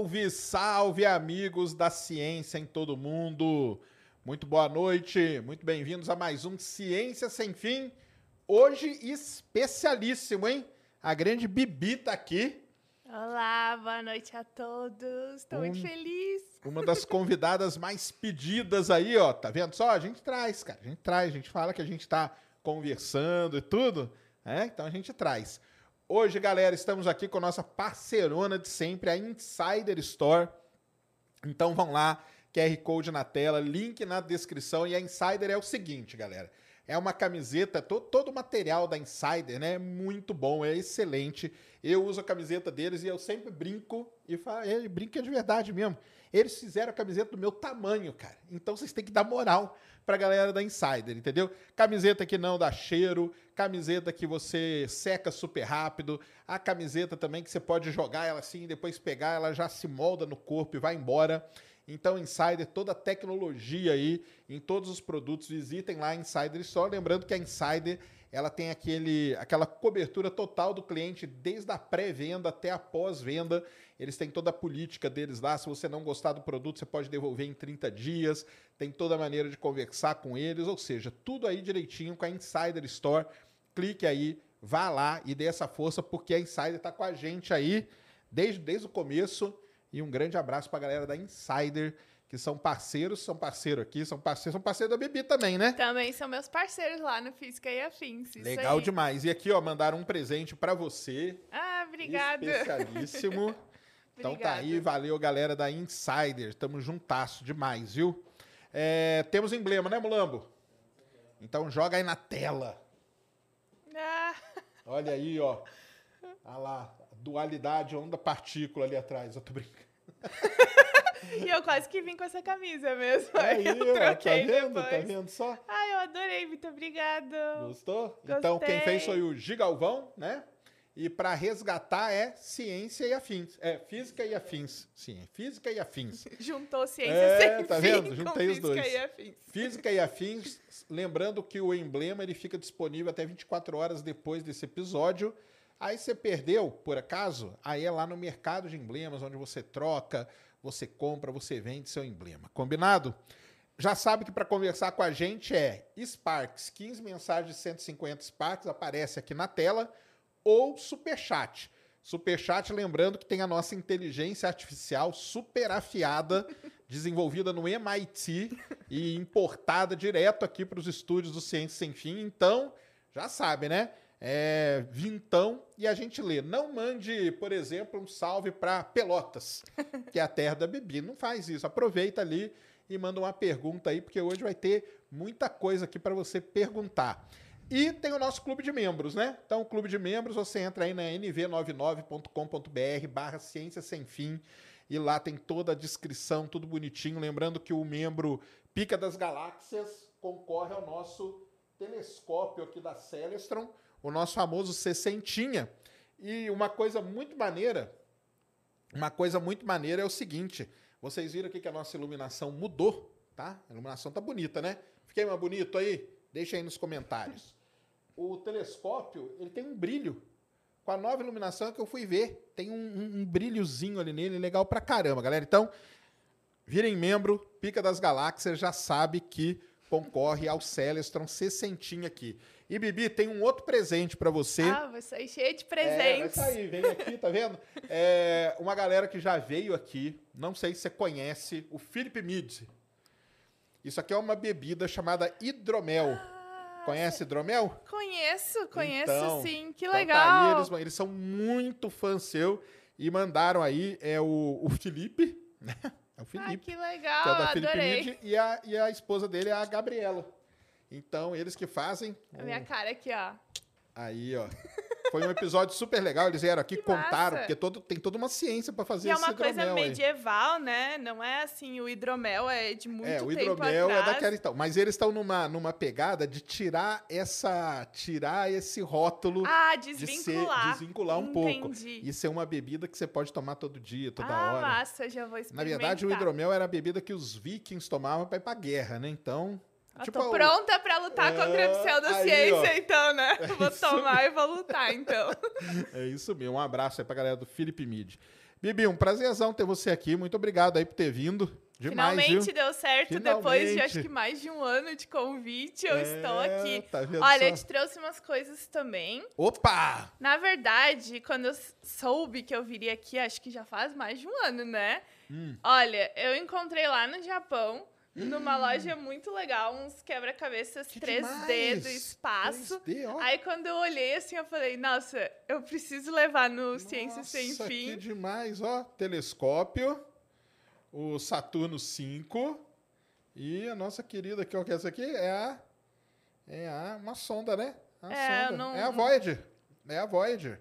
Salve, salve, amigos da ciência em todo mundo. Muito boa noite, muito bem-vindos a mais um Ciência Sem Fim. Hoje especialíssimo, hein? A grande Bibi tá aqui, Olá, boa noite a todos. Estou muito Um- feliz. uma das convidadas mais pedidas aí, ó. Tá vendo só? A gente traz, cara. A gente traz, a gente fala que a gente tá conversando e tudo, né? Então a gente traz. Hoje, galera, estamos aqui com nossa parceirona de sempre, a Insider Store. Então vão lá, QR Code na tela, link na descrição. E a Insider é o seguinte, galera. É uma camiseta, to- todo o material da Insider, né? É muito bom, é excelente. Eu uso a camiseta deles e eu sempre brinco e falo, brinco é de verdade mesmo. Eles fizeram a camiseta do meu tamanho, cara. Então vocês têm que dar moral pra galera da Insider, entendeu? Camiseta que não dá cheiro, camiseta que você seca super rápido, a camiseta também que você pode jogar ela assim, depois pegar, ela já se molda no corpo e vai embora. Então, Insider, toda a tecnologia aí em todos os produtos, visitem lá a Insider Store. Lembrando que a Insider ela tem aquele, aquela cobertura total do cliente, desde a pré-venda até a pós-venda. Eles têm toda a política deles lá. Se você não gostar do produto, você pode devolver em 30 dias. Tem toda a maneira de conversar com eles, ou seja, tudo aí direitinho com a Insider Store. Clique aí, vá lá e dê essa força, porque a Insider está com a gente aí desde, desde o começo. E um grande abraço para a galera da Insider, que são parceiros, são parceiro aqui, são parceiros, são parceiro da Bibi também, né? Também são meus parceiros lá no Física e Afins. Legal demais. E aqui, ó, mandaram um presente para você. Ah, obrigada. Especialíssimo. então tá aí, valeu, galera da Insider. Tamo juntasso demais, viu? É, temos emblema, né, Mulambo? Então joga aí na tela. Ah, Olha aí, ó. Olha lá, dualidade, onda, partícula ali atrás. Eu tô brincando. e eu quase que vim com essa camisa mesmo. Aí, eu tá troquei vendo? depois. Tá vendo só? Ai, eu adorei, muito obrigada. Gostou? Então, quem Gostei. fez foi o Gigalvão, né? E para resgatar é ciência e afins. É, física e afins. Sim, é física e afins. Juntou ciência É, sem tá vendo? Juntei os Física dois. e Afins. Física e afins, lembrando que o emblema ele fica disponível até 24 horas depois desse episódio. Aí você perdeu, por acaso, aí é lá no mercado de emblemas, onde você troca, você compra, você vende seu emblema. Combinado? Já sabe que para conversar com a gente é Sparks, 15 mensagens de 150 Sparks, aparece aqui na tela, ou Superchat. Superchat, lembrando que tem a nossa inteligência artificial super afiada, desenvolvida no MIT e importada direto aqui para os estúdios do Ciência Sem Fim. Então, já sabe, né? É, vintão e a gente lê. Não mande, por exemplo, um salve para Pelotas, que é a terra da Bibi. Não faz isso. Aproveita ali e manda uma pergunta aí, porque hoje vai ter muita coisa aqui para você perguntar. E tem o nosso clube de membros, né? Então, o clube de membros, você entra aí na nv99.com.br barra ciência sem fim e lá tem toda a descrição, tudo bonitinho. Lembrando que o membro Pica das Galáxias concorre ao nosso telescópio aqui da Celestron, o nosso famoso sessentinha. E uma coisa muito maneira, uma coisa muito maneira é o seguinte, vocês viram aqui que a nossa iluminação mudou, tá? A iluminação tá bonita, né? Fiquei mais bonito aí? Deixa aí nos comentários. O telescópio, ele tem um brilho. Com a nova iluminação que eu fui ver, tem um, um- um brilhozinho ali nele, legal pra caramba, galera. Então, virem membro, Pica das Galáxias já sabe que concorre ao Celestron 60 aqui. E Bibi, tem um outro presente pra você. Ah, vou sair cheia de É, vai presentes. sair, vem aqui, tá vendo? É, uma galera que já veio aqui, não sei se você conhece, o Philip Mid. Isso aqui é uma bebida chamada hidromel. Conhece hidromel? Conheço, conheço Então, sim. Que então tá legal. aí, eles, eles são muito fãs seu e mandaram aí é o, o Felipe, né? É o Ah, Felipe, que que, legal, é o da Felipe. Mid, e a, e a esposa dele é a Gabriela. Então, eles que fazem. A minha um- cara aqui, ó. Aí, ó. Foi um episódio super legal. Eles vieram aqui, Que contaram, massa. porque todo, tem toda uma ciência pra fazer E é esse uma coisa hidromel aí. medieval, né? Não é assim, o hidromel é de muito É, o tempo hidromel é atrás. daquela então. Mas eles estão numa, numa pegada de tirar essa. tirar esse rótulo Ah, de ser, desvincular. desvincular um pouco. Entendi. E ser uma bebida que você pode tomar todo dia, toda ah, hora. massa, já vou Na experimentar. verdade, o hidromel era a bebida que os vikings tomavam pra ir pra guerra, né? Então. Eu tipo, tô pronta pra lutar É, contra a aí, pseudociência, ó. então, né? vou isso tomar e vou lutar, então. É isso mesmo. Um abraço aí pra galera do Felipe Mid. Bibi, um prazerzão ter você aqui. Muito obrigado aí por ter vindo. Demais, Finalmente viu? deu certo depois de Finalmente. acho que mais de um ano de convite. Eu É, estou aqui. tá Olha, só? eu te trouxe umas coisas também. Opa! Na verdade, quando eu soube que eu viria aqui, acho que já faz mais de um ano, né? Hum. Olha, eu encontrei lá no Japão, numa loja muito legal, uns quebra-cabeças Que 3D demais! do espaço. 3D, ó. Aí quando eu olhei assim, eu falei, nossa, eu preciso levar no Ciência Sem Nossa, Fim. que demais, ó. Telescópio, o Saturno 5 e a nossa querida ó, que é essa aqui é a é a uma sonda, né? A É, sonda. não- é a Voyager. É a Voyager.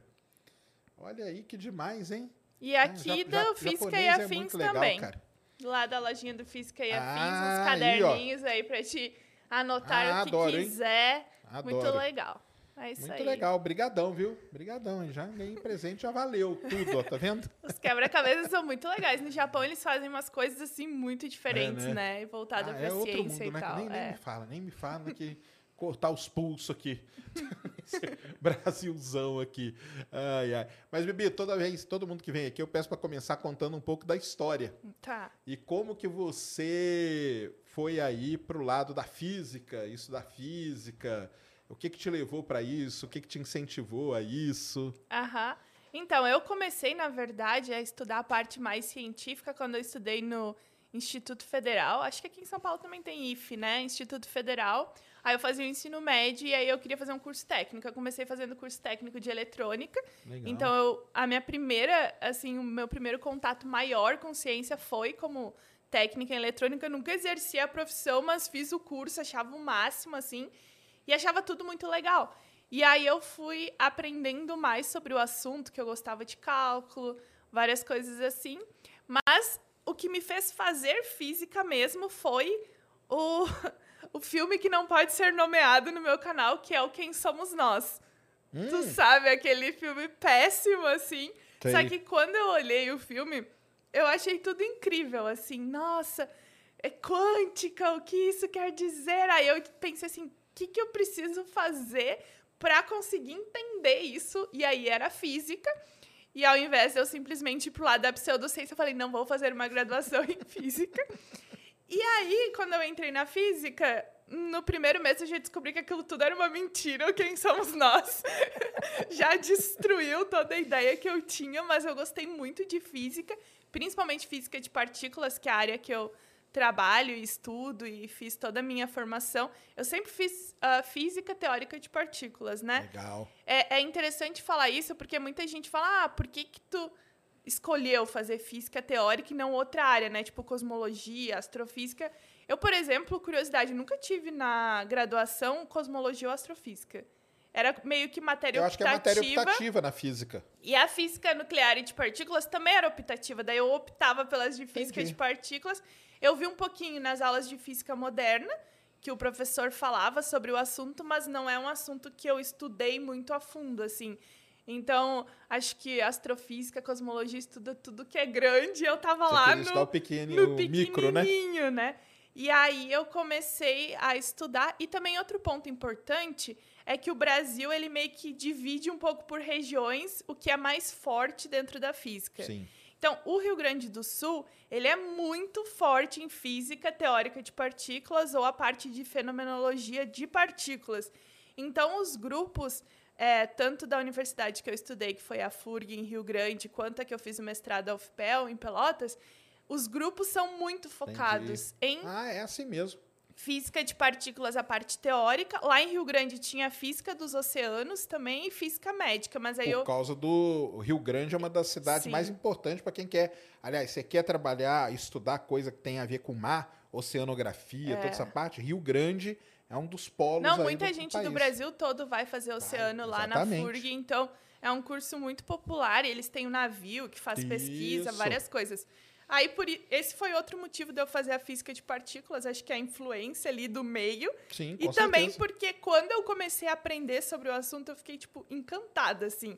Olha aí que demais, hein? E Ah, aqui ja- do Física e é Afins legal, também. cara. Lá da lojinha do Física e Afins, Ah, uns aí, caderninhos aí, pra te anotar Ah, o que adoro, hein? quiser. Muito Adoro. legal. É isso Muito aí. legal, brigadão, viu? Brigadão, já ganhei presente, já valeu tudo, ó, tá vendo? Os quebra-cabeças são muito legais. No Japão, eles fazem umas coisas assim muito diferentes, né? né? E voltada Ah, pra é ciência mundo, e né? tal. Nem, nem é. me fala, nem me fala que cortar os pulsos aqui. Brasilzão aqui. Ai, ai. Mas, Bibi, toda vez, todo mundo que vem aqui, eu peço para começar contando um pouco da história. Tá. E como que você foi aí pro lado da física, isso da física, o que que te levou para isso, o que que te incentivou a isso? Aham. Então, eu comecei, na verdade, a estudar a parte mais científica quando eu estudei no Instituto Federal. Acho que aqui em São Paulo também tem IF, né? Instituto Federal. Aí eu fazia o ensino médio e aí eu queria fazer um curso técnico. Eu comecei fazendo curso técnico de eletrônica. Legal. Então, eu, a minha primeira, assim, o meu primeiro contato maior com ciência foi como técnica em eletrônica. Eu nunca exerci a profissão, mas fiz o curso, achava o máximo, assim, e achava tudo muito legal. E aí eu fui aprendendo mais sobre o assunto, que eu gostava de cálculo, várias coisas assim. Mas o que me fez fazer física mesmo foi o, o filme que não pode ser nomeado no meu canal, que é o Quem Somos Nós. Tu sabe, aquele filme péssimo, assim. Sei. Só que quando eu olhei o filme, eu achei tudo incrível, assim. Nossa, é quântica, o que isso quer dizer? Aí eu pensei assim, o que, que eu preciso fazer para conseguir entender isso? E aí era física. E ao invés de eu simplesmente ir pro lado da pseudociência, eu falei, não vou fazer uma graduação em física. E aí, quando eu entrei na física, no primeiro mês eu já descobri que aquilo tudo era uma mentira, quem somos nós. já destruiu toda a ideia que eu tinha, mas eu gostei muito de física, principalmente física de partículas, que é a área que eu trabalho e estudo e fiz toda a minha formação. Eu sempre fiz ah, física teórica de partículas, né? Legal. É, é interessante falar isso porque muita gente fala, ah, por que que tu escolheu fazer física teórica e não outra área, né? Tipo cosmologia, astrofísica. Eu, por exemplo, curiosidade, nunca tive na graduação cosmologia ou astrofísica. Era meio que matéria Eu acho que é matéria optativa. optativa na física. E a física nuclear e de partículas também era optativa. Daí eu optava pelas de física Entendi. de partículas. Eu vi um pouquinho nas aulas de física moderna, que o professor falava sobre o assunto, mas não é um assunto que eu estudei muito a fundo, assim. Então, acho que astrofísica, cosmologia estuda tudo que é grande. Eu tava Você lá no, pequeno, no né? pequenininho, né? E aí eu comecei a estudar. E também outro ponto importante é que o Brasil, ele meio que divide um pouco por regiões o que é mais forte dentro da física. Sim. Então, o Rio Grande do Sul, ele é muito forte em física teórica de partículas ou a parte de fenomenologia de partículas. Então, os grupos, é, tanto da universidade que eu estudei, que foi a FURG em Rio Grande, quanto a que eu fiz o mestrado da UFPEL, em Pelotas, os grupos são muito focados em Ah, é assim mesmo. física de partículas, a parte teórica. Lá em Rio Grande tinha física dos oceanos também e física médica, mas aí Por eu causa do o Rio Grande é uma das cidades Sim. mais importantes para quem quer. Aliás, você quer trabalhar, estudar coisa que tem a ver com mar, oceanografia, toda essa parte. Rio Grande é um dos polos. Não, muita do gente país. do Brasil todo vai fazer oceano lá na exatamente. FURG, então é um curso muito popular. E eles têm um navio que faz pesquisa, Isso. várias coisas. Aí, por esse foi outro motivo de eu fazer a física de partículas, acho que é a influência ali do meio. Sim, E com também certeza. porque quando eu comecei a aprender sobre o assunto, eu fiquei, tipo, encantada, assim.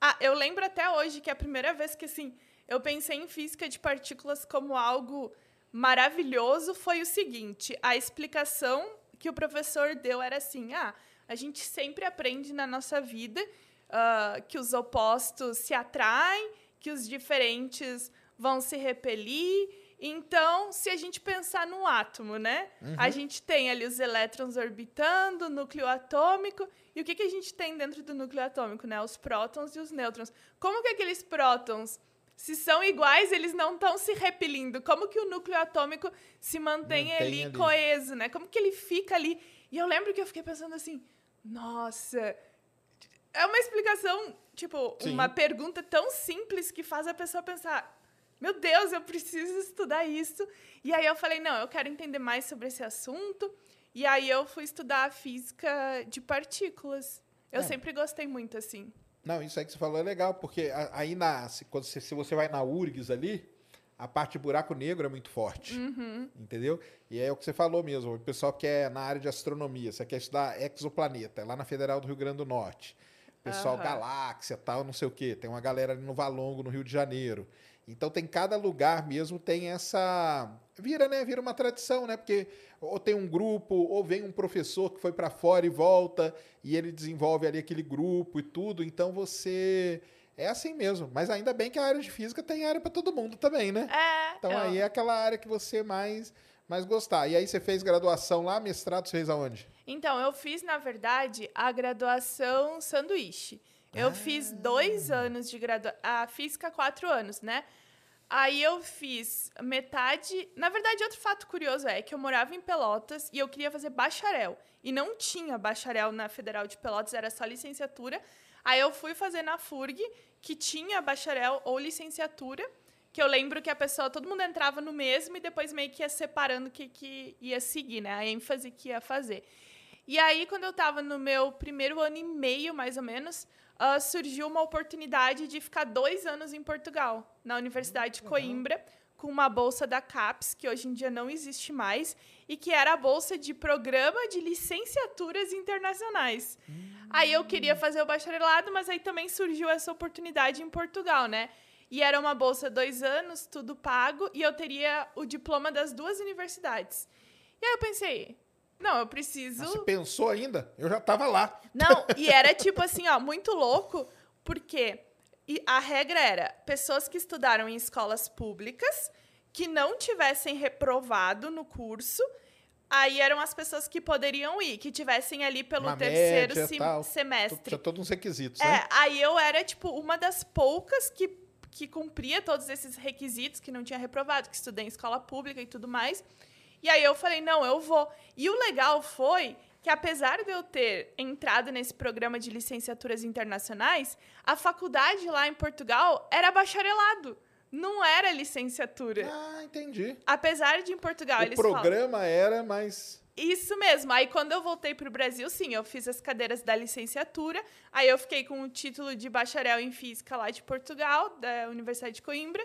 Ah, eu lembro até hoje que a primeira vez que, assim, eu pensei em física de partículas como algo maravilhoso foi o seguinte: a explicação que o professor deu era assim: ah, a gente sempre aprende na nossa vida ah, que os opostos se atraem, que os diferentes vão se repelir. Então, se a gente pensar no átomo, né? A gente tem ali os elétrons orbitando, o núcleo atômico. E o que, que a gente tem dentro do núcleo atômico, né? Os prótons e os nêutrons. Como que aqueles prótons, se são iguais, eles não estão se repelindo? Como que o núcleo atômico se mantém, Mantém ali, ali. coeso, né? Como que ele fica ali? E eu lembro que eu fiquei pensando assim, nossa, é uma explicação, tipo, Sim. uma pergunta tão simples que faz a pessoa pensar: meu Deus, eu preciso estudar isso. E aí eu falei: não, eu quero entender mais sobre esse assunto. E aí eu fui estudar a física de partículas. Eu É. sempre gostei muito, assim. Não, isso aí que você falou é legal, porque aí na, se, quando você, se você vai na URGS ali, a parte de buraco negro é muito forte. Uhum. Entendeu? E é o que você falou mesmo. O pessoal que é na área de astronomia, você quer estudar exoplaneta, é lá na Federal do Rio Grande do Norte. Pessoal, Aham. galáxia, tal, não sei o quê. Tem uma galera ali no Valongo, no Rio de Janeiro. Então tem cada lugar mesmo tem essa vira, né? Vira uma tradição, né? Porque ou tem um grupo, ou vem um professor que foi para fora e volta e ele desenvolve ali aquele grupo e tudo. Então você é assim mesmo. Mas ainda bem que a área de física tem área para todo mundo também, né? É. Então eu- aí é aquela área que você mais, mais gostar. E aí você fez graduação lá, mestrado você fez aonde? Então, eu fiz, na verdade, a graduação sanduíche. Eu Ah. fiz dois anos de graduação. A física, quatro anos, né? Aí eu fiz metade. Na verdade, outro fato curioso é que eu morava em Pelotas e eu queria fazer bacharel. E não tinha bacharel na Federal de Pelotas, era só licenciatura. Aí eu fui fazer na FURG, que tinha bacharel ou licenciatura. Que eu lembro que a pessoa, todo mundo entrava no mesmo e depois meio que ia separando o que, que ia seguir, né? A ênfase que ia fazer. E aí, quando eu estava no meu primeiro ano e meio, mais ou menos, ah, surgiu uma oportunidade de ficar dois anos em Portugal, na Universidade de Coimbra, com uma bolsa da CAPES, que hoje em dia não existe mais, e que era a bolsa de Programa de Licenciaturas Internacionais. Aí eu queria fazer o bacharelado, mas aí também surgiu essa oportunidade em Portugal, né? E era uma bolsa dois anos, tudo pago, e eu teria o diploma das duas universidades. E aí eu pensei, não, eu preciso. Ah, Você pensou ainda? Eu já tava lá. Não, e era tipo assim, ó, muito louco, porque e a regra era pessoas que estudaram em escolas públicas que não tivessem reprovado no curso, aí eram as pessoas que poderiam ir, que tivessem ali pelo Uma terceiro média, sem- tal. semestre. Tinha todos uns requisitos, É, né? aí eu era, tipo, uma das poucas que, que cumpria todos esses requisitos, que não tinha reprovado, que estudei em escola pública e tudo mais. E aí eu falei, não, eu vou. E o legal foi que, apesar de eu ter entrado nesse programa de licenciaturas internacionais, a faculdade lá em Portugal era bacharelado, não era licenciatura. Ah, entendi. Apesar de em Portugal o eles falam- programa era, mas isso mesmo. Aí quando eu voltei para o Brasil, sim, eu fiz as cadeiras da licenciatura. Aí eu fiquei com o título de bacharel em física lá de Portugal, da Universidade de Coimbra,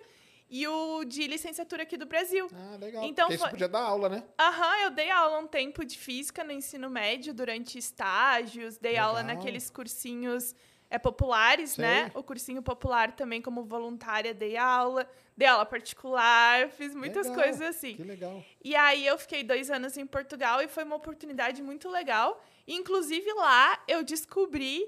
e o de licenciatura aqui do Brasil. ah, legal. Então Porque foi- podia dar aula, né? Aham, eu dei aula um tempo de física no ensino médio durante estágios, dei aula Legal. naqueles cursinhos é, populares, Sei. né? O cursinho popular também como voluntária dei aula, dei aula particular, fiz muitas Legal, coisas assim. Que legal. E aí eu fiquei dois anos em Portugal e foi uma oportunidade muito legal. Inclusive lá eu descobri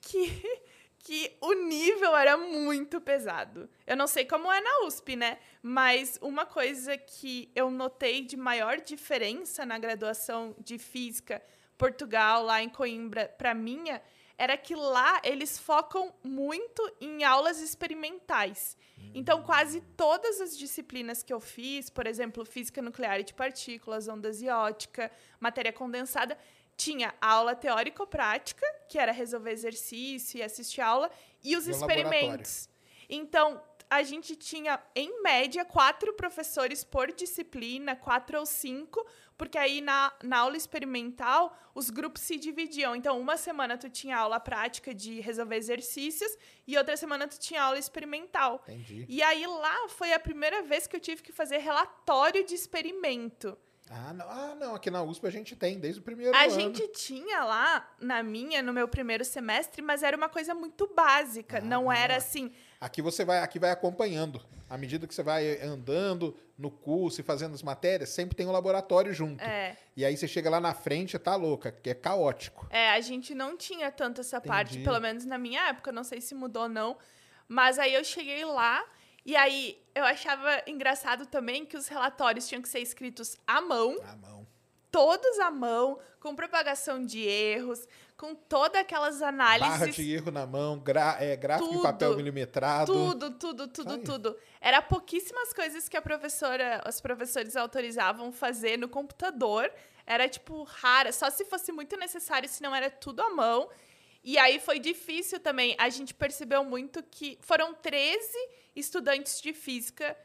que, que o nível era muito pesado. Eu não sei como é na USP, né? Mas uma coisa que eu notei de maior diferença na graduação de física Portugal, lá em Coimbra, para minha, era que lá eles focam muito em aulas experimentais. Então, quase todas as disciplinas que eu fiz, por exemplo, física nuclear e de partículas, ondas e ótica, matéria condensada, tinha aula teórico-prática, que era resolver exercício e assistir aula, e os experimentos. Então, a gente tinha, em média, quatro professores por disciplina, quatro ou cinco, porque aí na, na aula experimental os grupos se dividiam. Então, uma semana tu tinha aula prática de resolver exercícios e outra semana tu tinha aula experimental. Entendi. E aí lá foi a primeira vez que eu tive que fazer relatório de experimento. Ah não. ah, não. Aqui na USP a gente tem, desde o primeiro A ano. gente tinha lá, na minha, no meu primeiro semestre, mas era uma coisa muito básica. Ah, não era assim. Aqui você vai, aqui vai acompanhando. À medida que você vai andando no curso e fazendo as matérias, sempre tem um laboratório junto. É, E aí você chega lá na frente, tá louca, que é caótico. é, a gente não tinha tanto essa parte, Entendi. pelo menos na minha época, não sei se mudou ou não. Mas aí eu cheguei lá e aí eu achava engraçado também que os relatórios tinham que ser escritos à mão. À mão. todos à mão, com propagação de erros, com todas aquelas análises. Barra de erro na mão, gra, é, gráfico em Tudo, papel milimetrado. Tudo, tudo, tudo, Aí. tudo. Era pouquíssimas coisas que a professora, os professores autorizavam fazer no computador. Era, tipo, rara. Só se fosse muito necessário, senão era tudo à mão. E aí foi difícil também. A gente percebeu muito que foram 13 estudantes de física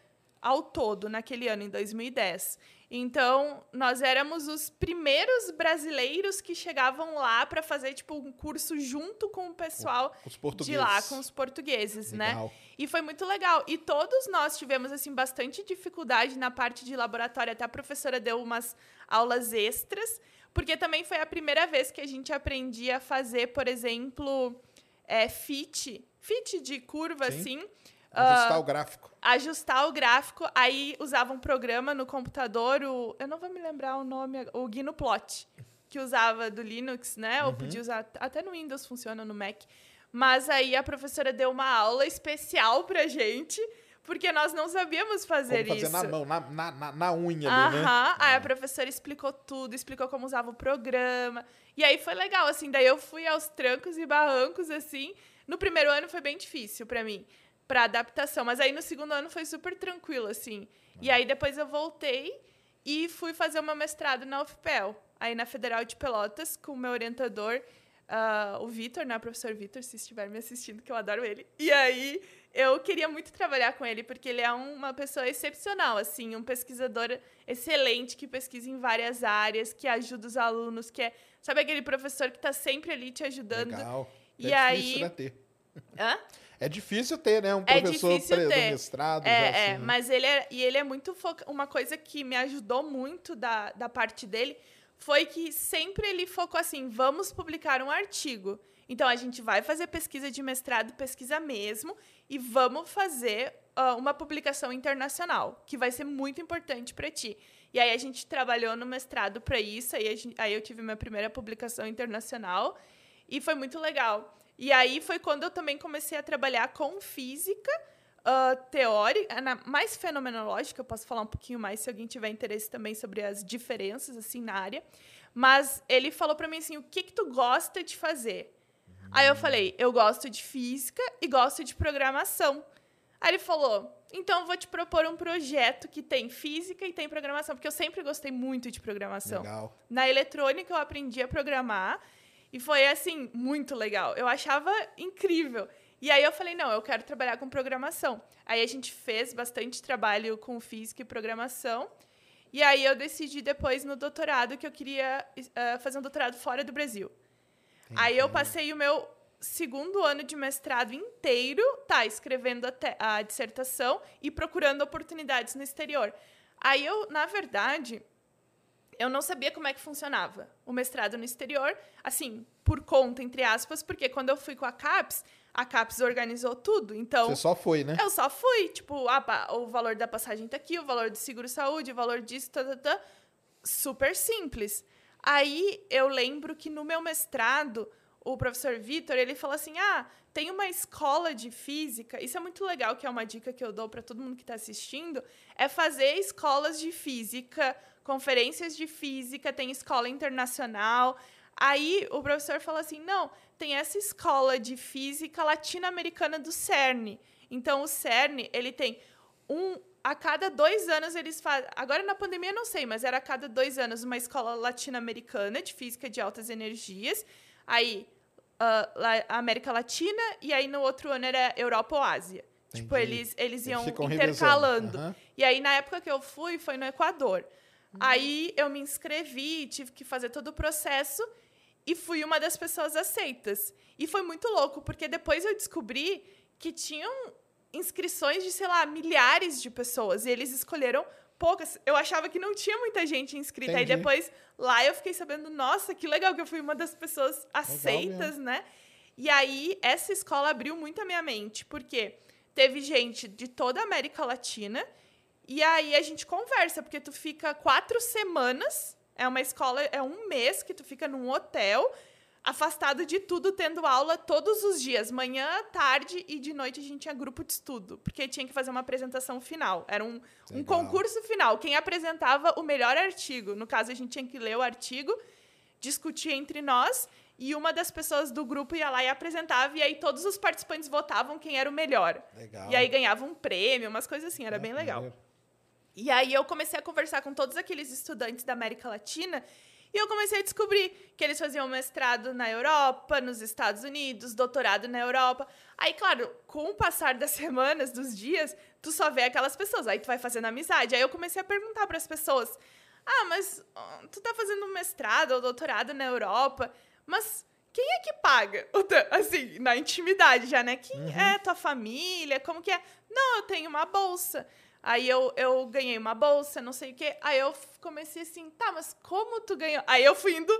ao todo naquele ano, em 2010. Então, nós éramos os primeiros brasileiros que chegavam lá para fazer, tipo, um curso junto com o pessoal de lá, com os portugueses, né? Legal. E foi muito legal. E todos nós tivemos, assim, bastante dificuldade na parte de laboratório. Até a professora deu umas aulas extras, porque também foi a primeira vez que a gente aprendia a fazer, por exemplo, é, fit. Fit de curva, Sim. assim. Ajustar ah, o gráfico. ajustar o gráfico, aí usava um programa no computador, o, eu não vou me lembrar o nome, o GnuPlot, que usava do Linux, né? Ou podia usar, até no Windows funciona, no Mac. Mas aí a professora deu uma aula especial pra gente, porque nós não sabíamos fazer fazer isso. na mão, na, na, na, na unha ali, né? Aham, aí a professora explicou tudo, explicou como usava o programa. E aí foi legal, assim, daí eu fui aos trancos e barrancos, assim. No primeiro ano foi bem difícil pra mim, pra adaptação, mas aí no segundo ano foi super tranquilo, assim. E aí depois eu voltei e fui fazer o meu mestrado na UFPEL, aí na Federal de Pelotas, com o meu orientador, ah, o Vitor, né, o professor Vitor, se estiver me assistindo, que eu adoro ele. E aí eu queria muito trabalhar com ele, porque ele é uma pessoa excepcional, assim, um pesquisador excelente, que pesquisa em várias áreas, que ajuda os alunos, que é, sabe aquele professor que está sempre ali te ajudando. Legal. E é aí- difícil, né, ter. Hã? É difícil ter, né? Um É professor pre- ter. mestrado. É, é, assim. mas ele é, e ele é muito foca... uma coisa que me ajudou muito da, da parte dele foi que sempre ele focou assim, vamos publicar um artigo. Então a gente vai fazer pesquisa de mestrado, pesquisa mesmo, e vamos fazer ah, uma publicação internacional, que vai ser muito importante para ti. E aí a gente trabalhou no mestrado para isso, aí, gente- aí eu tive minha primeira publicação internacional e foi muito legal. E aí foi quando eu também comecei a trabalhar com física ah, teórica, mais fenomenológica, eu posso falar um pouquinho mais se alguém tiver interesse também sobre as diferenças assim na área. Mas ele falou para mim assim, o que que tu gosta de fazer? Aí eu falei, eu gosto de física e gosto de programação. Aí ele falou, então eu vou te propor um projeto que tem física e tem programação, porque eu sempre gostei muito de programação. Legal. Na eletrônica eu aprendi a programar e foi assim muito legal. Eu achava incrível. E aí eu falei, não, eu quero trabalhar com programação. Aí a gente fez bastante trabalho com física e programação. E aí eu decidi depois no doutorado que eu queria eh, fazer um doutorado fora do Brasil. Aí eu passei o meu segundo ano de mestrado inteiro, tá, escrevendo a, a dissertação e procurando oportunidades no exterior. Aí eu, na verdade, eu não sabia como é que funcionava o mestrado no exterior, assim, por conta, entre aspas, porque quando eu fui com a CAPES, a CAPES organizou tudo. Então, Você só foi, né? eu só fui, tipo, ah, o valor da passagem tá aqui, o valor do seguro-saúde, o valor disso, tá, tá, tá. Super simples. Aí eu lembro que no meu mestrado, o professor Vitor, ele falou assim: ah, tem uma escola de física. Isso é muito legal, que é uma dica que eu dou para todo mundo que está assistindo: é fazer escolas de física, conferências de física, tem escola internacional. Aí o professor falou assim: não, tem essa escola de física latino-americana do CERN. Então, o CERN, ele tem um... A cada dois anos eles fazem... Agora, na pandemia, eu não sei, mas era a cada dois anos uma escola latino-americana de física de altas energias. Aí, a América Latina, e aí no outro ano era Europa ou Ásia. Tipo, Entendi. eles, eles iam ficam intercalando. Aham. E aí, na época que eu fui, foi no Equador. Aí eu me inscrevi, tive que fazer todo o processo e fui uma das pessoas aceitas. E foi muito louco, porque depois eu descobri que tinham inscrições de, sei lá, milhares de pessoas. E eles escolheram poucas. Eu achava que não tinha muita gente inscrita. Entendi. Aí depois, lá eu fiquei sabendo, nossa, que legal que eu fui uma das pessoas aceitas, né? E aí, essa escola abriu muito a minha mente, porque teve gente de toda a América Latina, e aí a gente conversa, porque tu fica quatro semanas, é uma escola, é um mês que tu fica num hotel, afastado de tudo, tendo aula todos os dias, manhã, tarde e de noite a gente tinha grupo de estudo, porque tinha que fazer uma apresentação final. Era um, um concurso final. Quem apresentava o melhor artigo. No caso, a gente tinha que ler o artigo, discutir entre nós, e uma das pessoas do grupo ia lá e apresentava, e aí todos os participantes votavam quem era o melhor. Legal. E aí ganhava um prêmio, umas coisas assim, era É, bem legal. maneiro. E aí eu comecei a conversar com todos aqueles estudantes da América Latina e eu comecei a descobrir que eles faziam mestrado na Europa, nos Estados Unidos, doutorado na Europa. Aí, claro, com o passar das semanas, dos dias, tu só vê aquelas pessoas, aí tu vai fazendo amizade. Aí eu comecei a perguntar para as pessoas: "Ah, mas tu tá fazendo mestrado ou doutorado na Europa, mas quem é que paga? Assim, na intimidade já, né? Quem é tua família? Como que é? Não, eu tenho uma bolsa. Aí eu, eu ganhei uma bolsa, não sei o quê. Aí eu comecei assim, tá, mas como tu ganhou? Aí eu fui indo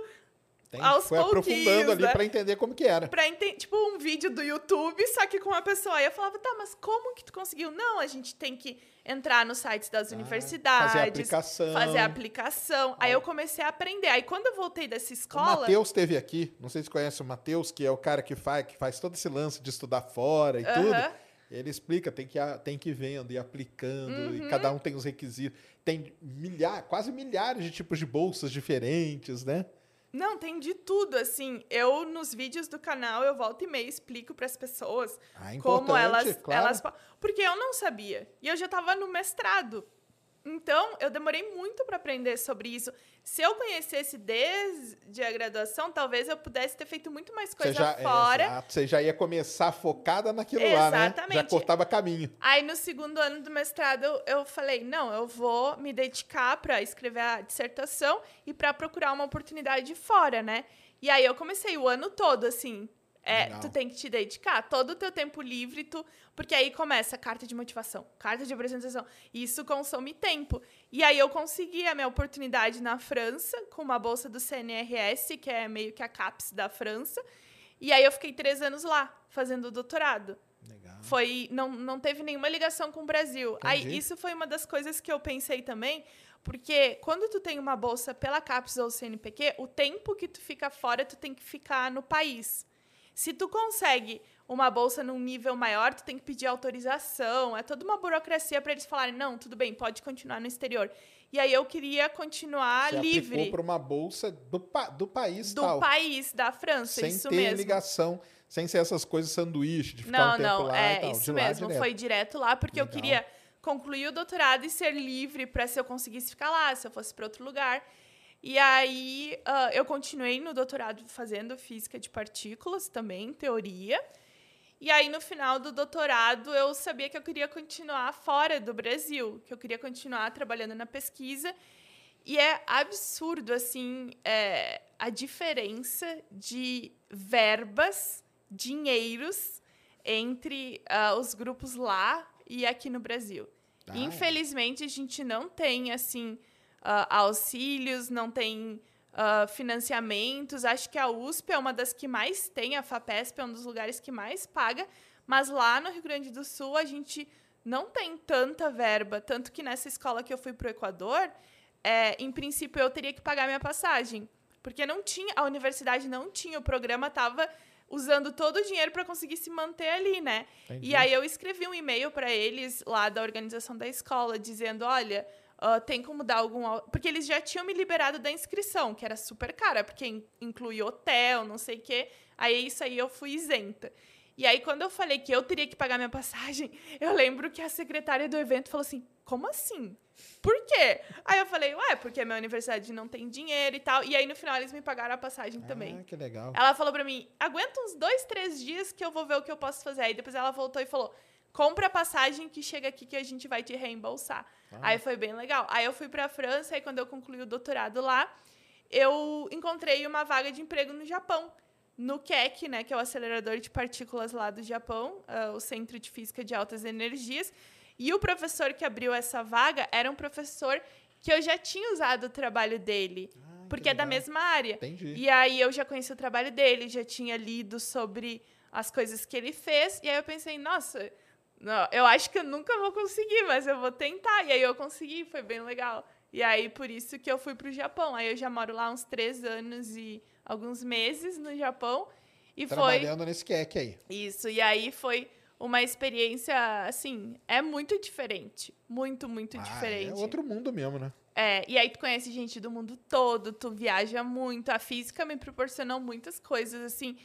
Tem, aos foi aprofundando ali né? pra entender como que era. pra entender, tipo, um vídeo do YouTube, só que com uma pessoa. Aí eu falava, tá, mas como que tu conseguiu? Não, a gente tem que entrar nos sites das universidades. fazer a aplicação. Fazer a aplicação. Aí eu comecei a aprender. Aí quando eu voltei dessa O escola. Matheus esteve aqui, não sei se conhece o Matheus, que é o cara que faz, que faz todo esse lance de estudar fora e Aham. tudo. Ele explica, tem que, ir- tem que ir vendo e aplicando, Uhum. e cada um tem os requisitos. Tem milhares, quase milhares de tipos de bolsas diferentes, né? Não, tem de tudo, assim. Eu, nos vídeos do canal, eu volto e meia explico para as pessoas Ah, como elas, claro. elas... po- Porque eu não sabia. E eu já estava no mestrado. Então, eu demorei muito para aprender sobre isso. Se eu conhecesse desde a graduação, talvez eu pudesse ter feito muito mais Você coisa já, é, fora. exato, você já ia começar focada naquilo lá, né? Já Exatamente. cortava caminho. Aí, no segundo ano do mestrado, eu falei: não, eu vou me dedicar para escrever a dissertação e para procurar uma oportunidade fora, né? E aí, eu comecei o ano todo, assim. É, Legal. tu tem que te dedicar todo o teu tempo livre, tu, porque aí começa carta de motivação, carta de apresentação. E isso consome tempo. E aí eu consegui a minha oportunidade na França, com uma bolsa do CNRS, que é meio que a CAPES da França. E aí eu fiquei três anos lá, fazendo doutorado. Legal. Foi, não, não teve nenhuma ligação com o Brasil. Aí Entendi. isso foi uma das coisas que eu pensei também, porque quando tu tem uma bolsa pela CAPES ou CNPq, o tempo que tu fica fora, tu tem que ficar no país. Se tu consegue uma bolsa num nível maior, tu tem que pedir autorização, é toda uma burocracia para eles falarem, não, tudo bem, pode continuar no exterior. E aí eu queria continuar Você livre para uma bolsa do, pa- do país do tal. país, da França, sem isso ter mesmo. ligação, sem ser essas coisas sanduíche, de ficar Não, um tempo não, lá é e tal. isso de mesmo. direto. Foi direto lá, porque eu Legal. queria concluir o doutorado e ser livre para se eu conseguisse ficar lá, se eu fosse para outro lugar. E aí ah, eu continuei no doutorado fazendo física de partículas também, teoria. E aí no final do doutorado eu sabia que eu queria continuar fora do Brasil, que eu queria continuar trabalhando na pesquisa. E é absurdo, assim, é, a diferença de verbas, dinheiros, entre ah, os grupos lá e aqui no Brasil. Ah, é. Infelizmente, a gente não tem, assim, ah, auxílios, não tem ah, financiamentos. Acho que a USP é uma das que mais tem, a FAPESP é um dos lugares que mais paga, mas lá no Rio Grande do Sul a gente não tem tanta verba, tanto que nessa escola que eu fui para o Equador, é, em princípio eu teria que pagar minha passagem, porque não tinha, a universidade não tinha, o programa estava usando todo o dinheiro para conseguir se manter ali, né? Entendi. E aí eu escrevi um e-mail para eles lá da organização da escola dizendo, olha, ah, tem como dar algum, porque eles já tinham me liberado da inscrição, que era super cara, porque in- inclui hotel, não sei o quê. Aí isso aí eu fui isenta. E aí, quando eu falei que eu teria que pagar minha passagem, eu lembro que a secretária do evento falou assim: como assim? Por quê? Aí eu falei, ué, porque a minha universidade não tem dinheiro e tal. E aí, no final, eles me pagaram a passagem também. Ah, que legal. Ela falou pra mim, aguenta uns dois, três dias que eu vou ver o que eu posso fazer. Aí depois ela voltou e falou, compra a passagem que chega aqui que a gente vai te reembolsar. Aí foi bem legal. Aí eu fui pra França e quando eu concluí o doutorado lá, eu encontrei uma vaga de emprego no Japão. No KEC, né, que é o acelerador de partículas lá do Japão, ah, o Centro de Física de Altas Energias. E o professor que abriu essa vaga era um professor que eu já tinha usado o trabalho dele, porque é da mesma área. Entendi. E aí eu já conheci o trabalho dele, já tinha lido sobre as coisas que ele fez, e aí eu pensei, nossa, não, eu acho que eu nunca vou conseguir, mas eu vou tentar. E aí eu consegui, foi bem legal. E aí por isso que eu fui pro Japão. Aí eu já moro lá uns três anos e alguns meses no Japão. E foi. Trabalhando nesse QEC aí. Isso, e aí foi uma experiência, assim, é muito diferente. Muito, muito Ah, diferente. É outro mundo mesmo, né? É, e aí tu conhece gente do mundo todo, tu viaja muito. A física me proporcionou muitas coisas, assim,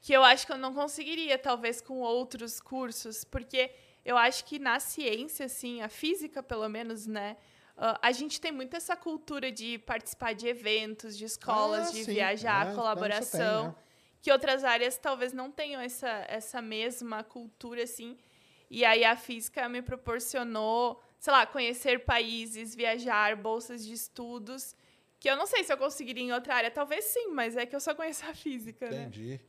que eu acho que eu não conseguiria, talvez, com outros cursos. Porque eu acho que na ciência, assim, a física, pelo menos, né? ah, a gente tem muito essa cultura de participar de eventos, de escolas, Ah, de sim. viajar, É, isso tem, colaboração né? que outras áreas talvez não tenham essa, essa mesma cultura, assim. E aí a física me proporcionou, sei lá, conhecer países, viajar, bolsas de estudos, que eu não sei se eu conseguiria em outra área. Talvez sim, mas é que eu só conheço a física, né? Entendi.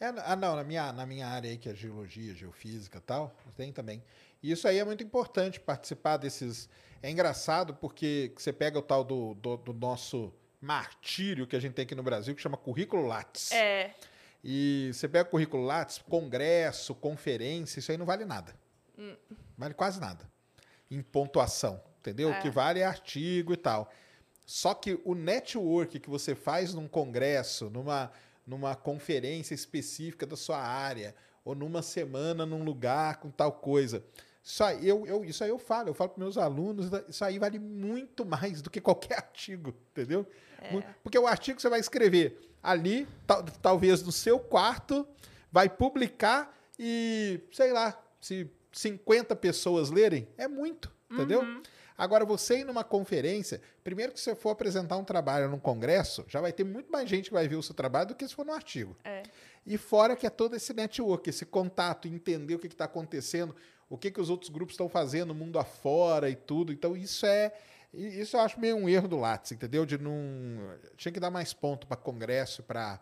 É, ah, não, na minha, na minha área aí, que é geologia, geofísica e tal, tem também. E isso aí é muito importante, participar desses... É engraçado porque você pega o tal do, do, do nosso martírio que a gente tem aqui no Brasil, que chama currículo Lattes. É, E você pega o currículo Lattes, congresso, conferência, isso aí não vale nada. Vale quase nada. Em pontuação, entendeu? O que vale é artigo e tal. Só que o network que você faz num congresso, numa, numa conferência específica da sua área, ou numa semana num lugar com tal coisa. Isso aí eu, eu, isso aí eu falo, eu falo para meus alunos, isso aí vale muito mais do que qualquer artigo, entendeu? Mu- Porque o artigo você vai escrever ali, tal- talvez no seu quarto, vai publicar e, sei lá, se 50 pessoas lerem, é muito, entendeu? Agora, você ir numa conferência, primeiro que você for apresentar um trabalho num congresso, já vai ter muito mais gente que vai ver o seu trabalho do que se for no artigo. é. E fora que é todo esse network, esse contato, entender o que está acontecendo, o que, que os outros grupos estão fazendo no mundo afora e tudo. Então, isso é. Isso eu acho meio um erro do Lattes, entendeu? De não. Tinha que dar mais ponto para congresso, para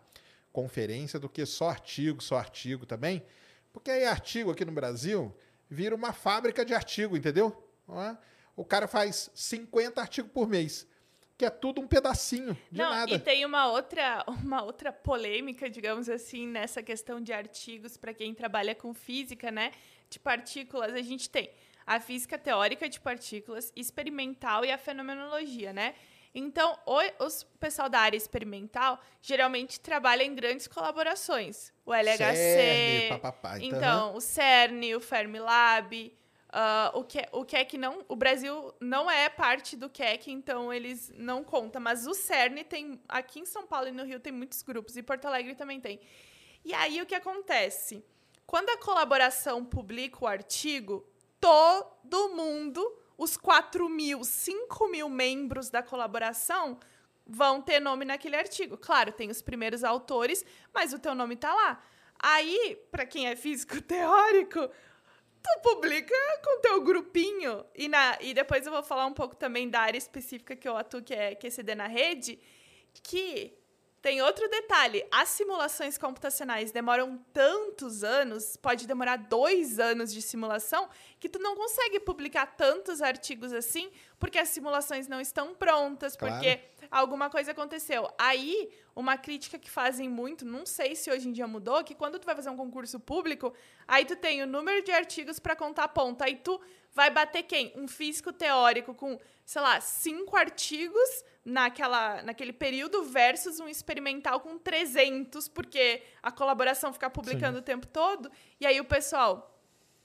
conferência, do que só artigo, só artigo também. Porque aí artigo aqui no Brasil vira uma fábrica de artigo, entendeu? Não é? O cara faz 50 artigos por mês, que é tudo um pedacinho de Não, nada. e tem uma outra, uma outra polêmica, digamos assim, nessa questão de artigos para quem trabalha com física, né? De partículas, a gente tem a física teórica de partículas, experimental e a fenomenologia, né? Então, o os pessoal da área experimental geralmente trabalha em grandes colaborações. O LHC, CERN, papapá, então, então, o CERN, o Fermilab, ah, o, que, o KEC não. O Brasil não é parte do KEC, então eles não contam. Mas o CERN tem. Aqui em São Paulo e no Rio tem muitos grupos, e Porto Alegre também tem. E aí o que acontece? Quando a colaboração publica o artigo, todo mundo, os 4 mil, 5 mil membros da colaboração, vão ter nome naquele artigo. Claro, tem os primeiros autores, mas o teu nome tá lá. Aí, para quem é físico teórico, tu publica com teu grupinho. E, na, e depois eu vou falar um pouco também da área específica que eu atuo, que é QCD na rede, que tem outro detalhe. As simulações computacionais demoram tantos anos, pode demorar dois anos de simulação, que tu não consegue publicar tantos artigos assim, porque as simulações não estão prontas, Claro. porque alguma coisa aconteceu. Aí, uma crítica que fazem muito, não sei se hoje em dia mudou, que quando tu vai fazer um concurso público, aí tu tem o número de artigos para contar ponto. Aí tu vai bater quem? Um físico teórico com, sei lá, cinco artigos naquela, naquele período versus um experimental com 300, porque a colaboração fica publicando o tempo todo. E aí o pessoal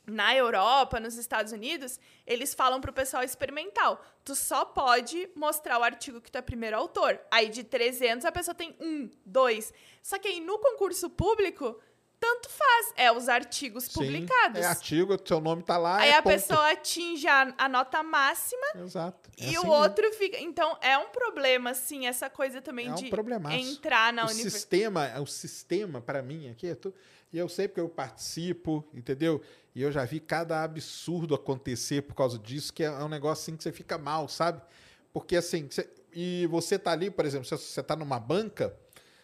na Europa, nos Estados Unidos, eles falam pro pessoal experimental. Tu só pode mostrar o artigo que tu é primeiro autor. Aí de 300 a pessoa tem um, dois. Só que aí no concurso público tanto faz. É os artigos Sim, publicados. É artigo, seu nome tá lá. Aí é a ponto. pessoa atinge a, a nota máxima Exato. é e assim o mesmo. outro fica. Então é um problema, assim, essa coisa também É um de entrar na o universidade. sistema, o sistema para mim aqui, é tu- e eu sei porque eu participo, entendeu? E eu já vi cada absurdo acontecer por causa disso, que é um negócio assim que você fica mal, sabe? Porque assim, você- e você tá ali, por exemplo, se você tá numa banca,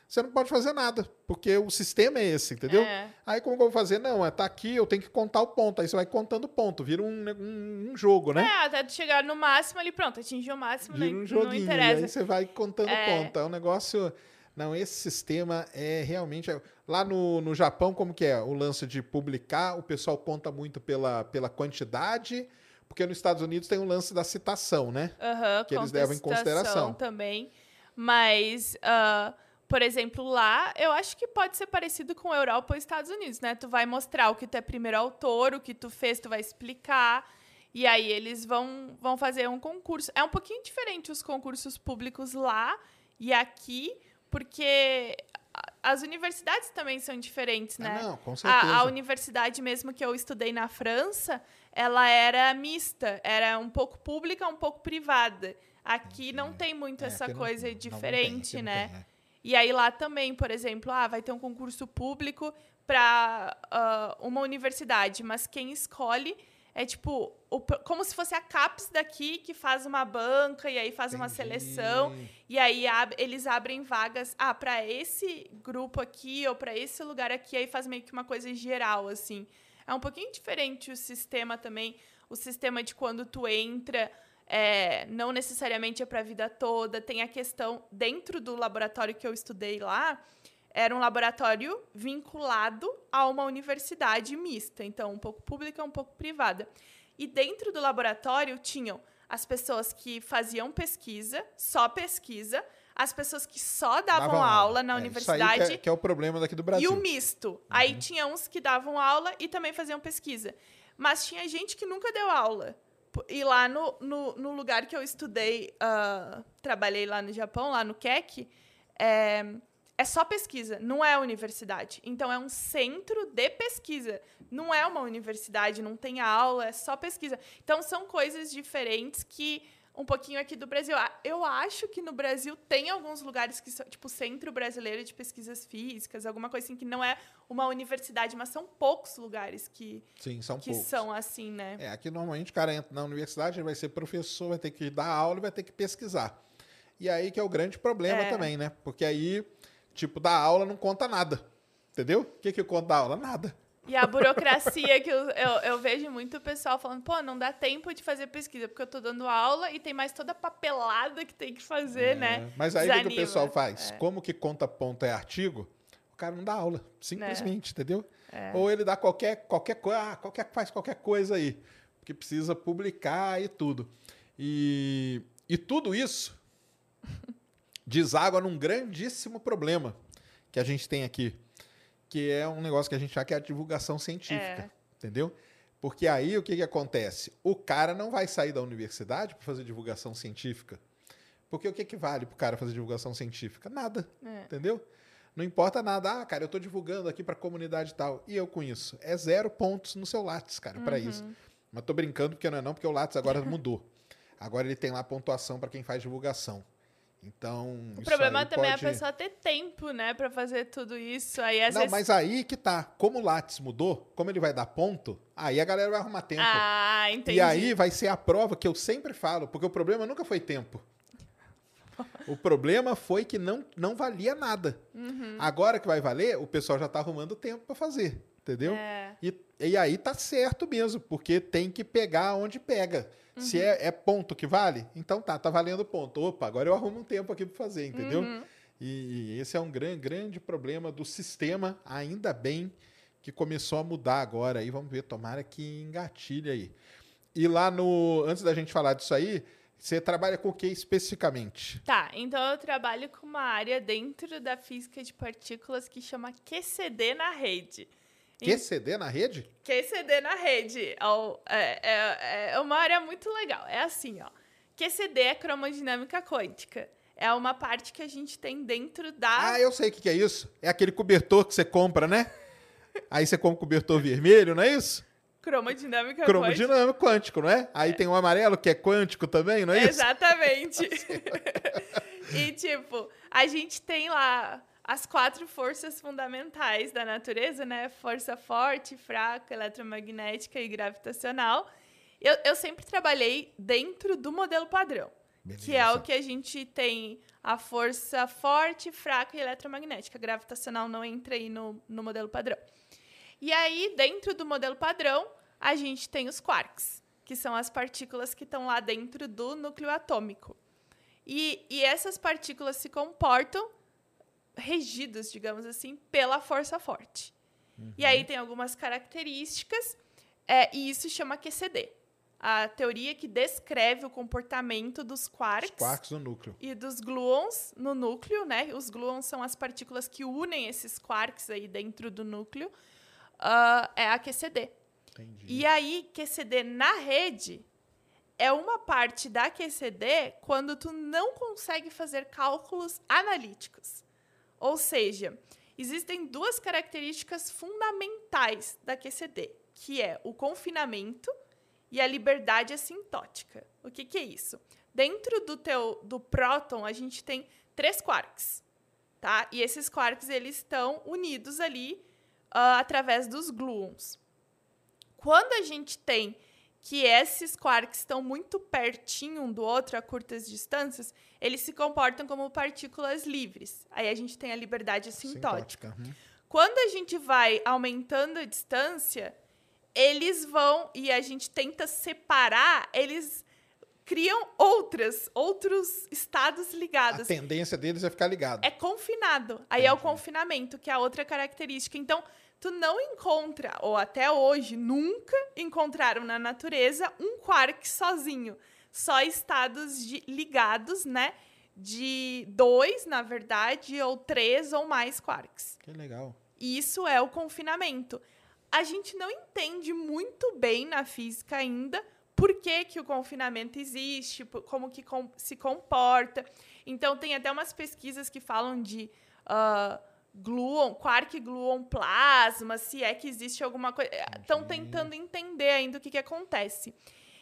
você não pode fazer nada, porque o sistema é esse, entendeu? É. Aí como que eu vou fazer? Não, é tá aqui, eu tenho que contar o ponto. Aí você vai contando ponto, vira um, um, um jogo, né? É, até chegar no máximo ali, pronto, atingiu o máximo, Vira não, um não joguinho. E interessa. aí você vai contando É. ponto. É um negócio. Não, esse sistema é realmente. Lá no, no Japão, como que é? O lance de publicar, o pessoal conta muito pela, pela quantidade, porque nos Estados Unidos tem o lance da citação, né? Aham, que eles levam em consideração. também. Mas, ah, por exemplo, lá, eu acho que pode ser parecido com Europa ou Estados Unidos, né? Tu vai mostrar o que tu é primeiro autor, o que tu fez, tu vai explicar. E aí eles vão, vão fazer um concurso. É um pouquinho diferente os concursos públicos lá e aqui, porque a- as universidades também são diferentes, Ah, né? não, com A, certeza. a universidade mesmo que eu estudei na França, ela era mista, era um pouco pública, um pouco privada. Aqui não tem muito É, essa não- coisa não- tem, diferente, não né? tem, é. E aí lá também, por exemplo, ah, vai ter um concurso público para uma universidade, mas quem escolhe é tipo o como se fosse a CAPES daqui que faz uma banca e aí faz uma Entendi. seleção e aí ab- eles abrem vagas ah para esse grupo aqui ou para esse lugar aqui aí faz meio que uma coisa geral assim é um pouquinho diferente o sistema também o sistema de quando tu entra é, não necessariamente é para a vida toda tem a questão dentro do laboratório que eu estudei lá era um laboratório vinculado a uma universidade mista, então um pouco pública, um pouco privada. E dentro do laboratório tinham as pessoas que faziam pesquisa, só pesquisa, as pessoas que só davam, Davam aula na É, universidade que é, que é o problema daqui do e Brasil. o misto. Aí tinha uns que davam aula e também faziam pesquisa. Mas tinha gente que nunca deu aula. E lá no, no, no lugar que eu estudei, ah, trabalhei lá no Japão, lá no KEC, é, é só pesquisa, não é universidade. Então é um centro de pesquisa. Não é uma universidade, não tem aula, é só pesquisa. Então são coisas diferentes que um pouquinho aqui do Brasil. Ah, Eu acho que no Brasil tem alguns lugares que são, tipo, Centro Brasileiro de Pesquisas Físicas, alguma coisa assim, que não é uma universidade, mas são poucos lugares que, Sim, são que poucos. são assim, né? É, aqui normalmente o cara entra na universidade, ele vai ser professor, vai ter que dar aula e vai ter que pesquisar. E aí que é o grande problema É. também, né? Porque aí, tipo, dar aula não conta nada. Entendeu? O que, que conta da aula? Nada. E a burocracia que eu, eu, eu vejo muito o pessoal falando, pô, não dá tempo de fazer pesquisa, porque eu tô dando aula e tem mais toda a papelada que tem que fazer, né? É, Mas aí o que que o pessoal faz? Como que conta ponto é artigo, o cara não dá aula. Simplesmente, entendeu? É. Ou ele dá qualquer, qualquer coisa, ah, qualquer, faz qualquer coisa aí. Porque precisa publicar e tudo. E, e tudo isso deságua num grandíssimo problema que a gente tem aqui, que é um negócio que a gente já quer a divulgação científica, É. entendeu? Porque aí o que, que acontece? O cara não vai sair da universidade para fazer divulgação científica. Porque o que, que vale para o cara fazer divulgação científica? Nada, É. entendeu? Não importa nada. Ah, cara, eu estou divulgando aqui para a comunidade e tal. E eu com isso? É zero pontos no seu Lattes, cara, para isso. Mas tô brincando porque não é não, porque o Lattes agora mudou. Agora ele tem lá pontuação para quem faz divulgação. Então, O problema também pode... é a pessoa ter tempo, né, pra fazer tudo isso. Aí às Não, vezes. mas aí que tá. Como o Lattes mudou, como ele vai dar ponto, aí a galera vai arrumar tempo. Ah, entendi. E aí vai ser a prova que eu sempre falo, porque o problema nunca foi tempo. O problema foi que não, não valia nada. Uhum. Agora que vai valer, o pessoal já tá arrumando tempo para fazer, entendeu? É. E, e aí tá certo mesmo, porque tem que pegar onde pega. Se Uhum. é, é ponto que vale, então tá, tá valendo ponto. Opa, agora eu arrumo um tempo aqui para fazer, entendeu? Uhum. E, e esse é um gran, grande problema do sistema, ainda bem que começou a mudar agora aí, vamos ver, tomara que engatilhe aí. E lá no, antes da gente falar disso aí, você trabalha com o que especificamente? Tá, então eu trabalho com uma área dentro da física de partículas que chama QCD na rede. QCD na rede? QCD na rede é, o- é- é- é uma área muito legal. É assim, ó. QCD é cromodinâmica quântica. É uma parte que a gente tem dentro da. Ah, eu sei o que que é isso. É aquele cobertor que você compra, né? Aí você come cobertor vermelho, não é isso? Cromodinâmica Cromo quântica. dinâmico quântico, não é? Aí tem o amarelo que é quântico também, não é isso? Exatamente. e, tipo, a gente tem lá as quatro forças fundamentais da natureza, né? Força forte, fraca, eletromagnética e gravitacional. Eu, eu sempre trabalhei dentro do modelo padrão, que é o Beleza. que a gente tem a força forte, fraca e eletromagnética. Gravitacional não entra aí no, no modelo padrão. E aí, dentro do modelo padrão, a gente tem os quarks, que são as partículas que estão lá dentro do núcleo atômico. E, e essas partículas se comportam regidos, digamos assim, pela força forte. E aí tem algumas características, é, e isso chama QCD. A teoria que descreve o comportamento dos quarks, quarks no núcleo. e dos gluons no núcleo, né? Os gluons são as partículas que unem esses quarks aí dentro do núcleo. ah, é a QCD. Entendi. E aí, QCD na rede é uma parte da QCD quando tu não consegue fazer cálculos analíticos. Ou seja, existem duas características fundamentais da QCD, que é o confinamento e a liberdade assintótica. O que, que é isso? Dentro do teu do próton, a gente tem três quarks, tá? E esses quarks eles estão unidos ali ah, através dos gluons. Quando a gente tem que esses quarks estão muito pertinho um do outro a curtas distâncias, eles se comportam como partículas livres. Aí a gente tem a liberdade. Sintótica. uhum. Quando a gente vai aumentando a distância, eles vão e a gente tenta separar, eles criam outras, outros estados A ligados. tendência deles é ficar ligado. É confinado. Aí é o confinamento, que é a outra característica. Então, tu não encontra, ou até hoje, nunca encontraram na natureza um quark sozinho. Só estados de- ligados, né? De dois, na verdade, ou três ou mais quarks. Que legal. Isso é o confinamento. A gente não entende muito bem na física ainda por que, que o confinamento existe, como que com- se comporta. Então, tem até umas pesquisas que falam de ah, gluon, quark gluon plasma, se é que existe alguma coisa. Estão tentando entender ainda o que, que acontece.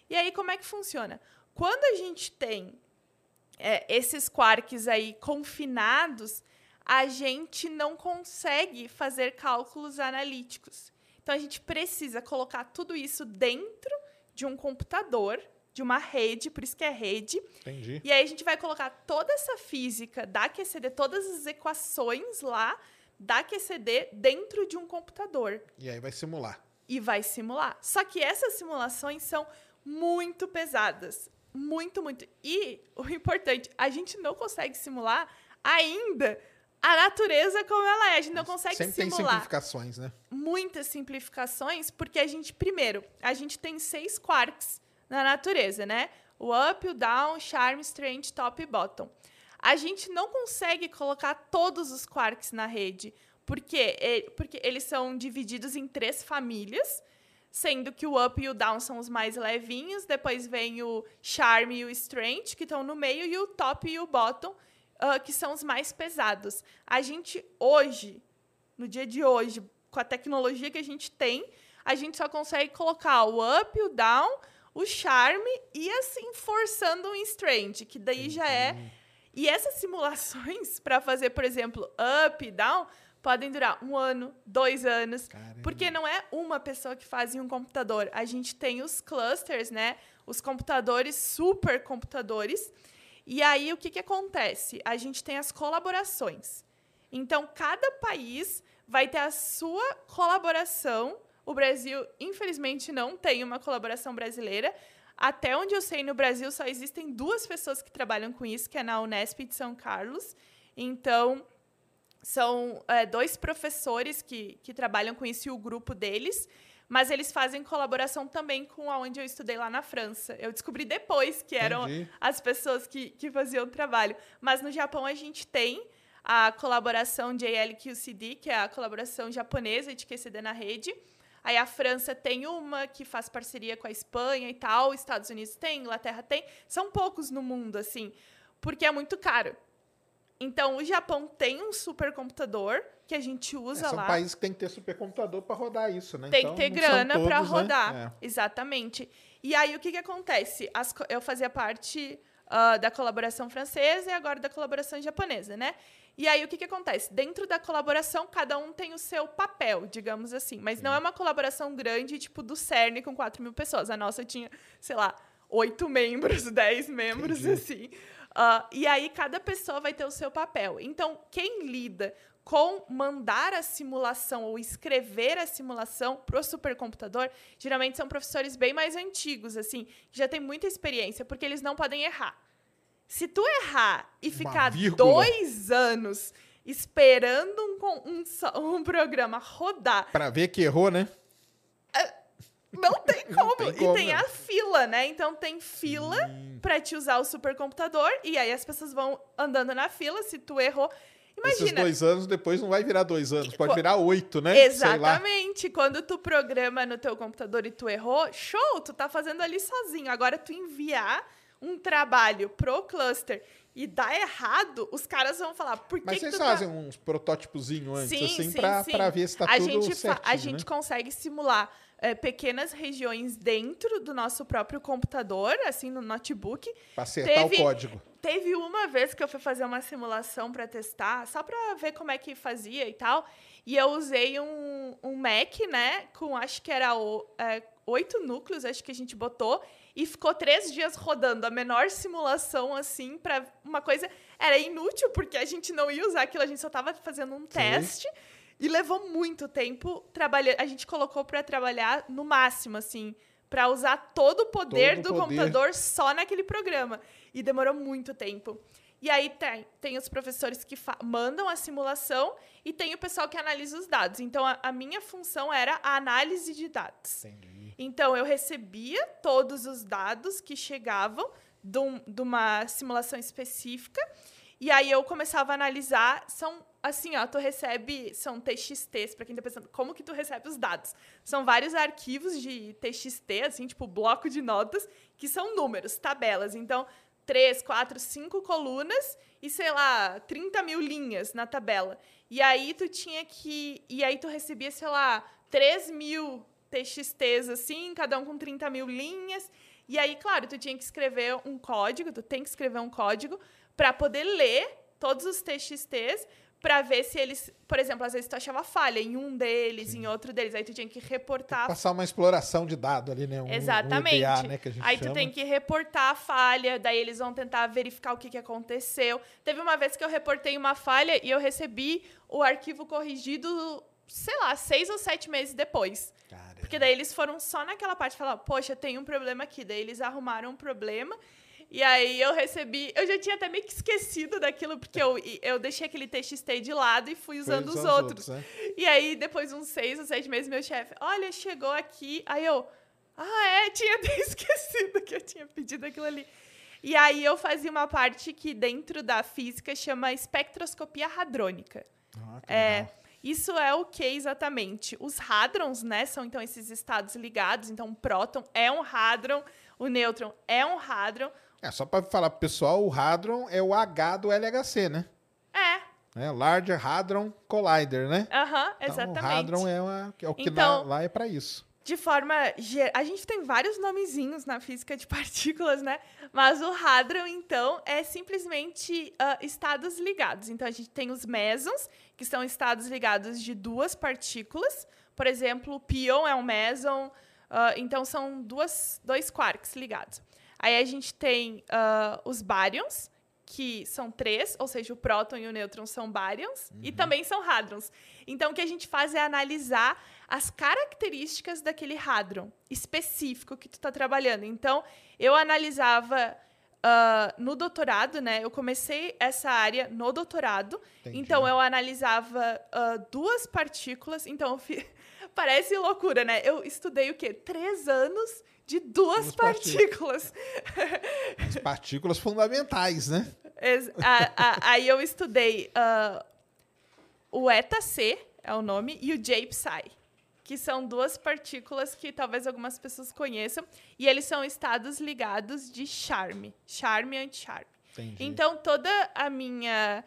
E aí, como é que funciona? Quando a gente tem é, esses quarks aí confinados, a gente não consegue fazer cálculos analíticos. Então a gente precisa colocar tudo isso dentro de um computador, de uma rede, por isso que é rede. Entendi. E aí a gente vai colocar toda essa física da QCD, todas as equações lá da QCD dentro de um computador E aí vai simular. e vai simular. Só que essas simulações são muito pesadas. Muito, muito. E o importante, a gente não consegue simular ainda a natureza como ela é. A gente não consegue Sempre tem simular simplificações, né? muitas simplificações, porque a gente, primeiro, a gente tem seis quarks na natureza, né? O up, o down, charm, strange, top e bottom. A gente não consegue colocar todos os quarks na rede, porque, é- porque eles são divididos em três famílias, sendo que o up e o down são os mais levinhos, depois vem o charm e o strange, que estão no meio, e o top e o bottom, ah, que são os mais pesados. A gente, hoje, no dia de hoje, com a tecnologia que a gente tem, a gente só consegue colocar o up, o down, o charme e assim forçando um strange, que daí já é. E essas simulações para fazer, por exemplo, up e down, podem durar um ano, dois anos, Caramba. porque não é uma pessoa que faz em um computador. A gente tem os clusters, né? Os computadores, supercomputadores. E aí o que, que acontece? A gente tem as colaborações. Então, cada país vai ter a sua colaboração. O Brasil, infelizmente, não tem uma colaboração brasileira. Até onde eu sei, no Brasil só existem duas pessoas que trabalham com isso, que é na Unesp de São Carlos. Então, são é, dois professores que, que trabalham com isso e o grupo deles, mas eles fazem colaboração também com aonde eu estudei lá na França. Eu descobri depois que eram Entendi. as pessoas que, que faziam o trabalho. Mas no Japão a gente tem a colaboração JLQCD, que é a colaboração japonesa de QCD na rede. Aí a França tem uma que faz parceria com a Espanha e tal, Estados Unidos tem, Inglaterra tem. São poucos no mundo, assim, porque é muito caro. Então, o Japão tem um supercomputador que a gente É, usa são lá. países que tem que ter supercomputador para rodar isso, né? Tem Então, que ter são grana todos, né? rodar. É. Exatamente. E aí, o que, que acontece? As eu fazia parte ah, da colaboração francesa e agora da colaboração japonesa, né? E aí, o que, que acontece? Dentro da colaboração, cada um tem o seu papel, digamos assim. Mas não é uma colaboração grande, tipo do CERN com 4 mil pessoas. A nossa tinha, sei lá, oito membros, 10 membros, assim. Ah, e aí, cada pessoa vai ter o seu papel. Então, quem lida com mandar a simulação ou escrever a simulação para o supercomputador, geralmente são professores bem mais antigos, assim, que já têm muita experiência, porque eles não podem errar. Se tu errar e ficar dois anos esperando um, um, um programa rodar Pra ver que errou, né? não tem como. tem e como, tem não. a fila, né? Então tem fila pra te usar o supercomputador e aí as pessoas vão andando na fila. Se tu errou, Esses imagina. dois anos depois não vai virar dois anos, pode virar oito, né? Exatamente. Quando tu programa no teu computador e tu errou, show, tu tá fazendo ali sozinho. Agora tu enviar um trabalho pro cluster e dar errado, os caras vão falar, por que Mas que vocês tá- fazem uns protótipozinhos antes, Sim, assim, pra ver se tá a tudo gente certinho, A né? gente consegue simular é, pequenas regiões dentro do nosso próprio computador, assim, no notebook. Pra acertar teve- o código. Teve uma vez que eu fui fazer uma simulação para testar, só para ver como é que fazia e tal. E eu usei um, um Mac, né? Com acho que era o- é, oito núcleos, acho que a gente botou. E ficou três dias rodando a menor simulação, assim, para uma coisa. Era inútil, porque a gente não ia usar aquilo, a gente só tava fazendo um teste. E levou muito tempo trabalhando. A gente colocou para trabalhar no máximo, assim, para usar todo o poder Todo do poder. computador só naquele programa. E demorou muito tempo. E aí tem, tem os professores que mandam a simulação e tem o pessoal que analisa os dados. Então, a, a minha função era a análise de dados. Então, eu recebia todos os dados que chegavam de, um- de uma simulação específica e aí eu começava a analisar. São assim, ó, tu recebe. São TXTs, para quem tá pensando, como que tu recebe os dados? São vários arquivos de TXT, assim, tipo bloco de notas, que são números, tabelas. Então, três, quatro, cinco colunas e, sei lá, 30 mil linhas na tabela. E aí tu tinha que. E aí tu recebia, sei lá, 3 mil TXTs, assim, cada um com 30 mil linhas. E aí, claro, tu tinha que escrever um código, tu tem que escrever um código para poder ler todos os TXTs para ver se eles, por exemplo, às vezes tu achava falha em um deles, em outro deles, aí tu tinha que reportar Passar uma exploração de dado ali, né? Um, Exatamente. Um né, que a gente Aí chama. tu tem que reportar a falha, daí eles vão tentar verificar o que, que aconteceu. Teve uma vez que eu reportei uma falha e eu recebi o arquivo corrigido, sei lá, seis ou sete meses depois. Caramba. Porque daí eles foram só naquela parte falar, poxa, tem um problema aqui. Daí eles arrumaram um problema. E aí eu recebi. Eu já tinha até meio que esquecido daquilo, porque eu, eu deixei aquele TXT de lado e fui usando os usando outros. né? E aí, depois de uns seis ou sete meses, meu chefe, olha, chegou aqui. Aí eu, ah, é, tinha até esquecido que eu tinha pedido aquilo ali. E aí eu fazia uma parte que dentro da física chama espectroscopia hadrônica. Ah, que É, legal. Isso é o que exatamente? Os hadrons, né, são então esses estados ligados. Então, o próton é um hadron, o nêutron é um hadron. É, só pra falar pro pessoal, o Hadron é o H do LHC, né? É, É, Larger Hadron Collider, né? aham, Então, exatamente. o Hadron é, uma, é o que Então- lá, lá é pra isso. de forma geral, a gente tem vários nomezinhos na física de partículas, né? Mas o hadron, então, é simplesmente ah, estados ligados. Então, a gente tem os mesons, que são estados ligados de duas partículas. Por exemplo, o pion é um meson, ah, então são duas, dois quarks ligados. Aí a gente tem ah, os baryons, que são três, ou seja, o próton e o nêutron são baryons, e também são hadrons. Então, o que a gente faz é analisar as características daquele hadron específico que tu está trabalhando. Então, eu analisava ah, no doutorado, né? Eu comecei essa área no doutorado. Entendi. Então, eu analisava ah, duas partículas. Então, fi- parece loucura, né? Eu estudei o quê? Três anos de duas, Duas partículas. As partículas fundamentais, né? A- a- aí eu estudei ah, o eta C, é o nome, e o J Psi, que são duas partículas que talvez algumas pessoas conheçam, e eles são estados ligados de charme, charme e anti-charme. Então, toda a minha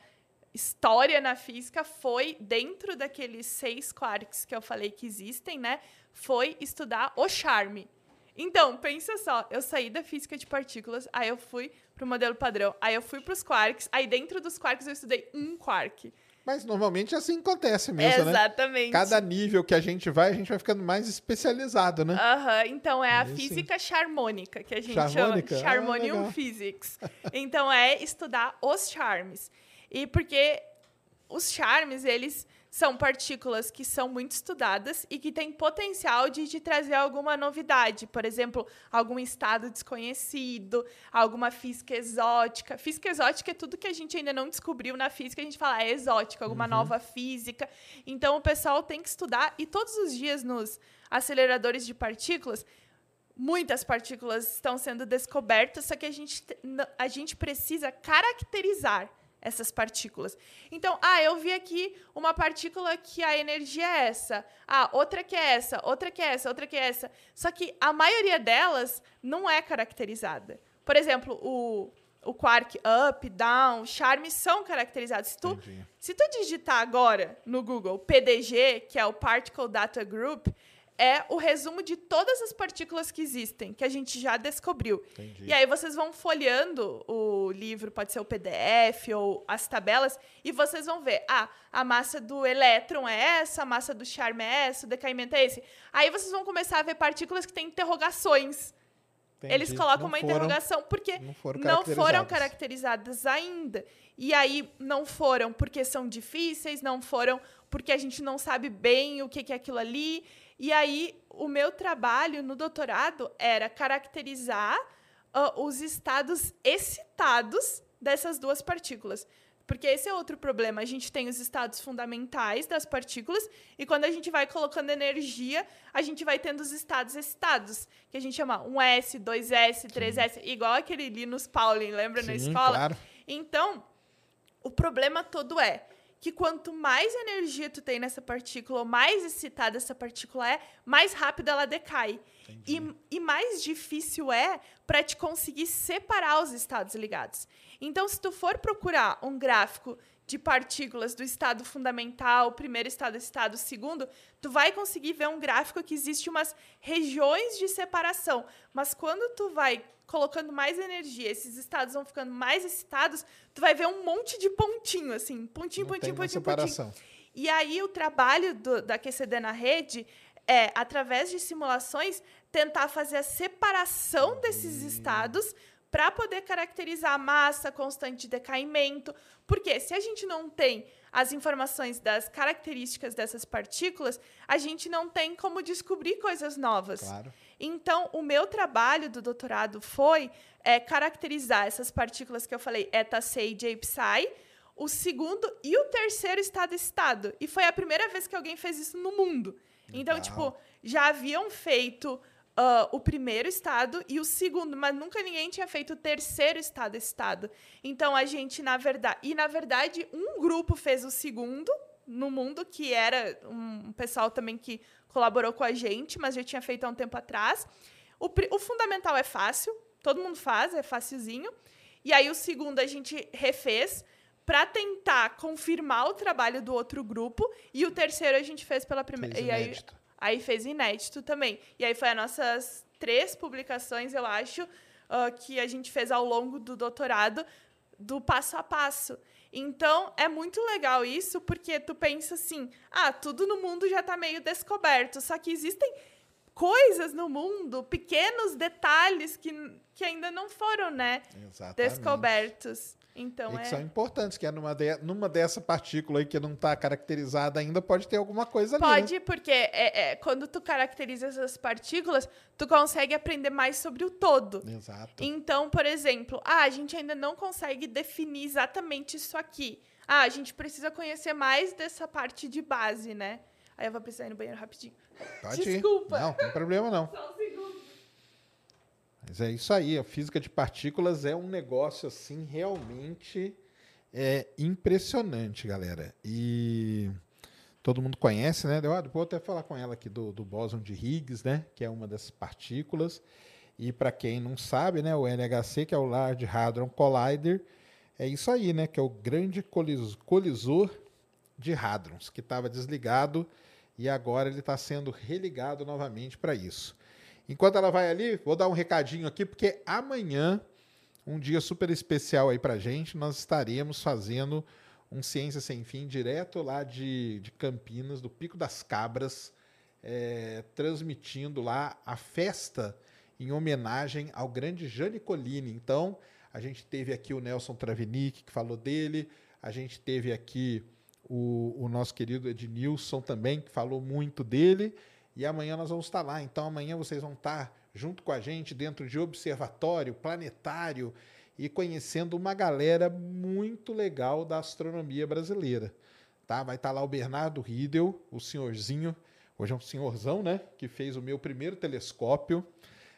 história na física foi, dentro daqueles seis quarks que eu falei que existem, né? Foi estudar o charme. Então, pensa só, eu saí da física de partículas, aí eu fui pro modelo padrão, aí eu fui pros quarks, aí dentro dos quarks eu estudei um quark. Mas normalmente assim acontece mesmo, né? Exatamente. Cada nível que a gente vai, a gente vai ficando mais especializado, né? Aham, então é a física charmônica, que a gente Charmônica? Ah, chama Charmonium legal. Physics. Então é estudar os charmes. E porque os charmes, eles são partículas que são muito estudadas e que têm potencial de te trazer alguma novidade. Por exemplo, algum estado desconhecido, alguma física exótica. Física exótica é tudo que a gente ainda não descobriu na física, a gente fala é exótica, alguma nova física. Então o pessoal tem que estudar e todos os dias nos aceleradores de partículas muitas partículas estão sendo descobertas, só que a gente, a gente precisa caracterizar essas partículas. Então, ah, eu vi aqui uma partícula que a energia é essa. Ah, outra que é essa, outra que é essa, outra que é essa. Só que a maioria delas não é caracterizada. Por exemplo, o, o quark up, down, charme são caracterizados. Se tu, Entendi. se tu digitar agora no Google PDG, que é o Particle Data Group, é o resumo de todas as partículas que existem, que a gente já descobriu. Entendi. E aí vocês vão folheando o livro, pode ser o PDF ou as tabelas, e vocês vão ver, ah, a massa do elétron é essa, a massa do charme é essa, o decaimento é esse. Aí vocês vão começar a ver partículas que têm interrogações. Entendi. Eles colocam Não uma foram- interrogação porque não foram não foram caracterizadas. ainda. E aí não foram porque são difíceis, não foram porque a gente não sabe bem o que é aquilo ali. E aí o meu trabalho no doutorado era caracterizar ah, os estados excitados dessas duas partículas. Porque esse é outro problema. A gente tem os estados fundamentais das partículas, e quando a gente vai colocando energia, a gente vai tendo os estados excitados, que a gente chama 1S, 2S, 3S, igual aquele Linus Pauling, lembra na Sim, escola? claro. Então, o problema todo é que quanto mais energia tu tem nessa partícula, ou mais excitada essa partícula é, mais rápido ela decai. E, e mais difícil é para te conseguir separar os estados ligados. Então, se tu for procurar um gráfico de partículas do estado fundamental, primeiro estado, estado segundo, tu vai conseguir ver um gráfico que existe umas regiões de separação. Mas quando tu vai colocando mais energia, esses estados vão ficando mais excitados, tu vai ver um monte de pontinho, assim, pontinho, Não pontinho, pontinho, pontinho. separação. E aí o trabalho do, da QCD na rede é, através de simulações, tentar fazer a separação desses estados para poder caracterizar a massa, constante de decaimento. Porque se a gente não tem as informações das características dessas partículas, a gente não tem como descobrir coisas novas. Claro. Então, o meu trabalho do doutorado foi é, caracterizar essas partículas que eu falei, eta, C e J psi, o segundo e o terceiro estado-estado. E foi a primeira vez que alguém fez isso no mundo. Então, Legal. tipo, já haviam feito ah, o primeiro estado e o segundo, mas nunca ninguém tinha feito o terceiro estado-estado. Então, a gente, na verdade... E, na verdade, um grupo fez o segundo no mundo, que era um pessoal também que colaborou com a gente, mas já tinha feito há um tempo atrás. O, o fundamental é fácil, todo mundo faz, é facilzinho. E aí o segundo a gente refez para tentar confirmar o trabalho do outro grupo e o terceiro a gente fez pela primeira e aí inédito. Aí fez inédito também. E aí foi as nossas três publicações, eu acho, ah, que a gente fez ao longo do doutorado do passo a passo. Então, é muito legal isso, porque tu pensa assim, ah, tudo no mundo já está meio descoberto, só que existem coisas no mundo, pequenos detalhes que, que ainda não foram, né, Exatamente. descobertos. Então, E que é... são importantes, que é numa, de, numa dessa partícula aí que não está caracterizada ainda, pode ter alguma coisa ali. né? Pode, porque é, é, quando tu caracteriza essas partículas, tu consegue aprender mais sobre o todo. Exato. Então, por exemplo, ah, a gente ainda não consegue definir exatamente isso aqui. Ah, a gente precisa conhecer mais dessa parte de base, né? Aí eu vou precisar ir no banheiro rapidinho. Pode Desculpa. ir. Não, não tem problema não. Só um. Mas é isso aí, a física de partículas é um negócio assim realmente é impressionante, galera. E todo mundo conhece, né? Eu vou até falar com ela aqui do, do bóson de Higgs, né? Que é uma dessas partículas. E para quem não sabe, né? O LHC, que é o Large Hadron Collider, É isso aí, né? Que é o grande colis- colisor de hadrons, que estava desligado e agora ele está sendo religado novamente para isso. Enquanto ela vai ali, vou dar um recadinho aqui, porque amanhã, um dia super especial aí para gente, nós estaremos fazendo um Ciência Sem Fim direto lá de, de Campinas, do Pico das Cabras, é, transmitindo lá a festa em homenagem ao grande Jane Colline. Então, a gente teve aqui o Nelson Travinic, que falou dele, a gente teve aqui o, o nosso querido Ednilson também, que falou muito dele, e amanhã nós vamos estar lá. Então, amanhã vocês vão estar junto com a gente dentro de observatório, planetário e conhecendo uma galera muito legal da astronomia brasileira. Tá? Vai estar lá o Bernardo Riedel, o senhorzinho, hoje é um senhorzão, né? Que fez o meu primeiro telescópio.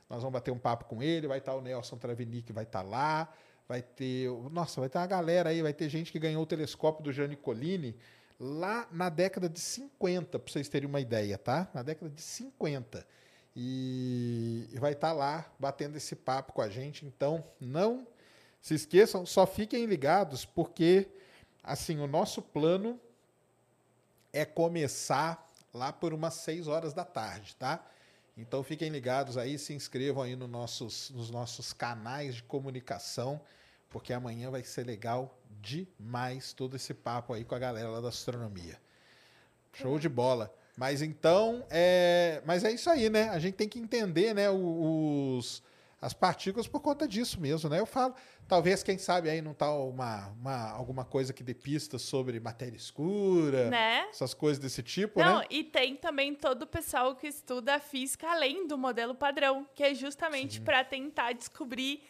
Nós vamos bater um papo com ele, vai estar o Nelson Travini, que vai estar lá, vai ter. Nossa, vai ter uma galera aí, vai ter gente que ganhou o telescópio do Gianni Collini lá na década de 50, para vocês terem uma ideia, tá? Na década de 50. E vai estar lá batendo esse papo com a gente. Então, não se esqueçam, só fiquem ligados, porque assim, o nosso plano é começar lá por umas 6 horas da tarde, tá? Então fiquem ligados aí, se inscrevam aí no nossos, nos nossos canais de comunicação, porque amanhã vai ser legal demais todo esse papo aí com a galera lá da astronomia. Show de bola. Mas então, é, mas é isso aí, né? A gente tem que entender, né, os, as partículas por conta disso mesmo, né? Eu falo, talvez quem sabe aí não tá uma, uma alguma coisa que dê pistas sobre matéria escura, Né? essas coisas desse tipo, Não, né? e tem também todo o pessoal que estuda a física além do modelo padrão, que é justamente para tentar descobrir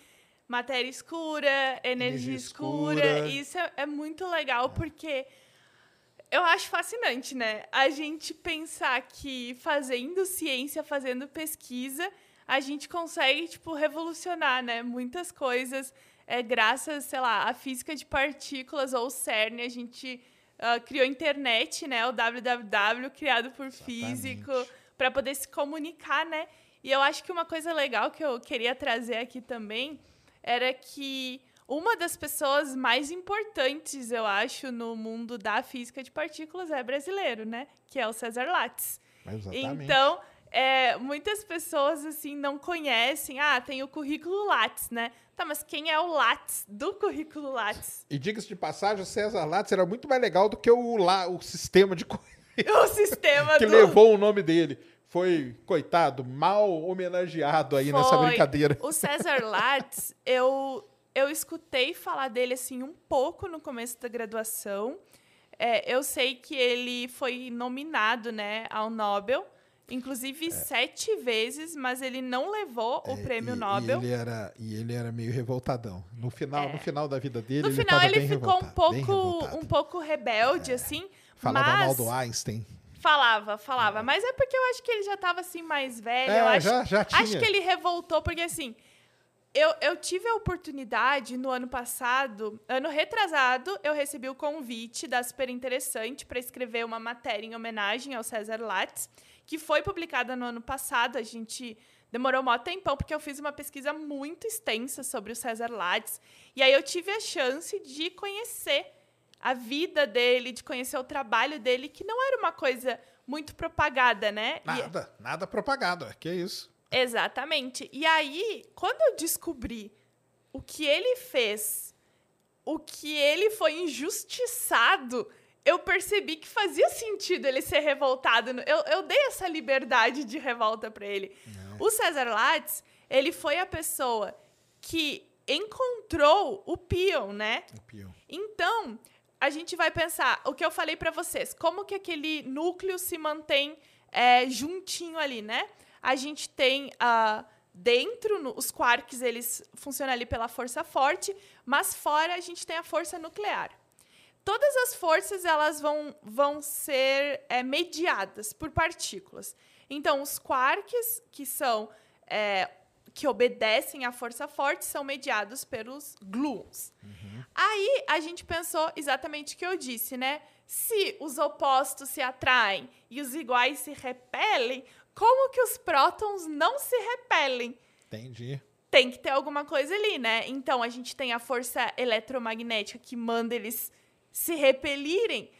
matéria escura, energia, escura. escura. Isso é, é muito legal porque eu acho fascinante, né? A gente pensar que fazendo ciência, fazendo pesquisa, a gente consegue, tipo, revolucionar, né? Muitas coisas, é, graças, sei lá, à física de partículas ou CERN, a gente ah, criou a internet, né? O www, criado por físico, para poder se comunicar, né? E eu acho que uma coisa legal que eu queria trazer aqui também era que uma das pessoas mais importantes, eu acho, no mundo da física de partículas é brasileiro, né? Que é o César Lattes. Exatamente. Então, é, muitas pessoas, assim, não conhecem. Ah, tem o currículo Lattes, né? Tá, mas quem é o Lattes do currículo Lattes? E diga-se de passagem, o César Lattes era muito mais legal do que o, lá, o sistema de O sistema que do... levou o nome dele. Foi, coitado, mal homenageado aí nessa Foi. brincadeira. O César Lattes, eu, eu escutei falar dele assim um pouco no começo da graduação. É, eu sei que ele foi nominado né, ao Nobel, inclusive sete vezes, mas ele não levou o prêmio É. E- Nobel. E ele, era, e ele era meio revoltadão. No final, no final da vida dele, É. No ele final ele ficou um pouco. É. um pouco rebelde, assim. Falava mas... mal do Einstein. Falava, falava. Mas é porque eu acho que ele já tava assim mais velho. É, eu acho, já- já acho tinha. que ele revoltou, porque assim. Eu, eu tive a oportunidade no ano passado, ano retrasado, eu recebi o convite da Super Interessante para escrever uma matéria em homenagem ao César Lattes, que foi publicada no ano passado. A gente demorou mó tempão, porque eu fiz uma pesquisa muito extensa sobre o César Lattes. E aí eu tive a chance de conhecer a vida dele, de conhecer o trabalho dele, que não era uma coisa muito propagada, né? E- Nada, nada propagado. é, Que isso. Exatamente. E aí, quando eu descobri o que ele fez, o que ele foi injustiçado, eu percebi que fazia sentido ele ser revoltado. Eu, eu dei essa liberdade de revolta para ele. O César Lattes, ele foi a pessoa que encontrou o peão, né? O peão. Então, a gente vai pensar o que eu falei pra vocês, como que aquele núcleo se mantém é, juntinho ali, né? A gente tem ah, dentro no- os quarks eles funcionam ali pela força forte, mas fora a gente tem a força nuclear. Todas as forças elas vão, vão ser é, mediadas por partículas. Então, os quarks, que são é, que obedecem à força forte, são mediados pelos gluons. Aí a gente pensou exatamente o que eu disse, né? Se os opostos se atraem e os iguais se repelem, como que os prótons não se repelem? Entendi. tem que ter alguma coisa ali, né? Então a gente tem a força eletromagnética que manda eles se repelirem.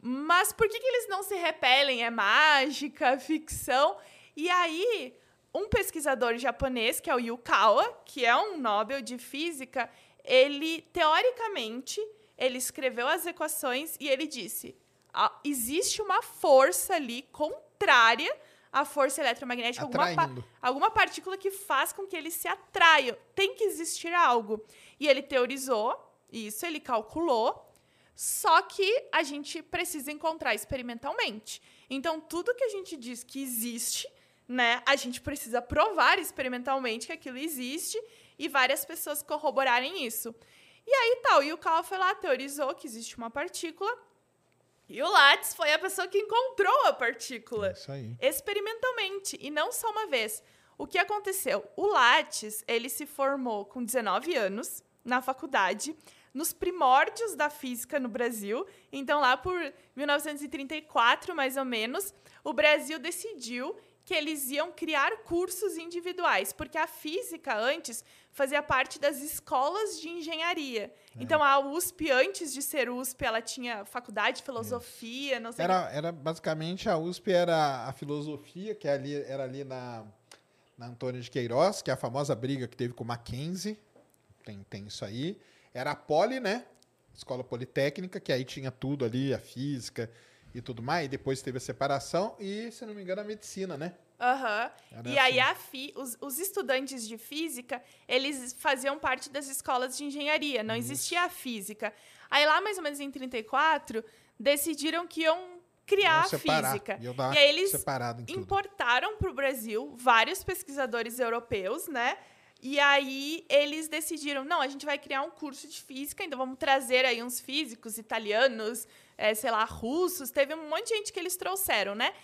Mas por que, que eles não se repelem? É mágica, ficção? E aí, um pesquisador japonês, que é o Yukawa, que é um Nobel de Física, ele, teoricamente, ele escreveu as equações e ele disse: "Ah, existe uma força ali contrária à força eletromagnética, alguma, pa- alguma partícula que faz com que eles se atraiam. Tem que existir algo. E ele teorizou isso, ele calculou, só que a gente precisa encontrar experimentalmente. Então, tudo que a gente diz que existe, né, a gente precisa provar experimentalmente que aquilo existe e várias pessoas corroborarem isso. E aí tal, e o Carl foi lá, teorizou que existe uma partícula, e o Lattes foi a pessoa que encontrou a partícula Isso aí. experimentalmente e não só uma vez. O que aconteceu? O Lattes, ele se formou com 19 anos na faculdade, nos primórdios da física no Brasil. Então, lá por 1934, mais ou menos, o Brasil decidiu que eles iam criar cursos individuais, porque a física antes fazia parte das escolas de engenharia. Então, a USP, antes de ser USP, ela tinha faculdade de filosofia, não sei Era, era basicamente a USP era a filosofia, que é ali, era ali na, na Antônio de Queiroz, que é a famosa briga que teve com o Mackenzie. Tem, tem isso aí. Era a Poli, né? Escola Politécnica, que aí tinha tudo ali, a física e tudo mais. E depois teve a separação e, se não me engano, a medicina, né? Aham. Era E aí assim. a fi, os, os estudantes de física, eles faziam parte das escolas de engenharia, não existia a física. Aí lá mais ou menos em 34, decidiram que iam criar Iam a separar, física. E aí eles importaram para o Brasil vários pesquisadores europeus, né? E aí eles decidiram, não, a gente vai criar um curso de física, então vamos trazer aí uns físicos italianos, eh, sei lá, russos, teve um monte de gente que eles trouxeram, né?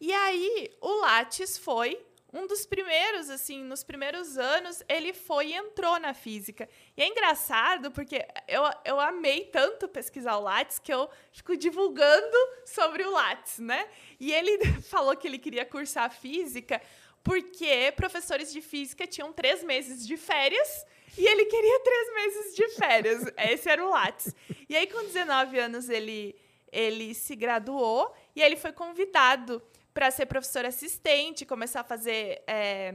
E aí o Lattes foi um dos primeiros, assim, nos primeiros anos, ele foi e entrou na física. E é engraçado porque eu, eu amei tanto pesquisar o Lattes que eu fico divulgando sobre o Lattes, né? E ele falou que ele queria cursar física porque professores de física tinham três meses de férias e ele queria três meses de férias. Esse era o Lattes. E aí, com 19 anos, ele, ele se graduou e ele foi convidado para ser professor assistente, começar a fazer é,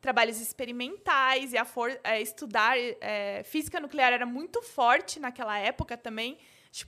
trabalhos experimentais e a for- é, estudar. é, física nuclear era muito forte naquela época também,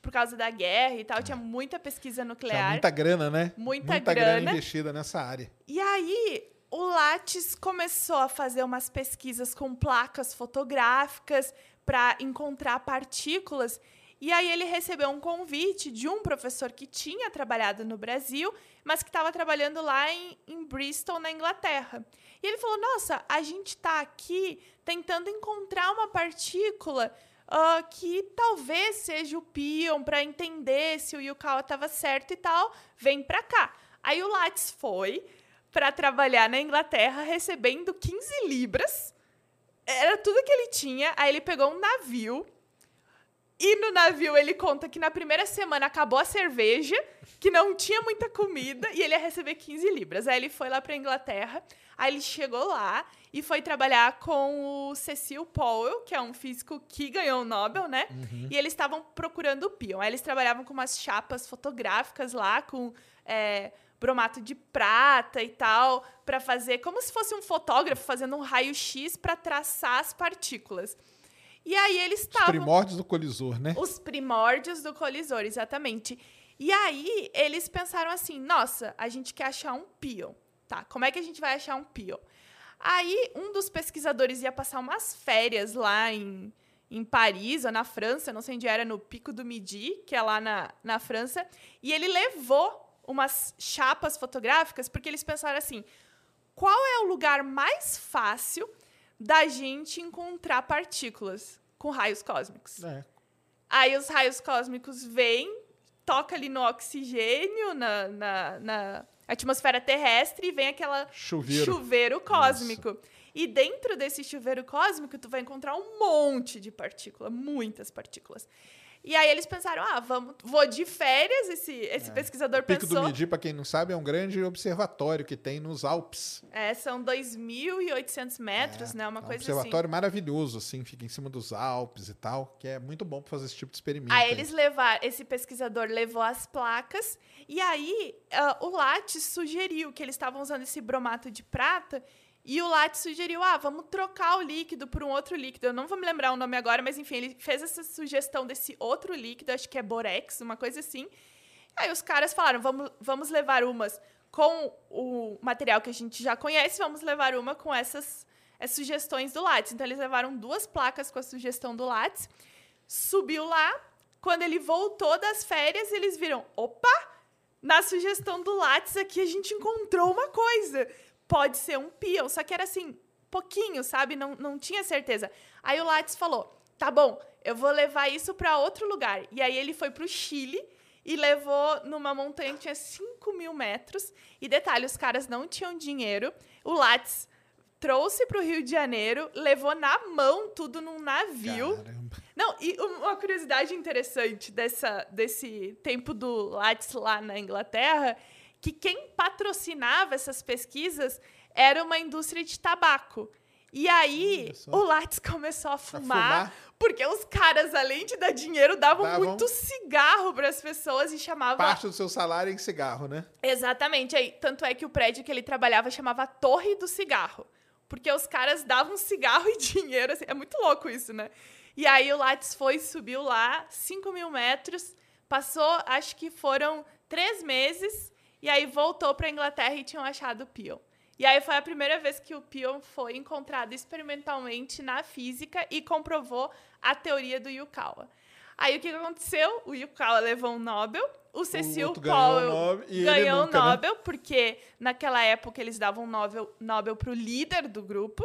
por causa da guerra e tal, tinha muita pesquisa Tinha nuclear. muita grana, né? Muita grana grana. investida nessa área. E aí, o Lattes começou a fazer umas pesquisas com placas fotográficas para encontrar partículas. E aí ele recebeu um convite de um professor que tinha trabalhado no Brasil, mas que estava trabalhando lá em, em Bristol, na Inglaterra. E ele falou: Nossa, a gente está aqui tentando encontrar uma partícula ah, que talvez seja o pion para entender se o Yukawa estava certo e tal. Vem para cá. Aí o Lattes foi para trabalhar na Inglaterra recebendo 15 libras. Era tudo que ele tinha. Aí ele pegou um navio. E no navio ele conta que na primeira semana acabou a cerveja, que não tinha muita comida e ele ia receber 15 libras. Aí ele foi lá para Inglaterra. Aí ele chegou lá e foi trabalhar com o Cecil Powell, que é um físico que ganhou o Nobel, né? E eles estavam procurando o pion. Aí eles trabalhavam com umas chapas fotográficas lá, com é, bromato de prata e tal, para fazer como se fosse um fotógrafo fazendo um raio-x para traçar as partículas. E aí eles Os estavam primórdios do colisor, né? os primórdios do colisor, exatamente. E aí eles pensaram assim: nossa, a gente quer achar um pion. Tá, como é que a gente vai achar um pion? Aí um dos pesquisadores ia passar umas férias lá em, em Paris ou na França, não sei onde era, no Pico do Midi, que é lá na, na França, e ele levou umas chapas fotográficas porque eles pensaram assim: qual é o lugar mais fácil da gente encontrar partículas com raios cósmicos? É. Aí os raios cósmicos vêm, toca ali no oxigênio, na, na, na atmosfera terrestre, e vem aquela Chuveiro. chuveiro cósmico. E dentro desse chuveiro cósmico, tu vai encontrar um monte de partícula, muitas partículas. E aí eles pensaram, ah, vamos, vou de férias, esse, esse pesquisador É. Pico pensou. do Midi, para quem não sabe, é um grande observatório que tem nos Alpes. É, são 2.800 metros, né? Uma É um coisa observatório maravilhoso, assim, fica em cima dos Alpes e tal, que é muito bom para fazer esse tipo de experimento. Aí aí. eles levaram, esse pesquisador levou as placas, e aí ah, o Lattes sugeriu que eles estavam usando esse bromato de prata, e o Lattes sugeriu, ah, vamos trocar o líquido por um outro líquido. Eu não vou me lembrar o nome agora, mas enfim, ele fez essa sugestão desse outro líquido, acho que é borex, uma coisa assim. Aí os caras falaram, vamos, vamos levar umas com o material que a gente já conhece, vamos levar uma com essas, essas sugestões do Lattes. Então eles levaram duas placas com a sugestão do Lattes, subiu lá, quando ele voltou das férias, eles viram, opa, na sugestão do Lattes aqui a gente encontrou uma coisa. Pode ser um peão, só que era assim, pouquinho, sabe? Não, não tinha certeza. Aí o Lattes falou, tá bom, eu vou levar isso para outro lugar. E aí ele foi pro Chile e levou numa montanha que tinha 5 mil metros. E detalhe, os caras não tinham dinheiro. O Lattes trouxe para o Rio de Janeiro, levou na mão tudo num navio. Caramba. Não, e uma curiosidade interessante dessa, desse tempo do Lattes lá na Inglaterra, que quem patrocinava essas pesquisas era uma indústria de tabaco. E aí, o Lattes começou a fumar, fumar. porque os caras, além de dar dinheiro, davam, Davam muito cigarro para as pessoas e chamavam Parte do seu salário em cigarro, né? Exatamente. Aí, tanto é que o prédio que ele trabalhava chamava Torre do Cigarro. Porque os caras davam cigarro e dinheiro. assim, é muito louco isso, né? E aí o Lattes foi, subiu lá, 5 mil metros, passou, acho que foram três meses, e aí voltou para Inglaterra e tinham achado o Pion. E aí foi a primeira vez que o Pion foi encontrado experimentalmente na física e comprovou a teoria do Yukawa. Aí o que aconteceu? O Yukawa levou um Nobel, o Cecil outro ganhou o Powell Nobel ganhou o nunca, né? Nobel, porque naquela época eles davam Nobel, Nobel para o líder do grupo,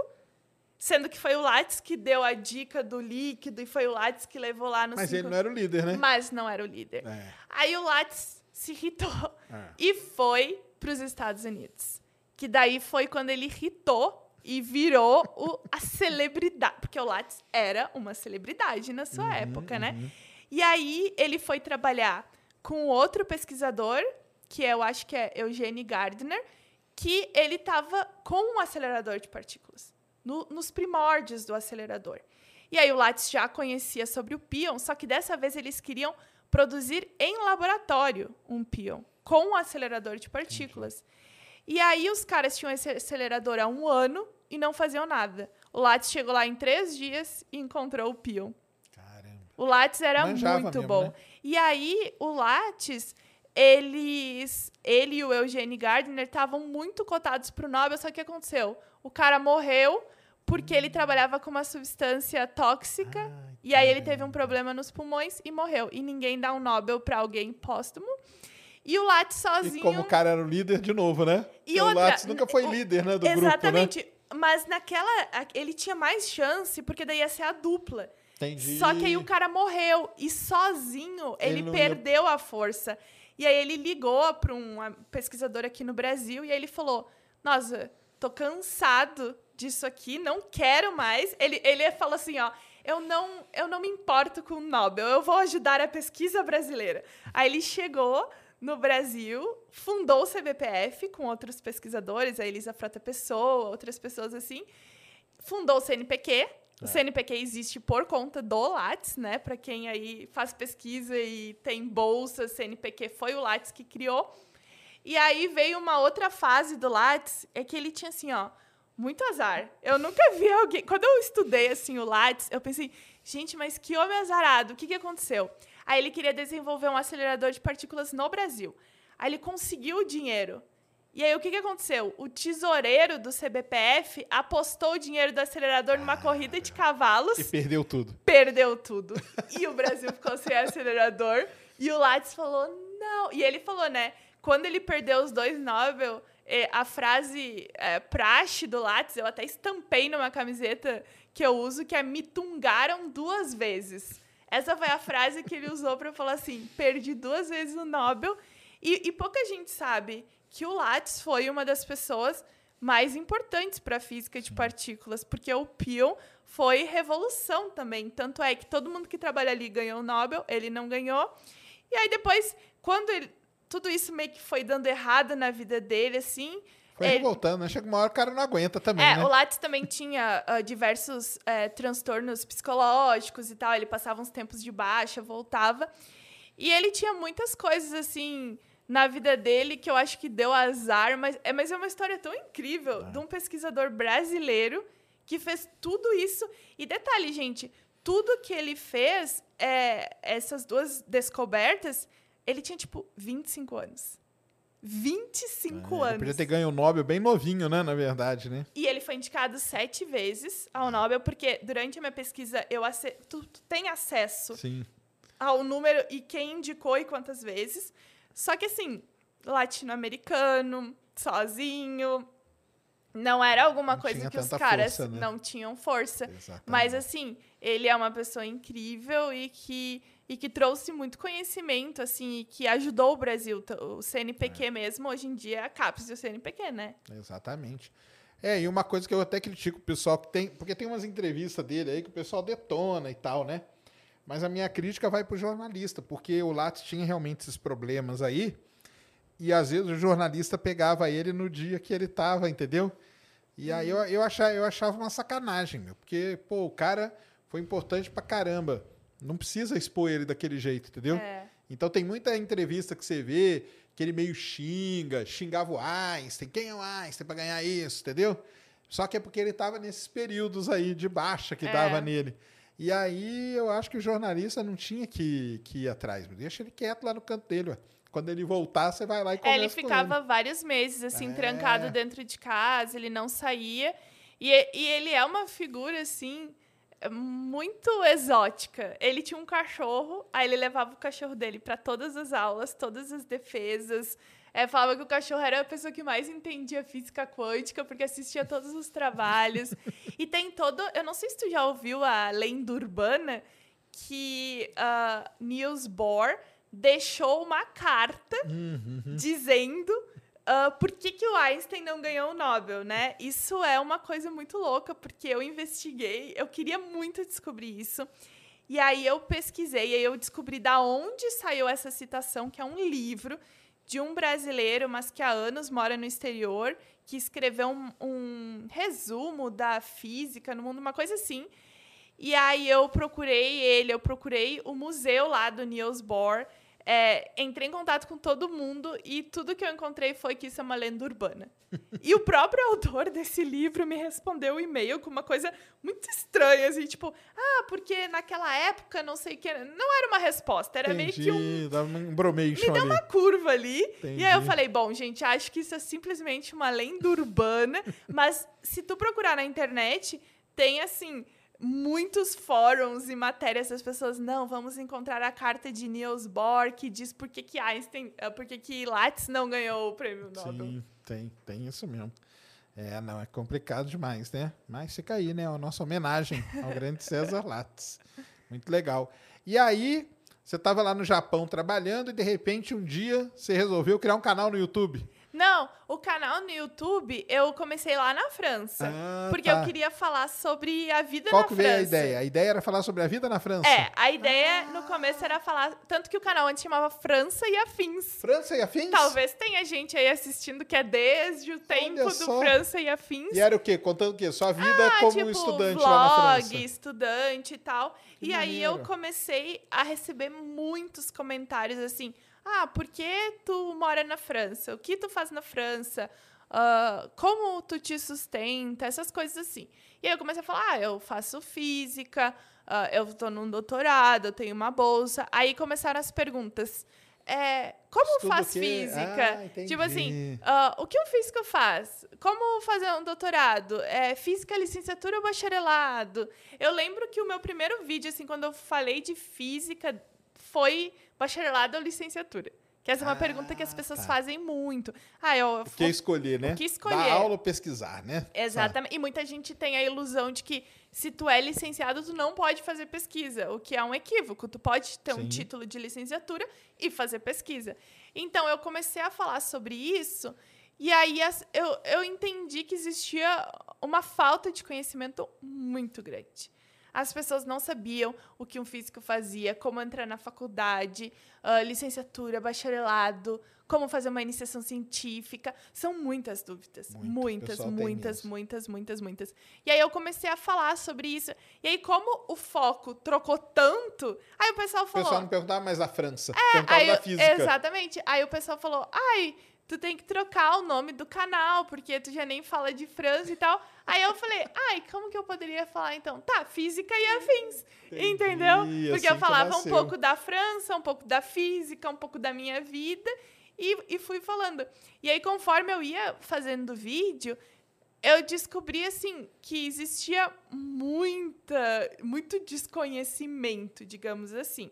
sendo que foi o Lattes que deu a dica do líquido e foi o Lattes que levou lá no Mas cinco- ele não era o líder, né? Mas não era o líder. É. Aí o Lattes se irritou É. e foi para os Estados Unidos. Que daí foi quando ele irritou e virou o, a celebridade. Porque o Lattes era uma celebridade na sua Uhum, época, né? E aí ele foi trabalhar com outro pesquisador, que eu acho que é Eugene Gardner, que ele estava com um acelerador de partículas, no- nos primórdios do acelerador. E aí o Lattes já conhecia sobre o pion, só que dessa vez eles queriam produzir em laboratório um pion com um acelerador de partículas. E aí os caras tinham esse acelerador há um ano e não faziam nada. O Lattes chegou lá em três dias e encontrou o pion. Caramba. O Lattes era Manjava muito mesmo, bom. né? E aí, o Lattes, eles, ele e o Eugene Gardner estavam muito cotados para o Nobel, só que o que aconteceu? O cara morreu porque ele trabalhava com uma substância tóxica Hum. E aí ele teve um problema nos pulmões e morreu. E ninguém dá um Nobel para alguém póstumo. E o Lattes sozinho... E como o cara era o líder de novo, né? E Porque o outra, Lattes nunca foi o- líder, né, do grupo, Exatamente. Mas naquela... Ele tinha mais chance, porque daí ia ser a dupla. né? Entendi. Só que aí o cara morreu e sozinho ele, Ele não ia- perdeu a força. E aí ele ligou para um pesquisador aqui no Brasil e aí ele falou: Nossa, tô cansado disso aqui, não quero mais. Ele, ele falou assim: Ó, eu não, eu não me importo com o Nobel, eu vou ajudar a pesquisa brasileira. Aí ele chegou no Brasil, fundou o CBPF com outros pesquisadores, a Elisa Frota Pessoa, outras pessoas assim fundou o CNPq. O CNPq existe por conta do Lattes, né? Para quem aí faz pesquisa e tem bolsa, CNPq foi o Lattes que criou. E aí veio uma outra fase do Lattes, é que ele tinha assim, ó, muito azar. Eu nunca vi alguém. Quando eu estudei assim o Lattes, eu pensei, gente, mas que homem azarado, o que, que aconteceu? Aí ele queria desenvolver um acelerador de partículas no Brasil. Aí ele conseguiu o dinheiro. E aí, o que, que aconteceu? O tesoureiro do CBPF apostou o dinheiro do acelerador numa corrida de cavalos, E perdeu tudo. perdeu tudo. E o Brasil ficou sem acelerador. E o Lattes falou, não. E ele falou, né? Quando ele perdeu os dois Nobel, eh, a frase eh, praxe do Lattes, eu até estampei numa camiseta que eu uso, que é me tungaram duas vezes. Essa foi a frase que ele usou para falar assim: perdi duas vezes o Nobel. E, e pouca gente sabe que o Lattes foi uma das pessoas mais importantes para a física de partículas, porque o pion foi revolução também. Tanto é que todo mundo que trabalha ali ganhou o Nobel, ele não ganhou. E aí depois, quando ele, tudo isso meio que foi dando errado na vida dele, assim, Foi ele- revoltando, né? Chega uma hora que o cara não aguenta também, é, né? o Lattes também tinha ah, diversos eh, transtornos psicológicos e tal. Ele passava uns tempos de baixa, voltava. E ele tinha muitas coisas, assim, na vida dele que eu acho que deu azar. Mas é, mas é uma história tão incrível de um pesquisador brasileiro que fez tudo isso. E detalhe, gente, tudo que ele fez, é, essas duas descobertas, ele tinha, tipo, 25 anos. 25 É, Ele anos. podia ter ganho o Nobel bem novinho, né? Na verdade, né? E ele foi indicado sete vezes ao Nobel, porque durante a minha pesquisa eu ace- tu, tu tem acesso Sim. ao número e quem indicou e quantas vezes. Só que assim, latino-americano, sozinho, não era alguma Não coisa que os caras força, né? não tinham força. Exatamente. Mas assim, ele é uma pessoa incrível e que e que trouxe muito conhecimento assim e que ajudou o Brasil, o CNPq mesmo, hoje em dia é a CAPES do CNPq, né? Exatamente. É, e uma coisa que eu até critico o pessoal que tem. Porque tem umas entrevistas dele aí que o pessoal detona e tal, né? Mas a minha crítica vai pro jornalista, porque o Lattes tinha realmente esses problemas aí. E às vezes o jornalista pegava ele no dia que ele tava, entendeu? E aí eu, eu, achava, eu achava uma sacanagem, meu. Porque, pô, o cara foi importante pra caramba. Não precisa expor ele daquele jeito, entendeu? É. Então tem muita entrevista que você vê que ele meio xinga, xingava o Einstein, quem é o Einstein para ganhar isso, entendeu? Só que é porque ele estava nesses períodos aí de baixa que É. dava nele. E aí eu acho que o jornalista não tinha que, que ir atrás, deixa ele quieto lá no canto dele. ué. Quando ele voltar, você vai lá e É, conversa ele com ficava vários meses, assim, É. trancado dentro de casa, ele não saía. E, e ele é uma figura, assim, muito exótica. Ele tinha um cachorro, aí ele levava o cachorro dele para todas as aulas, todas as defesas. É, falava que o cachorro era a pessoa que mais entendia física quântica, porque assistia todos os trabalhos. e tem todo. Eu não sei se tu já ouviu a lenda urbana que uh, Niels Bohr deixou uma carta dizendo ah, por que, que o Einstein não ganhou o Nobel, né? Isso é uma coisa muito louca, porque eu investiguei, eu queria muito descobrir isso. E aí eu pesquisei, e aí eu descobri da onde saiu essa citação, que é um livro de um brasileiro, mas que há anos mora no exterior, que escreveu um, um resumo da física no mundo, uma coisa assim. E aí eu procurei ele, eu procurei o museu lá do Niels Bohr, é, entrei em contato com todo mundo e tudo que eu encontrei foi que isso é uma lenda urbana. e o próprio autor desse livro me respondeu o e-mail com uma coisa muito estranha, assim, tipo, ah, porque naquela época não sei o que. Não era uma resposta, era meio que um Entendi, dava um bromation me deu ali. uma curva ali. E aí eu Entendi. falei, bom, gente, acho que isso é simplesmente uma lenda urbana, mas se tu procurar na internet, tem assim muitos fóruns e matérias das pessoas, não, vamos encontrar a carta de Niels Bohr que diz por que que Einstein, eh, por que que Lattes não ganhou o prêmio Nobel. Sim, tem, tem isso mesmo. É, não, é complicado demais, né? Mas fica aí, né? A nossa homenagem ao grande César Lattes. Muito legal. E aí, você estava lá no Japão trabalhando e de repente um dia você resolveu criar um canal no YouTube. Não, o canal no YouTube eu comecei lá na França, Ah, porque tá. eu queria falar sobre a vida Qual na que França. veio a ideia? A ideia era falar sobre a vida na França. É, a ideia no começo era falar. Tanto que o canal antes chamava França e Afins. França e afins? Talvez tenha gente aí assistindo que é desde o tempo do. França e Afins. E era o quê? Contando o quê? Sua vida Ah, como tipo, estudante vlog, lá na França. estudante e tal. Que e aí eu maneiro. comecei a receber muitos comentários assim: ah, por que tu mora na França? O que tu faz na França? Ah, como tu te sustenta? Essas coisas assim. E aí eu comecei a falar: ah, eu faço física, ah, eu tô num doutorado, eu tenho uma bolsa. Aí começaram as perguntas. É, como Estudo faz o quê? física? Ah, tipo assim, ah, o que um físico faz? Como fazer um doutorado? É física, licenciatura ou bacharelado? Eu lembro que o meu primeiro vídeo, assim, quando eu falei de física, foi bacharelado ou licenciatura. Que essa é uma Ah, pergunta que as pessoas tá. fazem muito. Ah, eu O que escolher, né? O que escolher. Dar aula ou pesquisar, né? Exatamente. E muita gente tem a ilusão de que se tu é licenciado, tu não pode fazer pesquisa, o que é um equívoco. Tu pode ter um Sim. título de licenciatura e fazer pesquisa. Então eu comecei a falar sobre isso E aí eu, eu entendi que existia uma falta de conhecimento muito grande. As pessoas não sabiam o que um físico fazia, como entrar na faculdade, ah, licenciatura, bacharelado, como fazer uma iniciação científica. São muitas dúvidas. Muito, o muitas, muitas, muitas, muitas, muitas. E aí eu comecei a falar sobre isso. E aí, como o foco trocou tanto, aí o pessoal O falou. pessoal não perguntava mais da França, perguntava Aí da física. Exatamente. Aí o pessoal falou: ai, tu tem que trocar o nome do canal, porque tu já nem fala de França e tal. Aí eu falei, ai, como que eu poderia falar então? Tá, física e afins. Entendi, Entendeu? Porque assim eu falava um pouco da França, um pouco da física, um pouco da minha vida e, e fui falando. E aí, conforme eu ia fazendo vídeo, eu descobri assim que existia muita, muito desconhecimento, digamos assim.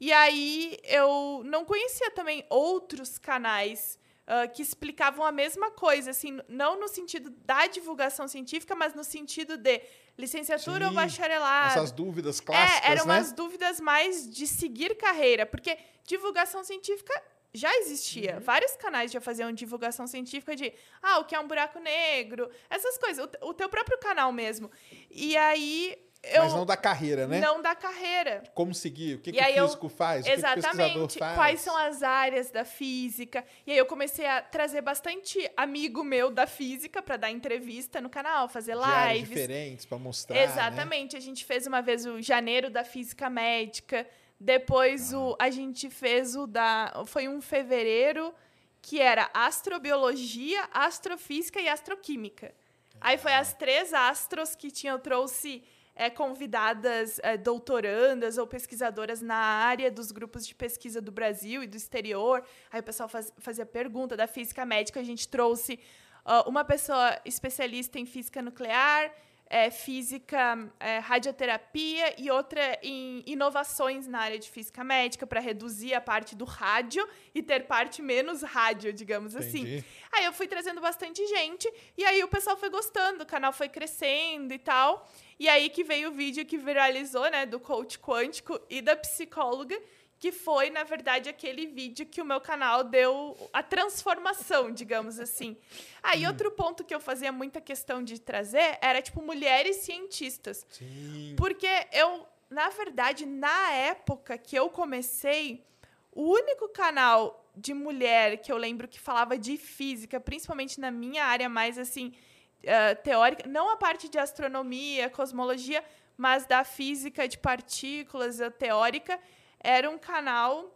E aí eu não conhecia também outros canais ah, que explicavam a mesma coisa, assim, não no sentido da divulgação científica, mas no sentido de licenciatura ou Sim, bacharelado. Essas dúvidas clássicas, É, eram né? umas dúvidas mais de seguir carreira, porque divulgação científica já existia. Uhum. Vários canais já faziam divulgação científica de, ah, o que é um buraco negro, essas coisas. O, o teu próprio canal mesmo. E aí eu Mas não da carreira, né? não da carreira. Como seguir? O que, que o eu- físico faz? O que, que Exatamente. faz? Quais são as áreas da física? E aí eu comecei a trazer bastante amigo meu da física para dar entrevista no canal, fazer De áreas lives. diferentes pra mostrar, né? Exatamente. A gente fez uma vez o janeiro da física médica. Depois o, a gente fez o da. Foi um fevereiro que era astrobiologia, astrofísica e astroquímica. Aí foi as três astros que tinham, eu trouxe é, convidadas é, doutorandas ou pesquisadoras na área dos grupos de pesquisa do Brasil e do exterior. Aí o pessoal faz- fazia pergunta da física médica, a gente trouxe ah, uma pessoa especialista em física nuclear, é, física, é, radioterapia e outra em inovações na área de física médica para reduzir a parte do rádio e ter parte menos rádio, digamos assim. Entendi. Aí eu fui trazendo bastante gente e aí o pessoal foi gostando, o canal foi crescendo e tal. E aí que veio o vídeo que viralizou, né, do coach quântico e da psicóloga, que foi, na verdade, aquele vídeo que o meu canal deu a transformação, digamos assim. Aí outro ponto que eu fazia muita questão de trazer era tipo mulheres cientistas. Sim. Porque eu, na verdade, na época que eu comecei, o único canal de mulher que eu lembro que falava de física, principalmente na minha área mais assim, ah, teórica, não a parte de astronomia, cosmologia, mas da física de partículas, a teórica, era um canal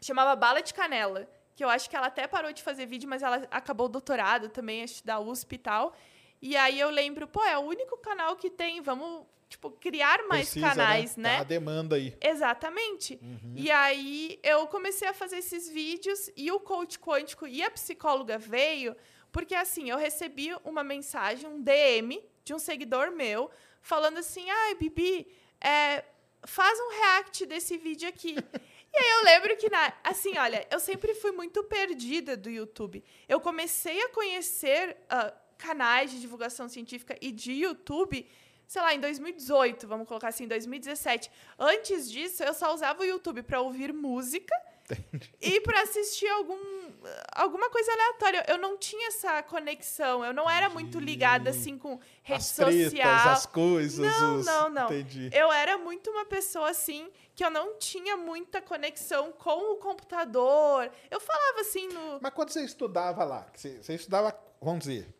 chamava Bala de Canela, que eu acho que ela até parou de fazer vídeo, mas ela acabou o doutorado também, acho da USP e tal. E aí eu lembro, pô, é o único canal que tem, vamos, tipo, criar mais Precisa, canais, Tá né? a demanda aí. Exatamente. E aí eu comecei a fazer esses vídeos e o coach quântico e a psicóloga veio porque assim, eu recebi uma mensagem, um DM de um seguidor meu falando assim: "Ai, Bibi, é, faz um react desse vídeo aqui". E aí eu lembro que, na, assim, olha, eu sempre fui muito perdida do YouTube. Eu comecei a conhecer ah, canais de divulgação científica e de YouTube, sei lá, em 2018, vamos colocar assim, 2017. Antes disso, eu só usava o YouTube para ouvir música e para assistir algum, alguma coisa aleatória. Eu não tinha essa conexão, eu não era muito ligada assim com rede as tretas, social. as coisas. Não, os... não, não. Entendi. Eu era muito uma pessoa assim que eu não tinha muita conexão com o computador. Eu falava assim no. Mas quando você estudava lá, você, você estudava, vamos dizer,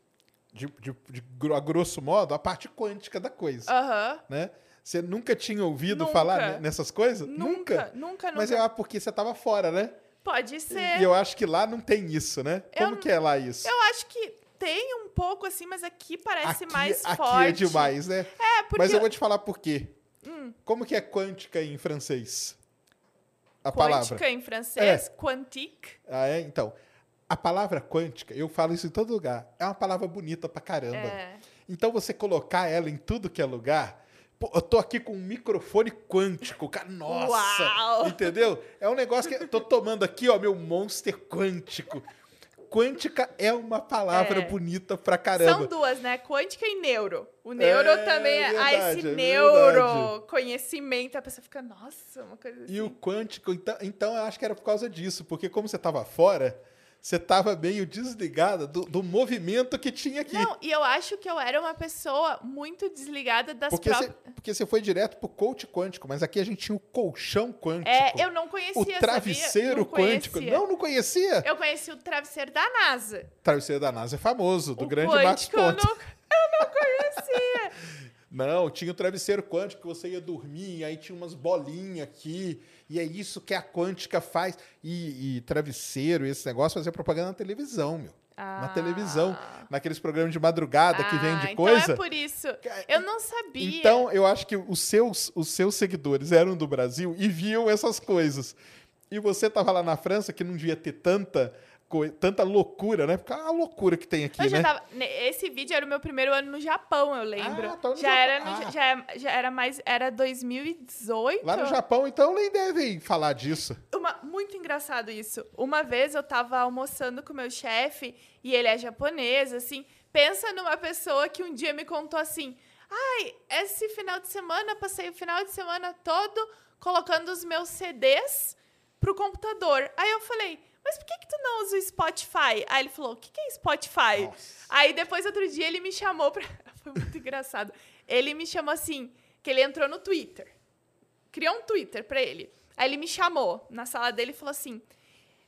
de, de, de a grosso modo, a parte quântica da coisa, Aham. né? Você nunca tinha ouvido Nunca. falar ne- nessas coisas? Nunca, nunca, Mas nunca. é porque você estava fora, né? Pode ser. E eu acho que lá não tem isso, né? Eu Como que é lá isso? Eu acho que tem um pouco assim, mas aqui parece aqui, mais aqui forte. é demais, né? É, porque Hum. Mas eu vou te falar por quê. Como que é quântica em francês? A palavra. quântica em francês, quantique. Ah, é? Então, a palavra quântica, eu falo isso em todo lugar, é uma palavra bonita pra caramba. É. Então, você colocar ela em tudo que é lugar. Pô, eu tô aqui com um microfone quântico, cara. Nossa! Uau! Entendeu? É um negócio que eu tô tomando aqui, ó, meu monster quântico. Quântica é uma palavra É. bonita pra caramba. São duas, né? Quântica e neuro. O neuro É também é. ah, verdade, esse é neuro, conhecimento, a pessoa fica, nossa, uma coisa assim. E o quântico, então, então eu acho que era por causa disso, porque como você estava fora, você tava meio desligada do, do movimento que tinha aqui. Não, e eu acho que eu era uma pessoa muito desligada das porque, próprias. porque você foi direto pro coach quântico, mas aqui a gente tinha o colchão quântico. É, eu não conhecia, O travesseiro Não quântico. conhecia. Não, não conhecia. Eu conheci o travesseiro da NASA. Travesseiro da NASA é famoso, do o grande Max eu não, eu não conhecia. Não, tinha o travesseiro quântico que você ia dormir, aí tinha umas bolinhas aqui, e é isso que a quântica faz. E, e travesseiro, esse negócio, fazia propaganda na televisão, meu. Na Ah. televisão, naqueles programas de madrugada que vem de Ah, coisa. Então é por isso. Eu não sabia. Então, eu acho que os seus, os seus seguidores eram do Brasil e viam essas coisas. E você tava lá na França, que não devia ter tanta, tanta loucura, né? Porque é a loucura que tem aqui, Eu né? tava, esse vídeo era o meu primeiro ano no Japão, eu lembro. Ah, tá já, Japão. era no Ah. Já, já era mais. Era 2018. Lá no Japão, então, nem devem falar disso. Uma, muito engraçado isso. Uma vez eu tava almoçando com meu chefe e ele é japonês, assim. Pensa numa pessoa que um dia me contou assim: ai, esse final de semana, passei o final de semana todo colocando os meus CDs pro computador. Aí eu falei, mas por que, que tu não usa o Spotify? Aí ele falou, o que, que é Spotify? Nossa. Aí depois, outro dia, ele me chamou pra. Foi muito engraçado. Ele me chamou assim, que ele entrou no Twitter criou um Twitter pra ele. Aí ele me chamou na sala dele e falou assim: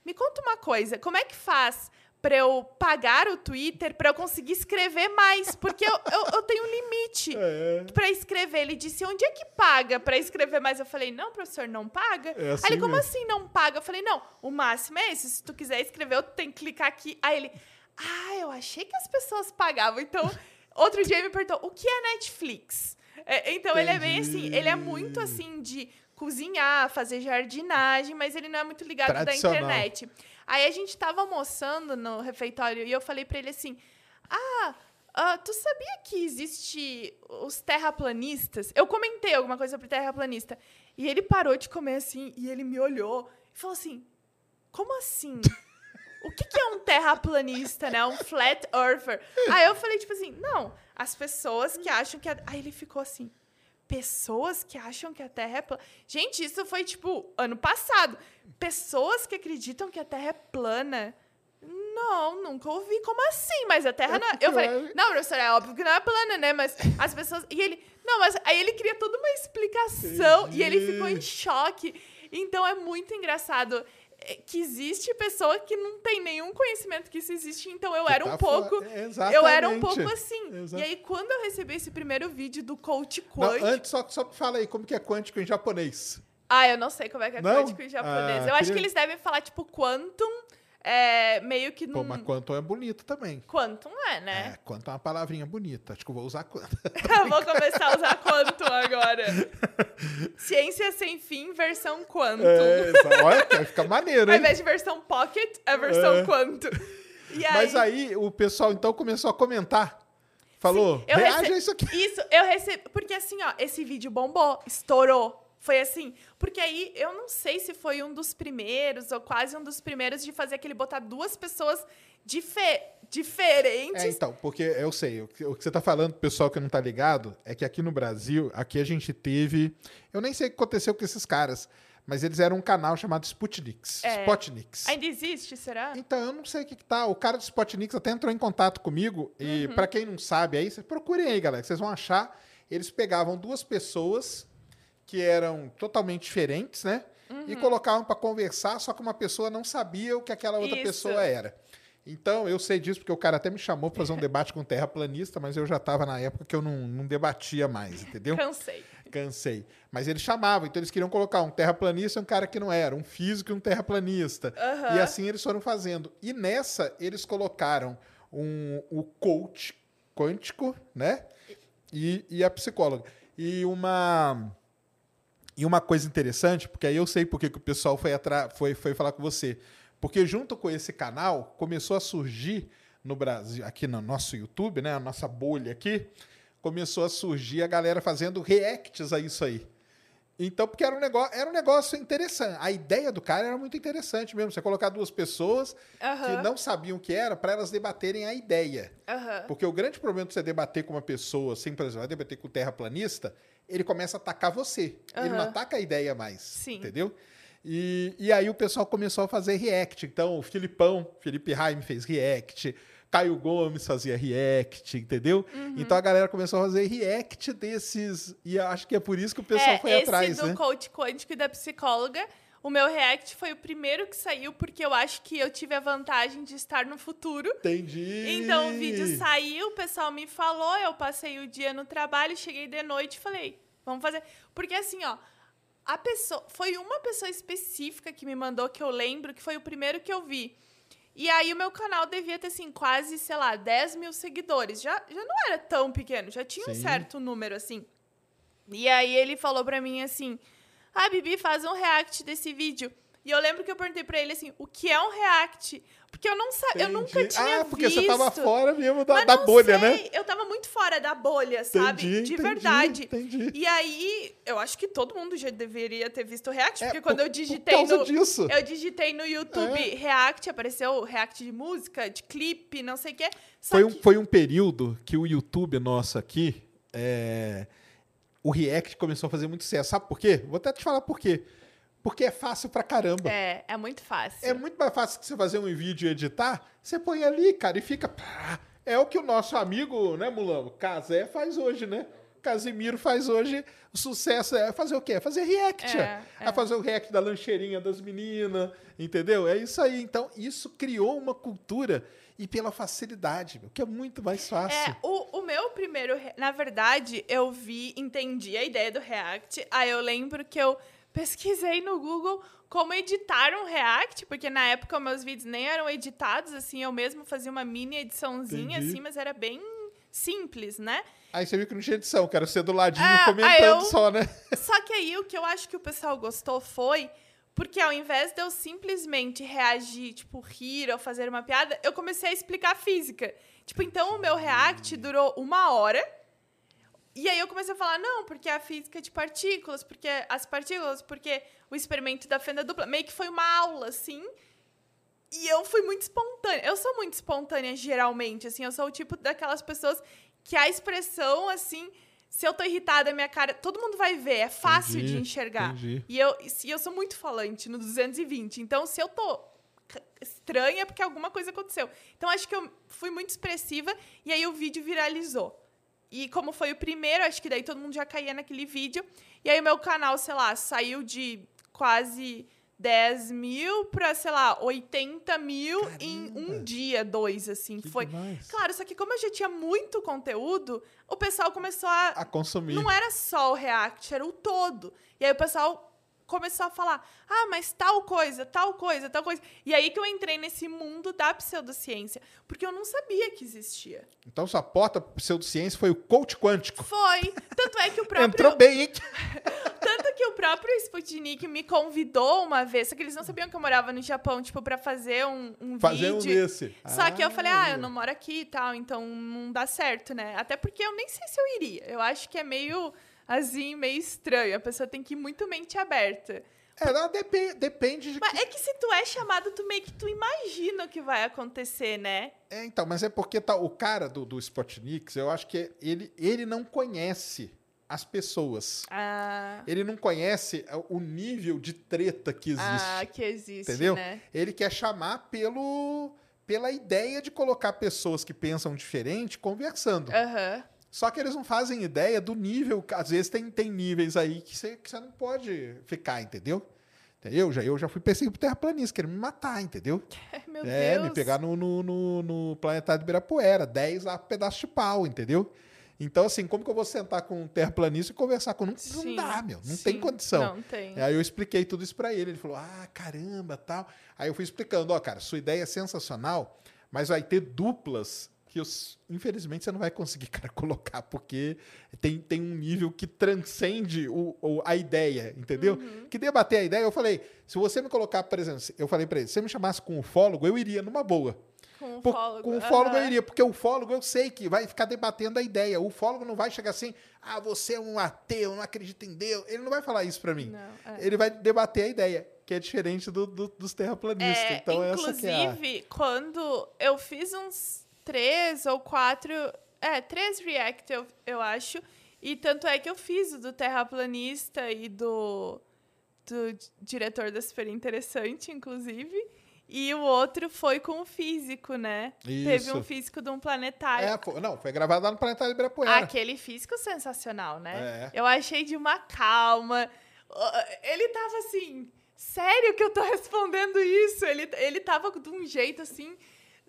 Me conta uma coisa, como é que faz pra eu pagar o Twitter pra eu conseguir escrever mais? Porque eu, eu, eu tenho um limite É. pra escrever. Ele disse: Onde é que paga pra escrever mais? Eu falei: Não, professor, não paga. É assim Aí ele: Como mesmo. assim não paga? Eu falei: Não, o máximo é esse. Se tu quiser escrever, eu tenho que clicar aqui. Aí ele: Ah, eu achei que as pessoas pagavam. Então, outro dia ele me perguntou: O que é Netflix? É, então ele é bem assim, ele é muito assim de cozinhar, fazer jardinagem, mas ele não é muito ligado da internet. Aí a gente tava almoçando no refeitório e eu falei pra ele assim: Ah, ah, tu sabia que existe os terraplanistas? Eu comentei alguma coisa pro terraplanista. E ele parou de comer assim e ele me olhou e falou assim: Como assim? O que, que é um terraplanista, né? Um flat earther. Aí eu falei, tipo assim, não, as pessoas que acham que a... Aí ele ficou assim, pessoas que acham que a Terra é plana. Gente, isso foi, tipo, ano passado. Pessoas que acreditam que a Terra é plana. Não, nunca ouvi. Como assim? Mas a Terra não é... Eu falei, não, professor, é óbvio que não é plana, né? Mas as pessoas... E ele... Não, mas aí ele queria toda uma explicação e ele ficou em choque. Então é muito engraçado é, que existe pessoa que não tem nenhum conhecimento que isso existe. Então eu era um tá pouco... fora- Eu era um Exatamente. pouco assim. Exato. E aí, quando eu recebi esse primeiro vídeo do coach Não, quântico... antes, só, só fala aí, como que é quântico em japonês? Ah, eu não sei como é que é Não? quântico em japonês. Ah, eu acho que eles devem falar, tipo, quantum, é, meio que Pô, num... mas quantum é bonito também. Quantum é, É, né? quantum é uma palavrinha bonita. Acho que eu vou usar quantum. Eu vou começar a usar quantum agora. Ciência sem fim, versão quantum. É, exa- olha, fica maneiro, Ao hein? invés de versão pocket, é versão É. quantum. E Mas aí o pessoal então começou a comentar. Falou, Eu reaja rece- a isso aqui. Isso, eu recebi. Porque assim, ó, esse vídeo bombou, estourou. Foi assim. Porque aí eu não sei se foi um dos primeiros, ou quase um dos primeiros, de fazer aquele botar duas pessoas dife- diferentes. É, então, porque eu sei, o que o que você tá falando, pessoal que não tá ligado, é que aqui no Brasil, aqui a gente teve. Eu nem sei o que aconteceu com esses caras, mas eles eram um canal chamado Sputniks. É. Spotniks. Ainda existe, será? Então, eu não sei o que, que tá. O cara do Spotniks até entrou em contato comigo. E Uhum. pra quem não sabe aí, vocês procurem aí, galera. que Vocês vão achar. Eles pegavam duas pessoas que eram totalmente diferentes, né? E Uhum. colocavam pra conversar, só que uma pessoa não sabia o que aquela outra Isso. pessoa era. Então, eu sei disso porque o cara até me chamou pra fazer um debate com um terraplanista, mas eu já tava na época que eu não, não debatia mais, entendeu? Cansei. Cansei. Mas eles chamavam, então eles queriam colocar um terraplanista e um cara que não era, um físico e um terraplanista. Aham. E assim eles foram fazendo. E nessa, eles colocaram um, o coach quântico, né? E, e a psicóloga. E uma. E uma coisa interessante, porque aí eu sei porque que o pessoal foi, foi, foi falar com você. Porque junto com esse canal, começou a surgir no Brasil, aqui no nosso YouTube, né? A nossa bolha aqui, começou a surgir a galera fazendo reacts a isso aí. Então, porque era um negócio, era um negócio interessante. A ideia do cara era muito interessante mesmo. Você colocar duas pessoas que Aham. não sabiam o que era para elas debaterem a ideia. Aham. Porque o grande problema de você debater com uma pessoa, assim, por exemplo, vai debater com o terraplanista, ele começa a atacar você. Ele não ataca a ideia mais. Sim. Entendeu? E, e aí o pessoal começou a fazer react. Então, o Filipão, Felipe Raime fez react, Caio Gomes fazia react, entendeu? Uhum. Então a galera começou a fazer react desses. E acho que é por isso que o pessoal é, foi esse atrás, do né? coach quântico e da psicóloga, o meu react foi o primeiro que saiu, porque eu acho que eu tive a vantagem de estar no futuro. Entendi. Então o vídeo saiu, o pessoal me falou, eu passei o dia no trabalho, cheguei de noite e falei, vamos fazer. Porque assim, ó, a pessoa. Foi uma pessoa específica que me mandou, que eu lembro, que foi o primeiro que eu vi. E aí o meu canal devia ter, assim, quase, sei lá, 10 mil seguidores. Já, já não era tão pequeno, já tinha um Sim. certo número, assim. E aí ele falou pra mim assim: Ah, Bibi, faz um react desse vídeo. E eu lembro que eu perguntei pra ele assim: o que é um react? Porque eu não sabia, eu nunca tinha Ah, porque visto. você tava fora mesmo da, Mas da não bolha, sei, né? Eu tava muito fora da bolha, sabe? Entendi, De entendi, verdade. entendi. E aí, eu acho que todo mundo já deveria ter visto o React, É, porque por- quando eu por digitei causa no. disso. Eu digitei no YouTube É. React, apareceu React de música, de clipe, não sei o quê. Foi um, que- foi um período que o YouTube nosso aqui, é, o React começou a fazer muito sucesso. Sabe por quê? Vou até te falar por quê. Porque é fácil pra caramba. É, é muito fácil. É muito mais fácil que você fazer um vídeo e editar. Você põe ali, cara, e fica. É o que o nosso amigo, né, Mulano? Casé faz hoje, né? Casimiro faz hoje. O sucesso é fazer o quê? É fazer react. É, É, fazer o react da lancheirinha das meninas, entendeu? É isso aí. Então, isso criou uma cultura e pela facilidade, meu, que é muito mais fácil. É, o, o meu primeiro. Na verdade, eu vi, entendi a ideia do React. Aí eu lembro que eu pesquisei no Google como editar um React, porque na época meus vídeos nem eram editados, assim, eu mesmo fazia uma mini ediçãozinha, Entendi. assim, mas era bem simples, né? Aí você viu que não tinha edição, cara. Você do ladinho aí comentando eu- só, né? Só que aí o que eu acho que o pessoal gostou foi porque ao invés de eu simplesmente reagir, tipo, rir ou fazer uma piada, eu comecei a explicar a física. Tipo, então o meu react durou uma hora. E aí eu comecei a falar, não, porque a física de partículas, porque as partículas, porque o experimento da fenda dupla. Meio que foi uma aula, assim. E eu fui muito espontânea. Eu sou muito espontânea, geralmente, assim. Eu sou o tipo daquelas pessoas que a expressão, assim... Se eu tô irritada, minha cara... Todo mundo vai ver. É fácil Entendi, de enxergar. entendi. E eu, e eu sou muito falante no 220. Então, se eu tô estranha, é porque alguma coisa aconteceu. Então, acho que eu fui muito expressiva. E aí, o vídeo viralizou. E como foi o primeiro, acho que daí todo mundo já caía naquele vídeo. E aí o meu canal, sei lá, saiu de quase 10 mil pra, sei lá, 80 mil em um Caramba! dia, dois, assim. Que foi. demais. Claro, só que como eu já tinha muito conteúdo, o pessoal começou a. A consumir. Não era só o React, era o todo. E aí o pessoal começou a falar: ah, mas tal coisa, tal coisa, tal coisa. E aí que eu entrei nesse mundo da pseudociência. Porque eu não sabia que existia. Então sua porta pseudociência foi o coach quântico. Foi. Tanto é que o próprio. Entrou bem, hein? Tanto que o próprio Sputnik me convidou uma vez, só que eles não sabiam que eu morava no Japão, tipo, pra fazer um, um Fazer um vídeo. desse. Só que eu falei, ah, eu Ah. não moro aqui e tal, então não dá certo, né? Até porque eu nem sei se eu iria. Eu acho que é meio, assim, meio estranho. A pessoa tem que ir muito mente aberta. É, não, depe- depende de. Mas que- é que se tu é chamado, tu meio que tu imagina o que vai acontecer, né? É, então, mas é porque tá, o cara do, do Spotnix, eu acho que ele, ele não conhece as pessoas. Ah, Ele não conhece o nível de treta que existe. ah que existe, entendeu? né? Ele quer chamar pelo pela ideia de colocar pessoas que pensam diferente conversando. Aham. Só que eles não fazem ideia do nível. Às vezes tem, tem níveis aí que você, que você não pode ficar, entendeu? Eu já, eu já fui perseguido por terraplanista, querendo me matar, entendeu? Meu é, Deus. me pegar no, no, no, no planetário de Ibirapuera, 10 lá pedaço de pau, entendeu? Então, assim, como que eu vou sentar com um terraplanista e conversar com um? Não, não dá, meu. Não sim. tem condição. Não tem. Aí eu expliquei tudo isso pra ele. Ele falou: ah, caramba, tal. Aí eu fui explicando: ó, cara, sua ideia é sensacional, mas vai ter duplas que, os, infelizmente, você não vai conseguir, cara, colocar, porque tem, tem um nível que transcende o, o- a ideia, entendeu? Uhum. Que debater a ideia, eu falei: se você me colocar, por exemplo, eu falei pra ele: se você me chamasse com ufólogo, eu iria numa boa. Com o Por- fólogo. com ufólogo eu aham. iria, porque o ufólogo eu sei que vai ficar debatendo a ideia. O ufólogo não vai chegar assim, ah, você é um ateu, não acredita em Deus. Ele não vai falar isso pra mim. Não, é. Ele vai debater a ideia, que é diferente do, do- dos terraplanistas. É, então essa que é a... inclusive, quando eu fiz uns três ou quatro. É, três react, eu, eu acho. E tanto é que eu fiz o do terraplanista e do. do diretor da Super Interessante, inclusive. E o outro foi com o físico, né? Teve Isso. um físico de um planetário. É, foi- não, foi gravado lá no Planetário Ibirapuera. Aquele físico sensacional, né? É. Eu achei de uma calma. Ele tava assim, sério que eu tô respondendo isso? Ele, ele tava de um jeito assim.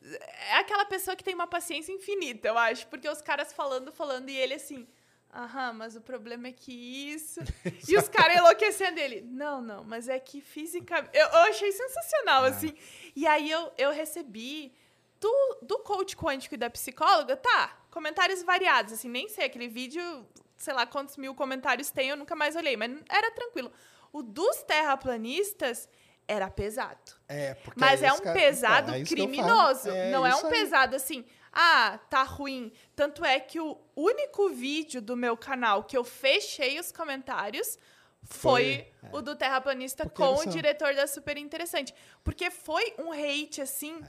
É aquela pessoa que tem uma paciência infinita, eu acho. Porque os caras falando, falando, e ele assim. Aham, mas o problema é que isso. e os caras enlouquecendo ele. Não, não, mas é que física. Eu, eu achei sensacional, assim. E aí eu, eu recebi do, do coach quântico e da psicóloga, tá, comentários variados, assim, nem sei, aquele vídeo, sei lá quantos mil comentários tem, eu nunca mais olhei, mas era tranquilo. O dos terraplanistas era pesado. É, porque Mas é esse um cara- pesado então, é falo. criminoso. É não é um aí. pesado assim, ah, tá ruim. Tanto é que o único vídeo do meu canal que eu fechei os comentários foi, Foi, o do terraplanista Porque com o são- diretor da Super Interessante. Porque foi um hate, assim,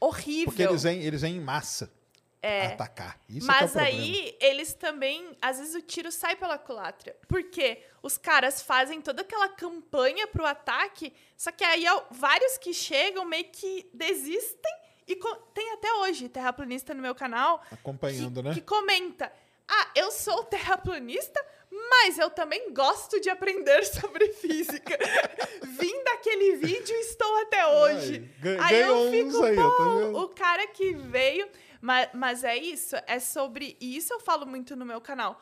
horrível. É. Porque eles vêm, eles vêm em massa atacar. Isso é é Mas problema. aí, eles também, às vezes o tiro sai pela culatra. Porque os caras fazem toda aquela campanha pro ataque, só que aí ó, vários que chegam meio que desistem. E tem até hoje terraplanista no meu canal Acompanhando, que, né? que comenta: Ah, eu sou terraplanista, mas eu também gosto de aprender sobre física. Vim daquele vídeo e estou até hoje. Ai, aí eu fico, aí, tá pô, vendo? o cara que veio. Mas, mas é isso, é sobre. E isso eu falo muito no meu canal.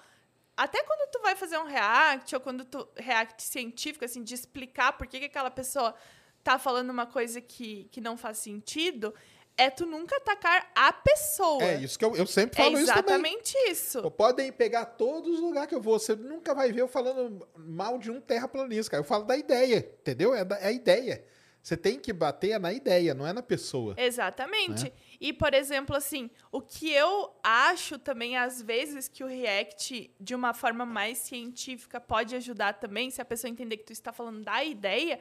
Até quando tu vai fazer um react, ou quando tu. React científico, assim, de explicar por que, que aquela pessoa tá falando uma coisa que, que não faz sentido, é tu nunca atacar a pessoa. É isso que eu, eu sempre É falo isso também. exatamente isso. Podem pegar todos os lugares que eu vou. Você nunca vai ver eu falando mal de um terraplanista, cara. Eu falo da ideia, entendeu? É, da, é a ideia. Você tem que bater na ideia, não é na pessoa. Exatamente. Né? E, por exemplo, assim, o que eu acho também, às vezes, que o React, de uma forma mais científica, pode ajudar também, se a pessoa entender que tu está falando da ideia,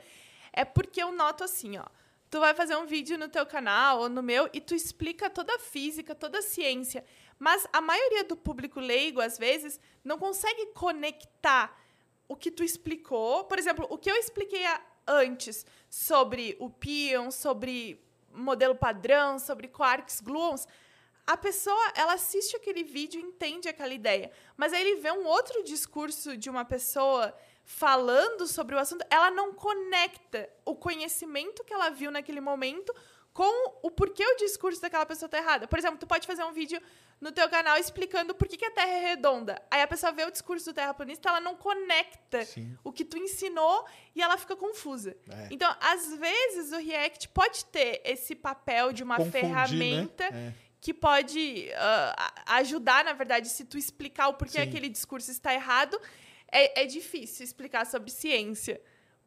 é porque eu noto assim, ó. Tu vai fazer um vídeo no teu canal ou no meu e tu explica toda a física, toda a ciência. Mas a maioria do público leigo, às vezes, não consegue conectar o que tu explicou. Por exemplo, o que eu expliquei antes sobre o pion, sobre modelo padrão, sobre quarks, gluons, a pessoa, ela assiste aquele vídeo e entende aquela ideia. Mas aí ele vê um outro discurso de uma pessoa falando sobre o assunto, ela não conecta o conhecimento que ela viu naquele momento com o porquê o discurso daquela pessoa tá errada. Por exemplo, tu pode fazer um vídeo no teu canal explicando por que, que a Terra é redonda. Aí a pessoa vê o discurso do terraplanista, ela não conecta Sim. o que tu ensinou e ela fica confusa. É. Então, às vezes, o React pode ter esse papel de uma Confundir, ferramenta né? É. que pode a- ajudar, na verdade, se tu explicar o porquê Sim. aquele discurso está errado, é, é difícil explicar sobre ciência.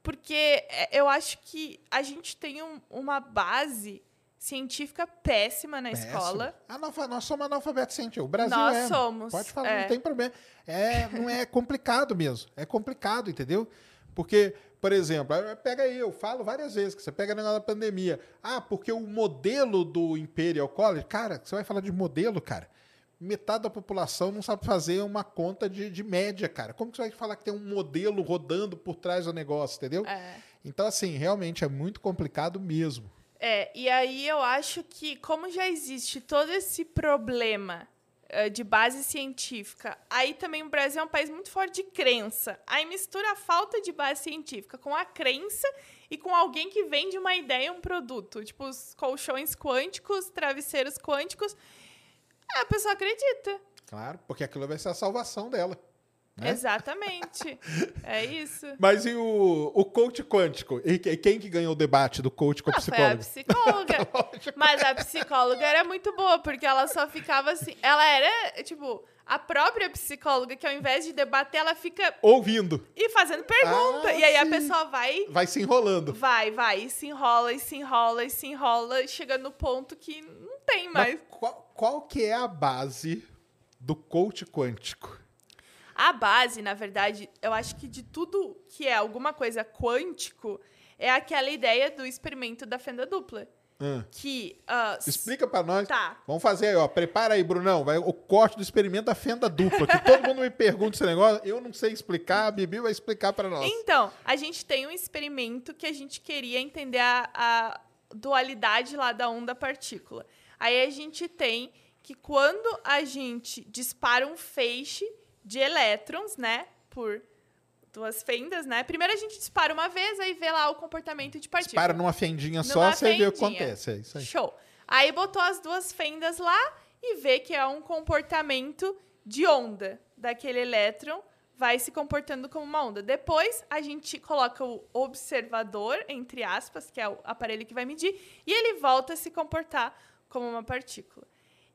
Porque é, eu acho que a gente tem um- uma base científica péssima na Péssimo. escola. Analfa- nós somos analfabetos científicos. O Brasil Nós é. somos, Pode falar, é. não tem problema. É, não é complicado mesmo. É complicado, entendeu? Porque, por exemplo, pega aí, eu falo várias vezes que você pega negócio da pandemia. Ah, porque o modelo do Imperial College, cara, você vai falar de modelo, cara. Metade da população não sabe fazer uma conta de, de média, cara. Como que você vai falar que tem um modelo rodando por trás do negócio, entendeu? É. Então, assim, realmente é muito complicado mesmo. É, e aí eu acho que, como já existe todo esse problema eh, de base científica, aí também o Brasil é um país muito forte de crença. Aí mistura a falta de base científica com a crença e com alguém que vende uma ideia, um produto. Tipo, os colchões quânticos, travesseiros quânticos. A pessoa acredita. Claro, porque aquilo vai ser a salvação dela. Né? Exatamente. é isso. Mas e o, o coach quântico? E que- quem que ganhou o debate do coach com a Ah, foi a psicóloga? psicóloga. Mas a psicóloga era muito boa, porque ela só ficava assim. Ela era, tipo, a própria psicóloga, que ao invés de debater, ela fica Ouvindo. e fazendo pergunta. Ah, e aí a sim. pessoa vai, Vai se enrolando. vai, vai, e se enrola, e se enrola, e se enrola, chega no ponto que não tem mais. Mas qual, qual que é a base do coach quântico? A base, na verdade, eu acho que de tudo que é alguma coisa quântico, é aquela ideia do experimento da fenda dupla. Hum. que. ah, Explica pra nós. Tá. Vamos fazer aí, ó. Prepara aí, Brunão. Vai o corte do experimento da fenda dupla. Que todo mundo me pergunta esse negócio. Eu não sei explicar, a Bibi vai explicar pra nós. Então, a gente tem um experimento que a gente queria entender a, a dualidade lá da onda-partícula. Aí a gente tem que quando a gente dispara um feixe de elétrons, né, por duas fendas, né? Primeiro a gente dispara uma vez, aí vê lá o comportamento de partícula. Para numa fendinha só, Numa você vê o que acontece. É isso aí. Show. Aí botou as duas fendas lá e vê que é um comportamento de onda daquele elétron vai se comportando como uma onda. Depois a gente coloca o observador entre aspas, que é o aparelho que vai medir, e ele volta a se comportar como uma partícula.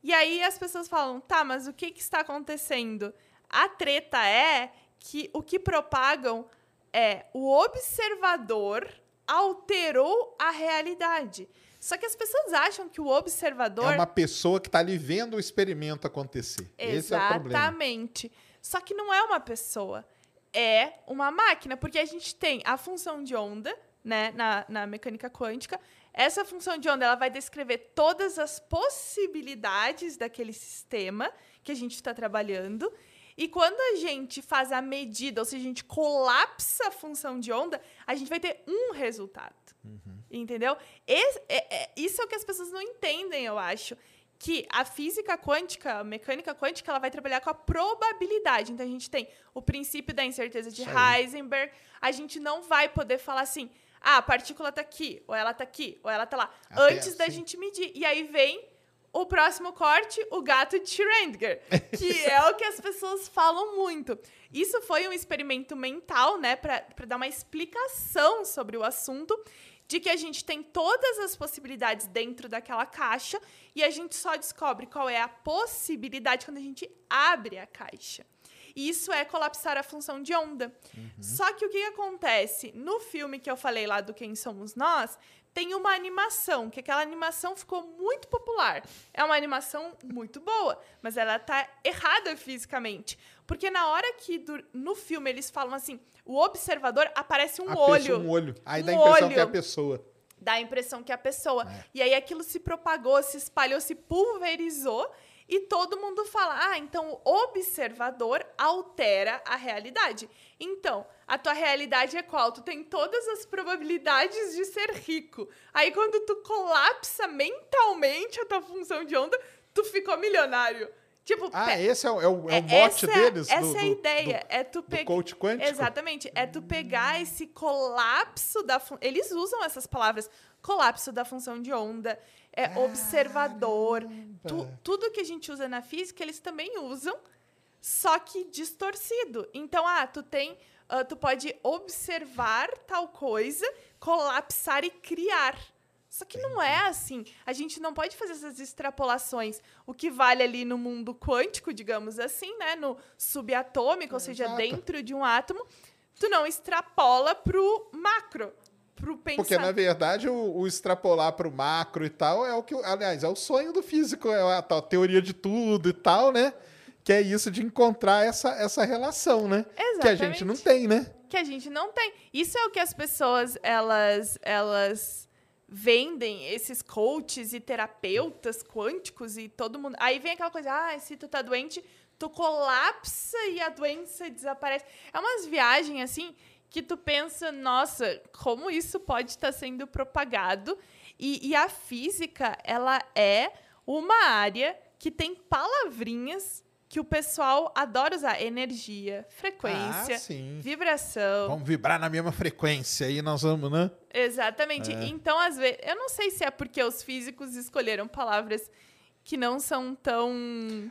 E aí as pessoas falam: "Tá, mas o que que está acontecendo?" A treta é que o que propagam é o observador alterou a realidade. Só que as pessoas acham que o observador. É uma pessoa que tá ali vendo o experimento acontecer. Esse é o problema. Exatamente. Só que não é uma pessoa. É uma máquina, porque a gente tem a função de onda, né, na, na mecânica quântica. Essa função de onda ela vai descrever todas as possibilidades daquele sistema que a gente está trabalhando. E quando a gente faz a medida, ou seja, a gente colapsa a função de onda, a gente vai ter um resultado. Entendeu? Esse- é- é- isso é o que as pessoas não entendem, eu acho. Que a física quântica, a mecânica quântica, ela vai trabalhar com a probabilidade. Então a gente tem o princípio da incerteza de. Heisenberg. A gente não vai poder falar assim: ah, a partícula tá aqui, ou ela tá aqui, ou ela tá lá, Até antes da assim. gente medir. E aí vem o próximo corte, o gato de Schrödinger, que é o que as pessoas falam muito. Isso foi um experimento mental, né, para dar uma explicação sobre o assunto, de que a gente tem todas as possibilidades dentro daquela caixa e a gente só descobre qual é a possibilidade quando a gente abre a caixa. E isso é colapsar a função de onda. Só que o que acontece? No filme que eu falei lá do Quem Somos Nós, tem uma animação, que aquela animação ficou muito popular. É uma animação muito boa, mas ela tá errada fisicamente. Porque na hora que do- no filme eles falam assim, o observador aparece um A olho. um olho. Aí dá a Um impressão olho. que é a pessoa. Dá a impressão que é a pessoa. É. E aí aquilo se propagou, se espalhou, se pulverizou e todo mundo fala: "Ah, então o observador altera a realidade". Então, a tua realidade é qual? Tu tem todas as probabilidades de ser rico. Aí quando tu colapsa mentalmente a tua função de onda, tu ficou milionário. Tipo, Ah, pe- esse é, o- é o, é é- mote é- deles? Essa do- é a do- ideia. do- é tu pegar. coach quântico? Exatamente. É tu pegar esse colapso da. fun- Eles usam essas palavras. Colapso da função de onda, é observador. Tu- tudo que a gente usa na física, eles também usam, só que distorcido. Então, ah, tu tem. ah, tu pode observar tal coisa, colapsar e criar. Só que não é assim. A gente não pode fazer essas extrapolações. O que vale ali no mundo quântico, digamos assim, né? No subatômico, ou seja, Exato. dentro de um átomo, tu não extrapola pro macro, pro pensar. Porque, na verdade, o, o extrapolar para o macro e tal é o que. Aliás, é o sonho do físico, é a tal teoria de tudo e tal, né? Que é isso de encontrar essa, essa relação, né? Que a gente Exatamente. não tem, né? que a gente não tem. Isso é o que as pessoas elas elas vendem esses coaches e terapeutas quânticos e todo mundo. Aí vem aquela coisa, ah, se tu tá doente, tu colapsa e a doença desaparece. É umas viagens assim que tu pensa, nossa, como isso pode estar sendo propagado? E, e a física, ela é uma área que tem palavrinhas que o pessoal adora usar. Energia, frequência, Ah, vibração. Vamos vibrar na mesma frequência aí, nós vamos, né? Exatamente. É. Então, às vezes, eu não sei se é porque os físicos escolheram palavras que não são tão.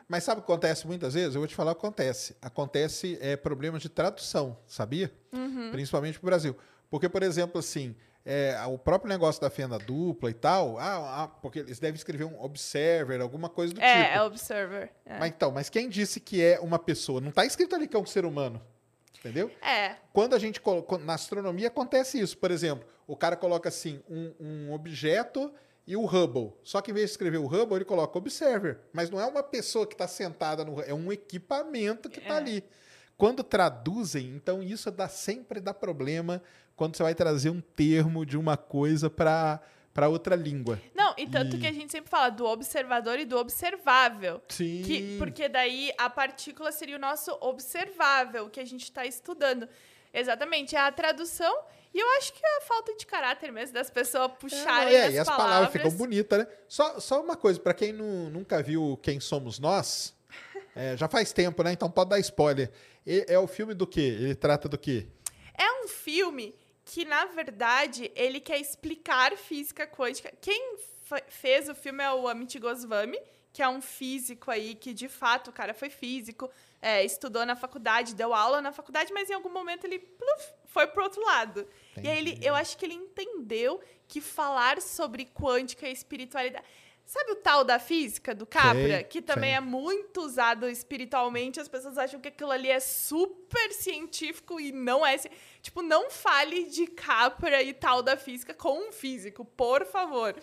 Mas sabe o que acontece muitas vezes? Eu vou te falar o que acontece. Acontece é, problemas de tradução, sabia? Uhum. Principalmente para o Brasil. Porque, por exemplo, assim, é, o próprio negócio da fenda dupla e tal, ah, ah, porque eles devem escrever um observer, alguma coisa do É, tipo. é observer. É. Mas então, mas quem disse que é uma pessoa? Não está escrito ali que é um ser humano. Entendeu? É, Quando a gente colo- quando- na astronomia acontece isso, por exemplo, o cara coloca assim um, um objeto e o Hubble. Só que em vez de escrever o Hubble, ele coloca observer. Mas não é uma pessoa que está sentada no, é um equipamento que está É. ali. Quando traduzem, então isso dá sempre dá problema quando você vai trazer um termo de uma coisa para para outra língua. Não, e tanto E- que a gente sempre fala do observador e do observável. Sim. Que, porque daí a partícula seria o nosso observável, que a gente está estudando. Exatamente, é a tradução. E eu acho que é a falta de caráter mesmo das pessoas puxarem É, as, e as palavras. palavras ficam bonitas, né? Só, só uma coisa, para quem nu- nunca viu Quem Somos Nós, é, já faz tempo, né? Então pode dar spoiler. E- é o filme do quê? Ele trata do quê? É um filme que, na verdade, ele quer explicar física quântica. Quem fez o filme é o Amit Goswami, que é um físico aí que, de fato, o cara foi físico, é, estudou na faculdade, deu aula na faculdade, mas em algum momento ele pluf, foi pro outro lado. E aí ele, eu acho que ele entendeu que falar sobre quântica e espiritualidade... Sabe o tal da física do Capra, Sei, que também sei. é muito usado espiritualmente, as pessoas acham que aquilo ali é super científico e não é. Tipo, não fale de Capra e tal da física com um físico, por favor.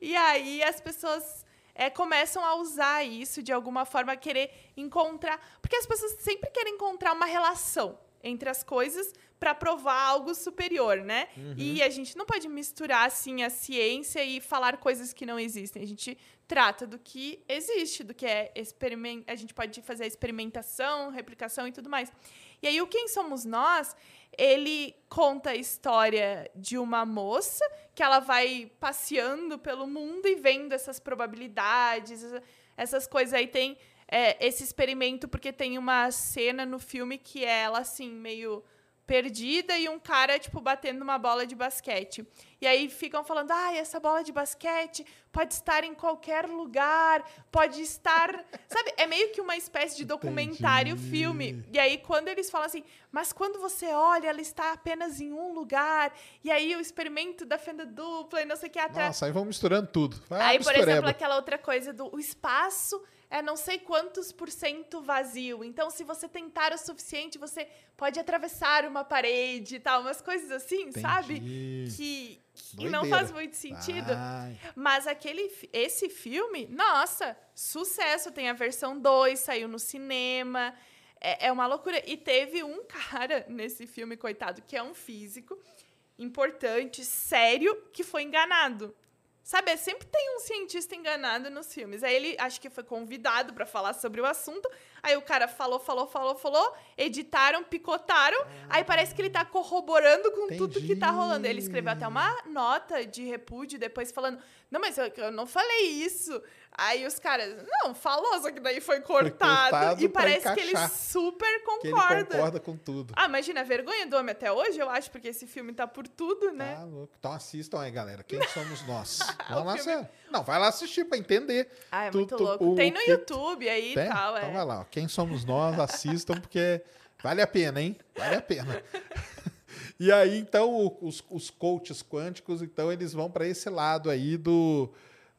E aí as pessoas é, começam a usar isso de alguma forma, querer encontrar. Porque as pessoas sempre querem encontrar uma relação entre as coisas para provar algo superior, né? E a gente não pode misturar assim a ciência e falar coisas que não existem. A gente trata do que existe, do que é experiment... a gente pode fazer a experimentação, replicação e tudo mais. E aí o quem somos nós, ele conta a história de uma moça que ela vai passeando pelo mundo e vendo essas probabilidades, essa- essas coisas. Aí tem é, esse experimento porque tem uma cena no filme que é ela assim meio perdida e um cara, tipo, batendo uma bola de basquete. E aí ficam falando, ah, essa bola de basquete pode estar em qualquer lugar, pode estar. Sabe? É meio que uma espécie de documentário Entendi. filme. E aí, quando eles falam assim, mas quando você olha, ela está apenas em um lugar, e aí o experimento da fenda dupla e não sei o que atrás. Nossa, aí vão misturando tudo. Vai Aí, por exemplo, aquela outra coisa do o espaço é não sei quantos por cento vazio. Então, se você tentar o suficiente, você pode atravessar uma parede e tal. Umas coisas assim, sabe? Entendi. Que, que não faz muito sentido. Ai. Mas aquele, esse filme, nossa, sucesso. Tem a versão 2, saiu no cinema. É, é uma loucura. E teve um cara nesse filme, coitado, que é um físico importante, sério, que foi enganado. Sabe, sempre tem um cientista enganado nos filmes. Aí ele, acho que foi convidado para falar sobre o assunto. Aí o cara falou, falou, falou, falou. Editaram, picotaram. Aí parece que ele tá corroborando com tudo que tá rolando. Ele escreveu até uma nota de repúdio depois falando: Não, mas eu, eu não falei isso. Aí os caras, não, falou, só que daí foi cortado. cortado e parece que ele encaixar. super Que ele concorda. concorda com tudo. Ah, imagina, a vergonha do homem até hoje, eu acho, porque esse filme tá por tudo, né? Tá louco. Então assistam aí, galera. Quem somos nós? Vamos lá, filme- Não, vai lá assistir pra entender. Ah, é muito tu- louco. o Tem no que- YouTube aí e tal, Então é. vai lá. ó. Quem somos nós? Assistam, porque vale a pena, hein? Vale a pena. e aí, então, o- os, os coaches quânticos, então, eles vão para esse lado aí do,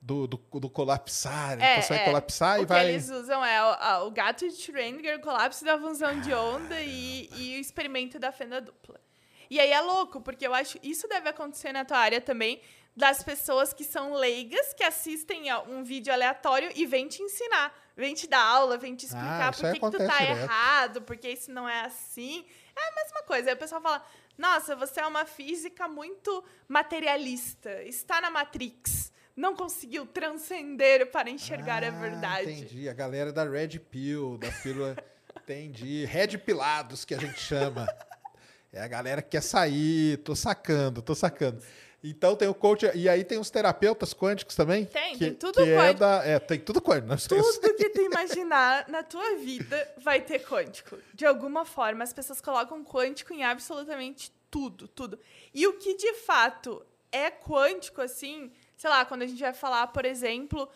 do, do, do colapsar. É, então, você vai é. colapsar o e vai... que eles usam é o, o gato de Schrödinger, o colapso da função de onda e, e o experimento da fenda dupla. E aí é louco, porque eu acho isso deve acontecer na tua área também, das pessoas que são leigas, que assistem a um vídeo aleatório e vêm te ensinar, vêm te dar aula, vêm te explicar Ah, por que, que tu tá direto. errado, porque isso não é assim. É a mesma coisa. Aí o pessoal fala: Nossa, você é uma física muito materialista, está na Matrix. Não conseguiu transcender para enxergar a Ah, verdade. Entendi. A galera da Red Pill, da pílula. entendi. Red Pilados, que a gente chama. É a galera que quer sair. Tô sacando, tô sacando. Então tem o coach. E aí tem os terapeutas quânticos também? Tem, que, tem tudo que é, quântico. da, é, tem tudo quântico. Nós Tudo que tu imaginar na tua vida vai ter quântico. De alguma forma, as pessoas colocam quântico em absolutamente tudo, tudo. E o que de fato é quântico, assim, sei lá, quando a gente vai falar, por exemplo,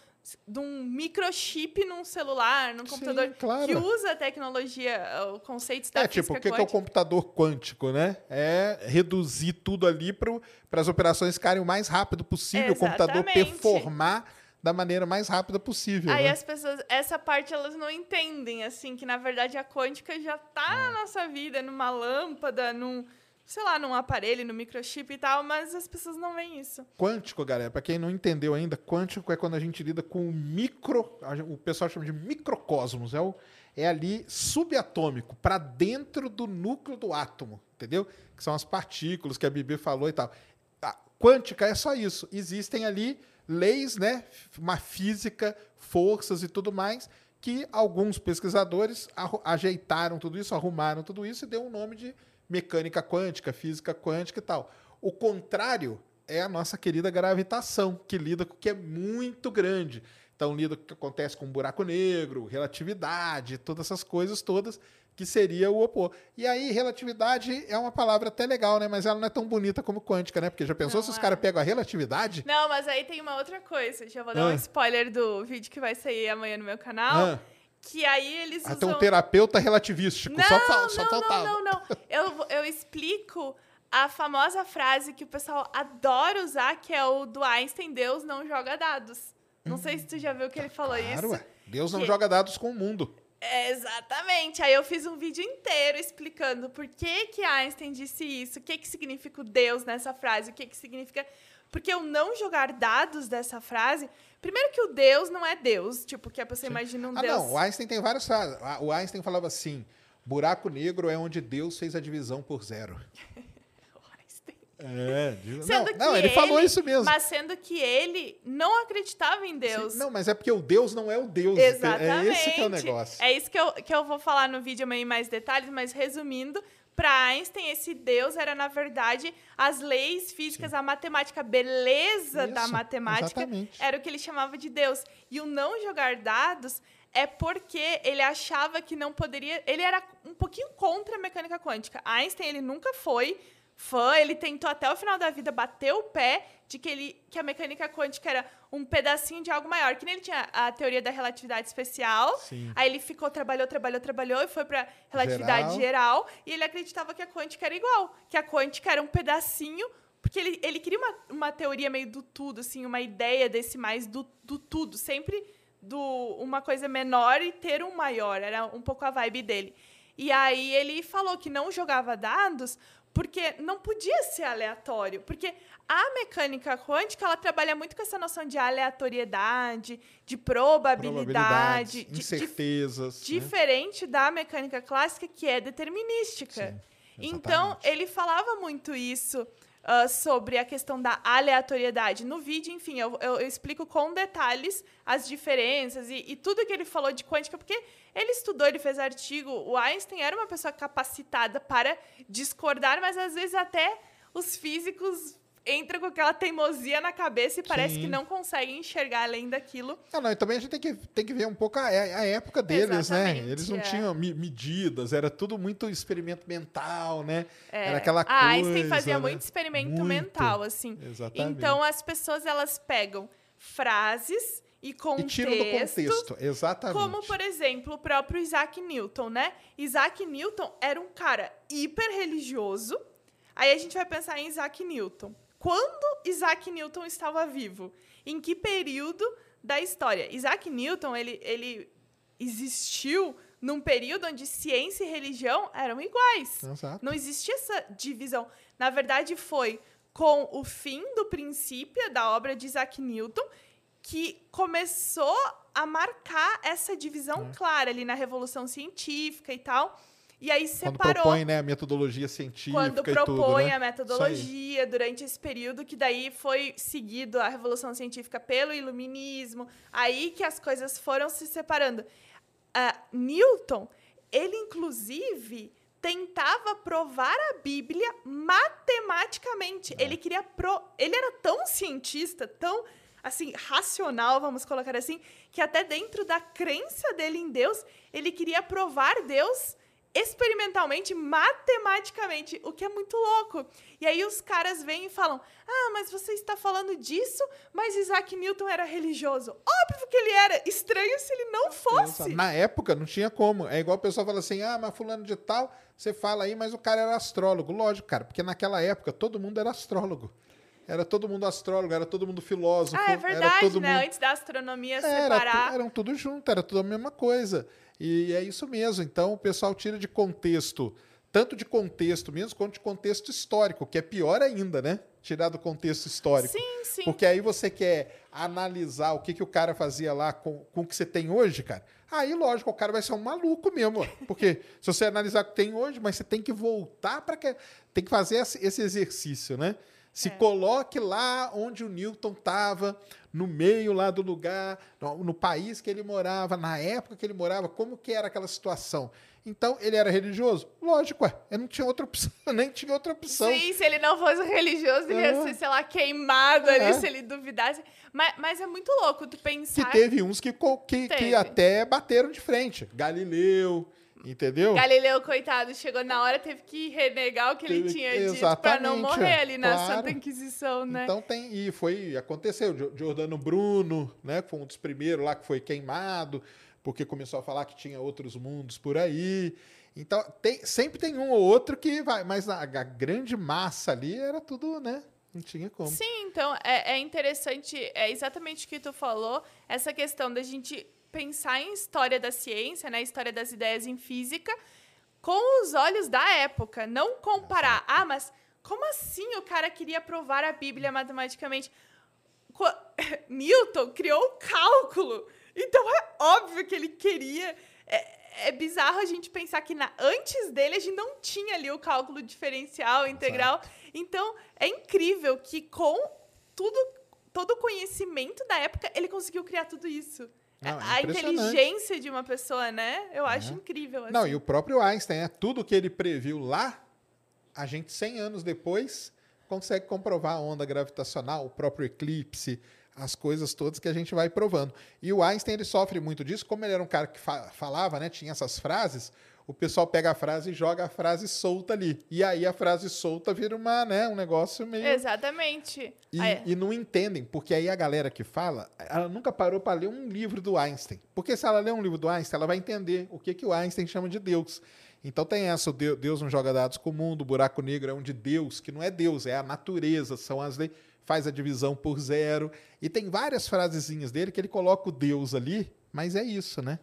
de um microchip num celular, num Sim, computador, claro. que usa a tecnologia, o conceito da É, tipo, o que, que é o computador quântico, né? É reduzir tudo ali para as operações ficarem o mais rápido possível, o computador Exatamente. performar da maneira mais rápida possível. Aí né? as pessoas, essa parte elas não entendem, assim, que na verdade a quântica já tá É. na nossa vida, numa lâmpada, num, sei lá, num aparelho, no microchip e tal, mas as pessoas não veem isso. Quântico, galera, para quem não entendeu ainda, quântico é quando a gente lida com o micro, a o pessoal chama de microcosmos, é, o, é ali subatômico, para dentro do núcleo do átomo, entendeu? Que são as partículas que a Bibi falou e tal. Ah, quântica é só isso. Existem ali leis, né? Uma física, forças e tudo mais, que alguns pesquisadores ajeitaram tudo isso, arrumaram tudo isso e deu um nome de mecânica quântica, física quântica e tal. O contrário é a nossa querida gravitação, que lida com o que é muito grande. Então, lida com o que acontece com buraco negro, relatividade, todas essas coisas todas, que seria o oposto. E aí, relatividade é uma palavra até legal, né? Mas ela não é tão bonita como quântica, né? Porque já pensou Não se os é. caras pegam a relatividade? Não, mas aí tem uma outra coisa. Já vou dar um Ah. spoiler do vídeo que vai sair amanhã no meu canal. Ah, Que aí eles até usam... um terapeuta relativístico. Não, só, fal- só não, faltava. não, não, não. Eu, eu explico a famosa frase que o pessoal adora usar, que é o do Einstein, Deus não joga dados. Não sei se tu já viu que ele falou Claro, isso. ué. Deus não Que- joga dados com o mundo. É, Exatamente. Aí eu fiz um vídeo inteiro explicando por que que Einstein disse isso, o que que significa o Deus nessa frase, o que que significa... Porque o não jogar dados dessa frase... Primeiro que o Deus não é Deus, tipo, que a pessoa imagina um Ah, Deus... não. O Einstein tem várias frases. Ah, O Einstein falava assim: buraco negro é onde Deus fez a divisão por zero. Einstein. É, Sendo não, não, que ele, falou isso mesmo. Mas sendo que ele não acreditava em Deus. Sim, não, mas é porque o Deus não é o Deus. Exatamente. É esse que é o negócio. É isso que eu, que eu vou falar no vídeo amanhã em mais detalhes, mas resumindo, para Einstein, esse Deus era, na verdade, as leis físicas, a matemática, a beleza da Isso, matemática exatamente. era o que ele chamava de Deus. E o não jogar dados é porque ele achava que não poderia. Ele era um pouquinho contra a mecânica quântica. Einstein, ele nunca foi fã, ele tentou até o final da vida bater o pé de que, ele, que a mecânica quântica era um pedacinho de algo maior. Que nem ele tinha a teoria da relatividade especial. Sim. Aí ele ficou, trabalhou, trabalhou, trabalhou e foi para relatividade Geral. geral. E ele acreditava que a quântica era igual, que a quântica era um pedacinho, porque ele, ele queria uma, uma teoria meio do tudo, assim, uma ideia desse mais do, do tudo, sempre do uma coisa menor e ter um maior, era um pouco a vibe dele. E aí ele falou que não jogava dados porque não podia ser aleatório, porque a mecânica quântica ela trabalha muito com essa noção de aleatoriedade, de probabilidade, de- incertezas. né? Diferente da mecânica clássica, que é determinística. Sim, então, ele falava muito isso ah, sobre a questão da aleatoriedade. No vídeo, enfim, eu, eu- eu explico com detalhes as diferenças e, e tudo que ele falou de quântica, porque ele estudou, ele fez artigo. O Einstein era uma pessoa capacitada para discordar, mas às vezes até os físicos entram com aquela teimosia na cabeça e parece Sim. que não conseguem enxergar além daquilo. Ah, não, e também a gente tem que, tem que ver um pouco a, a época deles, né? Exatamente, Eles não é. tinham me- medidas, era tudo muito experimento mental, né? É, Era aquela a coisa. Einstein fazia né? muito experimento Muito. mental, assim. Exatamente. Então as pessoas elas pegam frases e E contexto, tiram do contexto, exatamente. como por exemplo o próprio Isaac Newton, né? Isaac Newton era um cara hiper religioso. Aí a gente vai pensar em Isaac Newton. Quando Isaac Newton estava vivo? Em que período da história? Isaac Newton ele, ele existiu num período onde ciência e religião eram iguais. Exato. Não existia essa divisão. Na verdade, foi com o fim do princípio da obra de Isaac Newton que começou a marcar essa divisão É. clara ali na Revolução Científica e tal. E aí Quando separou propõe né, a metodologia científica quando e tudo, propõe né? a metodologia durante esse período que daí foi seguido a revolução científica pelo iluminismo aí que as coisas foram se separando. Ah, Newton ele inclusive tentava provar a Bíblia matematicamente. Ele queria pro ele era tão cientista tão assim racional vamos colocar assim que até dentro da crença dele em Deus ele queria provar Deus experimentalmente, matematicamente, o que é muito louco. E aí os caras vêm e falam: Ah, mas você está falando disso, mas Isaac Newton era religioso. Óbvio que ele era. Estranho se ele não fosse. Na época não tinha como. É igual o pessoal fala assim: ah, mas fulano de tal, você fala aí, mas o cara era astrólogo. Lógico, cara, porque naquela época todo mundo era astrólogo. Era todo mundo astrólogo, era todo mundo filósofo. Ah, é era verdade, todo né? mundo... Antes da astronomia Era, separar. eram tudo junto, era tudo a mesma coisa. E é isso mesmo. Então o pessoal tira de contexto, tanto de contexto mesmo, quanto de contexto histórico, que é pior ainda, né? Tirar do contexto histórico. Sim, sim. Porque aí você quer analisar o que, que o cara fazia lá com, com o que você tem hoje, cara. Aí, lógico, o cara vai ser um maluco mesmo. Porque se você analisar o que tem hoje, mas você tem que voltar para que. Tem que fazer esse esse exercício, né? Se É. coloque lá onde o Newton estava, no meio lá do lugar, no, no país que ele morava, na época que ele morava, como que era aquela situação. Então, ele era religioso? Lógico, ué. Eu não tinha outra opção, nem tinha outra opção. Sim, se ele não fosse religioso, ele ia É. ser, sei lá, queimado ali, É. se ele duvidasse. Mas, mas é muito louco tu Que pensar. teve uns que, que, que Teve. até bateram de frente. Galileu, entendeu? Galileu, coitado, chegou na hora, teve que renegar o que ele tinha dito pra não morrer é. ali na Claro. Santa Inquisição, né? Então tem. E foi. Aconteceu. Giordano Bruno, né? Que foi um dos primeiros lá que foi queimado, porque começou a falar que tinha outros mundos por aí. Então, tem, sempre tem um ou outro que vai. Mas a, a grande massa ali era tudo, né? Não tinha como. Sim, então é, é interessante, é exatamente o que tu falou, essa questão da gente pensar em história da ciência, né, história das ideias em física, com os olhos da época, não comparar. Ah, mas como assim o cara queria provar a Bíblia matematicamente? Co- Newton criou o cálculo, então é óbvio que ele queria. É, é bizarro a gente pensar que na- antes dele a gente não tinha ali o cálculo diferencial, integral. Então é incrível que com tudo, todo o conhecimento da época ele conseguiu criar tudo isso. Não, é a inteligência de uma pessoa, né? Eu acho incrível. Assim. Não, e o próprio Einstein, né? Tudo que ele previu lá, a gente 100 anos depois consegue comprovar a onda gravitacional, o próprio eclipse, as coisas todas que a gente vai provando. E o Einstein ele sofre muito disso, como ele era um cara que fa- falava, né, tinha essas frases, o pessoal pega a frase e joga a frase solta ali. E aí a frase solta vira uma, né, um negócio meio Exatamente. e, Aí- e não entendem, porque aí a galera que fala, ela nunca parou para ler um livro do Einstein. Porque se ela ler um livro do Einstein, ela vai entender o que, que o Einstein chama de Deus. Então tem essa, Deus não joga dados com o mundo, o buraco negro é um de Deus, que não é Deus, é a natureza, são as leis, faz a divisão por zero. E tem várias frasezinhas dele que ele coloca o Deus ali, mas é isso, né?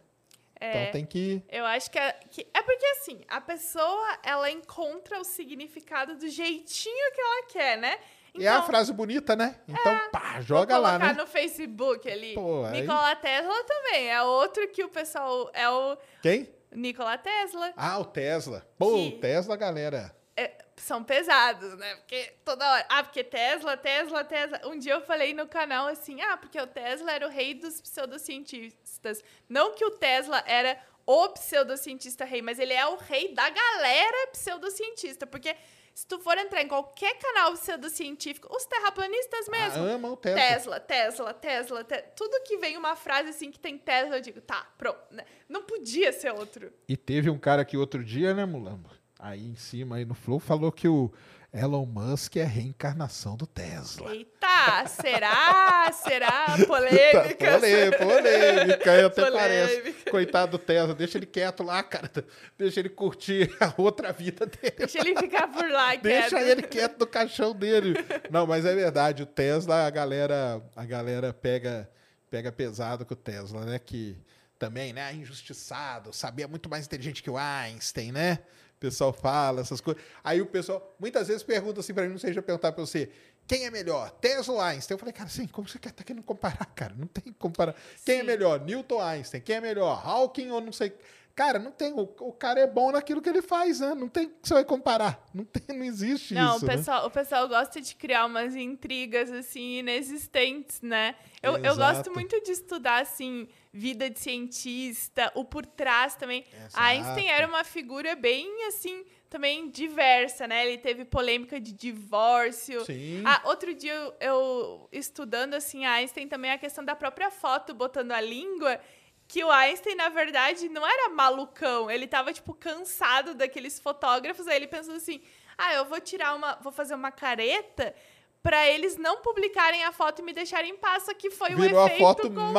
É. Então tem que... Eu acho que é, que é porque assim, a pessoa ela encontra o significado do jeitinho que ela quer, né? é a frase bonita, né? Então, pá, joga lá, né? no Facebook ali. Pô, aí- Nikola Tesla também é outro que o pessoal é o Quem? Nikola Tesla. Ah, o Tesla. Pô, Que- o Tesla, galera. É, são pesados, né? Porque toda hora. Ah, porque Tesla, Tesla, Tesla. Um dia eu falei no canal assim: ah, porque o Tesla era o rei dos pseudocientistas. Não que o Tesla era o pseudocientista rei, mas ele é o rei da galera pseudocientista. Porque se tu for entrar em qualquer canal pseudocientífico, os terraplanistas mesmo. Ah, amam o Tesla. Tesla, Tesla, Tesla, Te- tudo que vem uma frase assim que tem Tesla, eu digo, tá, pronto. né? Não podia ser outro. E teve um cara que outro dia, né, Mulambo? Aí em cima, aí no Flow, falou que o Elon Musk é a reencarnação do Tesla. Eita, será? Será? Tá, Polêmica. polêmica, polêmica, aí até parece. Coitado do Tesla, deixa ele quieto lá, cara. Deixa ele curtir a outra vida dele. Deixa ele ficar por lá, Deixa quieto. ele quieto no caixão dele. Não, mas é verdade, o Tesla, a galera, a galera pega, pega pesado com o Tesla, né? Que também, né, injustiçado, sabia muito mais inteligente que o Einstein, né? O pessoal fala essas coisas. Aí o pessoal muitas vezes pergunta assim pra mim, não sei se eu perguntar pra você, quem é melhor, Tesla ou Einstein? Eu falei, cara, assim, como você quer tá querendo comparar, cara? Não tem que comparar. Quem é Sim. melhor, Newton ou Einstein? Quem é melhor, Hawking ou não sei... Cara, não tem. O, o cara é bom naquilo que ele faz, né? Não tem que você vai comparar. Não, tem, não existe Não, isso. o né? pessoal, o pessoal gosta de criar umas intrigas, assim, inexistentes, né? Eu, eu gosto muito de estudar, assim, vida de cientista, o por trás também. Exato. Einstein era uma figura bem, assim, também diversa, né? Ele teve polêmica de divórcio. Sim. Ah, outro dia, eu, eu estudando, assim, Einstein, também a questão da própria foto, botando a língua, que o Einstein, na verdade, não era malucão. Ele tava, tipo, cansado daqueles fotógrafos. Aí ele pensou assim: ah, eu vou tirar uma. Vou fazer uma careta pra eles não publicarem a foto e me deixarem em paz. Só que foi Virou um a efeito foto mais,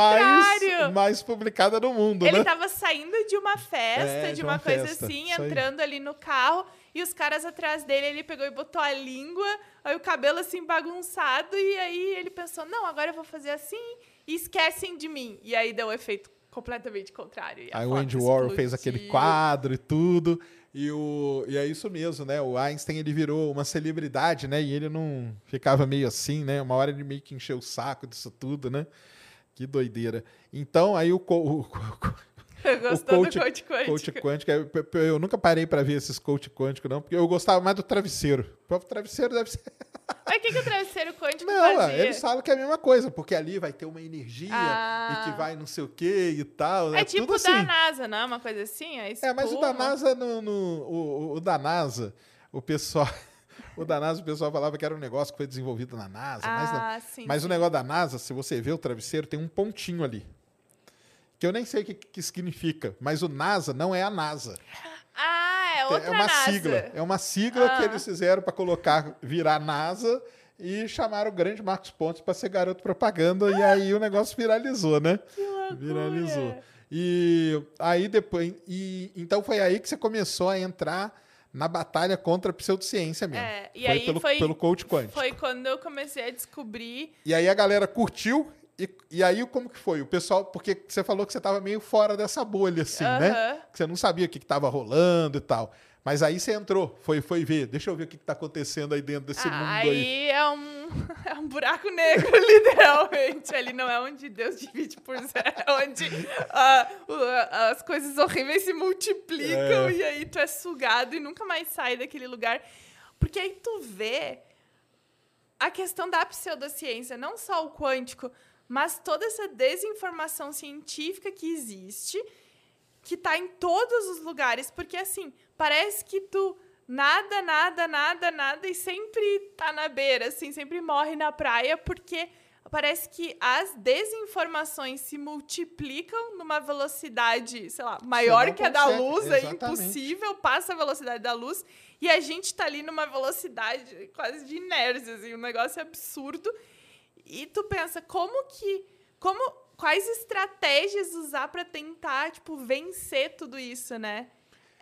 contrário. mais publicada do mundo, Ele né? tava saindo de uma festa, É, de, uma, uma coisa festa, assim, isso aí. entrando ali no carro, e os caras atrás dele, ele pegou e botou a língua, aí o cabelo assim bagunçado, e aí ele pensou: não, agora eu vou fazer assim, e esquecem de mim. E aí deu o efeito completamente contrário. Aí o Andy Warhol fez aquele quadro e tudo. E, o, e é isso mesmo, né? O Einstein ele virou uma celebridade, né? E ele não ficava meio assim, né? Uma hora ele meio que encheu o saco disso tudo, né? Que doideira. Então, aí o, co- o, Gostou do coach quântico? Coach quântico. Eu, eu- eu nunca parei pra ver esses coach quântico, não, porque eu gostava mais do travesseiro. O próprio travesseiro deve ser. Mas o que, que o travesseiro quântico Não, fazia? eles falam que é a mesma coisa, porque ali vai ter uma energia Ah. e que vai não sei o que e tal. É, tudo tipo assim. da NASA, não é uma coisa assim? É, É, mas o da. NASA, no, no- o, o da NASA, o pessoal. O da NASA, o pessoal falava que era um negócio que foi desenvolvido na NASA, mas não. Ah, sim. Mas sim. o negócio da NASA, se você vê o travesseiro, tem um pontinho ali. Que eu nem sei o que, que significa, mas o NASA não é a NASA. Ah, é outra é uma NASA. sigla. É uma sigla que Ah. eles fizeram para colocar, virar NASA e chamaram o grande Marcos Pontes para ser garoto propaganda e aí o negócio viralizou, né? Viralizou. E aí depois. E, então foi aí que você começou a entrar na batalha contra a pseudociência mesmo. É, e foi aí pelo, foi- pelo coach quântico. Foi quando eu comecei a descobrir. E aí a galera curtiu. E, e aí como que foi? O pessoal, porque você falou que você estava meio fora dessa bolha, assim, né? Aham. Que você não sabia o que estava rolando e tal. Mas aí você entrou, foi, foi ver. Deixa eu ver o que está acontecendo aí dentro desse mundo aí aí. é um, é um buraco negro, literalmente. Ali não é onde Deus divide por zero, é onde ah, o- as coisas horríveis se multiplicam É. e aí tu é sugado e nunca mais sai daquele lugar. Porque aí tu vê a questão da pseudociência, não só o quântico, mas toda essa desinformação científica que existe, que tá em todos os lugares, porque assim, parece que tu nada, nada, nada, nada e sempre tá na beira, assim, sempre morre na praia, porque parece que as desinformações se multiplicam numa velocidade, sei lá, maior que a da luz, é impossível, passa a velocidade da luz, e a gente tá ali numa velocidade quase de inércia, assim, um negócio absurdo. E tu pensa, como que. Como, quais estratégias usar pra tentar, tipo, vencer tudo isso, né?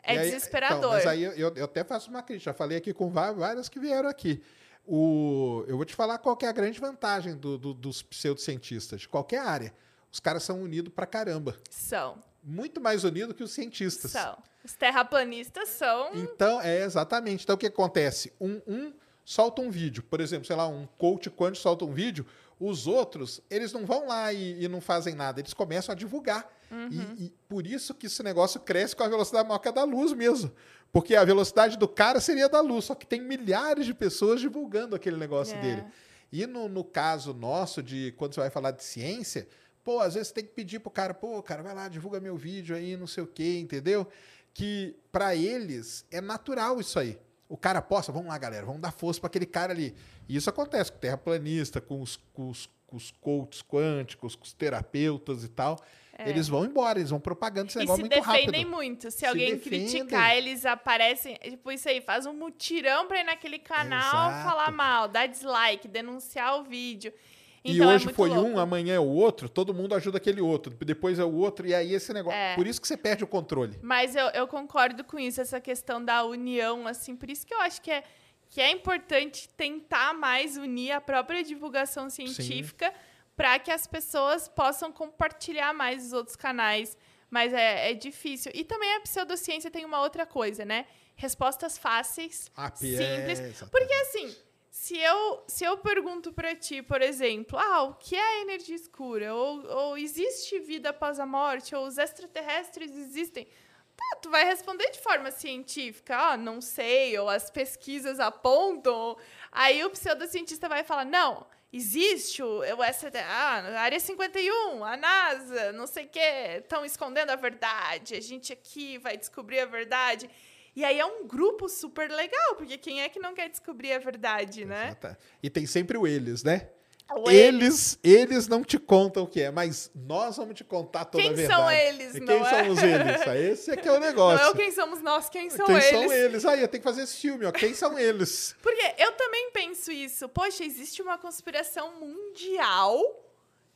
É aí- desesperador. então, mas aí eu, eu até faço uma crítica. Já falei aqui com vá- várias que vieram aqui. O, eu vou te falar qual é a grande vantagem do- do- dos pseudocientistas, de qualquer área. Os caras são unidos pra caramba. São. Muito mais unidos que os cientistas. São. Os terraplanistas são. Então, é exatamente. Então, o que acontece? Um, um solta um vídeo, por exemplo, sei lá, um coach quando solta um vídeo, os outros, eles não vão lá e, e não fazem nada, eles começam a divulgar. E, e por isso que esse negócio cresce com a velocidade maior que a da luz mesmo. Porque a velocidade do cara seria da luz, só que tem milhares de pessoas divulgando aquele negócio É. dele. E no, no caso nosso, de quando você vai falar de ciência, pô, às vezes você tem que pedir pro cara, pô, cara, vai lá, divulga meu vídeo aí, não sei o quê, entendeu? Que para eles é natural isso aí. O cara posta, vamos lá, galera, vamos dar força para aquele cara ali. E isso acontece com o terraplanista, com os, com os, com os coaches quânticos, com os terapeutas e tal. Eles vão embora, eles vão propagando esse É. E negócio se muito defendem rápido. muito. Se, Se alguém defendem. criticar, eles aparecem. Tipo, isso aí, faz um mutirão pra ir naquele canal Exato. falar mal, dar dislike, denunciar o vídeo. E Então, é hoje muito foi louco. um, amanhã é o outro, todo mundo ajuda aquele outro, depois é o outro, e aí esse negócio. É. Por isso que você perde o controle. Mas eu, eu concordo com isso, essa questão da união, assim, por isso que eu acho que é, que é importante tentar mais unir a própria divulgação científica para que as pessoas possam compartilhar mais os outros canais. Mas é, é difícil. E também a pseudociência tem uma outra coisa, né? Respostas fáceis, Ah, é, simples. exatamente. Porque assim, se eu, se eu pergunto para ti, por exemplo, ah, o que é energia escura? Ou, ou existe vida após a morte? Ou os extraterrestres existem? Tá, tu vai responder de forma científica, ah, não sei, ou as pesquisas apontam. Aí o pseudocientista vai falar, não, existe o, o ah, a Área 51, a NASA, não sei o quê, estão escondendo a verdade, a gente aqui vai descobrir a verdade. E aí é um grupo super legal, porque quem é que não quer descobrir a verdade, né? Exata. E tem sempre o eles, né? O Eles, eles não te contam o que é, mas nós vamos te contar toda Quem a verdade. são eles, E não quem é? são os eles? Ah, Esse é que é o Não negócio. é o quem somos nós, quem são quem eles. são eles? Aí, eu tenho que fazer esse filme, ó. Quem são eles? Porque eu também penso isso. Poxa, existe uma conspiração mundial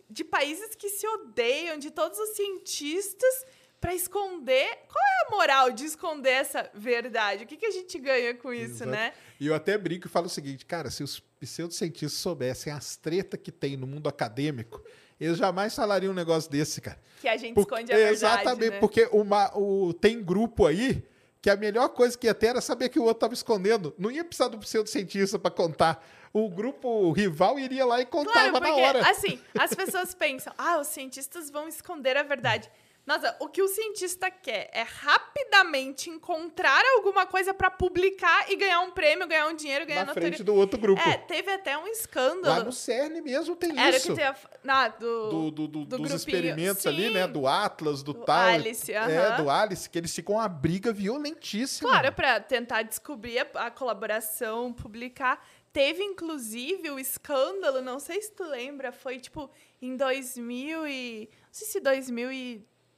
de países que se odeiam, de todos os cientistas, para esconder. Qual é a moral de esconder essa verdade? O que, que a gente ganha com isso, Exato. né? E eu até brinco e falo o seguinte, cara, se os pseudocientistas soubessem as tretas que tem no mundo acadêmico, eles jamais falariam um negócio desse, cara. Que a gente Por- esconde a verdade. Exatamente, né? porque uma, o, tem grupo aí que a melhor coisa que ia ter era saber que o outro estava escondendo. Não ia precisar do pseudocientista para contar. O grupo rival iria lá e Claro, contava porque, na hora. assim, as pessoas pensam, ah, os cientistas vão esconder a verdade. Nossa, o que o cientista quer é rapidamente encontrar alguma coisa pra publicar e ganhar um prêmio, ganhar um dinheiro, ganhar Na frente do outro grupo. É, teve até um escândalo. Lá no CERN mesmo tem Era isso. que tem a, na, do, do, do- do- do dos grupinho. experimentos ali, Sim. né? Do Atlas, do, Do tal. Alice, É, aham. do Alice, que eles ficam uma briga violentíssima. Claro, pra tentar descobrir a, a colaboração, publicar. Teve, inclusive, o escândalo, não sei se tu lembra, foi tipo em 2000 e... Não sei se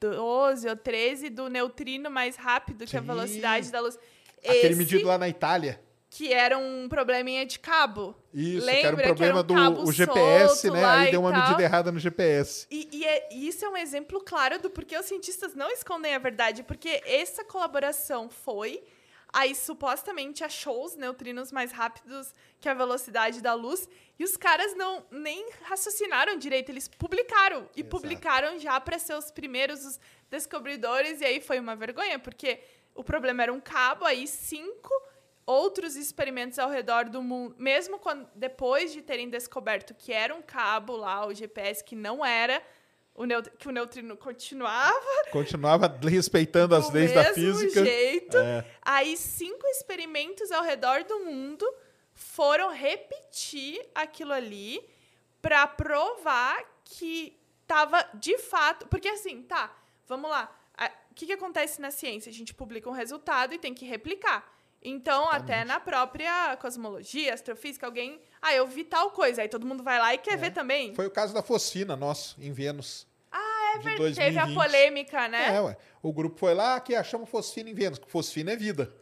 2012 ou 13, do neutrino mais rápido que a velocidade da luz. Aquele Esse, medido lá na Itália. que era um probleminha de cabo. Isso, Lembra que era um problema um do o GPS, né? Aí deu uma tal. medida errada no GPS. E, e é- e isso é um exemplo claro do porquê os cientistas não escondem a verdade, porque essa colaboração foi, aí supostamente achou os neutrinos mais rápidos que a velocidade da luz, e os caras não nem raciocinaram direito, eles publicaram, e Exato. publicaram já para ser os primeiros os descobridores, e aí foi uma vergonha, porque o problema era um cabo, aí cinco outros experimentos ao redor do mundo, mesmo quando, depois de terem descoberto que era um cabo lá, o GPS, que não era, o que o neutrino continuava Continuava respeitando as do leis da mesmo física. jeito. É. Aí cinco experimentos ao redor do mundo foram repetir aquilo ali para provar que tava de fato, porque assim, tá, vamos lá. O que, que acontece na ciência? A gente publica um resultado e tem que replicar. Então, até na própria cosmologia, astrofísica, alguém. Ah, eu vi tal coisa. Aí todo mundo vai lá e quer ver também. É. Foi o caso da Focina, nosso, em Vênus. Ah, é de verdade. Teve a 2020. polêmica, né? É, ué. O grupo foi lá que achamos fosfina em Vênus. que Fosfina é vida.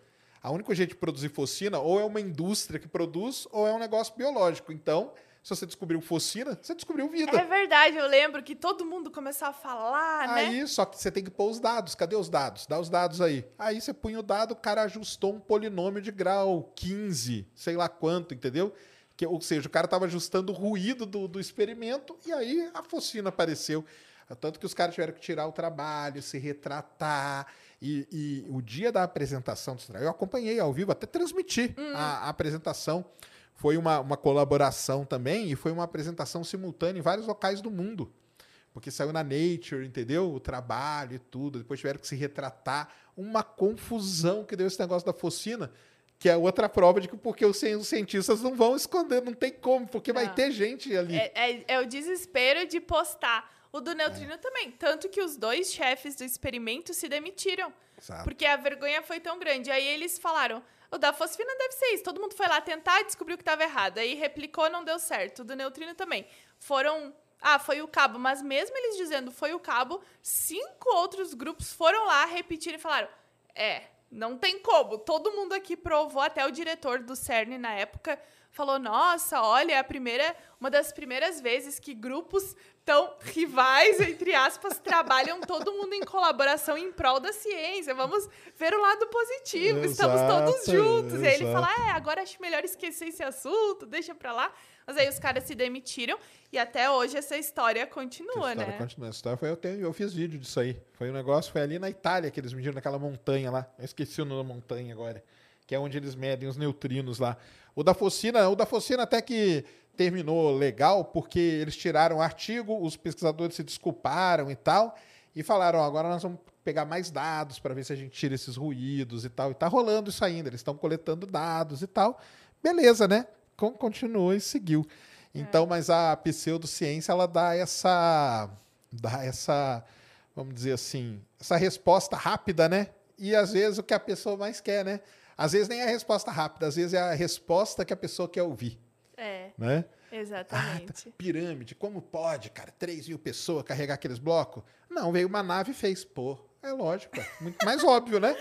A única jeito de produzir fosfina ou é uma indústria que produz ou é um negócio biológico. Então, se você descobriu fosfina, você descobriu vida. É verdade, eu lembro que todo mundo começou a falar, né? Aí, só que você tem que pôr os dados. Cadê os dados? Dá os dados aí. Aí você punha o dado, o cara ajustou um polinômio de grau 15, sei lá quanto, entendeu? Que, ou seja, o cara estava ajustando o ruído do, do experimento e aí a focina apareceu. Tanto que os caras tiveram que tirar o trabalho, se retratar. E, e o dia da apresentação do eu acompanhei ao vivo, até transmiti a, a apresentação. Foi uma, uma colaboração também e foi uma apresentação simultânea em vários locais do mundo. Porque saiu na Nature, entendeu? O trabalho e tudo. Depois tiveram que se retratar. Uma confusão que deu esse negócio da focina, que é outra prova de que porque os cien- os cientistas não vão esconder, não tem como, porque vai Não. ter gente ali. É, é- é o desespero de postar. O do neutrino também. Tanto que os dois chefes do experimento se demitiram. Exato. Porque a vergonha foi tão grande. Aí eles falaram: o da fosfina deve ser isso. Todo mundo foi lá tentar e descobriu que estava errado. Aí replicou, não deu certo. O do neutrino também. Foram. Ah, foi o cabo. Mas mesmo eles dizendo foi o cabo, cinco outros grupos foram lá repetir e falaram: é, não tem como. Todo mundo aqui provou, até o diretor do CERN na época falou: nossa, olha, é a primeira, uma das primeiras vezes que grupos tão rivais, entre aspas, trabalham todo mundo em colaboração em prol da ciência. Vamos ver o lado positivo, estamos todos Exato, juntos. E aí ele exato. fala: é, agora acho melhor esquecer esse assunto, deixa pra lá. Mas aí os caras se demitiram e até hoje essa história continua, Essa história né? continua. Essa história foi, eu, tenho, eu fiz vídeo disso aí. Foi um negócio, foi ali na Itália que eles mediram naquela montanha lá. Eu esqueci o nome da montanha agora. Que é onde eles medem os neutrinos lá. O da Focina, o da Focina até que terminou legal, porque eles tiraram o artigo, os pesquisadores se desculparam e tal, e falaram, ó, agora nós vamos pegar mais dados para ver se a gente tira esses ruídos e tal. E tá rolando isso ainda, eles estão coletando dados e tal. Beleza, né? Con- Continuou e seguiu. Então, mas a pseudociência, ela dá essa dá essa, vamos dizer assim, essa resposta rápida, né? E às vezes o que a pessoa mais quer, né? Às vezes nem é a resposta rápida, às vezes é a resposta que a pessoa quer ouvir, É, né? exatamente. Pirâmide, como pode, cara? 3 mil pessoas carregar aqueles blocos? Não, veio uma nave e fez. Pô, é lógico, é muito mais óbvio, né?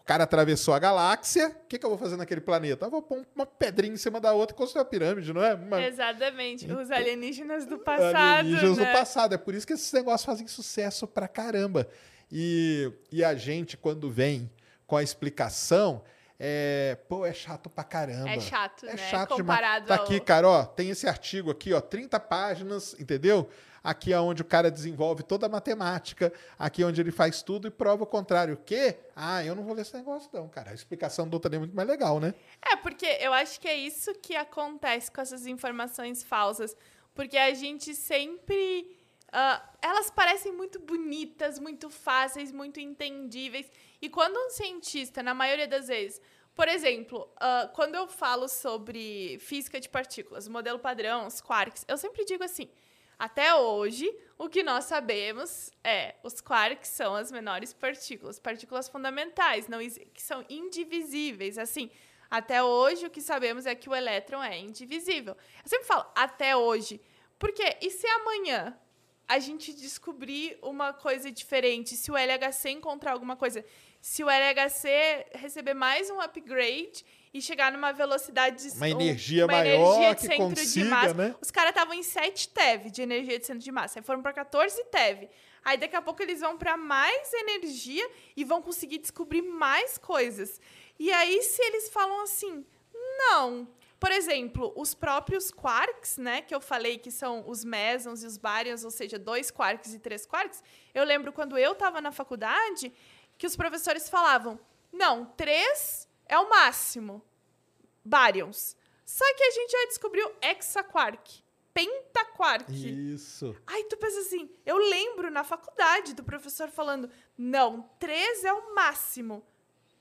O cara atravessou a galáxia, o que, que eu vou fazer naquele planeta? Eu vou pôr uma pedrinha em cima da outra e construir a pirâmide, não é? Uma, Exatamente. Os alienígenas do passado. alienígenas né? do passado. É por isso que esses negócios fazem sucesso pra caramba. E, e a gente, quando vem com a explicação, é, pô, é chato pra caramba. É chato, É né? chato Comparado demais. Tá ao- aqui, cara, ó, tem esse artigo aqui, ó, 30 páginas, entendeu? Aqui é onde o cara desenvolve toda a matemática, aqui é onde ele faz tudo e prova o contrário. O quê? Ah, eu não vou ler esse negócio não, cara. A explicação do outro é muito mais legal, né? É, porque eu acho que é isso que acontece com essas informações falsas. Porque a gente sempre ah, elas parecem muito bonitas, muito fáceis, muito entendíveis. E quando um cientista, na maioria das vezes, por exemplo, ah, quando eu falo sobre física de partículas, modelo padrão, os quarks, eu sempre digo assim: até hoje, o que nós sabemos é os quarks são as menores partículas, partículas fundamentais, não que são indivisíveis. Assim, até hoje o que sabemos é que o elétron é indivisível. Eu sempre falo até hoje, porque e se amanhã a gente descobrir uma coisa diferente, se o LHC encontrar alguma coisa, se o LHC receber mais um upgrade e chegar numa velocidade Uma um- energia uma maior energia de que centro de consiga, massa. né? Os caras estavam em 7 TeV de energia de centro de massa, aí foram para 14 TeV. Aí daqui a pouco eles vão para mais energia e vão conseguir descobrir mais coisas. E aí se eles falam assim, não. Por exemplo, os próprios quarks, né, que eu falei que são os mesons e os baryons, ou seja, dois quarks e três quarks. Eu lembro quando eu estava na faculdade que os professores falavam: "Não, três é o máximo. Baryons". Só que a gente já descobriu hexaquark, pentaquark. Isso. Aí tu pensa assim, eu lembro na faculdade do professor falando, não, três é o máximo.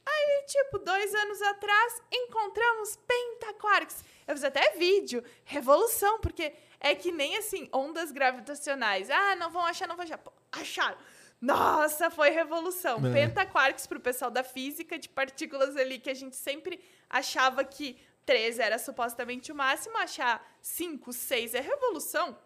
Aí, tipo, dois anos atrás, encontramos pentaquarks. Eu fiz até vídeo, revolução, porque é que nem assim, ondas gravitacionais. Ah, não vão achar, não vão achar. Pô, acharam. Nossa, foi revolução. É. Pentaquarks pro pessoal da física de partículas ali, que a gente sempre achava que três era supostamente o máximo, achar cinco, seis é revolução.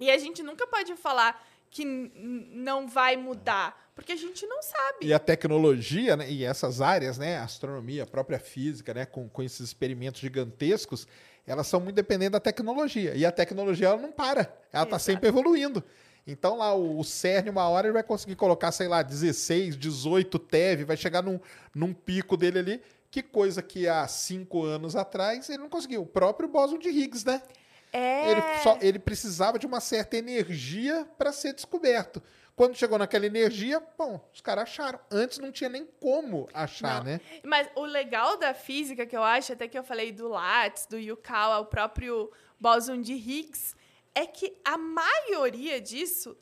E a gente nunca pode falar que não vai mudar, porque a gente não sabe. E a tecnologia, né, e essas áreas, né, a astronomia, a própria física, né, com, com esses experimentos gigantescos, elas são muito dependentes da tecnologia. E a tecnologia ela não para, ela está sempre evoluindo. Então lá o, o CERN, uma hora, ele vai conseguir colocar, sei lá, 16, 18 TeV, vai chegar num, num pico dele ali, que coisa que há cinco anos atrás ele não conseguiu. O próprio bóson de Higgs, né? É. Ele, só- ele precisava de uma certa energia para ser descoberto. Quando chegou naquela energia, bom, os caras acharam. Antes não tinha nem como achar, Não. né? Mas o legal da física, que eu acho, até que eu falei do Lattice, do Yukawa, o próprio bóson de Higgs, é que a maioria disso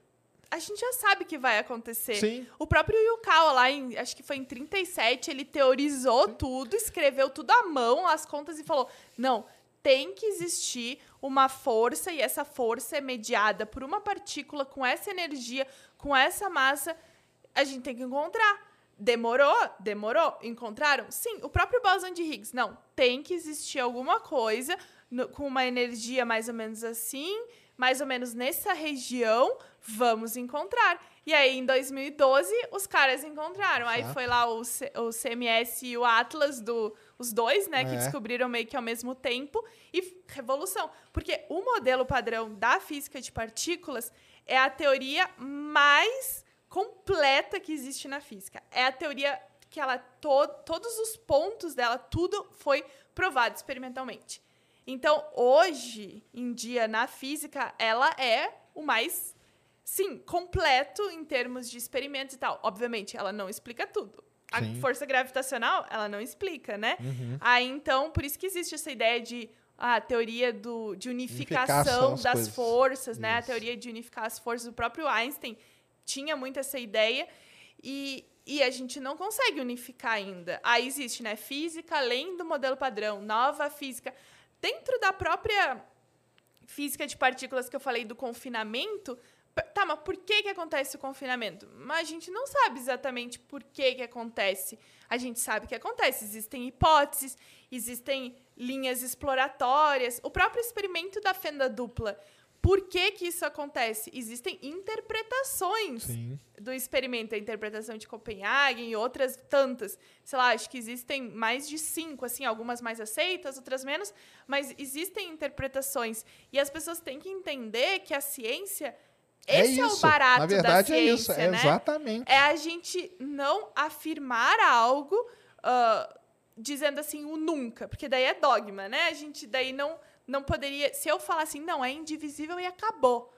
a gente já sabe que vai acontecer. Sim. O próprio Yukawa, lá em, acho que foi em 37, ele teorizou tudo, escreveu tudo à mão, as contas, e falou: não, tem que existir uma força, e essa força é mediada por uma partícula com essa energia, com essa massa. A gente tem que encontrar. Demorou? Demorou. Encontraram? Sim. O próprio bóson de Higgs. Não, tem que existir alguma coisa no- com uma energia mais ou menos assim, mais ou menos nessa região, vamos encontrar. E aí, em 2012, os caras encontraram. Aí foi lá o, C- o CMS e o Atlas, do, os dois, né, que É. descobriram meio que ao mesmo tempo. E revolução. Porque o modelo padrão da física de partículas é a teoria mais completa que existe na física. É a teoria que ela to todos os pontos dela, tudo foi provado experimentalmente. Então, hoje em dia na física, ela é o mais sim, completo em termos de experimentos e tal. Obviamente, ela não explica tudo. A Sim. força gravitacional, ela não explica, né? Uhum. Aí, então, por isso que existe essa ideia de a teoria do, de unificação, Unificação das coisas. forças, né? A Isso. teoria de unificar as forças. O próprio Einstein tinha muito essa ideia e, e a gente não consegue unificar ainda. Aí existe, né? Física além do modelo padrão, nova física. Dentro da própria física de partículas que eu falei do confinamento, tá, mas por que que acontece o confinamento? Mas a gente não sabe exatamente por que que acontece. A gente sabe que acontece. Existem hipóteses, existem linhas exploratórias. O próprio experimento da fenda dupla. Por que que isso acontece? Existem interpretações Sim. do experimento, a interpretação de Copenhague e outras tantas. Sei lá, acho que existem mais de cinco, assim, algumas mais aceitas, outras menos, mas existem interpretações. E as pessoas têm que entender que a ciência. Esse é, o barato Na verdade da é ciência, isso, é né? exatamente. É a gente não afirmar algo ah, dizendo assim o nunca, porque daí é dogma, né? A gente daí não não poderia. Se eu falar assim, não, é indivisível e acabou.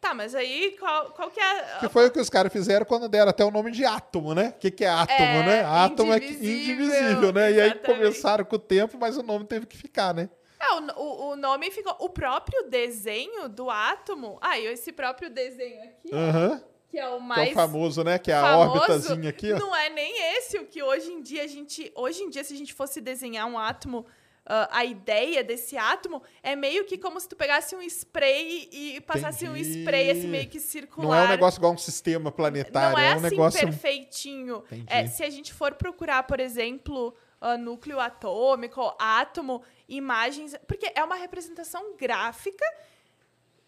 Tá, mas aí qual, qual que é. Que foi o que os caras fizeram quando deram até o nome de átomo, né? O que, que é átomo, É, né? Átomo é indivisível, indivisível, né? E aí exatamente. começaram com o tempo, mas o nome teve que ficar, né? É, o, o, o nome ficou. O próprio desenho do átomo. Ah, e esse próprio desenho aqui, ó, Aham. que é o Que é mais. o famoso, né? Que é a órbitazinha aqui, ó. Não é nem esse o que hoje em dia a gente. Hoje em dia, se a gente fosse desenhar um átomo. Ah, a ideia desse átomo é meio que como se tu pegasse um spray e passasse um Entendi. spray assim meio que circular. Não é um negócio igual um sistema planetário, Não é, é um assim negócio. perfeitinho. É, se a gente for procurar, por exemplo, ah, núcleo atômico, átomo, imagens. Porque é uma representação gráfica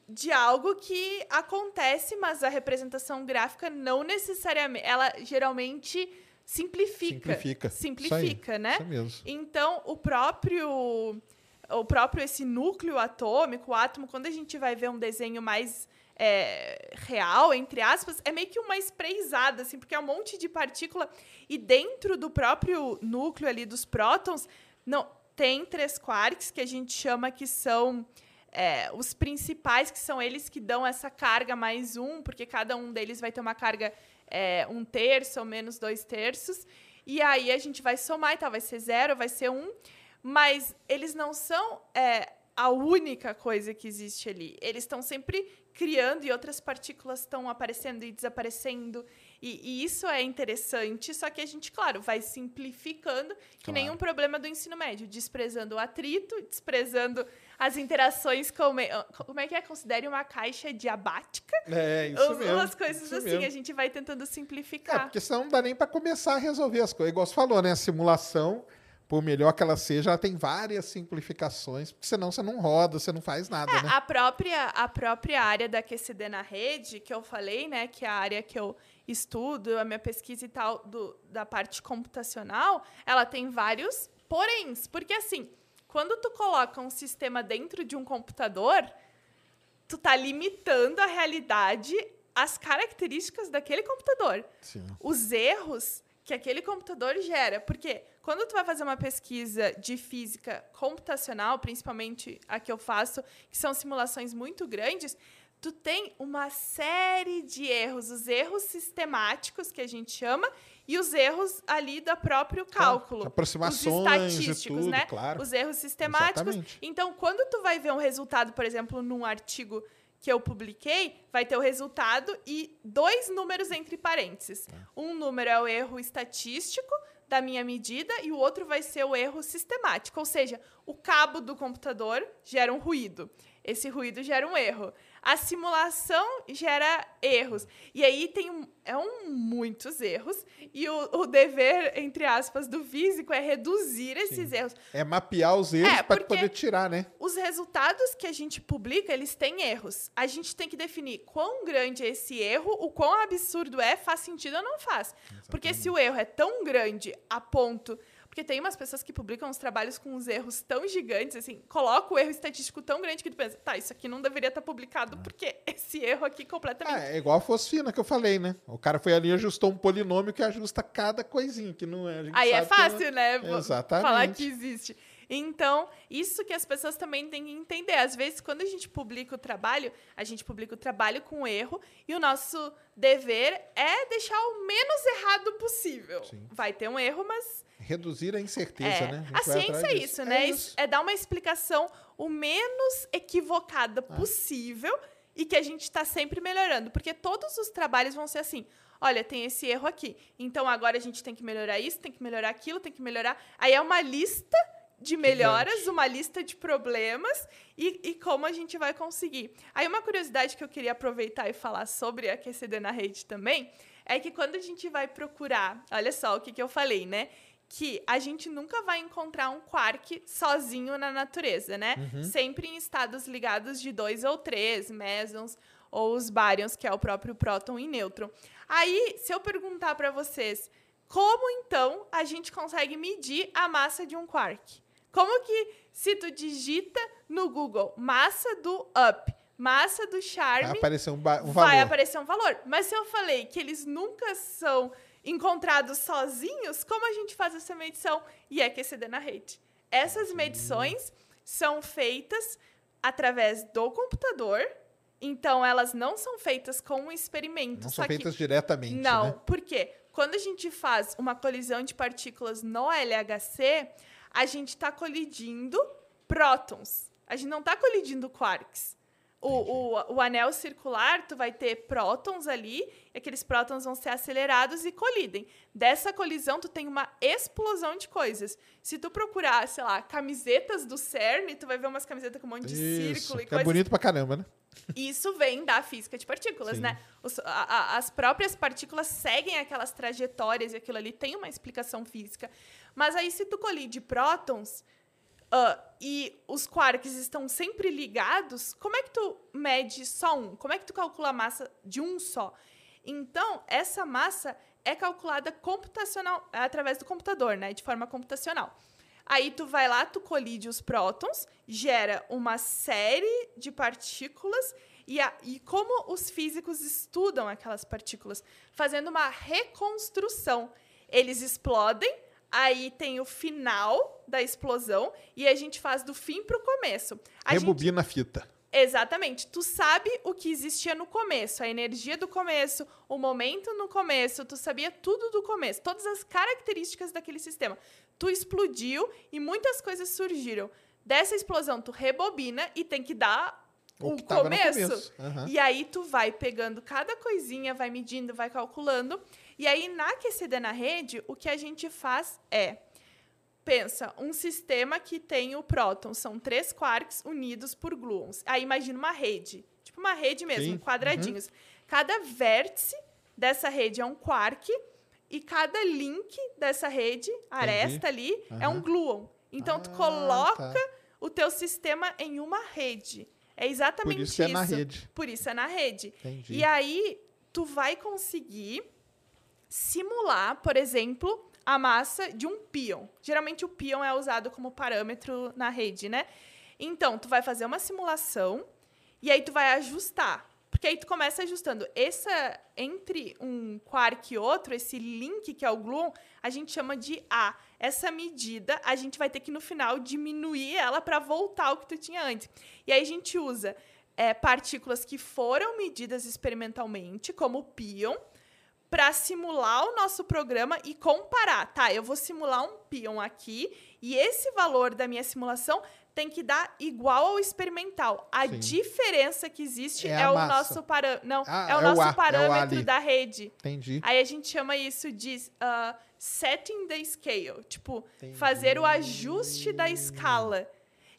de algo que acontece, mas a representação gráfica não necessariamente. Ela geralmente simplifica. Simplifica. Simplifica, aí, né? isso mesmo. Então, o próprio o próprio esse núcleo atômico, o átomo, quando a gente vai ver um desenho mais é, real, entre aspas, é meio que uma sprayzada, assim, porque é um monte de partícula e dentro do próprio núcleo ali dos prótons, não tem três quarks que a gente chama que são é, os principais, que são eles que dão essa carga mais um, porque cada um deles vai ter uma carga é, um terço ou menos dois terços. E aí a gente vai somar e tal, vai ser zero, vai ser um. Mas eles não são é, a única coisa que existe ali. Eles estão sempre criando e outras partículas estão aparecendo e desaparecendo. E, e isso é interessante, só que a gente, claro, vai simplificando, que Claro. nenhum problema do ensino médio, desprezando o atrito, desprezando as interações como é, como é que é? Considere uma caixa diabática. É, isso Os- mesmo. Umas coisas assim, mesmo. a gente vai tentando É, simplificar. porque senão não dá nem para começar a resolver as coisas. Igual você falou, né? A simulação, por melhor que ela seja, ela tem várias simplificações, porque senão você não roda, você não faz nada, É, né? a própria, a própria área da QCD na rede, que eu falei, né, que é a área que eu estudo, a minha pesquisa e tal, do, da parte computacional, ela tem vários poréns. Porque, assim, quando tu coloca um sistema dentro de um computador, tu tá limitando a realidade às características daquele computador Sim. os erros que aquele computador gera. Porque quando tu vai fazer uma pesquisa de física computacional, principalmente a que eu faço, que são simulações muito grandes, tu tem uma série de erros, os erros sistemáticos que a gente chama e os erros ali do próprio cálculo. aproximações os estatísticos, tudo, né? claro. Os erros sistemáticos. Exatamente. Então, quando tu vai ver um resultado, por exemplo, num artigo que eu publiquei, vai ter o resultado e dois números entre parênteses. Um número é o erro estatístico da minha medida e o outro vai ser o erro sistemático, ou seja, o cabo do computador gera um ruído. Esse ruído gera um erro. A simulação gera erros. E aí tem um, é um, muitos erros. E o, o dever, entre aspas, do físico é reduzir esses erros. É mapear os erros É, para poder tirar, né? Os resultados que a gente publica, eles têm erros. A gente tem que definir quão grande é esse erro, o quão absurdo é, faz sentido ou não faz. Porque se o erro é tão grande a ponto. Porque tem umas pessoas que publicam uns trabalhos com uns erros tão gigantes, assim, coloca o erro estatístico tão grande que tu pensa, tá, isso aqui não deveria estar publicado, porque esse erro aqui completamente. Ah, é igual a fosfina que eu falei, né? O cara foi ali e ajustou um polinômio que ajusta cada coisinha, que não é. a gente Aí é sabe que não fácil, né? Exatamente. Falar que existe. Então, isso que as pessoas também têm que entender. Às vezes, quando a gente publica o trabalho, a gente publica o trabalho com erro e o nosso dever é deixar o menos errado possível. Vai ter um erro, mas Reduzir a incerteza, é, né? a vai ciência é isso, né? isso. É dar uma explicação o menos equivocada Ah. possível e que a gente está sempre melhorando. Porque todos os trabalhos vão ser assim. Olha, tem esse erro aqui. Então agora a gente tem que melhorar isso, tem que melhorar aquilo, tem que melhorar. Aí é uma lista de melhoras, uma lista de problemas e, e como a gente vai conseguir. Aí uma curiosidade que eu queria aproveitar e falar sobre a QCD na rede também é que quando a gente vai procurar, olha só o que, que eu falei, né? Que a gente nunca vai encontrar um quark sozinho na natureza, né? Sempre em estados ligados de dois ou três, mesons ou os baryons, que é o próprio próton e nêutron. Aí, se eu perguntar para vocês, como então a gente consegue medir a massa de um quark? Como que se tu digita no Google massa do up, massa do Vai charme, aparecer um, um vai valor. aparecer um valor. Mas se eu falei que eles nunca são encontrados sozinhos, como a gente faz essa medição? E é na rede. Essas medições são feitas através do computador, então elas não são feitas com um experimento. Não são que- feitas diretamente, não, né? por quê? Quando a gente faz uma colisão de partículas no LHC, a gente está colidindo prótons. A gente não está colidindo quarks. O, o, o anel circular, tu vai ter prótons ali, e aqueles prótons vão ser acelerados e colidem. Dessa colisão, tu tem uma explosão de coisas. Se tu procurar, sei lá, camisetas do CERN, tu vai ver umas camisetas com um monte de Isso, círculo e que coisas. é bonito pra caramba, né? Isso vem da física de partículas, Sim. né? Os- a- a- as próprias partículas seguem aquelas trajetórias e aquilo ali tem uma explicação física. Mas aí, se tu colide prótons ah, e os quarks estão sempre ligados, como é que tu mede só um? Como é que tu calcula a massa de um só? Então, essa massa é calculada computacional através do computador, né? De forma computacional. Aí tu vai lá, tu colide os prótons, gera uma série de partículas e, a- e como os físicos estudam aquelas partículas, fazendo uma reconstrução. Eles explodem, aí tem o final da explosão e a gente faz do fim para o começo. A gente- Rebobina a fita. Exatamente. Tu sabe o que existia no começo, a energia do começo, o momento no começo, tu sabia tudo do começo, todas as características daquele sistema. Tu explodiu e muitas coisas surgiram. Dessa explosão, tu rebobina e tem que dar O o, que tava no começo. começo. Aham. E aí tu vai pegando cada coisinha, vai medindo, vai calculando. E aí na aquecida na rede, o que a gente faz é pensa, um sistema que tem o próton, são três quarks unidos por gluons. Aí imagina uma rede, tipo uma rede mesmo, Sim, uhum. quadradinhos. Cada vértice dessa rede é um quark e cada link dessa rede, aresta ali, é um gluon. Então tu Ah, coloca tá. o teu sistema em uma rede. É exatamente Por isso que é na rede. Por isso é na rede. Entendi. E aí, tu vai conseguir simular, por exemplo, a massa de um pion. Geralmente o pion é usado como parâmetro na rede, né? Então, tu vai fazer uma simulação e aí tu vai ajustar. Porque aí tu começa ajustando. Essa, entre um quark e outro, esse link que é o gluon, a gente chama de A. Essa medida, a gente vai ter que, no final, diminuir ela para voltar ao que tu tinha antes. E aí a gente usa é, partículas que foram medidas experimentalmente, como o pion, para simular o nosso programa e comparar. Tá, eu vou simular um pion aqui e esse valor da minha simulação tem que dar igual ao experimental. A Sim. diferença que existe É é, o nosso parâmetro. Não, Ah, é o é o nosso é o A parâmetro ali. da rede. Entendi. Aí a gente chama isso de ah, setting the scale, tipo, fazer o ajuste da escala.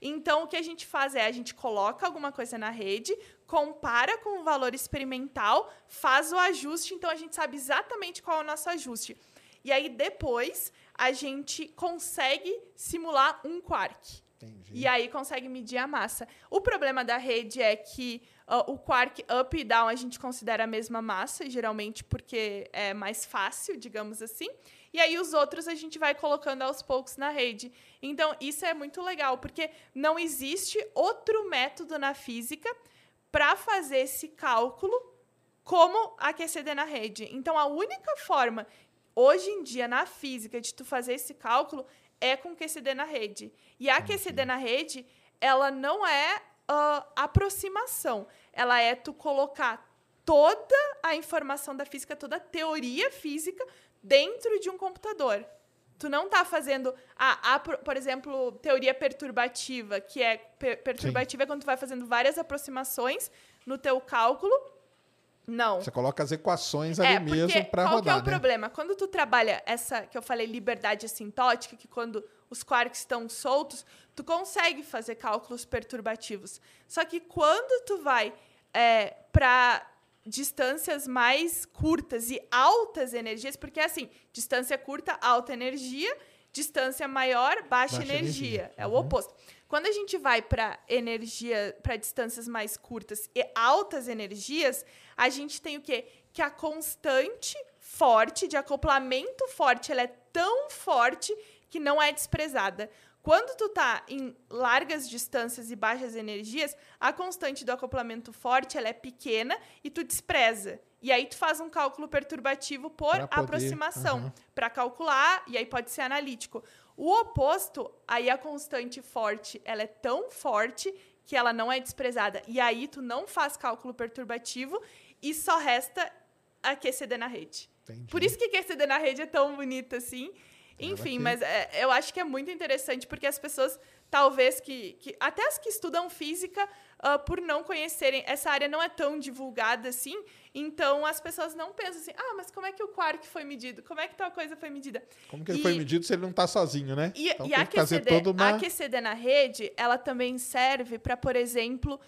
Então, o que a gente faz é a gente coloca alguma coisa na rede, compara com o valor experimental, faz o ajuste, então a gente sabe exatamente qual é o nosso ajuste. E aí, depois, a gente consegue simular um quark. Entendi. E aí consegue medir a massa. O problema da rede é que ah, o quark up e down a gente considera a mesma massa, geralmente porque é mais fácil, digamos assim. E aí os outros a gente vai colocando aos poucos na rede. Então isso é muito legal, porque não existe outro método na física para fazer esse cálculo como aquecer na rede. Então a única forma hoje em dia na física de tu fazer esse cálculo é com QCD na rede. E a QCD na rede, ela não é ah, aproximação. Ela é tu colocar toda a informação da física, toda a teoria física dentro de um computador. Tu não está fazendo, a, a, por exemplo, teoria perturbativa, que é per- perturbativa é quando tu vai fazendo várias aproximações no teu cálculo. Não. Você coloca as equações ali mesmo porque para qual rodar, que é o né? problema? Quando tu trabalha essa que eu falei liberdade assintótica, que quando os quarks estão soltos, tu consegue fazer cálculos perturbativos. Só que quando tu vai é, para distâncias mais curtas e altas energias, porque assim, distância curta, alta energia, distância maior, baixa, Baixa energia. energia. É o oposto. Quando a gente vai para energia, para distâncias mais curtas e altas energias, a gente tem o quê? Que a constante forte, de acoplamento forte, ela é tão forte que não é desprezada. Quando tu tá em largas distâncias e baixas energias, a constante do acoplamento forte ela é pequena e tu despreza. E aí tu faz um cálculo perturbativo por poder, aproximação, aham. para calcular e aí pode ser analítico. O oposto, aí a constante forte, ela é tão forte que ela não é desprezada. E aí tu não faz cálculo perturbativo e só resta a QCD na rede. Entendi. Por isso que QCD na rede é tão bonito assim. Enfim, que- mas é, eu acho que é muito interessante porque as pessoas, talvez que. que até as que estudam física, ah, por não conhecerem, essa área não é tão divulgada assim, então as pessoas não pensam assim, ah, mas como é que o quark foi medido? Como é que tal coisa foi medida? Como que ele E- foi medido se ele não tá sozinho, né? E, então e a QCD, uma... a QCD na rede, ela também serve para, por exemplo,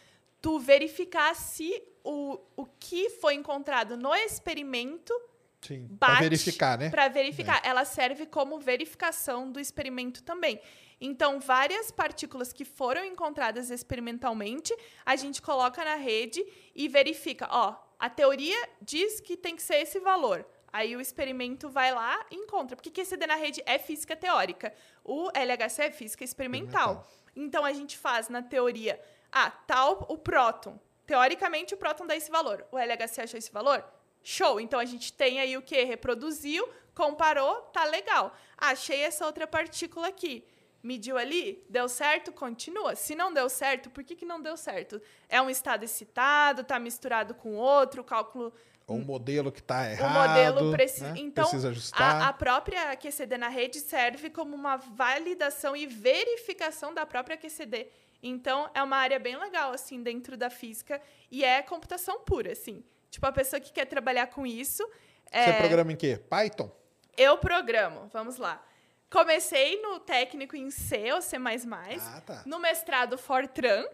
tu verificar se o, o que foi encontrado no experimento Sim, pra bate verificar, né? Para verificar. Ela serve como verificação do experimento também. Então, várias partículas que foram encontradas experimentalmente, a gente coloca na rede e verifica. Ó, a teoria diz que tem que ser esse valor. Aí o experimento vai lá e encontra. Porque QCD na rede é física teórica. O LHC é física experimental. Então, a gente faz na teoria, ah, tal o próton. Teoricamente, o próton dá esse valor. O LHC achou esse valor? Show! Então a gente tem aí o que? Reproduziu, comparou, tá legal. Achei essa outra partícula aqui. Mediu ali, deu certo, continua. Se não deu certo, por que, que não deu certo? É um estado excitado, tá misturado com outro, o cálculo. Ou um modelo que tá O errado. modelo preci né? então, precisa a, ajustar. a própria QCD na rede serve como uma validação e verificação da própria QCD. Então, é uma área bem legal, assim, dentro da física. E é computação pura, assim. Tipo, a pessoa que quer trabalhar com isso. Você é, programa em quê? Python? Eu programo, vamos lá. Comecei no técnico em C ou C++, Ah, tá. no mestrado Fortran,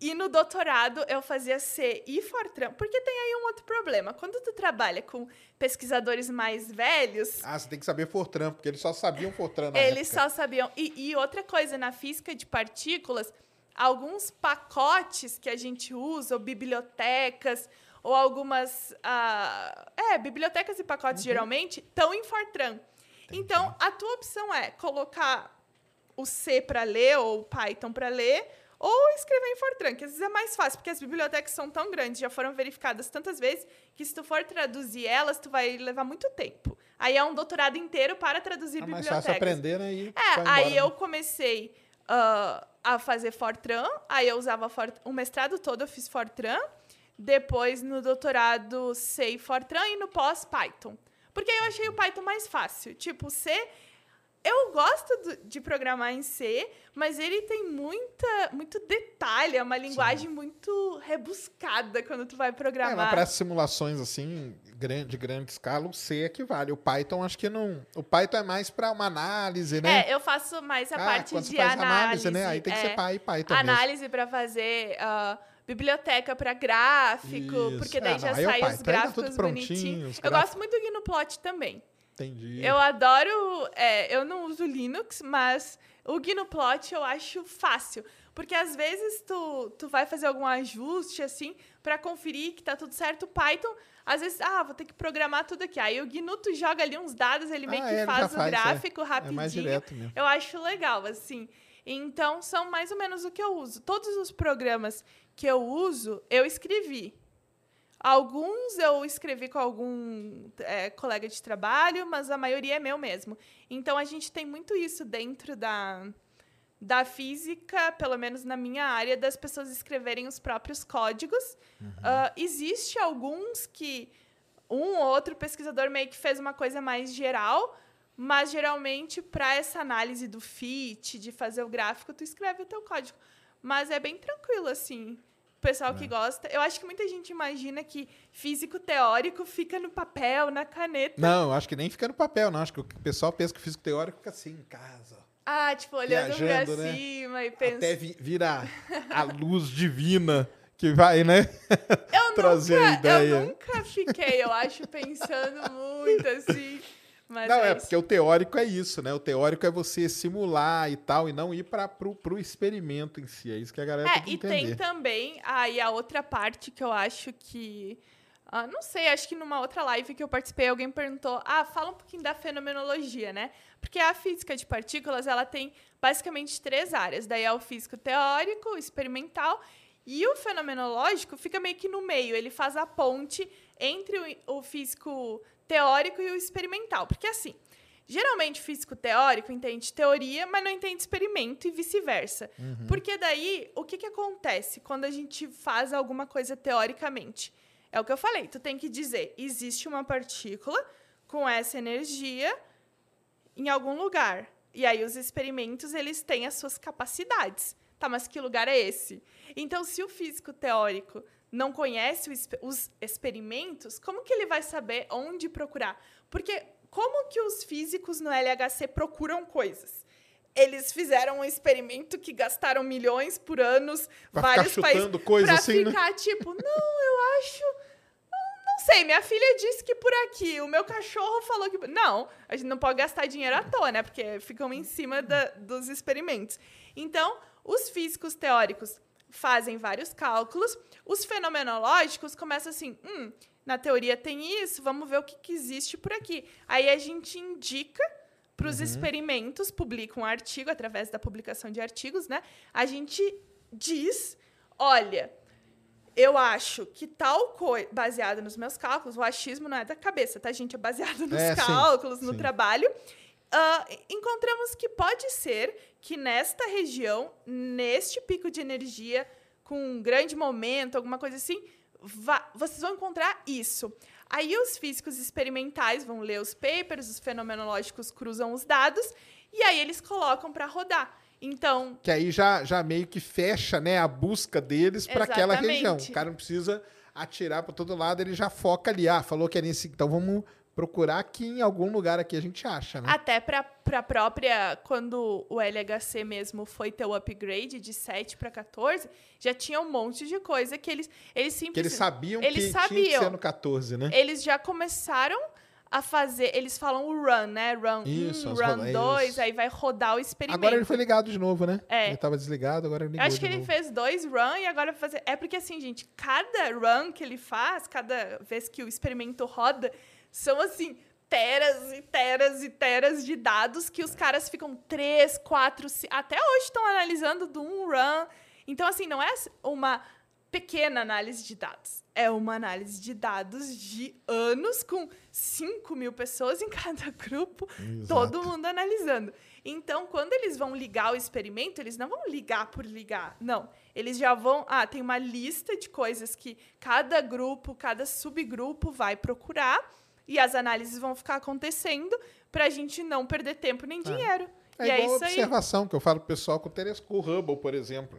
e no doutorado eu fazia C e Fortran, porque tem aí um outro problema. Quando tu trabalha com pesquisadores mais velhos, Ah, você tem que saber Fortran, porque eles só sabiam Fortran na eles época. só sabiam. E, e outra coisa, na física de partículas, alguns pacotes que a gente usa, ou bibliotecas, ou algumas. ah, é, bibliotecas e Uhum. pacotes geralmente, estão em Fortran. Então, a tua opção é colocar o C para ler, ou o Python para ler, ou escrever em Fortran, que às vezes é mais fácil, porque as bibliotecas são tão grandes, já foram verificadas tantas vezes, que se tu for traduzir elas, tu vai levar muito tempo. Aí é um doutorado inteiro para traduzir É mais bibliotecas. fácil aprender, né? E É, vai aí embora, eu né? comecei ah, a fazer Fortran, aí eu usava Fort... o mestrado todo eu fiz Fortran, depois no doutorado sei Fortran e no pós Python. Porque eu achei o Python mais fácil. Tipo, C eu gosto de programar em C, mas ele tem muita, muito detalhe, é uma linguagem muito rebuscada quando tu vai É, programar. para simulações assim, grande, de grande escala, o C equivale. O Python, acho que não. O Python é mais para uma análise, né? É, eu faço mais a Ah, parte de faz análise. né? Aí tem que é. ser Py- Python análise para fazer ah, biblioteca para gráfico, Isso. porque daí Ah, já não, aí é o sai os aí tá gráficos bonitinhos. os Eu gosto muito do GnuPlot também. Entendi. Eu adoro. é, eu não uso Linux, mas o GnuPlot eu acho fácil. Porque às vezes tu, tu vai fazer algum ajuste assim para conferir que tá tudo certo. Python, às vezes, ah, vou ter que programar tudo aqui. Aí o GNU tu joga ali uns dados, ele meio Ah, que é, já faz o faz, é. gráfico É rapidinho. mais direto mesmo. Eu acho legal, assim. Então, são mais ou menos o que eu uso. Todos os programas que eu uso, eu escrevi. Alguns eu escrevi com algum é, colega de trabalho, mas a maioria é meu mesmo. Então, a gente tem muito isso dentro da, da física, pelo menos na minha área, das pessoas escreverem os próprios códigos. Ah, existe alguns que um ou outro pesquisador meio que fez uma coisa mais geral, mas geralmente para essa análise do fit, de fazer o gráfico, tu escreve o teu código. Mas é bem tranquilo assim. O pessoal É. que gosta, eu acho que muita gente imagina que físico teórico fica no papel, na caneta. Não, acho que nem fica no papel, não. Acho que o pessoal pensa que o físico teórico fica assim em casa. Ah, tipo, olhando Viajando, pra né? cima e pensando. Até vi- vira a luz divina que vai, né? Eu trazer a nunca, ideia. Eu nunca fiquei, eu acho, pensando muito assim. Mas Não, é isso. porque o teórico é isso, né? O teórico é você simular e tal, e não ir para pro, pro experimento em si. É isso que a galera É, tem que e entender. tem também aí a outra parte que eu acho que. ah, não sei, acho que numa outra live que eu participei, alguém perguntou: ah, fala um pouquinho da fenomenologia, né? Porque a física de partículas ela tem basicamente três áreas. Daí é o físico teórico, o experimental. E o fenomenológico fica meio que no meio, ele faz a ponte entre o físico teórico e o experimental. Porque assim, geralmente físico teórico entende teoria, mas não entende experimento e vice-versa. Porque daí, o que, que acontece quando a gente faz alguma coisa teoricamente? É o que eu falei, tu tem que dizer, existe uma partícula com essa energia em algum lugar. E aí os experimentos, eles têm as suas capacidades. Tá, mas que lugar é esse? Então, se o físico teórico não conhece os experimentos, como que ele vai saber onde procurar? Porque como que os físicos no LHC procuram coisas? Eles fizeram um experimento que gastaram milhões por anos, Pra vários países, pra assim, né? ficar tipo, não, eu acho, não sei, minha filha disse que por aqui, o meu cachorro falou que, não, a gente não pode gastar dinheiro à toa, né? Porque ficam em cima da- dos experimentos. Então, os físicos teóricos fazem vários cálculos, os fenomenológicos começam assim, hum, na teoria tem isso, vamos ver o que, que existe por aqui. Aí a gente indica para os experimentos, publica um artigo através da publicação de artigos, né? A gente diz, olha, eu acho que tal coisa, baseado nos meus cálculos, o achismo não é da cabeça, tá, gente? É baseado nos É, sim, cálculos, no sim. trabalho. Ah, encontramos que pode ser que nesta região, neste pico de energia, com um grande momento, alguma coisa assim, vá- vocês vão encontrar isso. Aí os físicos experimentais vão ler os papers, os fenomenológicos cruzam os dados, e aí eles colocam para rodar. Então, Que aí já, já meio que fecha né, a busca deles para aquela região. O cara não precisa atirar para todo lado, ele já foca ali. Ah, falou que é nesse. Então vamos procurar aqui em algum lugar aqui a gente acha, né? Até para a própria, quando o LHC mesmo foi ter o upgrade de 7 para 14, já tinha um monte de coisa que eles eles que simplesmente eles sabiam eles que tinha que sabiam. ser no 14, né? Eles já começaram a fazer, eles falam o run, né? Run Isso, 1, as run roda- 2, isso. aí vai rodar o experimento. Agora ele foi ligado de novo, né? É. Ele tava desligado, agora ele ligou Eu acho que ele novo. fez dois run e agora vai fazer. É porque assim, gente, cada run que ele faz, cada vez que o experimento roda, são assim, teras e teras e teras de dados que os caras ficam três, quatro, até hoje estão analisando do um run. Então, assim, não é uma pequena análise de dados. É uma análise de dados de anos com 5 mil pessoas em cada grupo, todo mundo analisando. Então, quando eles vão ligar o experimento, eles não vão ligar por ligar. Não. Eles já vão. Ah, tem uma lista de coisas que cada grupo, cada subgrupo vai procurar. E as análises vão ficar acontecendo para a gente não perder tempo nem dinheiro. É e é igual a isso aí. observação que eu falo pro pessoal com o telescópio o Hubble, por exemplo.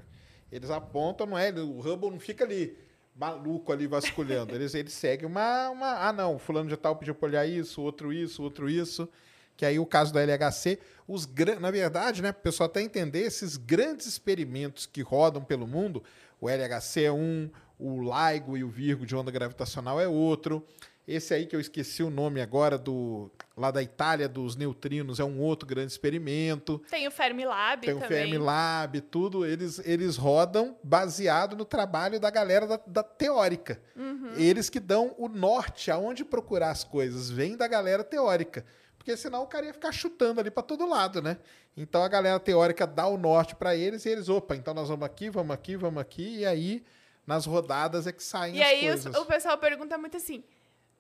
Eles apontam, não é? O Hubble não fica ali maluco ali vasculhando. Eles, eles seguem uma, uma. Ah, não, fulano de tal pediu pra olhar isso, outro isso, outro isso. Que aí o caso do LHC, os na verdade, né, para o pessoal até entender, esses grandes experimentos que rodam pelo mundo, o LHC é um, o LIGO e o Virgo de onda gravitacional é outro. Esse aí que eu esqueci o nome agora, do lá da Itália, dos neutrinos, é um outro grande experimento. Tem o Fermilab Tem o também. Fermilab, tudo. Eles, eles rodam baseado no trabalho da galera da, da teórica. Uhum. Eles que dão o norte, aonde procurar as coisas, vem da galera teórica. Porque senão o cara ia ficar chutando ali para todo lado, né? Então a galera teórica dá o norte para eles e eles, opa, então nós vamos aqui, vamos aqui, vamos aqui, e aí nas rodadas é que saem E as aí os- coisas. o pessoal pergunta muito assim: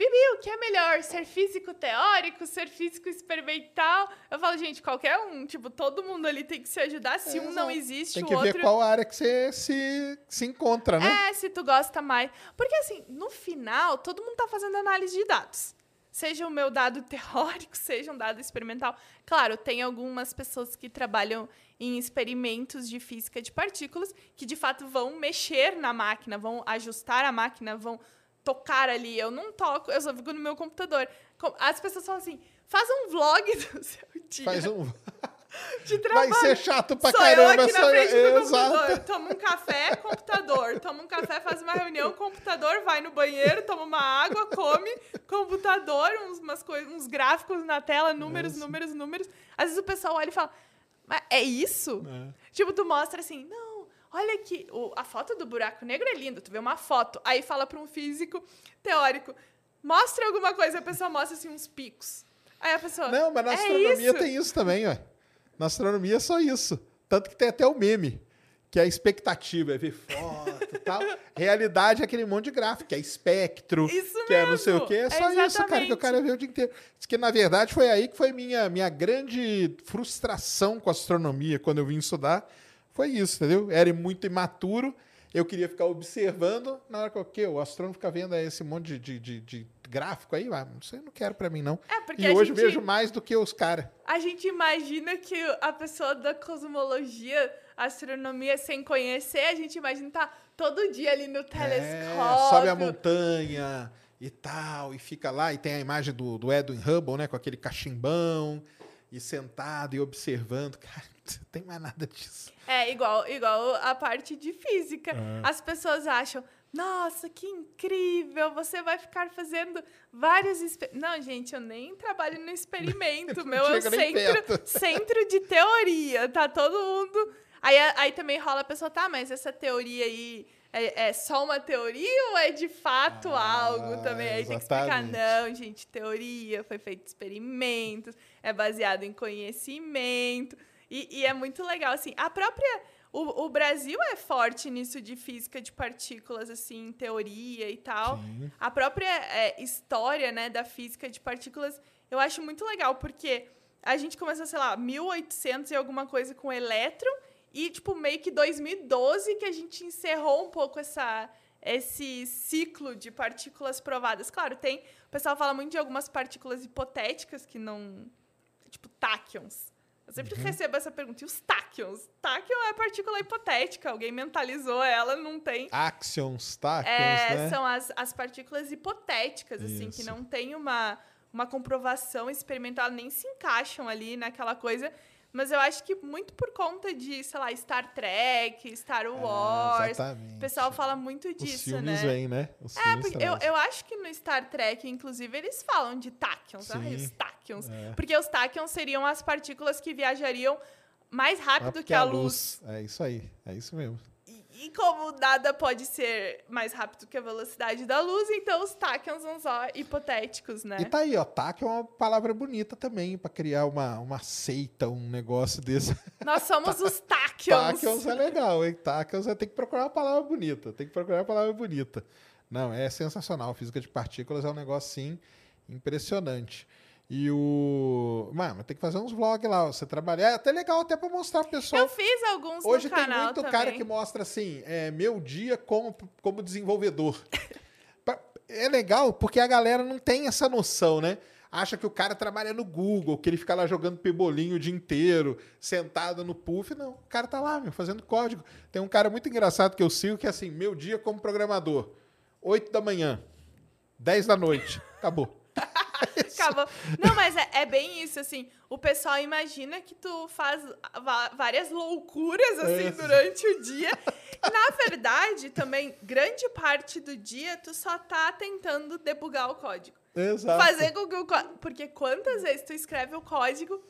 Bibi, o que é melhor? Ser físico teórico, ser físico experimental? Eu falo, gente, qualquer um. Tipo, todo mundo ali tem que se ajudar. Se É, um não existe, Tem o que outro. ver qual área que você se, se encontra, né? É, se tu gosta mais. Porque assim, no final, todo mundo tá fazendo análise de dados. Seja o meu dado teórico, seja um dado experimental. Claro, tem algumas pessoas que trabalham em experimentos de física de partículas que de fato vão mexer na máquina, vão ajustar a máquina, vão tocar ali. Eu não toco, eu só fico no meu computador. Com- As pessoas falam assim: faz um vlog do seu dia Faz um. de trabalho. Vai ser chato pra Sou caramba eu aqui na frente do Exato. computador. Toma um café, computador. Toma um café, faz uma reunião, computador, vai no banheiro, toma uma água, come, computador, uns, umas uns gráficos na tela, números, números, números. Às vezes o pessoal olha e fala, mas é isso? Tipo, tu mostra assim, não, olha aqui, o- a foto do buraco negro é linda, tu vê uma foto. Aí fala para um físico teórico, mostra alguma coisa, a pessoa mostra assim uns picos. Aí a pessoa, Não, mas na é astronomia isso? tem isso também, ó. Na astronomia é só isso. Tanto que tem até o meme, que é a expectativa, é ver foto e tal. Realidade é aquele monte de gráfico, que é espectro, Isso que é não sei o mesmo, quê. É é só isso, cara, que o exatamente. cara vê o dia inteiro. Diz que, na verdade, foi aí que foi minha, minha grande frustração com a astronomia, quando eu vim estudar. Foi isso, entendeu? Era muito imaturo, eu queria ficar observando, na hora que o astrônomo fica vendo aí esse monte de, de, de- de gráfico aí, ah, isso eu não quero pra mim, não. É, porque e hoje gente- vejo mais do que os caras. A gente imagina que a pessoa da cosmologia, astronomia, sem conhecer, a gente imagina tá todo dia ali no telescópio. É, sobe a montanha e tal, e fica lá, e tem a imagem do, do Edwin Hubble, né, com aquele cachimbão, e sentado e observando. Cara, não tem mais nada disso. É, igual, igual a parte de física. É. As pessoas acham, nossa, que incrível, você vai ficar fazendo vários... exper-" Não, gente, eu nem trabalho no experimento. Meu é o centro, centro de teoria, tá todo mundo... Aí, aí também rola a pessoa, tá, mas essa teoria aí é, é só uma teoria ou é de fato Ah, algo também? Aí tem que explicar, exatamente. não, gente, teoria, foi feito experimentos, é baseado em conhecimento. E, e é muito legal, assim, a própria... O, o Brasil é forte nisso de física de partículas, assim, teoria e tal. A própria é, história, né, da física de partículas, eu acho muito legal, porque a gente começou, sei lá, 1800 e alguma coisa com elétron, e, tipo, meio que 2012 que a gente encerrou um pouco essa, esse ciclo de partículas provadas. Claro, tem. O pessoal fala muito de algumas partículas hipotéticas que não. Tipo, táquions. Eu sempre recebo essa pergunta. E os táquions? Táquion é partícula hipotética. Alguém mentalizou ela, não tem. Axions, táquions, É, né? são as, as partículas hipotéticas, assim, que Isso. não tem uma, uma comprovação experimental, nem se encaixam ali naquela coisa. Mas eu acho que muito por conta de, sei lá, Star Trek, Star Wars. É, exatamente. o pessoal fala muito Os disso, filmes né? vêm, né? Os É, filmes porque eu, eu acho que no Star Trek, inclusive, eles falam de. Sim. Ai, os táquions. É. Porque os táquions seriam as partículas que viajariam mais Ah, rápido porque que a luz. É isso aí, é isso mesmo. E, como nada pode ser mais rápido que a velocidade da luz, então os táquions são só hipotéticos, né? E tá aí, ó, TAC é uma palavra bonita também pra criar uma, uma seita, um negócio desse. Nós somos os táquions. Táquions é legal, hein? Táquions é tem que procurar uma palavra bonita, tem que procurar uma palavra bonita. Não, é sensacional. Física de partículas é um negócio, sim, impressionante. E o... Mano, tem que fazer uns vlogs lá, você trabalhar. É até legal até pra mostrar pro pessoal. Eu fiz alguns Hoje tem muito também. cara que mostra assim, é, meu dia como, como desenvolvedor. É legal porque a galera não tem essa noção, né? Acha que o cara trabalha no Google, que ele fica lá jogando pebolinho o dia inteiro, sentado no puff. Não, o cara tá lá, meu, fazendo código. Tem um cara muito engraçado que eu sigo que é assim, meu dia como programador. 8 da manhã, 10 da noite, acabou. Acabou. Não, mas é, é bem isso, assim. O pessoal imagina que tu faz várias loucuras, assim, É. durante o dia. Na verdade, também, grande parte do dia, tu só tá tentando debugar o código. Exato. Fazer com que o código... Porque quantas vezes tu escreve o código,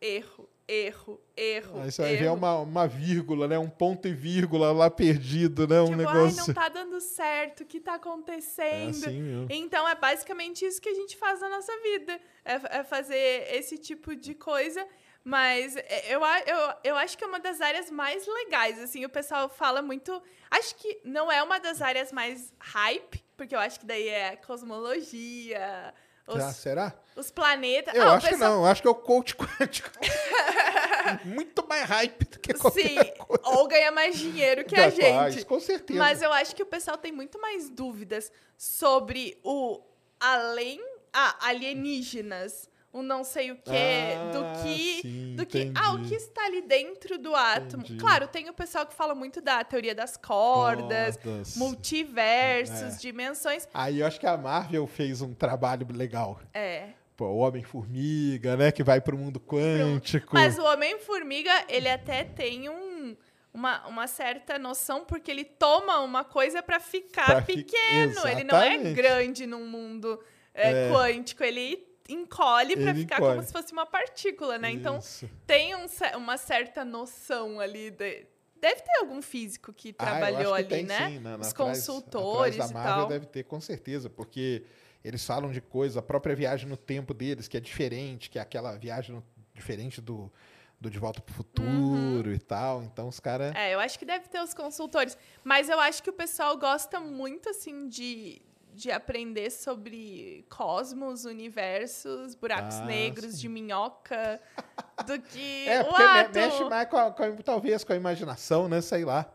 erro, erro, erro, Aí você vai ver erro. uma, uma vírgula, né? Um ponto e vírgula lá perdido, né? Um Tipo, negócio. ai, não tá dando certo, o que tá acontecendo? É assim. Então, é basicamente isso que a gente faz na nossa vida. É, é fazer esse tipo de coisa. Mas é, eu, eu, eu acho que é uma das áreas mais legais, assim. O pessoal fala muito... Acho que não é uma das áreas mais hype, porque eu acho que daí é cosmologia, os, Ah, será? os planetas... Eu Ah, acho que não, eu acho que é o coach quântico. Muito mais hype do que qualquer Sim, coisa. ou ganha mais dinheiro que a Capaz, gente. com certeza. Mas eu acho que o pessoal tem muito mais dúvidas sobre o além ah, alienígenas, o não sei o quê, Ah, do que sim, do que ah, o entendi. que está ali dentro do átomo. Entendi. Claro, tem o pessoal que fala muito da teoria das cordas, Cordas. multiversos, É. dimensões. Aí eu acho que a Marvel fez um trabalho legal. É. Pô, o Homem-Formiga, né? Que vai pro mundo quântico. Mas o Homem-Formiga, ele até tem um, uma, uma certa noção, porque ele toma uma coisa pra ficar Pra fi- pequeno. Ele não é grande num mundo é, É. quântico. Ele encolhe Ele ficar encolhe. como se fosse uma partícula, né? Então, Isso. tem um uma certa noção ali. De... Deve ter algum físico que Ah, trabalhou acho que ali, tem, né? sim, na- na- Os atrás- consultores atrás e da Marvel tal. deve ter, com certeza, porque eles falam de coisa, a própria viagem no tempo deles, que é diferente, que é aquela viagem no- diferente do, do De Volta pro Futuro e tal. Então os caras. É, eu acho que deve ter os consultores. Mas eu acho que o pessoal gosta muito, assim, de, de aprender sobre cosmos, universos, buracos Ah, negros, sim. de minhoca, do que É, o porque me- mexe mais com, a- com a- talvez com a imaginação, né? Sei lá.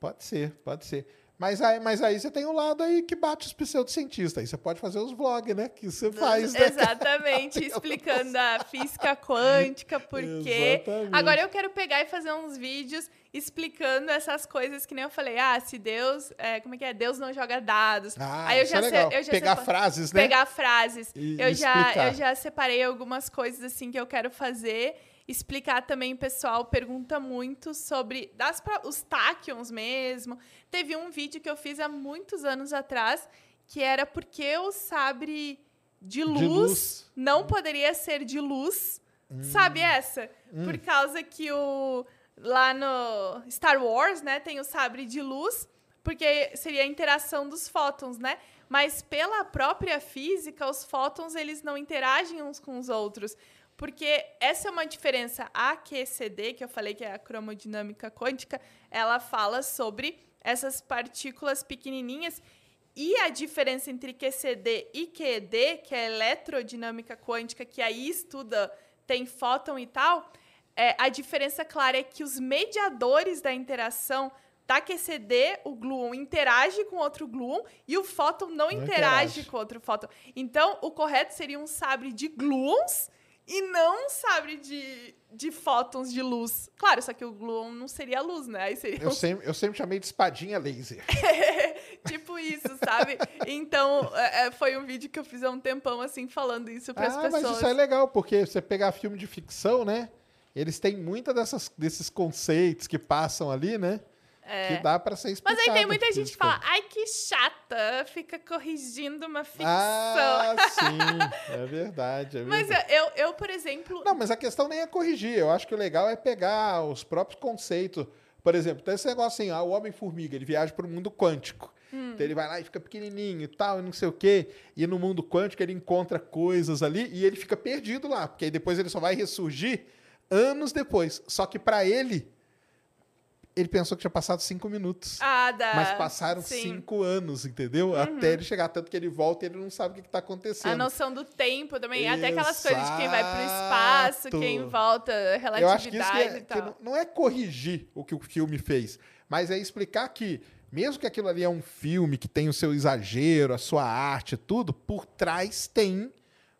Pode ser, pode ser. Mas aí, mas aí você tem um lado aí que bate os pseudocientistas. Aí você pode fazer os vlogs, né? Que você faz, né? Exatamente, explicando a física quântica, por quê. Exatamente. Agora eu quero pegar e fazer uns vídeos explicando essas coisas que nem eu falei. Ah, se Deus. é, como é que é? Deus não joga dados. Ah, Aí eu isso já é se- legal. eu já Pegar frases, né? Pegar frases. E- eu, e já, explicar. eu já separei algumas coisas assim que eu quero fazer. Explicar também, pessoal pergunta muito sobre das, os táquions mesmo. Teve um vídeo que eu fiz há muitos anos atrás, que era porque o sabre de luz, luz. não poderia ser de luz. Sabe essa? Por causa que o lá no Star Wars, né, tem o sabre de luz, porque seria a interação dos fótons, né? Mas pela própria física, os fótons eles não interagem uns com os outros. Porque essa é uma diferença. A QCD, que eu falei que é a cromodinâmica quântica, ela fala sobre essas partículas pequenininhas e a diferença entre QCD e QED, que é eletrodinâmica quântica, que aí estuda, tem fóton e tal, é, a diferença clara é que os mediadores da interação da QCD, o gluon interage com outro gluon e o fóton não, interage, interage. com outro fóton. Então, o correto seria um sabre de gluons e não sabre de, de fótons de luz. Claro, só que o gluon não seria luz, né? Aí seria Eu um sempre, eu sempre chamei de espadinha laser. tipo isso, sabe? Então, é, é, foi um vídeo que eu fiz há um tempão, assim, falando isso para as ah, pessoas. mas isso é legal, porque você pegar filme de ficção, né? Eles têm muita dessas, desses conceitos que passam ali, né? Que dá pra ser Mas explicado. aí tem muita gente que fala, ai, que chata, fica corrigindo uma ficção. Ah, sim. É verdade. É Mas verdade. eu, eu, por exemplo, Não, mas a questão nem é corrigir. Eu acho que o legal é pegar os próprios conceitos. Por exemplo, tem esse negócio assim, ah, o Homem-Formiga, ele viaja para o mundo quântico. Hum. Então ele vai lá e fica pequenininho e tal, e não sei o quê. E no mundo quântico ele encontra coisas ali e ele fica perdido lá. Porque aí depois ele só vai ressurgir anos depois. Só que para ele, ele pensou que tinha passado cinco minutos. ah, da... Mas passaram sim. Uhum. cinco anos, entendeu? Até ele chegar. Tanto que ele volta e ele não sabe o que, que tá acontecendo. A noção do tempo também, até aquelas coisas de quem vai pro espaço, Exato. quem volta, Eu acho que relatividade é- e que tal. não- não é corrigir o que o filme fez, mas é explicar que, mesmo que aquilo ali é um filme que tem o seu exagero, a sua arte, tudo, por trás tem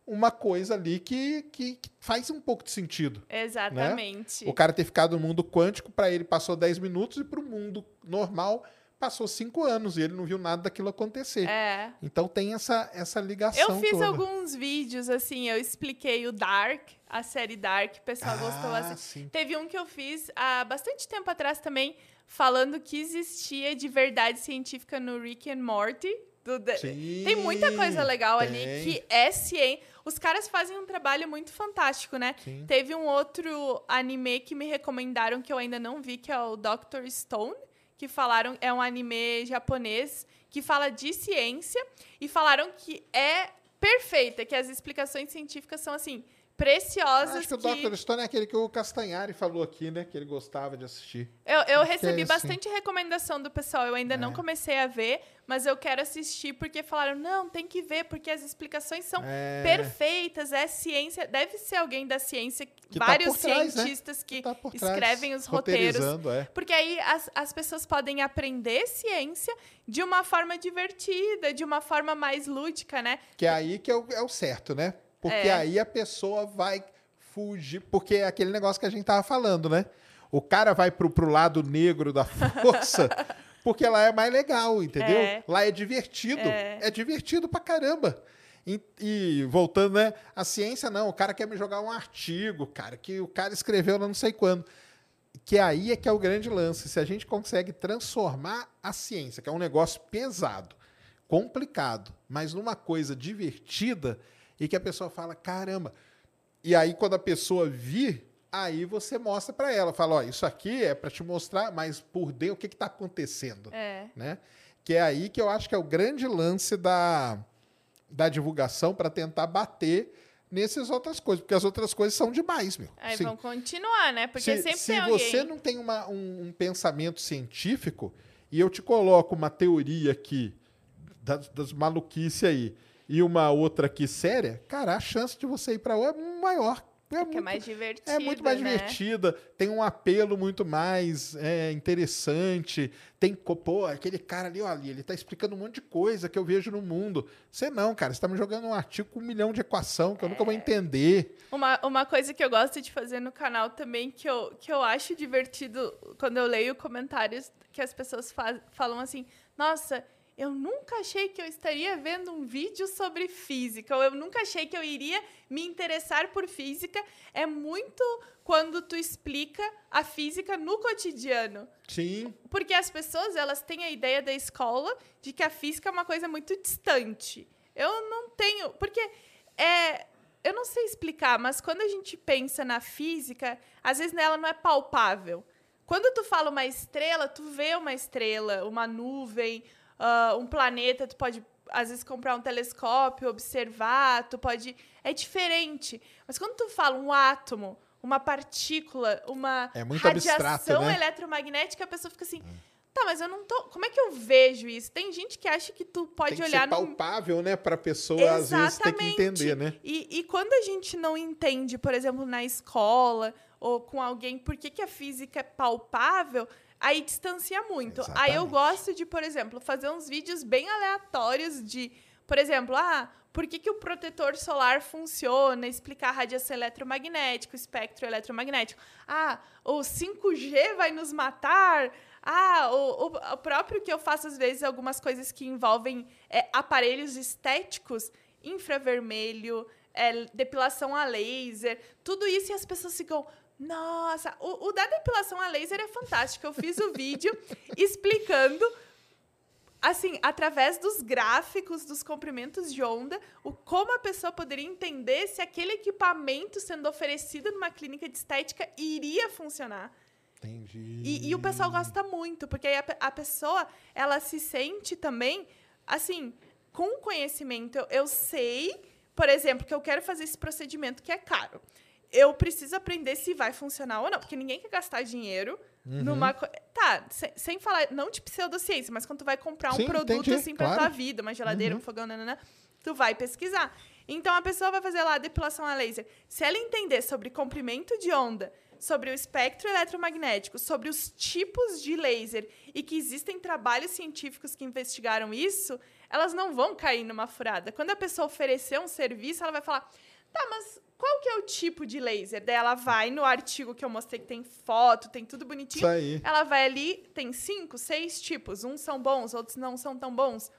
uma coisa ali que, que, que faz um pouco de sentido. Exatamente. O cara ter ficado no mundo quântico, para ele passou 10 minutos e para o mundo normal passou 5 anos e ele não viu nada daquilo acontecer. É. Então tem essa, essa ligação Eu fiz toda. alguns vídeos, assim, eu expliquei o Dark, a série Dark, o pessoal gostou Ah, bastante. sim. Teve um que eu fiz há bastante tempo atrás também, falando que existia de verdade científica no Rick and Morty. Do- Sim, tem muita coisa legal ali tem. que é ciência. Os caras fazem um trabalho muito fantástico, né? Sim. Teve um outro anime que me recomendaram que eu ainda não vi, que é o Doctor Stone, que falaram é um anime japonês que fala de ciência e falaram que é perfeita, que as explicações científicas são assim preciosas Acho que o que Dr. Stone é aquele que o Castanhari falou aqui, né? Que ele gostava de assistir. eu, eu que recebi é bastante recomendação do pessoal. Eu ainda não É. comecei a ver, mas eu quero assistir porque falaram não, tem que ver porque as explicações são É. perfeitas, é ciência, deve ser alguém da ciência, Que tá vários por trás, né? cientistas que Tá por trás, escrevem os roteiros. é. Porque aí as, as pessoas podem aprender ciência de uma forma divertida, de uma forma mais lúdica, né? Que é aí que é o, é o certo, né? Porque É. aí a pessoa vai fugir. Porque é aquele negócio que a gente tava falando, né? O cara vai pro, pro lado negro da força. Porque lá é mais legal, entendeu? É. Lá é divertido. É. É. divertido pra caramba. E, e voltando, né? A ciência não. O cara quer me jogar um artigo, cara, que o cara escreveu não sei quando. Que aí é que é o grande lance. Se a gente consegue transformar a ciência, que é um negócio pesado, complicado, mas numa coisa divertida e que a pessoa fala, caramba. E aí, quando a pessoa vir, aí você mostra para ela, fala, ó, isso aqui é para te mostrar, mas por dentro o que está acontecendo, É. né? Que é aí que eu acho que é o grande lance da, da divulgação para tentar bater nessas outras coisas, porque as outras coisas são demais, meu. Aí vão continuar, né? Porque se, sempre se tem alguém. você não tem uma- um, um pensamento científico e eu te coloco uma teoria aqui das, das maluquices aí e uma outra aqui séria, cara, a chance de você ir para o é maior. É, que é mais divertida, É muito mais né? divertida, tem um apelo muito mais é, interessante. Tem, pô, aquele cara ali, ali, ele tá explicando um monte de coisa que eu vejo no mundo. Você não, cara, você tá me jogando um artigo com um milhão de equação que eu nunca É. vou entender. Uma, uma coisa que eu gosto de fazer no canal também, que eu, que eu acho divertido quando eu leio comentários que as pessoas fa- falam assim: Nossa, eu nunca achei que eu estaria vendo um vídeo sobre física, ou eu nunca achei que eu iria me interessar por física. É muito quando tu explica a física no cotidiano. Sim, Porque as pessoas, elas têm a ideia da escola de que a física é uma coisa muito distante. Eu não tenho, porque é, eu não sei explicar, mas quando a gente pensa na física, às vezes ela não é palpável. Quando tu fala uma estrela, tu vê uma estrela, uma nuvem, ah, um planeta, tu pode às vezes comprar um telescópio, observar, tu pode é diferente. Mas quando tu fala um átomo, uma partícula, uma É radiação abstrato, né? eletromagnética, a pessoa fica assim: "Tá, mas eu não tô, como é que eu vejo isso?" Tem gente que acha que tu pode tem que olhar ser palpável, né, pra pessoa às vezes ter que Exatamente. entender, né? E, e quando a gente não entende, por exemplo, na escola ou com alguém, por que, que a física é palpável, aí distancia muito. Aí eu Exatamente. gosto de, por exemplo, fazer uns vídeos bem aleatórios de, por exemplo, ah, por que, que o protetor solar funciona, explicar a radiação eletromagnética, o espectro eletromagnético. Ah, o 5G vai nos matar. Ah, o, o- o próprio que eu faço às vezes algumas coisas que envolvem é, aparelhos estéticos, infravermelho, é, depilação a laser, tudo isso e as pessoas ficam. Nossa, o, o da depilação a laser é fantástico. Eu fiz o vídeo explicando assim, através dos gráficos, dos comprimentos de onda, o como a pessoa poderia entender se aquele equipamento sendo oferecido numa clínica de estética iria funcionar. Entendi. E, e o pessoal gosta muito, porque aí a, a pessoa, ela se sente também, assim, com conhecimento. Eu, eu sei, por exemplo, que eu quero fazer esse procedimento que é caro. Eu preciso aprender se vai funcionar ou não, porque ninguém quer gastar dinheiro Uhum. numa... co- Tá, sem, sem falar, não de pseudociência, mas quando tu vai comprar um Sim, produto, entendi, assim, pra claro. tua vida, uma geladeira, um fogão, nanana, tu vai pesquisar. Então, a pessoa vai fazer lá a depilação a laser. Se ela entender sobre comprimento de onda, sobre o espectro eletromagnético, sobre os tipos de laser e que existem trabalhos científicos que investigaram isso, elas não vão cair numa furada. Quando a pessoa oferecer um serviço, ela vai falar: tá, mas qual que é o tipo de laser? Daí ela vai no artigo que eu mostrei que tem foto, tem tudo bonitinho. Isso aí. Ela vai ali, tem cinco, seis tipos. Uns são bons, outros não são tão bons.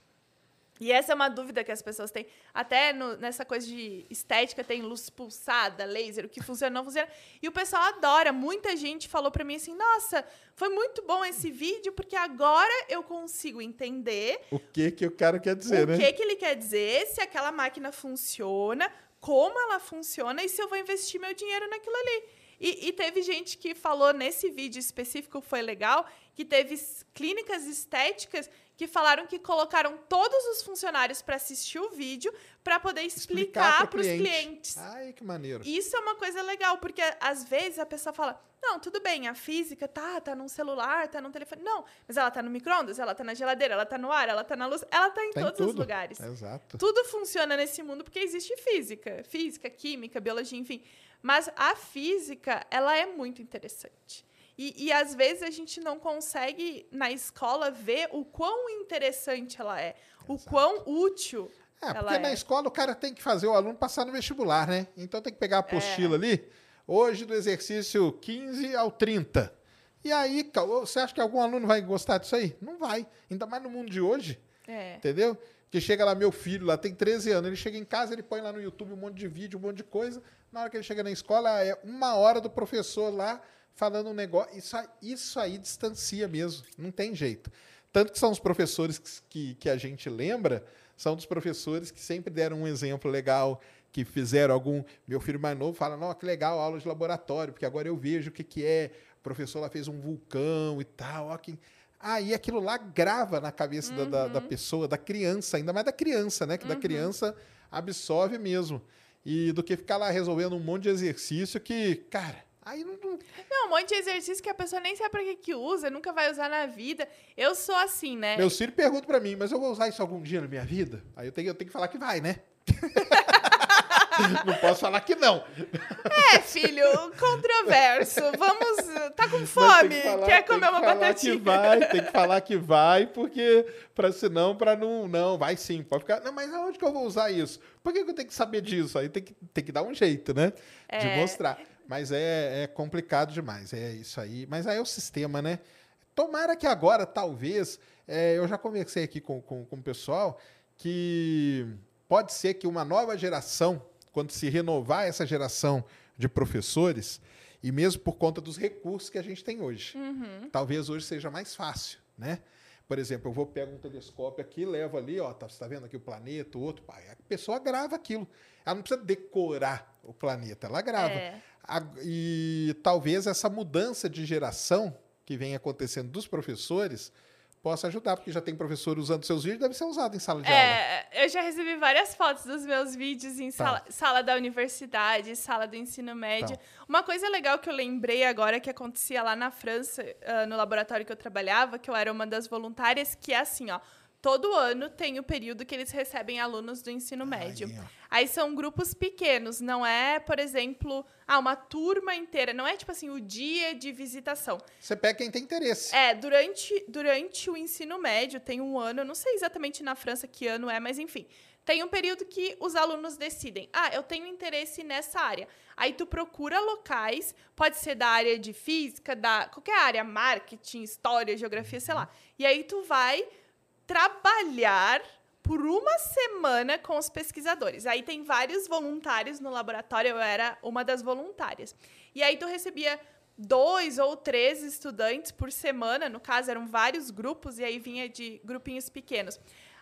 E essa é uma dúvida que as pessoas têm. Até no- nessa coisa de estética tem luz pulsada, laser, o que funciona, não funciona. E o pessoal adora. Muita gente falou pra mim assim: nossa, foi muito bom esse vídeo, porque agora eu consigo entender O que que o cara quer dizer, o né? que, que ele quer dizer, se aquela máquina funciona, como ela funciona e se eu vou investir meu dinheiro naquilo ali. E, e teve gente que falou nesse vídeo específico, foi legal, que teve clínicas estéticas que falaram que colocaram todos os funcionários para assistir o vídeo para poder explicar para os cliente. clientes. Ai, que maneiro. Isso é uma coisa legal, porque às vezes a pessoa fala: "Não, tudo bem, a física tá, tá num celular, tá num telefone". Não, mas ela tá no micro-ondas, ela tá na geladeira, ela tá no ar, ela tá na luz, ela tá em Tem todos os tudo. lugares. Exato. Tudo funciona nesse mundo porque existe física, física, química, biologia, enfim. Mas a física, ela é muito interessante. E, e às vezes a gente não consegue na escola ver o quão interessante ela é, o quão útil É, ela porque é. na escola o cara tem que fazer o aluno passar no vestibular, né? Então tem que pegar a É. apostila ali, hoje do exercício 15 ao 30. E aí, você acha que algum aluno vai gostar disso aí? Não vai. Ainda mais no mundo de hoje, É. entendeu? Que chega lá, meu filho lá tem 13 anos, ele chega em casa, ele põe lá no YouTube um monte de vídeo, um monte de coisa. Na hora que ele chega na escola, é uma hora do professor lá falando um negócio. Isso, aí- isso aí distancia mesmo, não tem jeito. Tanto que são os professores que, que, a gente lembra, são dos professores que sempre deram um exemplo legal, que fizeram algum. Meu filho mais novo fala: Não, que legal, aula de laboratório, porque agora eu vejo o que, que é. O professor lá fez um vulcão e tal. Ó, que... Aí aquilo lá grava na cabeça da, da, da pessoa, da criança, ainda mais da criança, né? Que da criança absorve mesmo. E do que ficar lá resolvendo um monte de exercício que, cara, aí não. não- Não, um monte de exercício que a pessoa nem sabe pra que, que usa, nunca vai usar na vida. Eu sou assim, né? Meus filhos perguntam pra mim, mas eu vou usar isso algum dia na minha vida? Aí eu tenho, eu tenho que falar que vai, né? não posso falar que não. É, filho, controverso. Vamos. Tá com fome? que falar- Quer comer uma que falar batatinha? que vai, tem que falar que vai, porque para senão para não, não, vai sim, pode ficar. Não, mas aonde que eu vou usar isso? Por que, que eu tenho que saber disso? Aí tem que, tem que dar um jeito, né? De É. mostrar. Mas é, é complicado demais, é isso aí. Mas aí é o sistema, né? Tomara que agora, talvez, é, eu já conversei aqui com, com, com o pessoal que pode ser que uma nova geração, quando se renovar essa geração de professores, e mesmo por conta dos recursos que a gente tem hoje, talvez hoje seja mais fácil, né? Por exemplo, eu vou pegar um telescópio aqui, levo ali, ó, tá, você tá vendo aqui o planeta, o outro, pai, a pessoa grava aquilo. Ela não precisa decorar o planeta, ela grava. É. E talvez essa mudança de geração que vem acontecendo dos professores possa ajudar, porque já tem professor usando seus vídeos, deve ser usado em sala de aula. É, eu já recebi várias fotos dos meus vídeos em sala, sala da universidade, sala do ensino médio. Tá. Uma coisa legal que eu lembrei agora que acontecia lá na França, ah, no laboratório que eu trabalhava, que eu era uma das voluntárias, que é assim, ó. Todo ano tem o período que eles recebem alunos do ensino médio. Aí, são grupos pequenos, não é, por exemplo, ah, uma turma inteira. Não é tipo assim, o dia de visitação. Você pega quem tem interesse. É, durante, durante o ensino médio, tem um ano, eu não sei exatamente na França que ano é, mas enfim. Tem um período que os alunos decidem, ah, eu tenho interesse nessa área. Aí tu procura locais, pode ser da área de física, da qualquer área, marketing, história, geografia, sei lá. E aí tu vai trabalhar por uma semana com os pesquisadores. Aí tem vários voluntários no laboratório, eu era uma das voluntárias. E aí tu recebia dois ou três estudantes por semana, no caso eram vários grupos, e aí vinha de grupinhos pequenos.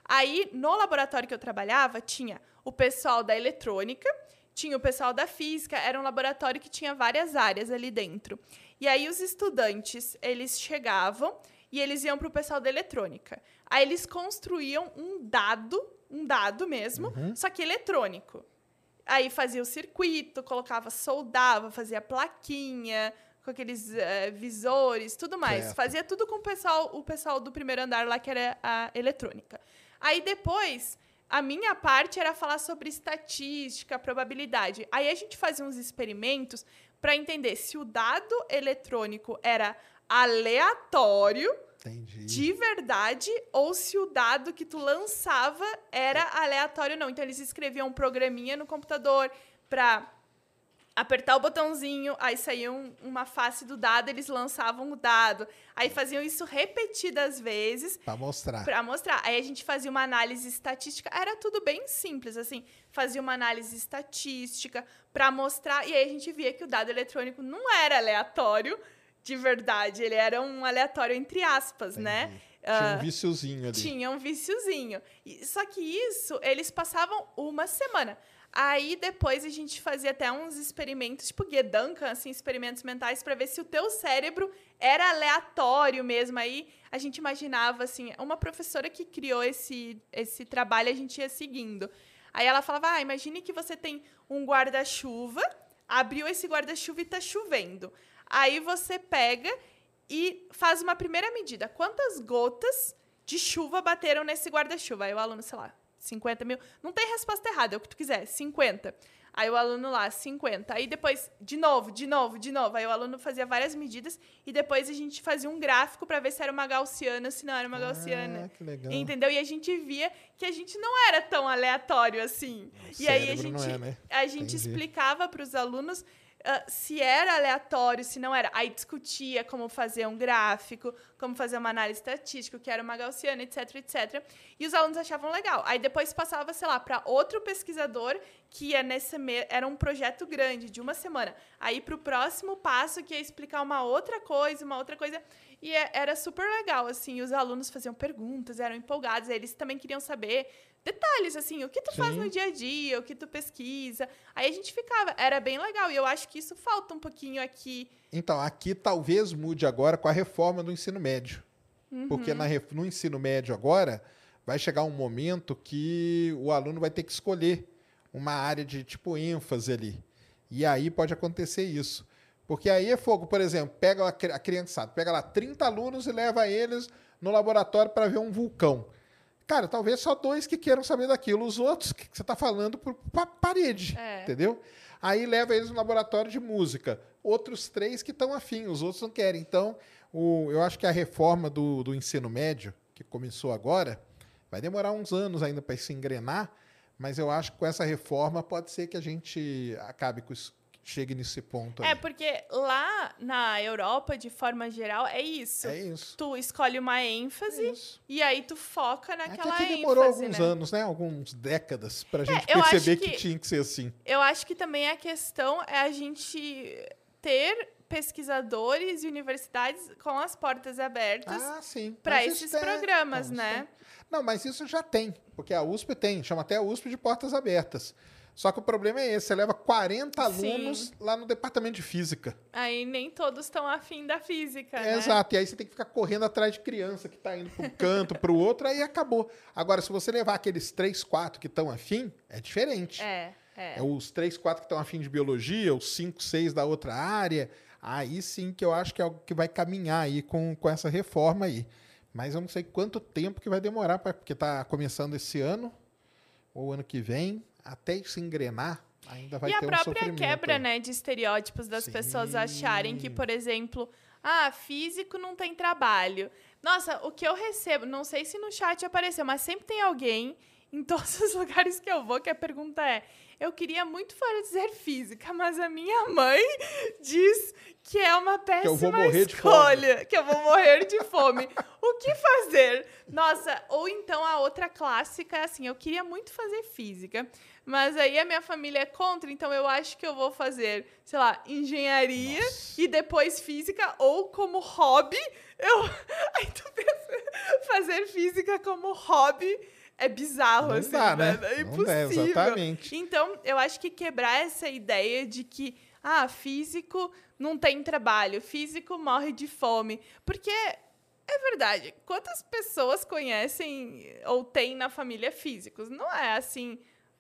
Aí, no laboratório que eu trabalhava, tinha o pessoal da eletrônica, tinha o pessoal da física, era um laboratório que tinha várias áreas ali dentro. E aí os estudantes, eles chegavam e eles iam para o pessoal da eletrônica. Aí eles construíam um dado, um dado mesmo, só que eletrônico. Aí fazia o circuito, colocava, soldava, fazia plaquinha com aqueles eh, visores, tudo mais. Certo. Fazia tudo com o pessoal, o pessoal do primeiro andar lá, que era a eletrônica. Aí depois, a minha parte era falar sobre estatística, probabilidade. Aí a gente fazia uns experimentos para entender se o dado eletrônico era aleatório Entendi. de verdade ou se o dado que tu lançava era aleatório ou não. Então eles escreviam um programinha no computador para apertar o botãozinho, aí saía um- uma face do dado, eles lançavam o dado. Aí faziam isso repetidas vezes Pra mostrar. para mostrar. Aí a gente fazia uma análise estatística, era tudo bem simples, assim, fazia uma análise estatística para mostrar, e aí a gente via que o dado eletrônico não era aleatório de verdade, ele era um aleatório entre aspas, né? Tinha Ah, um viciozinho ali. tinha um viciozinho. E- Só que isso, eles passavam uma semana. Aí depois a gente fazia até uns experimentos, tipo Gedanken, assim, experimentos mentais, para ver se o teu cérebro era aleatório mesmo. Aí a gente imaginava, assim, uma professora que criou esse, esse trabalho, a gente ia seguindo. Aí ela falava: ah, imagine que você tem um guarda-chuva, abriu esse guarda-chuva e tá chovendo. Aí você pega e faz uma primeira medida. Quantas gotas de chuva bateram nesse guarda-chuva? Aí o aluno, sei lá, 50 mil. Não tem resposta errada, é o que tu quiser, 50. Aí o aluno lá, 50. Aí depois, de novo, de novo, de novo. Aí o aluno fazia várias medidas e depois a gente fazia um gráfico para ver se era uma gaussiana ou se não era uma gaussiana. Ah, que legal. Entendeu? E a gente via que a gente não era tão aleatório assim. e aí a gente, é, né? a gente Entendi. explicava para os alunos ah, se era aleatório, se não era. Aí discutia como fazer um gráfico, como fazer uma análise estatística, o que era uma gaussiana, etc, etc. E os alunos achavam legal. Aí depois passava, sei lá, para outro pesquisador que ia nesse era um projeto grande de uma semana. Aí para o próximo passo que ia explicar uma outra coisa, uma outra coisa. E é- era super legal, assim, os alunos faziam perguntas, eram empolgados, eles também queriam saber detalhes, assim, o que tu faz Sim. no dia a dia, o que tu pesquisa. Aí a gente ficava, era bem legal, e eu acho que isso falta um pouquinho aqui. Então, aqui talvez mude agora com a reforma do ensino médio. Porque Uhum. na ref- no ensino médio agora, vai chegar um momento que o aluno vai ter que escolher uma área de tipo ênfase ali. E aí pode acontecer isso. Porque aí é fogo, por exemplo, pega a criançada, pega lá 30 alunos e leva eles no laboratório para ver um vulcão. Cara, talvez só dois que queiram saber daquilo, os outros que você tá falando por pa parede, É. entendeu? Aí leva eles no laboratório de música. Outros três que estão afim, os outros não querem. Então, o, eu acho que a reforma do, do ensino médio, que começou agora, vai demorar uns anos ainda para se engrenar, mas eu acho que com essa reforma pode ser que a gente acabe com isso, chegue nesse ponto aí. É, porque lá na Europa, de forma geral, é isso. É isso. Tu escolhe uma ênfase É e aí tu foca É que naquela aqui demorou ênfase, alguns né? anos, né? Alguns décadas pra gente eu acho perceber que... que- tinha que ser assim. Eu acho que também a questão é a gente ter pesquisadores e universidades com as portas abertas Ah, para esses é- programas, não, né? Não, mas isso já tem, porque a USP tem, chama até a USP de portas abertas. Só que o problema é esse, você leva 40 Sim. alunos lá no departamento de física. Aí nem todos estão afim da física, É, né? Exato, e aí você tem que ficar correndo atrás de criança que tá indo para um canto, para o outro, aí acabou. Agora, se você levar aqueles 3, 4 que estão afim, é diferente. É, é. É os 3, 4 que estão afim de biologia, os 5, 6 da outra área. Aí sim que eu acho que é algo que vai caminhar aí com, com essa reforma aí. Mas eu não sei quanto tempo que vai demorar, pra, porque está começando esse ano, ou ano que vem, até se engrenar, ainda vai e a ter um própria sofrimento. quebra, aí. né, de estereótipos das Sim. pessoas acharem que, por exemplo, ah, físico não tem trabalho. Nossa, o que eu recebo, não sei se no chat apareceu, mas sempre tem alguém em todos os lugares que eu vou que a pergunta é: eu queria muito fazer física, mas a minha mãe diz que é uma péssima de escolha, que eu vou morrer de fome. o que fazer? Nossa, ou então a outra clássica é assim: eu queria muito fazer física, mas aí a minha família é contra, então eu acho que eu vou fazer, sei lá, engenharia e depois física, ou como hobby, eu. Aí tu pensa, fazer física como hobby é bizarro, Não assim, dá, né? É Não dá, impossível. exatamente. Então, eu acho que quebrar essa ideia de que, ah, físico não tem trabalho, físico morre de fome. Porque é verdade, quantas pessoas conhecem ou têm na família físicos? Não é assim.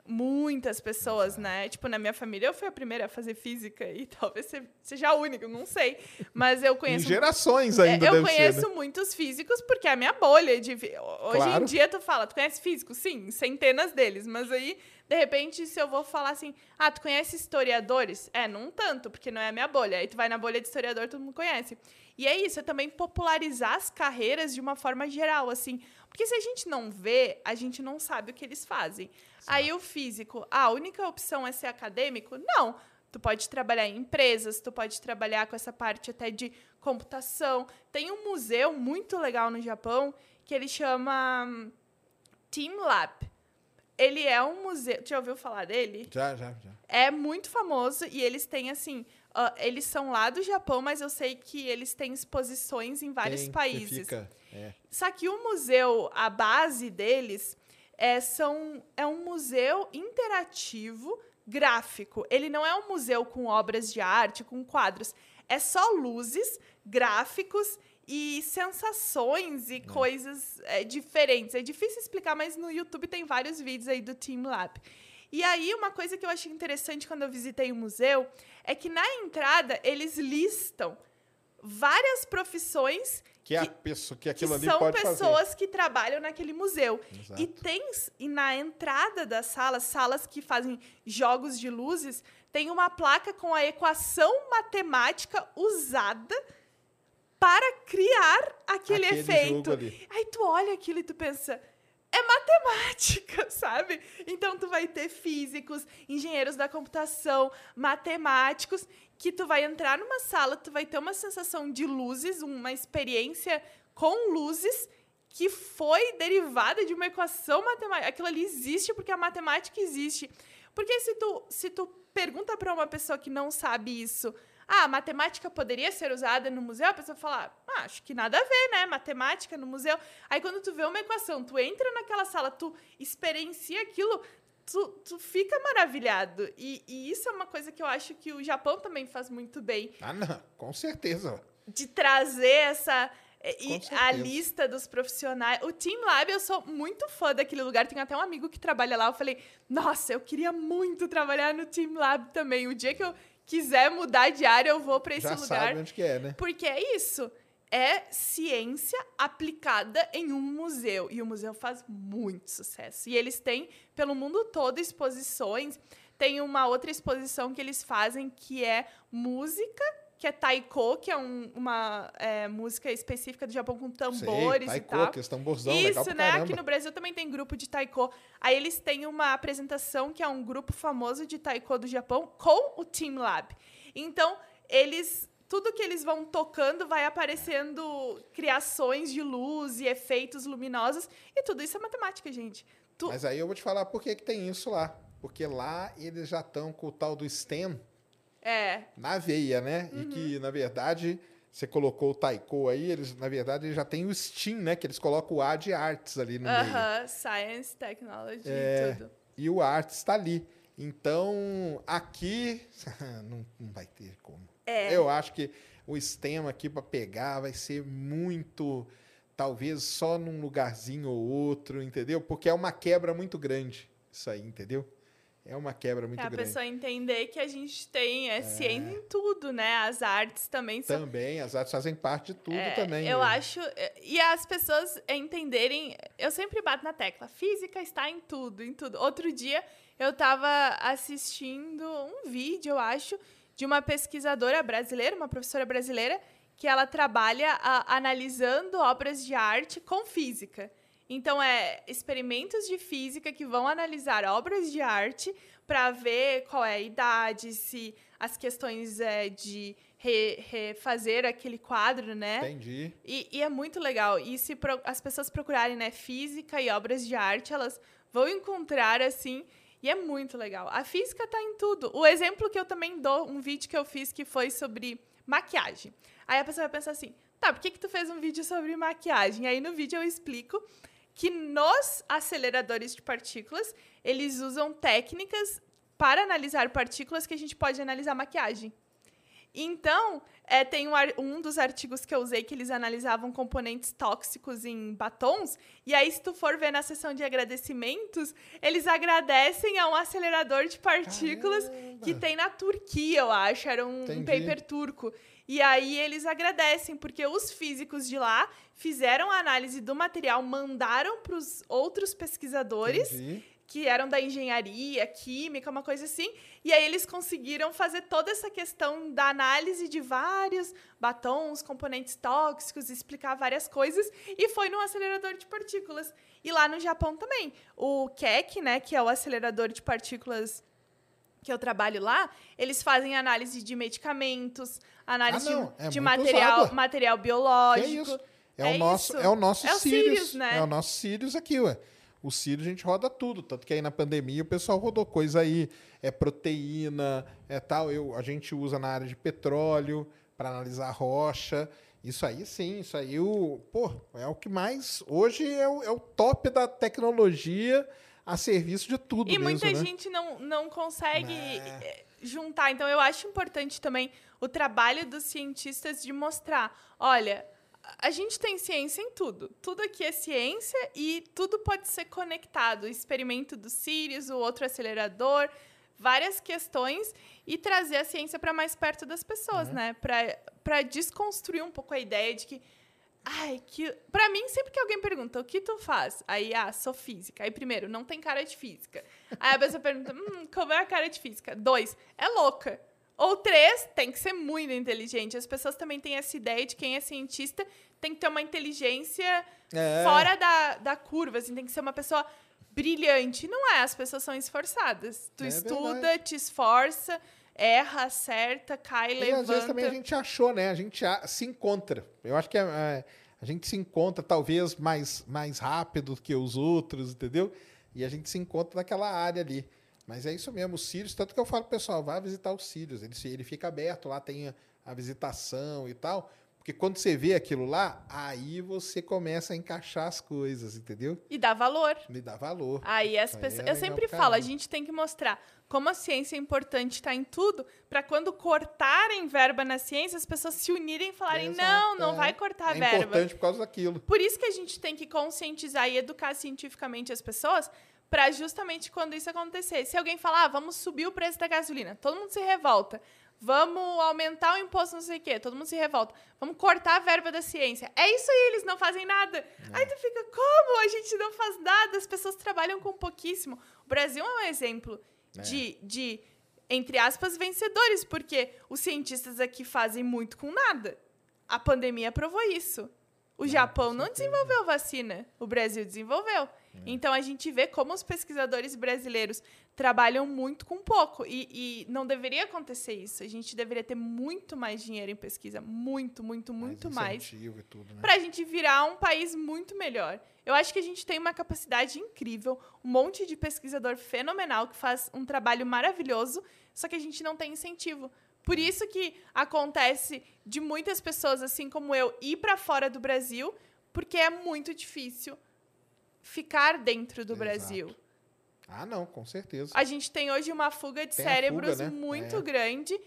Muitas pessoas, né? Tipo, na minha família, eu fui a primeira a fazer física e talvez se- seja a única, eu não sei. Mas eu Em conheço gerações é, ainda eu deve conheço ser, né? muitos físicos porque é a minha bolha de. Hoje Claro. em dia tu fala, tu conhece físicos? Sim, centenas deles. Mas aí, de repente, se eu vou falar assim, ah, tu conhece historiadores? É, não tanto, porque não é a minha bolha. Aí tu vai na bolha de historiador, todo mundo conhece. E é isso, é também popularizar as carreiras de uma forma geral, assim. Porque se a gente não vê, a gente não sabe o que eles fazem. Aí o físico, ah, a única opção é ser acadêmico? Não. Tu pode trabalhar em empresas, tu pode trabalhar com essa parte até de computação. Tem um museu muito legal no Japão que ele chama hum, Team Lab. Ele é um museu. Já ouviu falar dele? Já, já, já. É muito famoso e eles têm assim. ah, eles são lá do Japão, mas eu sei que eles têm exposições em vários Tem, você países. Fica, é. Só que o museu, a base deles, é, são, é um museu interativo gráfico. Ele não é um museu com obras de arte, com quadros. É só luzes, gráficos e sensações e coisas é, diferentes. É difícil explicar, mas no YouTube tem vários vídeos aí do Team Lab. E aí, uma coisa que eu achei interessante quando eu visitei o museu é que na entrada eles listam várias profissões Que, a pessoa, que que aquilo ali são pode pessoas fazer. que trabalham naquele museu. Exato. E tem e na entrada das salas, salas que fazem jogos de luzes, tem uma placa com a equação matemática usada para criar aquele, Aquele efeito. ali. Aí tu olha aquilo e tu pensa, é matemática, sabe? Então tu vai ter físicos, engenheiros da computação, matemáticos, que tu vai entrar numa sala, tu vai ter uma sensação de luzes, uma experiência com luzes que foi derivada de uma equação matemática. Aquilo ali existe porque a matemática existe. Porque se tu, se tu pergunta para uma pessoa que não sabe isso, ah, a matemática poderia ser usada no museu? A pessoa fala, ah, acho que nada a ver, né? Matemática no museu. Aí quando tu vê uma equação, tu entra naquela sala, tu experiencia aquilo, tu, tu fica maravilhado. E, e isso é uma coisa que eu acho que o Japão também faz muito bem Ah, não, com certeza. de trazer essa e a lista dos profissionais. O Team Lab, eu sou muito fã daquele lugar. Tenho até um amigo que trabalha lá. Eu falei, nossa, eu queria muito trabalhar no Team Lab também. O dia que eu quiser mudar de área, eu vou para esse Já lugar. sabe onde que é, né? Porque é isso. é ciência aplicada em um museu. E o museu faz muito sucesso. E eles têm, pelo mundo todo, exposições. Tem uma outra exposição que eles fazem que é música, que é taiko, que é um- uma é, música específica do Japão com tambores Sei, e taiko, tal. aqueles tamborzão, legal Isso, né? caramba. Aqui no Brasil também tem grupo de taiko. Aí eles têm uma apresentação que é um grupo famoso de taiko do Japão com o Team Lab. Então, eles tudo que eles vão tocando vai aparecendo criações de luz e efeitos luminosos e tudo isso é matemática, gente. Tu- Mas aí eu vou te falar por que, que tem isso lá. Porque lá eles já estão com o tal do STEM É, na veia, né? E Uhum. que, na verdade, você colocou o Taiko aí, eles, na verdade, já tem o STEAM, né? Que eles colocam o A de artes ali no meio. aham, science, technology É. e tudo. E o artes está ali. Então, aqui não, não vai ter como. É. Eu acho que o STEM aqui para pegar vai ser muito, talvez só num lugarzinho ou outro, entendeu? Porque é uma quebra muito grande isso aí, entendeu? É uma quebra muito É a grande. pessoa entender que a gente tem é, ciência em tudo, né? As artes também são Também, as artes fazem parte de tudo É, também. Eu né? acho. E as pessoas entenderem. Eu sempre bato na tecla. Física está em tudo, em tudo. Outro dia eu estava assistindo um vídeo, eu acho, de uma pesquisadora brasileira, uma professora brasileira, que ela trabalha a- analisando obras de arte com física. Então, é experimentos de física que vão analisar obras de arte para ver qual é a idade, se as questões é, de re- refazer aquele quadro, né? Entendi. E, e é muito legal. E se pro- as pessoas procurarem, né, física e obras de arte, elas vão encontrar, assim, e é muito legal. A física tá em tudo. O exemplo que eu também dou, um vídeo que eu fiz que foi sobre maquiagem. Aí a pessoa vai pensar assim, tá, por que que tu fez um vídeo sobre maquiagem? Aí no vídeo eu explico que nos aceleradores de partículas, eles usam técnicas para analisar partículas que a gente pode analisar maquiagem. Então, é, tem um, um dos artigos que eu usei que eles analisavam componentes tóxicos em batons. E aí, se tu for ver na seção de agradecimentos, eles agradecem a um acelerador de partículas que tem na Turquia, eu acho. Era um, um paper turco. E aí eles agradecem, porque os físicos de lá fizeram a análise do material, mandaram para os outros pesquisadores Entendi. que eram da engenharia, química, uma coisa assim. E aí eles conseguiram fazer toda essa questão da análise de vários batons, componentes tóxicos, explicar várias coisas. E foi no acelerador de partículas. E lá no Japão também. O KEK, né, que é o acelerador de partículas que eu trabalho lá, eles fazem análise de medicamentos, análise Ah, é de material, material Que biológico. é isso? É, É o nosso, isso. é o nosso É Sirius, Sirius, né? É o nosso Sirius aqui, ué. O Sirius a gente roda tudo, tanto que aí na pandemia o pessoal rodou coisa aí, é proteína, é tal, eu, a gente usa na área de petróleo para analisar rocha. Isso aí sim, isso aí o, pô, é o que mais hoje é o, é o top da tecnologia a serviço de tudo E mesmo, muita né? gente não, não consegue É. juntar. Então, eu acho importante também o trabalho dos cientistas de mostrar: olha, a gente tem ciência em tudo. Tudo aqui é ciência e tudo pode ser conectado. O experimento do Sirius, o outro acelerador, várias questões e trazer a ciência para mais perto das pessoas, Uhum. né? Para desconstruir um pouco a ideia de que Ai, que. Pra mim, sempre que alguém pergunta o que tu faz, aí, ah, sou física. Aí, primeiro, não tem cara de física. Aí a pessoa pergunta, hum, como é a cara de física? Dois, é louca. Ou três, tem que ser muito inteligente. As pessoas também têm essa ideia de quem é cientista tem que ter uma inteligência É. fora da, da curva, assim, tem que ser uma pessoa brilhante. Não é, as pessoas são esforçadas. Tu É estuda, verdade. te esforça, erra, acerta, cai, E levanta. às vezes também a gente achou, né? A gente a- se encontra. Eu acho que é, é, a gente se encontra talvez mais, mais rápido que os outros, entendeu? E a gente se encontra naquela área ali. Mas é isso mesmo, o Sirius, tanto que eu falo pessoal, vai visitar o Sirius. Ele, ele fica aberto, lá tem a, a visitação e tal. Porque quando você vê aquilo lá, aí você começa a encaixar as coisas, entendeu? E dá valor. Me dá valor. Aí as aí pessoas. é eu sempre falo, a gente tem que mostrar como a ciência é importante estar em tudo, para quando cortarem verba na ciência, as pessoas se unirem e falarem: Exato, não, não é. vai cortar a é verba. importante por causa daquilo. Por isso que a gente tem que conscientizar e educar cientificamente as pessoas, para justamente quando isso acontecer. Se alguém falar, ah, vamos subir o preço da gasolina, todo mundo se revolta. Vamos aumentar o imposto, não sei o quê. Todo mundo se revolta. Vamos cortar a verba da ciência. É isso aí, eles não fazem nada. Aí tu fica, como? A gente não faz nada. As pessoas trabalham com pouquíssimo. O Brasil é um exemplo de, de, entre aspas, vencedores, porque os cientistas aqui fazem muito com nada. A pandemia provou isso. O Japão não desenvolveu vacina, o Brasil desenvolveu. Então a gente vê como os pesquisadores brasileiros trabalham muito com pouco. E, e não deveria acontecer isso. A gente deveria ter muito mais dinheiro em pesquisa. Muito, muito, muito mais. E tudo, né? Para a gente virar um país muito melhor. Eu acho que a gente tem uma capacidade incrível, um monte de pesquisador fenomenal que faz um trabalho maravilhoso, só que a gente não tem incentivo. Por isso que acontece de muitas pessoas, assim como eu, ir para fora do Brasil, porque é muito difícil ficar dentro do Exato. Brasil. Ah, não, com certeza. A gente tem hoje uma fuga de Tem cérebros fuga, né? muito É. grande.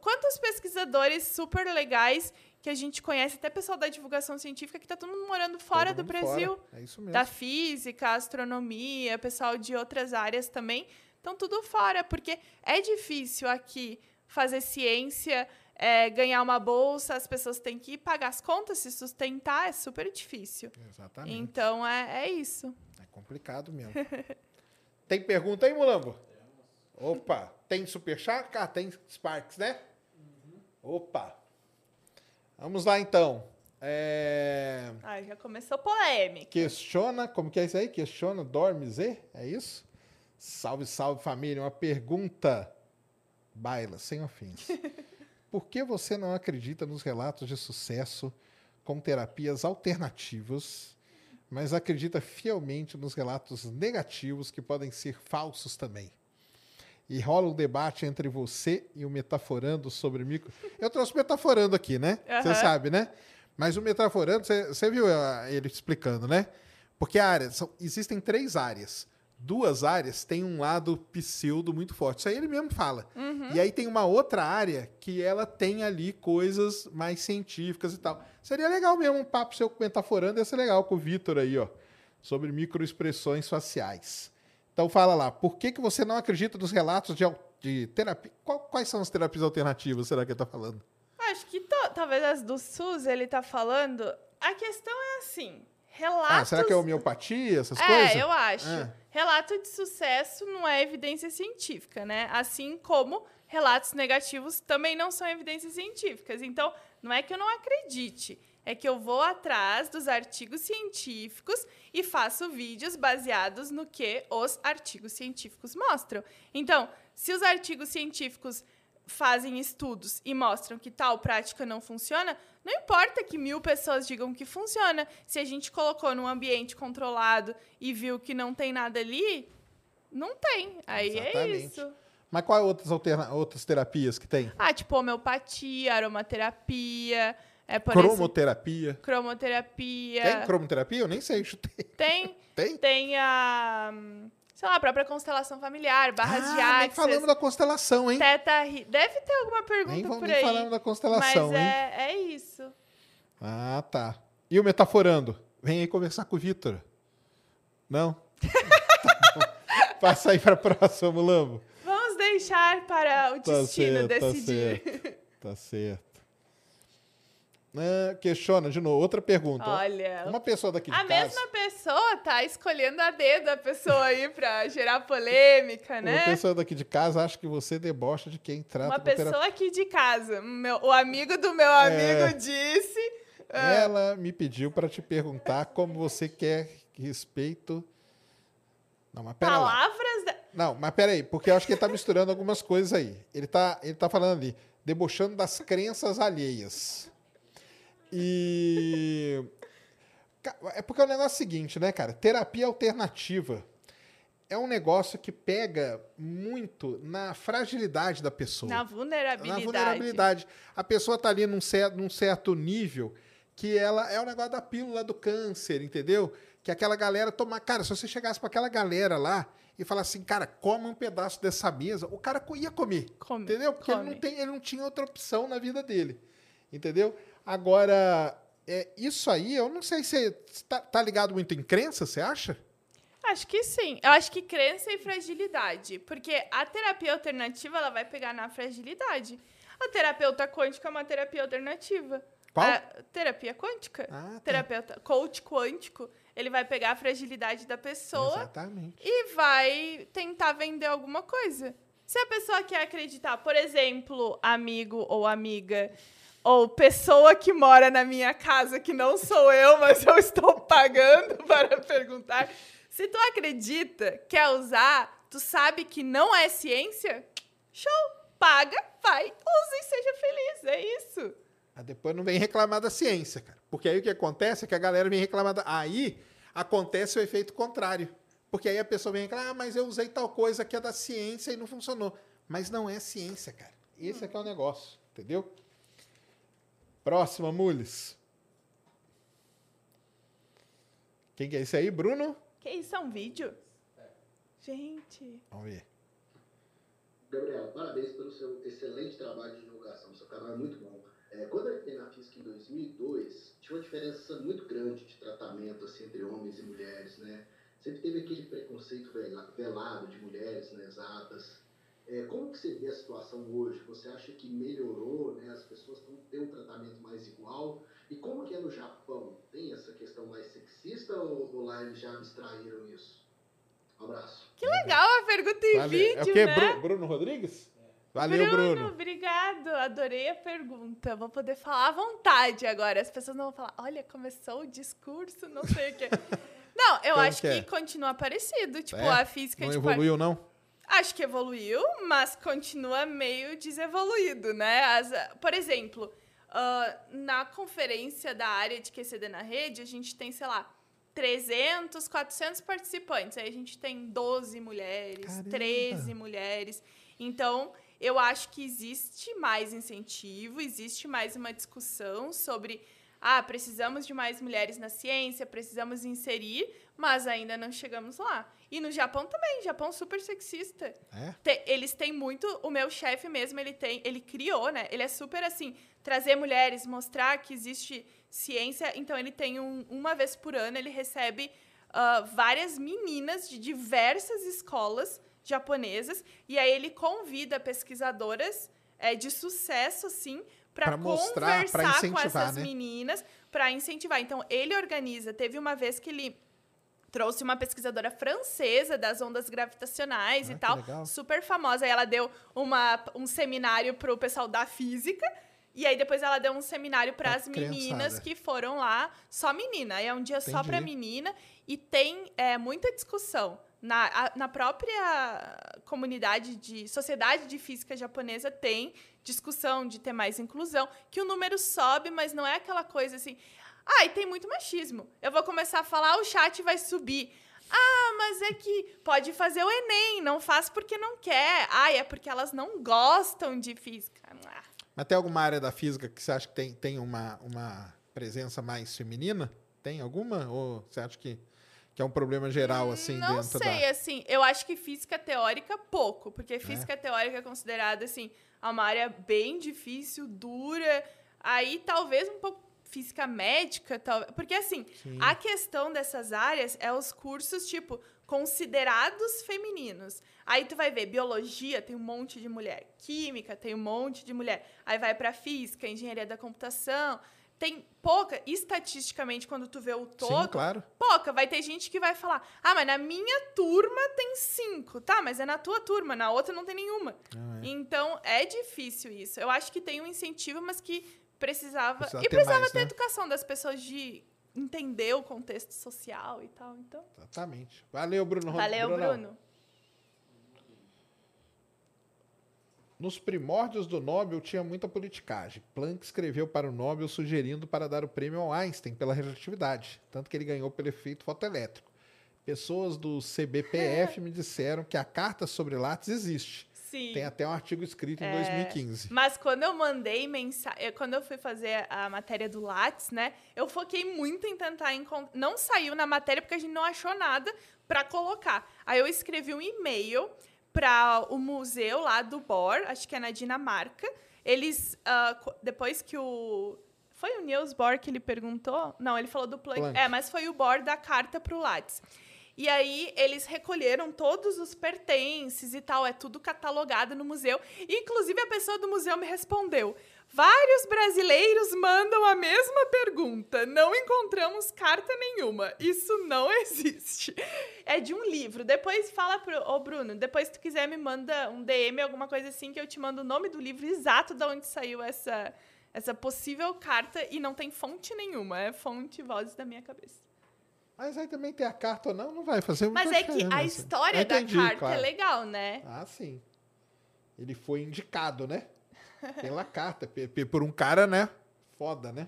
Quantos pesquisadores super legais que a gente conhece, até pessoal da divulgação científica, que tá todo mundo morando fora Todo do mundo Brasil. fora. É isso mesmo. Da física, astronomia, pessoal de outras áreas também. Estão tudo fora, porque é difícil aqui fazer ciência, é, ganhar uma bolsa, as pessoas têm que pagar as contas, se sustentar, é super difícil. Exatamente. Então é, é isso. É complicado mesmo. tem pergunta aí, Mulambo? Opa, tem superchat? Ah, tem Sparks, né? Opa. Vamos lá, então. É... Ai, já começou polêmica. Questiona, como que é isso aí? Questiona, dorme, Z? É isso? Salve, salve família. Uma pergunta, baila, sem ofensa. Por que você não acredita nos relatos de sucesso com terapias alternativas, mas acredita fielmente nos relatos negativos que podem ser falsos também? E rola um debate entre você e o Metaforando sobre micro. Eu trouxe o Metaforando aqui, né? Você Aham. sabe, né? Mas o Metaforando, você você viu ah, ele explicando, né? Porque a área, são- existem três áreas. Duas áreas têm um lado pseudo muito forte. Isso aí ele mesmo fala. E aí tem uma outra área que ela tem ali coisas mais científicas e tal. Seria legal mesmo um papo seu Metaforando, ia ser legal com o Vitor aí, ó. Sobre microexpressões faciais. Então fala lá, por que, que você não acredita nos relatos de, de terapia? Qual- quais são as terapias alternativas, será que ele tá falando? Acho que talvez as do SUS ele tá falando. A questão é assim: relatos. Ah, será que é homeopatia, essas É, coisas? eu acho. É. Relato de sucesso não é evidência científica, né? Assim como relatos negativos também não são evidências científicas. Então, não é que eu não acredite, é que eu vou atrás dos artigos científicos e faço vídeos baseados no que os artigos científicos mostram. Então, se os artigos científicos fazem estudos e mostram que tal prática não funciona, não importa que mil pessoas digam que funciona. Se a gente colocou num ambiente controlado e viu que não tem nada ali, não tem. Aí é Exatamente. isso. Mas quais outras, alterna- outras terapias que tem? Ah, tipo homeopatia, aromaterapia, é, por exemplo, Cromoterapia. cromoterapia. Tem cromoterapia? Eu nem sei, chutei. Tem, Tem? tem a, sei lá, a própria constelação familiar, barras de ah, nem axis, falamos da constelação, hein? teta... ri- Deve ter alguma Nem, pergunta vamos, por nem aí. falamos da constelação, mas hein? é, é isso. Ah, tá. E o Metaforando? Vem aí conversar com o Vitor. Não? Tá. Passa aí para próxima, Mulambo. Vamos deixar para o Tá destino certo, tá decidir. certo. Tá certo. Ah, questiona de novo. Outra pergunta. Olha, Uma pessoa daqui de a casa. mesma pessoa tá escolhendo a dedo a pessoa aí pra gerar polêmica, Uma né? pessoa daqui de casa acha que você debocha de quem trata Uma com terapia. pessoa aqui de casa. Meu, o amigo do meu É. amigo disse. ah, Ela me pediu para te perguntar como você quer respeito. Não, mas pera palavras. da- Não, mas peraí, porque eu acho que ele tá misturando algumas coisas aí. Ele tá, ele tá falando ali, debochando das crenças alheias. E. É porque o negócio é o seguinte, né, cara? Terapia alternativa é um negócio que pega muito na fragilidade da pessoa. Na vulnerabilidade. Na vulnerabilidade. A pessoa tá ali num certo, num certo nível que ela é o negócio da pílula do câncer, entendeu? Que aquela galera tomar. Cara, se você chegasse para aquela galera lá e falar assim, cara, coma um pedaço dessa mesa, o cara ia comer. Come, entendeu? Porque ele come. não, tem, ele não tinha outra opção na vida dele. Entendeu? Agora, é, isso aí, eu não sei se tá, tá ligado muito em crença, você acha? Acho que sim. Eu acho que crença e fragilidade. Porque a terapia alternativa, ela vai pegar na fragilidade. A terapeuta quântica é uma terapia alternativa. Qual? A terapia quântica. Ah, tá. Terapeuta, coach quântico. Ele vai pegar a fragilidade da pessoa Exatamente. e vai tentar vender alguma coisa. Se a pessoa quer acreditar, por exemplo, amigo ou amiga, ou pessoa que mora na minha casa que não sou eu, mas eu estou pagando para perguntar. Se tu acredita, quer usar, tu sabe que não é ciência, show, paga, vai, use e seja feliz, é isso. Aí depois não vem reclamar da ciência, cara. Porque aí o que acontece é que a galera vem reclamar da... Aí acontece o efeito contrário. Porque aí a pessoa vem reclamar, ah, mas eu usei tal coisa que é da ciência e não funcionou. Mas não é ciência, cara. Esse é que é o negócio, entendeu? Próxima, Mules. Quem que é esse aí, Bruno? Que isso, é um vídeo? Gente... Vamos ver. Gabriel, parabéns pelo seu excelente trabalho de divulgação. Seu canal é muito bom. É, quando eu entrei na física em 2002, tinha uma diferença muito grande de tratamento assim, entre homens e mulheres, né? Sempre teve aquele preconceito vela- velado de mulheres né, exatas. É, como que você vê a situação hoje? Você acha que melhorou, né? As pessoas estão têm um tratamento mais igual? E como que é no Japão? Tem essa questão mais sexista ou, ou lá eles já abstraíram isso? Um abraço. Que legal a pergunta em Valeu. vídeo, é o quê? né? Bru- Bruno Rodrigues? Valeu, Bruno. obrigado. Adorei a pergunta. Vou poder falar à vontade agora. As pessoas não vão falar, olha, começou o discurso, não sei o quê. Não, eu Como acho que que, é? continua parecido. Tipo, É? a física... Não tipo, evoluiu, não? Acho que evoluiu, mas continua meio desevoluído, né? As- por exemplo, ah, na conferência da área de QCD na rede, a gente tem, sei lá, 300, 400 participantes. Aí a gente tem 12 mulheres, Caramba! 13 mulheres. Então, eu acho que existe mais incentivo, existe mais uma discussão sobre ah, precisamos de mais mulheres na ciência, precisamos inserir, mas ainda não chegamos lá. E no Japão também, Japão super sexista. É? Te- eles têm muito. O meu chefe mesmo, ele tem. Ele criou, né? Ele é super assim, trazer mulheres, mostrar que existe ciência. Então ele tem um, uma vez por ano, ele recebe ah, várias meninas de diversas escolas japonesas. E aí ele convida pesquisadoras eh, de sucesso, assim, para mostrar, pra conversar com essas né? meninas, para incentivar. Então ele organiza. Teve uma vez que ele trouxe uma pesquisadora francesa das ondas gravitacionais Ah, e tal, legal. super famosa. Aí ela deu uma, um seminário pro pessoal da física. E aí depois ela deu um seminário para as meninas criançada. que foram lá, só menina. É um dia só para Entendi. menina e tem é, muita discussão. Na, a- na própria comunidade de sociedade de física japonesa tem discussão de ter mais inclusão, que o número sobe, mas não é aquela coisa assim. Ah, e tem muito machismo. Eu vou começar a falar, o chat vai subir. Ah, mas é que pode fazer o Enem, não faz porque não quer. Ah, é porque elas não gostam de física. Ah, Mas tem alguma área da física que você acha que tem, tem uma, uma presença mais feminina? Tem alguma? Ou você acha que, que é um problema geral, assim, não dentro sei, da... assim, eu acho que física teórica, pouco. Porque física teórica é considerada, assim, uma área bem difícil, dura. Aí, talvez, um pouco física médica, talvez. Porque, assim, Sim. a questão dessas áreas é os cursos, tipo, considerados femininos. Aí tu vai ver, biologia tem um monte de mulher, química tem um monte de mulher. Aí vai pra física, engenharia da computação, tem pouca, estatisticamente, quando tu vê o todo, Sim, claro. pouca. Vai ter gente que vai falar, ah, mas na minha turma tem cinco. Tá, mas é na tua turma, na outra não tem nenhuma. Ah, é. Então, é difícil isso. Eu acho que tem um incentivo, mas que precisava... Precisava e ter precisava mais, ter né? educação das pessoas de entender o contexto social e tal. Então, Exatamente. Valeu, Bruno. valeu, Brunão. Bruno. Nos primórdios do Nobel tinha muita politicagem. Planck escreveu para o Nobel sugerindo para dar o prêmio ao Einstein pela relatividade, tanto que ele ganhou pelo efeito fotoelétrico. Pessoas do CBPF me disseram que a carta sobre látis existe. Sim. Tem até um artigo escrito em É. 2015. Mas quando eu mandei mensagem, quando eu fui fazer a matéria do Lattes, né, eu foquei muito em tentar encontrar. Não saiu na matéria porque a gente não achou nada para colocar. Aí eu escrevi um e-mail para o museu lá do Bor, acho que é na Dinamarca. Eles, co- depois que o. Foi o Niels Bohr que ele perguntou? Não, ele falou do Planck. Planck. É, mas foi o Bohr da carta para o Lattes. E aí eles recolheram todos os pertences e tal, é tudo catalogado no museu. Inclusive a pessoa do museu me respondeu: Vários brasileiros mandam a mesma pergunta. Não encontramos carta nenhuma. Isso não existe. É de um livro. Depois fala pro. Ô, Bruno, depois se tu quiser me manda um DM, alguma coisa assim, que eu te mando o nome do livro exato de onde saiu essa, essa possível carta e não tem fonte nenhuma. É fonte vozes da minha cabeça. Mas aí também tem a carta ou não, não vai fazer muita Mas é que a história da entendi, carta claro. é legal, né? Ah, sim. Ele foi indicado, né? Pela carta, por um cara, né? Foda, né?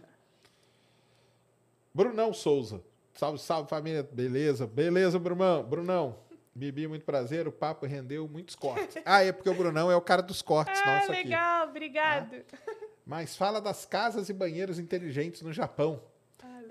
Brunão Souza. Salve, salve, família. Beleza, beleza, Brunão. Brunão. Bibi, muito prazer. O papo rendeu muitos cortes. Ah, é porque o Brunão é o cara dos cortes Ah, nosso aqui. legal, obrigado. Mas fala das casas e banheiros inteligentes no Japão.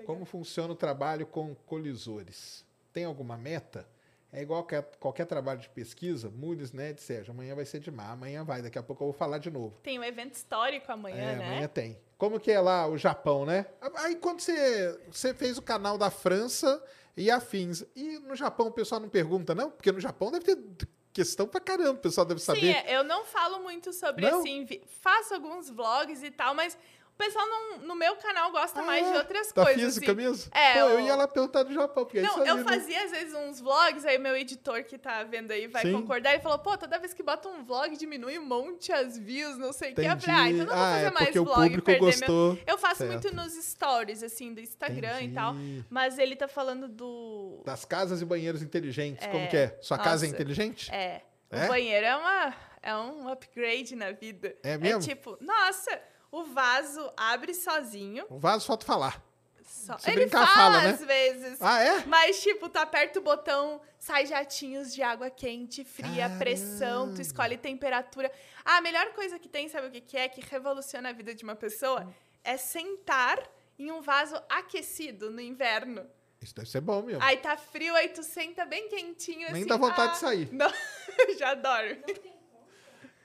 Como funciona o trabalho com colisores? Tem alguma meta? É igual que qualquer trabalho de pesquisa, mudes, né, de Sérgio. Amanhã vai ser de mar, amanhã vai, daqui a pouco eu vou falar de novo. Tem um evento histórico amanhã, é, né? amanhã tem. Como que é lá o Japão, né? Aí quando você, você fez o canal da França e afins, e no Japão o pessoal não pergunta, não? Porque no Japão deve ter questão pra caramba, o pessoal deve saber. Sim, é, eu não falo muito sobre Não? assim, faço alguns vlogs e tal, mas pessoal não- no meu canal gosta mais de Ah, outras da coisas. física assim. mesmo? É, Pô, eu o- ia lá perguntar do Japão, porque é Não, isso aí, eu né? fazia às vezes uns vlogs, aí meu editor que tá vendo aí vai Sim. concordar. Ele falou, pô, toda vez que bota um vlog diminui um monte as views, não sei o que. Eu Entendi. falei, ah, então não vou Ah, fazer é mais porque o vlog. público perder meu- gostou. Eu faço Certo. muito nos stories, assim, do Instagram e tal. Entendi. Mas ele tá falando do. Das casas e banheiros inteligentes, como É, que é? Sua casa é nossa, inteligente? É. É? O banheiro é, uma, é um upgrade na vida. É mesmo? tipo, nossa, o vaso abre sozinho. O vaso falta falar. Só... Se Ele brincar, fala, fala, né? às vezes. Ah, é? Mas, tipo, tu aperta o botão, sai jatinhos de água quente, fria, pressão, tu Caramba. escolhe temperatura. Ah, a melhor coisa que tem, sabe o que que é? Que revoluciona a vida de uma pessoa? É sentar em um vaso aquecido no inverno. Isso deve ser bom mesmo. Aí tá frio, aí tu senta bem quentinho Nem assim. dá vontade ah, de sair. Não, já dorme.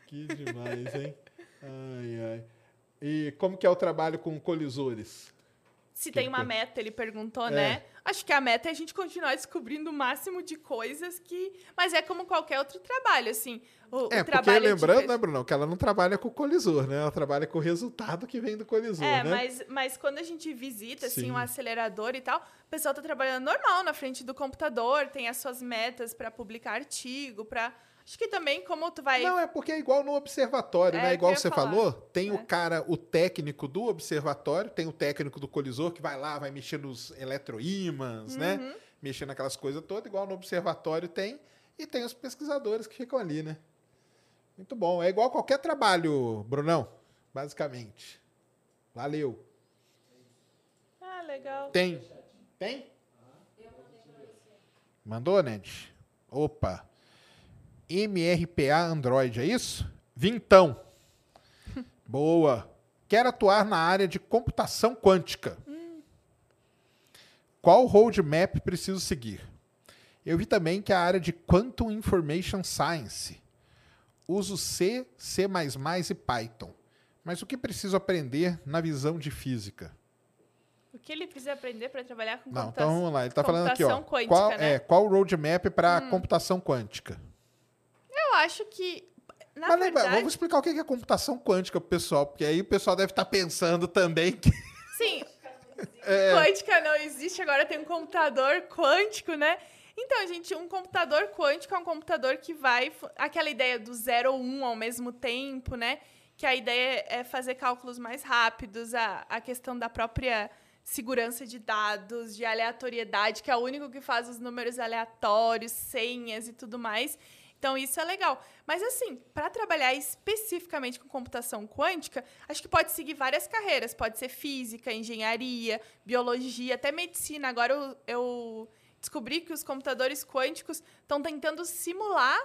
Que demais, hein? Ai, ai. E como que é o trabalho com colisores? Se tem uma meta, ele perguntou, É. né? Acho que a meta é a gente continuar descobrindo o máximo de coisas que. Mas é como qualquer outro trabalho, assim. O, o é, porque trabalho de lembrando, pes- né, Bruno, que ela não trabalha com o colisor, né? Ela trabalha com o resultado que vem do colisor, É, né? mas, mas quando a gente visita, assim, Sim. um acelerador e tal, o pessoal tá trabalhando normal na frente do computador, tem as suas metas para publicar artigo, para Acho que também, como tu vai. Não, é porque é igual no observatório, É, né? Igual você falar. falou, tem É. o cara, o técnico do observatório, tem o técnico do colisor que vai lá, vai mexer nos eletroímãs, Uhum. né? Mexer naquelas coisas todas, igual no observatório tem. E tem os pesquisadores que ficam ali, né? Muito bom. É igual qualquer trabalho, Brunão, basicamente. Valeu. Ah, legal. Tem. Tem? Mandou, Ned? Opa. MRPA Android, é isso? Vintão. Boa. Quero atuar na área de computação quântica. Qual roadmap preciso seguir? Eu vi também que a área de Quantum Information Science. Uso C, C++ e Python. Mas o que preciso aprender na visão de física? O que ele precisa aprender para trabalhar com Não, computação? então vamos lá. Ele está falando aqui, ó. quântica, qual, né? Hum. é, qual o roadmap para computação quântica? Eu acho que. Na Mas lembra, verdade. vamos explicar o que é computação quântica pro pessoal, porque aí o pessoal deve estar pensando também que. Sim, É. quântica não existe, agora tem um computador quântico, né? Então, gente, um computador quântico é um computador que vai. Aquela ideia do zero ou um ao mesmo tempo, né? Que a ideia é fazer cálculos mais rápidos, a, a questão da própria segurança de dados, de aleatoriedade, que é o único que faz os números aleatórios, senhas e tudo mais. Então, isso é legal. Mas, assim, para trabalhar especificamente com computação quântica, acho que pode seguir várias carreiras. Pode ser física, engenharia, biologia, até medicina. Agora eu, eu descobri que os computadores quânticos estão tentando simular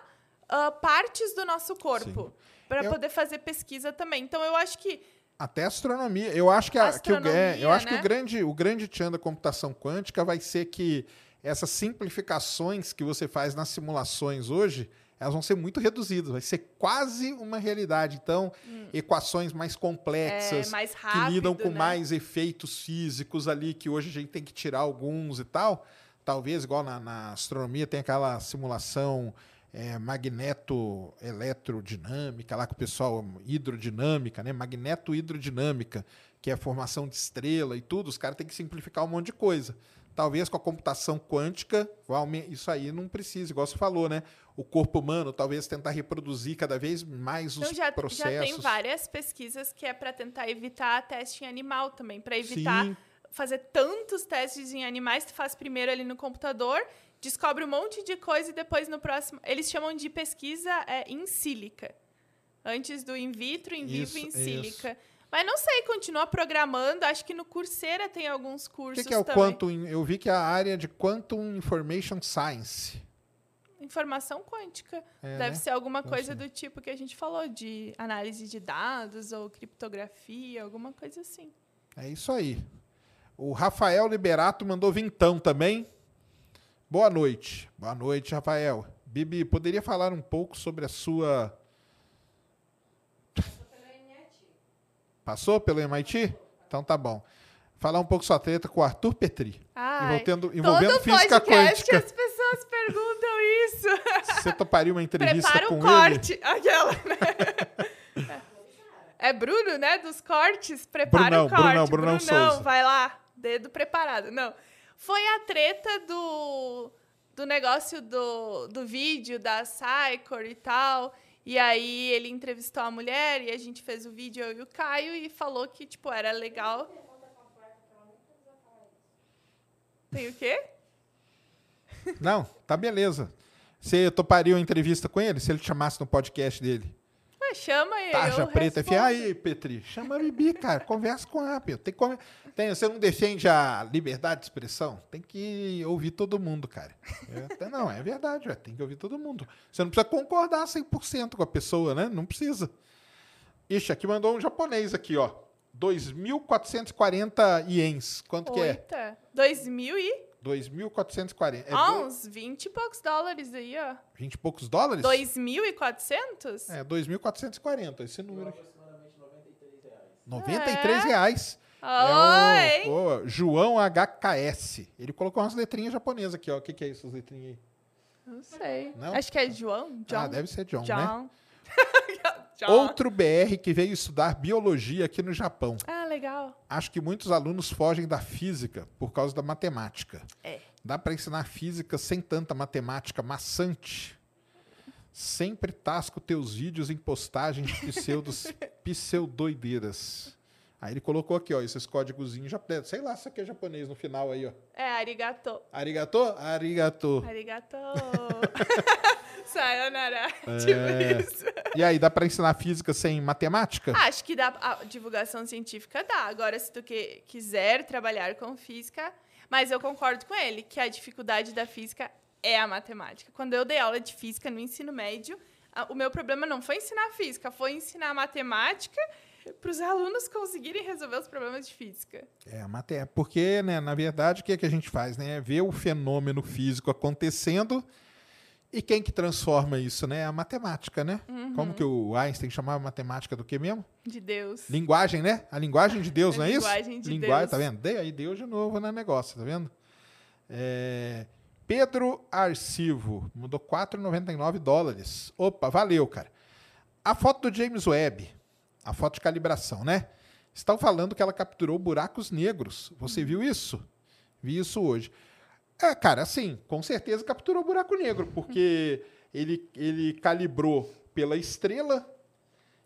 ah, partes do nosso corpo para Eu- poder fazer pesquisa também. Então, eu acho que Até astronomia. Eu acho que, a, que o, é, eu acho que né? o grande, o grande tchan da computação quântica vai ser que essas simplificações que você faz nas simulações hoje, elas vão ser muito reduzidas. Vai ser quase uma realidade. Então, equações mais complexas, Hum. É, mais que rápido, lidam com né? mais efeitos físicos ali, que hoje a gente tem que tirar alguns e tal. talvez, igual na, na astronomia, tem aquela simulação é, magneto-eletrodinâmica, lá com o pessoal, hidrodinâmica, né? Magneto-hidrodinâmica, que é a formação de estrela e tudo, os caras têm que simplificar um monte de coisa. Talvez com a computação quântica, isso aí não precisa, igual você falou, né? O corpo humano, talvez tentar reproduzir cada vez mais os então, já, processos. Já tem várias pesquisas que é para tentar evitar teste em animal também, para evitar Sim. fazer tantos testes em animais, tu faz primeiro ali no computador, descobre um monte de coisa e depois no próximo. Eles chamam de pesquisa é, in sílica. Antes do in vitro, in vivo, in sílica. Isso. Mas não sei, continua programando. Acho que no Coursera tem alguns cursos. O que, que, é o também. Quantum? Eu vi que é a área de Quantum Information Science. Informação quântica. É, Deve né? ser alguma coisa do tipo que a gente falou, de análise de dados ou criptografia, alguma coisa assim. É isso aí. O Rafael Liberato mandou vintão também. Boa noite. Boa noite, Rafael. Bibi, poderia falar um pouco sobre a sua Passou pelo MIT? Então tá bom. Falar um pouco sua treta com o Arthur Petri. Ai, envolvendo, envolvendo todo física quântica. as pessoas perguntam isso. Você toparia uma entrevista Prepara com um corte. Aquela, né? É Bruno, né? Dos cortes. Prepara Brunão, o corte. Brunão, Brunão, Brunão Souza. vai lá. Dedo preparado. Não. Foi a treta do, do negócio do, do vídeo da Cycor e tal. E aí ele entrevistou a mulher e a gente fez o vídeo, eu e o Caio, e falou que, tipo, era legal. Tem o quê? Não, tá beleza. Você toparia uma entrevista com ele se ele te chamasse no podcast dele? Ué, chama ele. Taja preta. Fia, aí, Petri, chama a Bibi, cara. Conversa com ela, Tem que Tem, você não defende a liberdade de expressão? Tem que ouvir todo mundo, cara. É, não, é verdade, tem que ouvir todo mundo. Você não precisa concordar 100% com a pessoa, né? Não precisa. Ixi, aqui mandou um japonês aqui, ó. 2.440 ienes. Quanto Oita. que é? 2.000 e... 2.440. É ah, uns 20 e poucos dólares aí, ó. 20 e poucos dólares? 2.400? É, 2.440, esse número. Aproximadamente 93 reais. 93 é. reais. Oi! É o, o, João HKS. Ele colocou umas letrinhas japonesas aqui, ó. O que, que é isso, as letrinhas aí? Não sei. Não? Acho que é João. John. Ah, deve ser John, John. né? Outro BR que veio estudar biologia aqui no Japão. Ah, legal. Acho que muitos alunos fogem da física por causa da matemática. É. Dá para ensinar física sem tanta matemática maçante? Sempre tasco teus vídeos em postagens de pseudos, pseudoideiras. Aí ele colocou aqui, ó, esses códigozinhos japoneses. Sei lá se aqui é japonês no final aí, ó. É, arigato. Arigato? Arigato. Arigato. Sayonara. É. Tipo isso. E aí, dá para ensinar física sem matemática? Acho que dá. A divulgação científica dá. Agora, se tu que, quiser trabalhar com física. Mas eu concordo com ele que a dificuldade da física é a matemática. Quando eu dei aula de física no ensino médio, o meu problema não foi ensinar física, foi ensinar matemática para os alunos conseguirem resolver os problemas de física. É, até porque, né, na verdade, o que, é que a gente faz? Né? É ver o fenômeno físico acontecendo e quem que transforma isso, né? A matemática, né? Uhum. Como que o Einstein chamava matemática do que mesmo? De Deus. Linguagem, né? A linguagem de Deus, não é isso? Linguagem de linguagem, Deus. Tá vendo? Dei aí Deus de novo no negócio, tá vendo? É... Pedro Arcivo mandou 4,99 dólares. Opa, valeu, cara. A foto do James Webb a foto de calibração, né? Estão falando que ela capturou buracos negros. Você viu isso? Vi isso hoje. É, cara, assim, com certeza capturou buraco negro, porque ele, ele calibrou pela estrela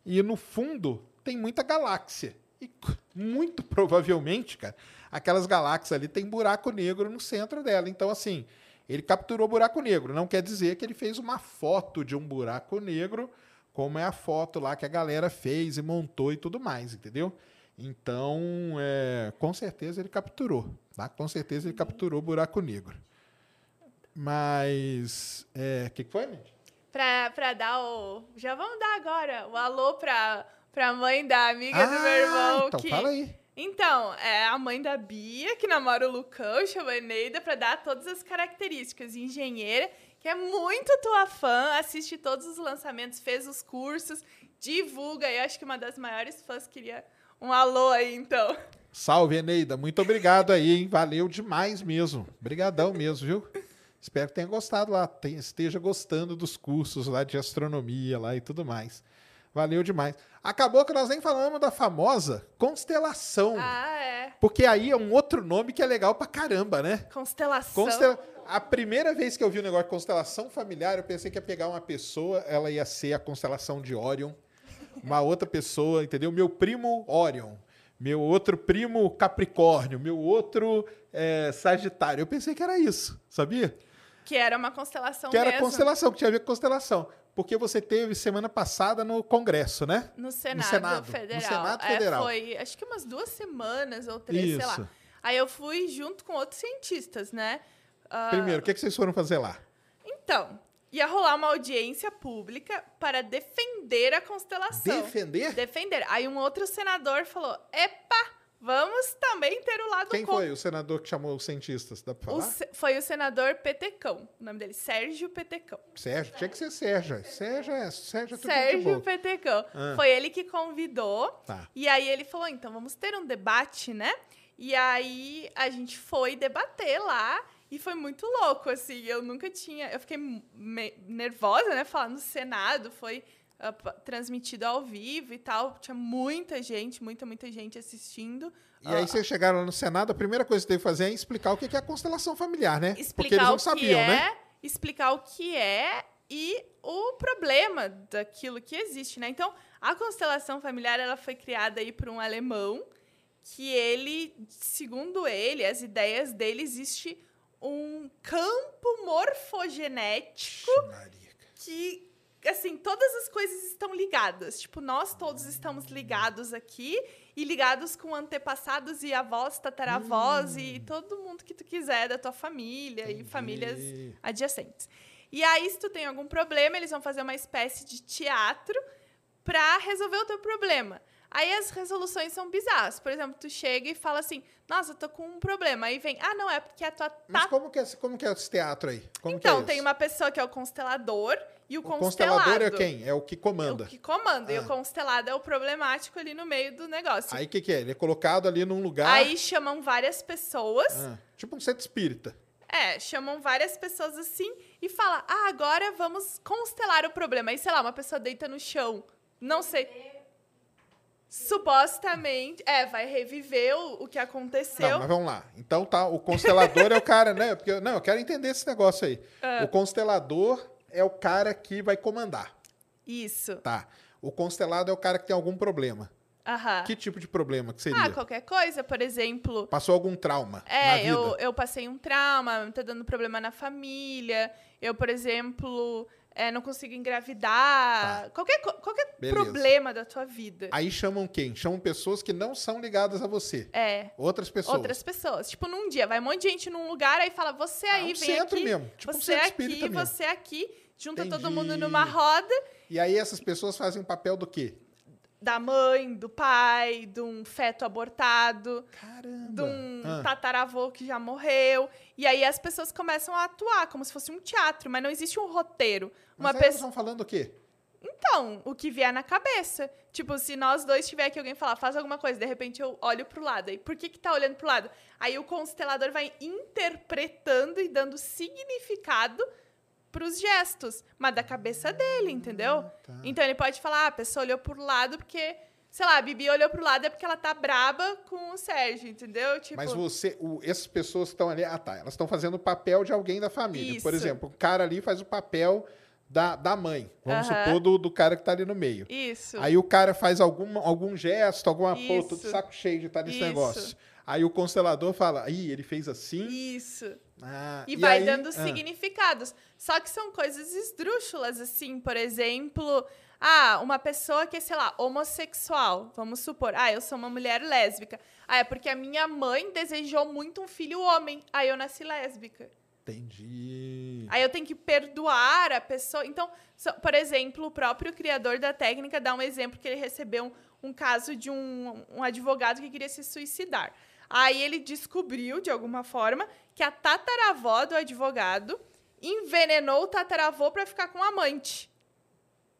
e no fundo tem muita galáxia. E muito provavelmente, cara, aquelas galáxias ali tem buraco negro no centro dela. Então, assim, ele capturou buraco negro. Não quer dizer que ele fez uma foto de um buraco negro como é a foto lá que a galera fez e montou e tudo mais, entendeu? Então, é, com certeza ele capturou, tá? Com certeza ele capturou o buraco negro. Mas, o é, que, que foi, gente? Pra, pra dar o... Já vamos dar agora o alô pra, pra mãe da amiga ah, do meu irmão. então que... fala aí. Então, é a mãe da Bia, que namora o Lucão, chama Eneida, para dar todas as características. Engenheira que é muito tua fã, assiste todos os lançamentos, fez os cursos, divulga. Eu acho que uma das maiores fãs queria um alô aí, então. Salve, Eneida. Muito obrigado aí, hein? Valeu demais mesmo. Obrigadão mesmo, viu? Espero que tenha gostado lá, esteja gostando dos cursos lá de astronomia lá e tudo mais. Valeu demais. Acabou que nós nem falamos da famosa constelação. Ah, é. Porque aí é um outro nome que é legal pra caramba, né? Constelação. Constela- A primeira vez que eu vi o negócio de constelação familiar, eu pensei que ia pegar uma pessoa, ela ia ser a constelação de Orion. Uma outra pessoa, entendeu? Meu primo Orion. Meu outro primo Capricórnio. Meu outro é, Sagitário. Eu pensei que era isso, sabia? Que era uma constelação Que era mesmo. constelação, que tinha a ver com constelação. Porque você teve semana passada no Congresso, né? No Senado, Senado, no Federal. Senado É, Federal. foi, acho que umas duas semanas ou três, sei lá. Isso. Aí eu fui junto com outros cientistas, né? Ah, Primeiro, o que, que vocês foram fazer lá? Então, ia rolar uma audiência pública para defender a constelação. Defender? Defender. Aí um outro senador falou: Epa, vamos também ter o lado Quem con- foi o senador que chamou os cientistas? Dá pra falar? se- foi o senador Petecão, o nome dele, Sérgio Petecão. Sérgio, tinha que ser Sérgio. Sérgio é, Sérgio é tudo Sérgio. Petecão. Ah. Foi ele que convidou. Tá. E aí ele falou: então vamos ter um debate, né? E aí a gente foi debater lá. E foi muito louco, assim. Eu nunca tinha. Eu fiquei nervosa, né? Falar no Senado. Foi ah, transmitido ao vivo e tal. Tinha muita gente, muita, muita gente assistindo. E aí vocês chegaram lá no Senado, a primeira coisa que teve que fazer é explicar o que é a constelação familiar, né? Porque explicar eles não o que sabiam, é, né? explicar o que é e o problema daquilo que existe, né? Então, a constelação familiar ela foi criada aí por um alemão que ele, segundo ele, as ideias dele existe um campo morfogenético Maria. que assim, todas as coisas estão ligadas. Tipo, nós todos estamos ligados aqui e ligados com antepassados e avós, tataravós e todo mundo que tu quiser da tua família e Entendi. famílias adjacentes. E aí, se tu tem algum problema, eles vão fazer uma espécie de teatro pra resolver o teu problema. Aí as resoluções são bizarras. Por exemplo, tu chega e fala assim: Nossa, eu tô com um problema. Aí vem: Ah, não, é porque a tua Mas como que, é, como que é esse teatro aí? Como que é Então, isso? tem uma pessoa que é o constelador e o, O constelado. constelador é quem? É o que É comanda. o que comanda. E Ah. o constelado é o problemático ali no meio do negócio. Aí o que, que é? Ele é colocado ali num lugar. Aí chamam várias pessoas. Ah, tipo um centro espírita. É, chamam várias pessoas assim e fala: Ah, agora vamos constelar o problema. Aí, sei lá, uma pessoa deita no chão. Não sei. Supostamente. É, vai reviver o, o que aconteceu. Não, mas vamos lá. Então tá, o constelador é o cara, né? Porque, não, eu quero entender esse negócio aí. Ah. O constelador é o cara que vai comandar, Isso. tá? O constelado é o cara que tem algum problema. Aham. Que tipo de problema que seria? Ah, qualquer coisa, por exemplo. Passou algum trauma É, eu, eu passei um trauma, tá dando problema na família. Eu, por exemplo, é, não consigo engravidar. Qualquer, co- qualquer Tá. Beleza. problema da tua vida. Aí chamam quem? Chamam pessoas que não são ligadas a você. É. Outras pessoas. Outras pessoas. Tipo, num dia, vai um monte de gente num lugar, aí fala, você Ah, aí, um vem centro aqui. mesmo, tipo um você centro aqui, espírita mesmo. você aqui. Junta todo Entendi. mundo numa roda E aí essas pessoas fazem o papel do quê? da mãe, do pai, de um feto abortado, Caramba. de um Ah, tataravô que já morreu. E aí as pessoas começam a atuar como se fosse um teatro, mas não existe um roteiro. mas Uma aí eles pessoa. estão falando o quê? Então, o que vier na cabeça. Tipo, se nós dois tiver aqui alguém falar, faz alguma coisa, de repente eu olho pro lado. Aí, por que que tá olhando pro lado? Aí o constelador vai interpretando e dando significado pros gestos, mas da cabeça dele, entendeu? tá. Então ele pode falar, ah, a pessoa olhou pro lado porque, sei lá, a Bibi olhou pro lado é porque ela tá braba com o Sérgio, entendeu? Tipo, Mas você, o- essas pessoas que estão ali, ah tá, elas estão fazendo o papel de alguém da família. Por Isso. exemplo, o cara ali faz o papel da, da mãe, vamos supor, do, do cara que tá ali no meio. isso. Aí o cara faz algum, algum gesto, alguma pô, tô de saco cheio de estar nesse Isso. negócio. Aí o constelador fala, ih, ele fez assim. Isso. Ah, E, vai aí- dando ah, significados. Só que são coisas esdrúxulas, assim. Por exemplo, ah, uma pessoa que é, sei lá, homossexual. Vamos supor, ah, eu sou uma mulher lésbica. Ah, é porque a minha mãe desejou muito um filho homem. Aí eu nasci lésbica. Entendi. Aí eu tenho que perdoar a pessoa. Então, so- por exemplo, o próprio criador da técnica dá um exemplo que ele recebeu um, um caso de um, um advogado que queria se suicidar. Aí ele descobriu, de alguma forma, que a tataravó do advogado envenenou o tataravô para ficar com o amante.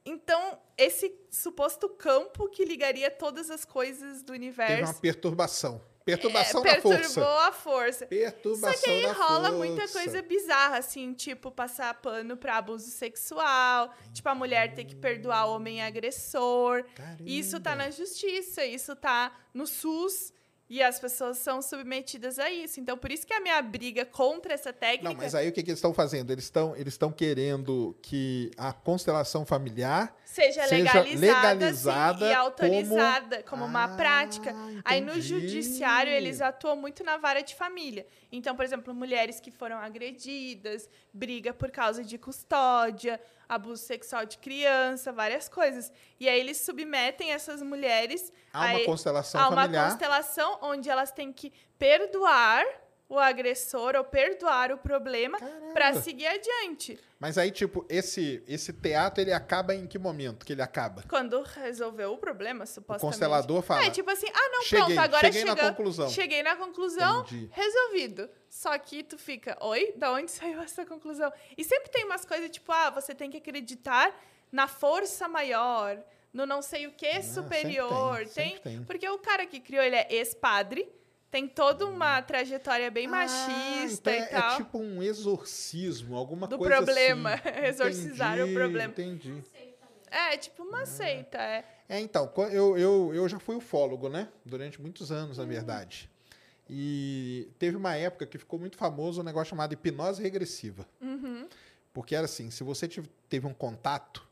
Então, esse suposto campo que ligaria todas as coisas do Teve universo uma perturbação. Perturbação é, da força. perturbou a força. Perturbação Só que aí rola força. muita coisa bizarra, assim, tipo, passar pano pra abuso sexual, tipo, a mulher ter que perdoar o homem agressor. Isso tá na justiça, isso tá no SUS. E as pessoas são submetidas a isso. Então, por isso que a minha briga contra essa técnica. Não, mas aí o que, que eles estão fazendo? Eles estão eles estão querendo que a constelação familiar seja seja legalizada, legalizada e autorizada como, como- uma Ah, prática. Aí no entendi. judiciário eles atuam muito na vara de família. Então, por exemplo, mulheres que foram agredidas, briga por causa de custódia, abuso sexual de criança, várias coisas. E aí eles submetem essas mulheres há uma a, constelação a uma familiar. constelação onde elas têm que perdoar o agressor ou perdoar o problema para seguir adiante. Mas aí, tipo, esse, esse teatro, ele acaba em que momento que ele acaba? Quando resolveu o problema, O supostamente. constelador fala, É, tipo assim, ah, não, Cheguei, pronto, agora cheguei na chega- conclusão. Cheguei na conclusão, Entendi. resolvido. Só que tu fica, oi, da onde saiu essa conclusão? E sempre tem umas coisas tipo, ah, você tem que acreditar na força maior, no não sei o que superior. Ah, sempre tem, sempre tem. Porque o cara que criou, ele é ex-padre, tem toda uma trajetória bem machista ah, então e é, tal. É tipo um exorcismo, alguma Do coisa problema, assim. exorcizar o Entendi, problema. Entendi. É, tipo uma seita, é. É, então, eu, eu, eu já fui ufólogo, né? Durante muitos anos, Uhum. na verdade. E teve uma época que ficou muito famoso um negócio chamado hipnose regressiva. Uhum. Porque era assim, se você teve um contato,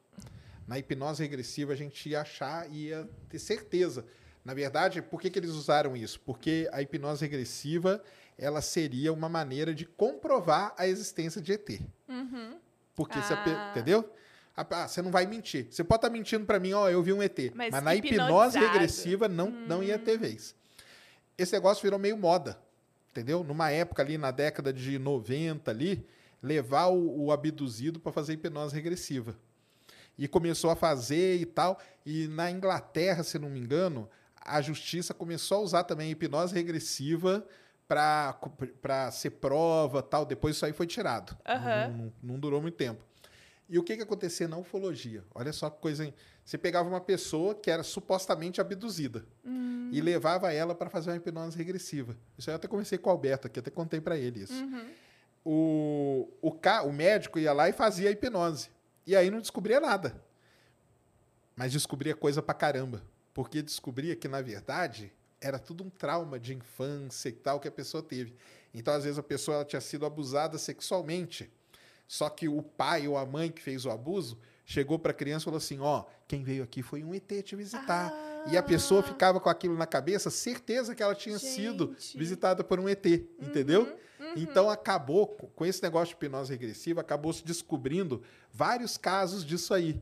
na hipnose regressiva a gente ia achar ia ter certeza. Na verdade, por que, que eles usaram isso? Porque a hipnose regressiva ela seria uma maneira de comprovar a existência de ET. Porque você, pe- Ah. entendeu? Ah, você não vai mentir. Você pode estar mentindo para mim, ó, eu vi um ET. Mas Mas, na hipnose regressiva não, não ia ter vez. Esse negócio virou meio moda, entendeu? Numa época ali, na década de 90 ali, levar o, o abduzido para fazer hipnose regressiva. E começou a fazer e tal. E na Inglaterra, se não me engano, a justiça começou a usar também hipnose regressiva para ser prova tal. Depois isso aí foi tirado. Aham. Não, não- não durou muito tempo. E o que, que acontecia na ufologia? Olha só que coisa. hein? Você pegava uma pessoa que era supostamente abduzida e levava ela para fazer uma hipnose regressiva. Isso aí eu até conversei com o Alberto aqui, até contei para ele isso. O, o, ca- o médico ia lá e fazia a hipnose. E aí não descobria nada. Mas descobria coisa pra caramba. Porque descobria que, na verdade, era tudo um trauma de infância e tal que a pessoa teve. Então, às vezes, a pessoa ela tinha sido abusada sexualmente. Só que o pai ou a mãe que fez o abuso chegou para a criança e falou assim: Ó, quem veio aqui foi um ET te visitar. E a pessoa ficava com aquilo na cabeça, certeza que ela tinha sido Gente. visitada por um ET, entendeu? Então acabou, com com esse negócio de hipnose regressiva, acabou se descobrindo vários casos disso aí,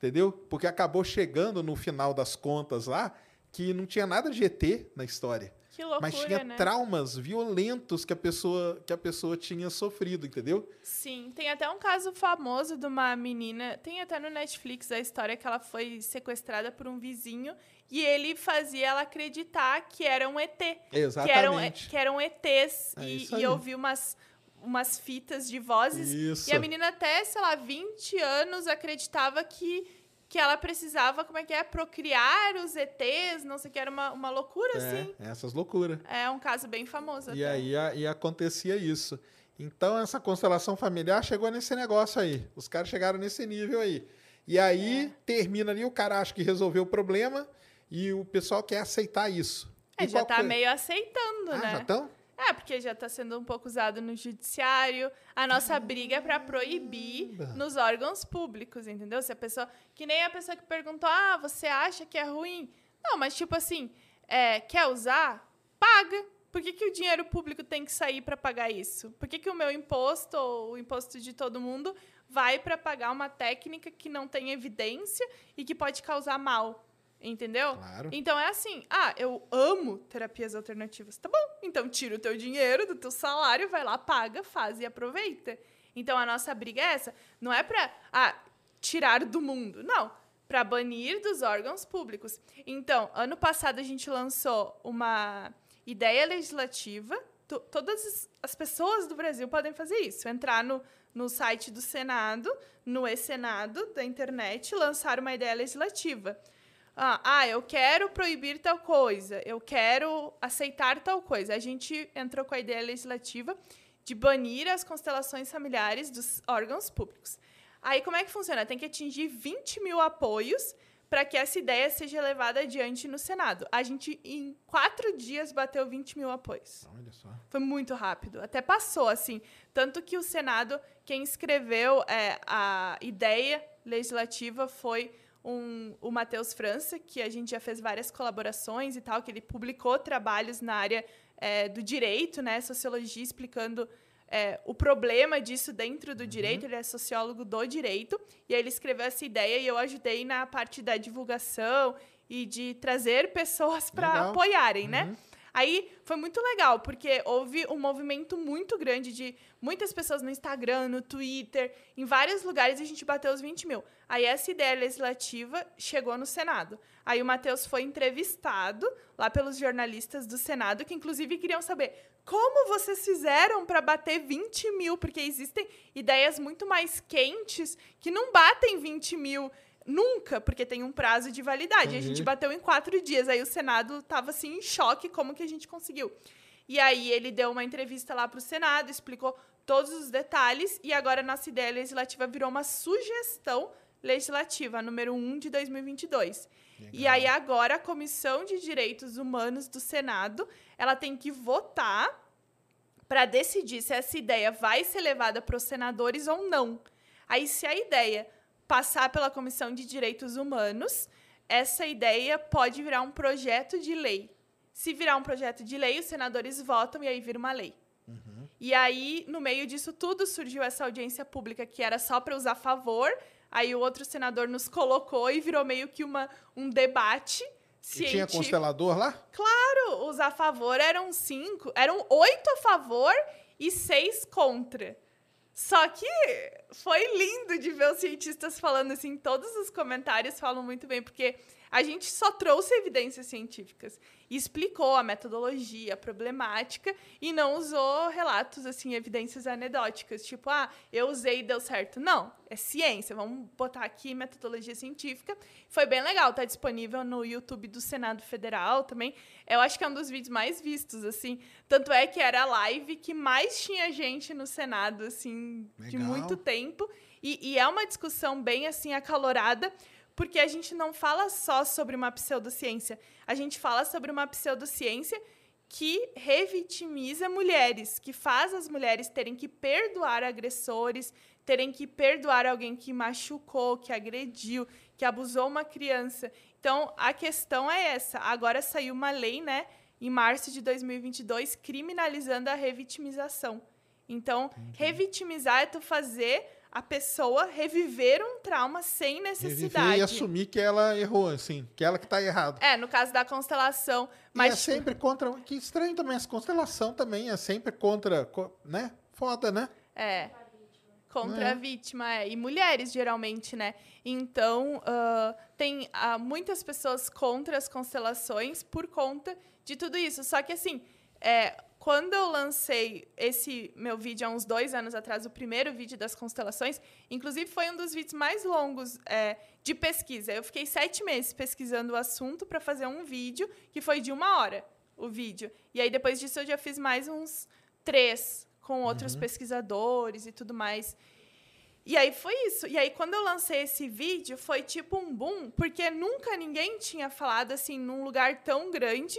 entendeu? Porque acabou chegando no final das contas lá que não tinha nada de ET na história. Que loucura, Mas tinha né? traumas violentos que a pessoa que a pessoa tinha sofrido, entendeu? Sim, tem até um caso famoso de uma menina, tem até no Netflix a história que ela foi sequestrada por um vizinho e ele fazia ela acreditar que era um ET. Que eram, Exatamente. que eram ETs É e, e ouvir umas, umas fitas de vozes. Isso. E a menina até, sei lá, 20 anos acreditava que, que ela precisava, como é que é, procriar os ETs, não sei o que, era uma, uma loucura, assim. É, essas loucuras. É um caso bem famoso E até. aí a- e acontecia isso. Então essa constelação familiar chegou nesse negócio aí. Os caras chegaram nesse nível aí. E aí É. termina ali, o cara acha que resolveu o problema e o pessoal quer aceitar isso. É, E já tá meio aceitando, Ah, né? já estão? É, porque já está sendo um pouco usado no judiciário. A nossa briga é para proibir nos órgãos públicos, entendeu? Se a pessoa. Que nem a pessoa que perguntou: ah, você acha que é ruim? Não, mas tipo assim, é, quer usar? Paga. Por que, que o dinheiro público tem que sair para pagar isso? Por que, que o meu imposto, ou o imposto de todo mundo, vai para pagar uma técnica que não tem evidência e que pode causar mal? Entendeu? Claro. Então é assim, ah, eu amo terapias alternativas. Tá bom, então tira o teu dinheiro do teu salário, vai lá, paga, faz e aproveita. Então a nossa briga é essa. Não é pra ah, tirar do mundo, não. Pra banir dos órgãos públicos. Então, ano passado a gente lançou uma ideia legislativa. To- todas as- as pessoas do Brasil podem fazer isso. Entrar no, no site do Senado, no e-Senado da internet, lançar uma ideia legislativa. Ah, ah, eu quero proibir tal coisa, eu quero aceitar tal coisa. A gente entrou com a ideia legislativa de banir as constelações familiares dos órgãos públicos. Aí, como é que funciona? Tem que atingir 20 mil apoios para que essa ideia seja levada adiante no Senado. A gente, em quatro dias, bateu 20 mil apoios. Olha só. Foi muito rápido. Até passou, assim. Tanto que o Senado, quem escreveu é, a ideia legislativa foi um, o Matheus França, que a gente já fez várias colaborações e tal, que ele publicou trabalhos na área é, do direito, né, sociologia, explicando é, o problema disso dentro do direito. Ele é sociólogo do direito e aí ele escreveu essa ideia e eu ajudei na parte da divulgação e de trazer pessoas para apoiarem, né? Aí foi muito legal, porque houve um movimento muito grande de muitas pessoas no Instagram, no Twitter, em vários lugares a gente bateu os 20 mil. Aí essa ideia legislativa chegou no Senado. Aí o Matheus foi entrevistado lá pelos jornalistas do Senado, que inclusive queriam saber como vocês fizeram para bater 20 mil, porque existem ideias muito mais quentes que não batem 20 mil nunca, porque tem um prazo de validade. A gente bateu em quatro dias. Aí o Senado estava assim em choque como que a gente conseguiu. E aí ele deu uma entrevista lá para o Senado, explicou todos os detalhes e agora a nossa ideia legislativa virou uma sugestão legislativa, número 1 de 2022. E aí agora a Comissão de Direitos Humanos do Senado, ela tem que votar para decidir se essa ideia vai ser levada para os senadores ou não. Aí se a ideia passar pela Comissão de Direitos Humanos, essa ideia pode virar um projeto de lei. Se virar um projeto de lei, os senadores votam e aí vira uma lei. E aí, no meio disso tudo, surgiu essa audiência pública que era só para usar a favor. Aí o outro senador nos colocou e virou meio que uma, um debate E tinha constelador lá? Claro, os a favor eram cinco, eram oito a favor e seis contra. Só que foi lindo de ver os cientistas falando assim, todos os comentários falam muito bem, porque a gente só trouxe evidências científicas explicou a metodologia, a problemática e não usou relatos assim, evidências anedóticas, tipo, ah, eu usei e deu certo. Não, é ciência, vamos botar aqui metodologia científica. Foi bem legal, tá disponível no YouTube do Senado Federal também. Eu acho que é um dos vídeos mais vistos, assim. Tanto é que era a live que mais tinha gente no Senado, assim, de Legal. muito tempo. E, e é uma discussão bem, assim, acalorada, porque a gente não fala só sobre uma pseudociência. A gente fala sobre uma pseudociência que revitimiza mulheres, que faz as mulheres terem que perdoar agressores, terem que perdoar alguém que machucou, que agrediu, que abusou uma criança. Então, a questão é essa. Agora saiu uma lei, né, em março de 2022, criminalizando a revitimização. Então, revitimizar é tu fazer a pessoa reviver um trauma sem necessidade. Reviver e assumir que ela errou, assim, que ela que tá errado. É, no caso da constelação. Mas Mas é sempre contra. Que estranho também, essa constelação também é sempre contra. co- Né? Foda, né? É. Contra É. a vítima, é. E mulheres, geralmente, né? Então, ah, tem ah, muitas pessoas contra as constelações por conta de tudo isso. Só que, assim, é, quando eu lancei esse meu vídeo há uns dois anos atrás, o primeiro vídeo das constelações, inclusive foi um dos vídeos mais longos é, de pesquisa. Eu fiquei sete meses pesquisando o assunto para fazer um vídeo que foi de uma hora, o vídeo. E aí, depois disso, eu já fiz mais uns três com outros pesquisadores e tudo mais. E aí foi isso. E aí, quando eu lancei esse vídeo, foi tipo um boom, porque nunca ninguém tinha falado assim num lugar tão grande,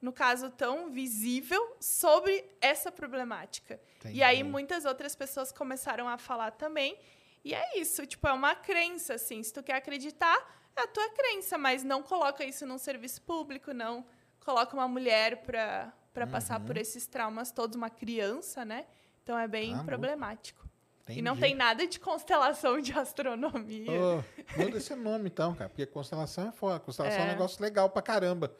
no caso tão visível, sobre essa problemática. E aí muitas outras pessoas começaram a falar também. E é isso, tipo, é uma crença, assim. Se tu quer acreditar, é a tua crença, mas não coloca isso num serviço público, não coloca uma mulher para para passar por esses traumas todos, uma criança, né? Então é bem louco. problemático. E não Entendi. tem nada de constelação de astronomia. Ô, muda esse nome então, cara, porque constelação é foda. Constelação é, um É. negócio legal pra caramba.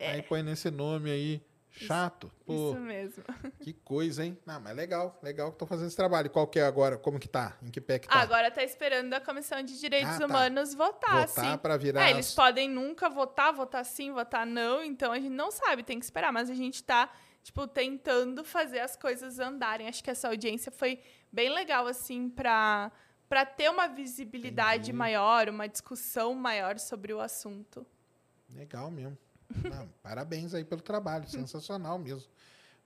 Aí põe nesse nome aí, chato. Pô, Isso mesmo. que coisa, hein? Não, mas legal, legal que tô fazendo esse trabalho. Qual que é agora? Como que tá? Em que pé que tá? Agora tá esperando a Comissão de Direitos Ah, tá. Humanos votar, Votar sim. pra virar É, eles as- podem nunca votar, votar sim, votar não, então a gente não sabe, tem que esperar, mas a gente tá, tipo, tentando fazer as coisas andarem. Acho que essa audiência foi bem legal, assim, pra, pra ter uma visibilidade Entendi. maior, uma discussão maior sobre o assunto. Legal mesmo. Não, parabéns aí pelo trabalho, sensacional mesmo.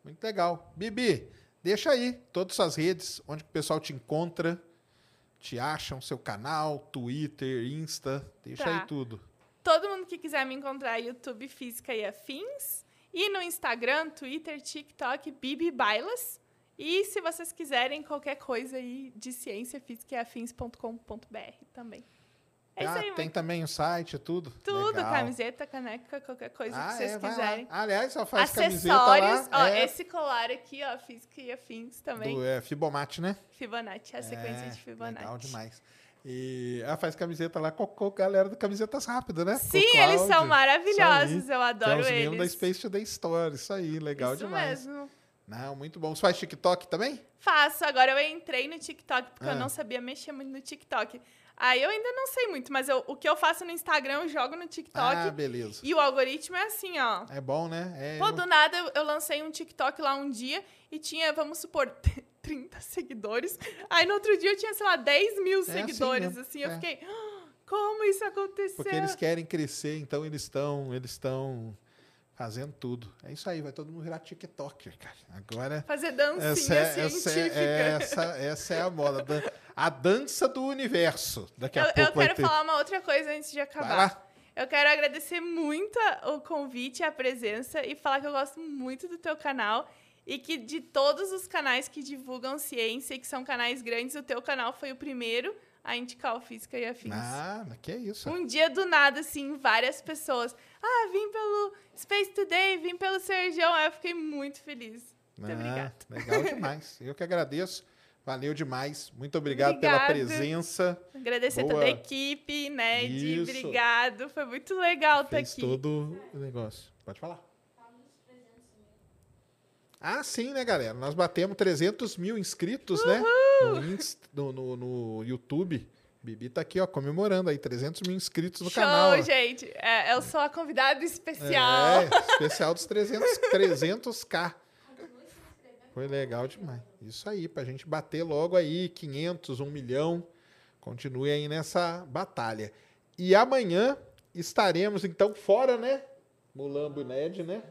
Muito legal. Bibi, deixa aí todas as suas redes, onde o pessoal te encontra, te acham, seu canal, Twitter, Insta, deixa Tá. aí tudo. Todo mundo que quiser me encontrar, YouTube Física e Afins. E no Instagram, Twitter, TikTok, Bibi Bailas. E se vocês quiserem qualquer coisa aí de ciência, física e afins.com.br também. É Ah, aí, tem também o site, tudo? Tudo, Legal. camiseta, caneca, qualquer coisa Ah, que vocês é, vai lá. quiserem. Aliás, só faz Acessórios, ó, é, esse colar aqui, ó, Física e Afins também. do, é Fibonacci, né? Fibonacci, a sequência É, de Fibonacci. Legal demais. E ela faz camiseta lá com, a galera do Camisetas Rápidas, né? Sim, eles são Cláudio. maravilhosos, aí. eu Que é adoro os meninos da eles. Space Today Story, isso aí, legal Isso demais. mesmo. Não, muito bom. Você faz TikTok também? Faço, agora eu entrei no TikTok, porque Ah. eu não sabia mexer muito no TikTok. Aí eu ainda não sei muito, mas eu- o que eu faço no Instagram, eu jogo no TikTok. Ah, beleza. e o algoritmo é assim, ó. É bom, né? É, Pô, do nada eu, eu lancei um TikTok lá um dia e tinha, vamos supor, 30 seguidores. Aí no outro dia eu tinha, sei lá, 10 mil assim seguidores. mesmo, assim, eu é. fiquei, "Ah, como isso aconteceu? Porque eles querem crescer, então eles estão eles estão fazendo tudo. É isso aí, vai todo mundo virar TikToker, cara. Agora Fazer dancinha essa é, essa, científica. é, essa, essa é a moda. A dança do universo. Daqui a eu, eu pouco vai quero ter. falar uma outra coisa antes de acabar. Eu quero agradecer muito o convite, a presença e falar que eu gosto muito do teu canal e que de todos os canais que divulgam ciência e que são canais grandes, o teu canal foi o primeiro a indicar o Física e Afins. Ah, que isso. Um dia do nada, assim, várias pessoas. Ah, vim pelo Space Today, vim pelo Sergião. Aí eu fiquei muito feliz. Muito Ah, obrigada. Legal demais. Eu que agradeço. Valeu demais. Muito obrigado pela presença. Agradecer Boa. toda a equipe, Ned. Isso. Obrigado. Foi muito legal estar Fez aqui. todo o negócio. Pode falar. Ah, sim, né, galera? Nós batemos 300 mil inscritos, né? No, Inst- no, no- no YouTube. Bibi tá aqui, ó, comemorando aí 300 mil inscritos no Show, canal. ó. gente. É, eu sou a convidada especial. É, especial dos 300, 300k. Foi legal demais. Isso aí, pra gente bater logo aí 500, 1 milhão. Continue aí nessa batalha. E amanhã estaremos, então, fora, né? Mulambo e Ned, né?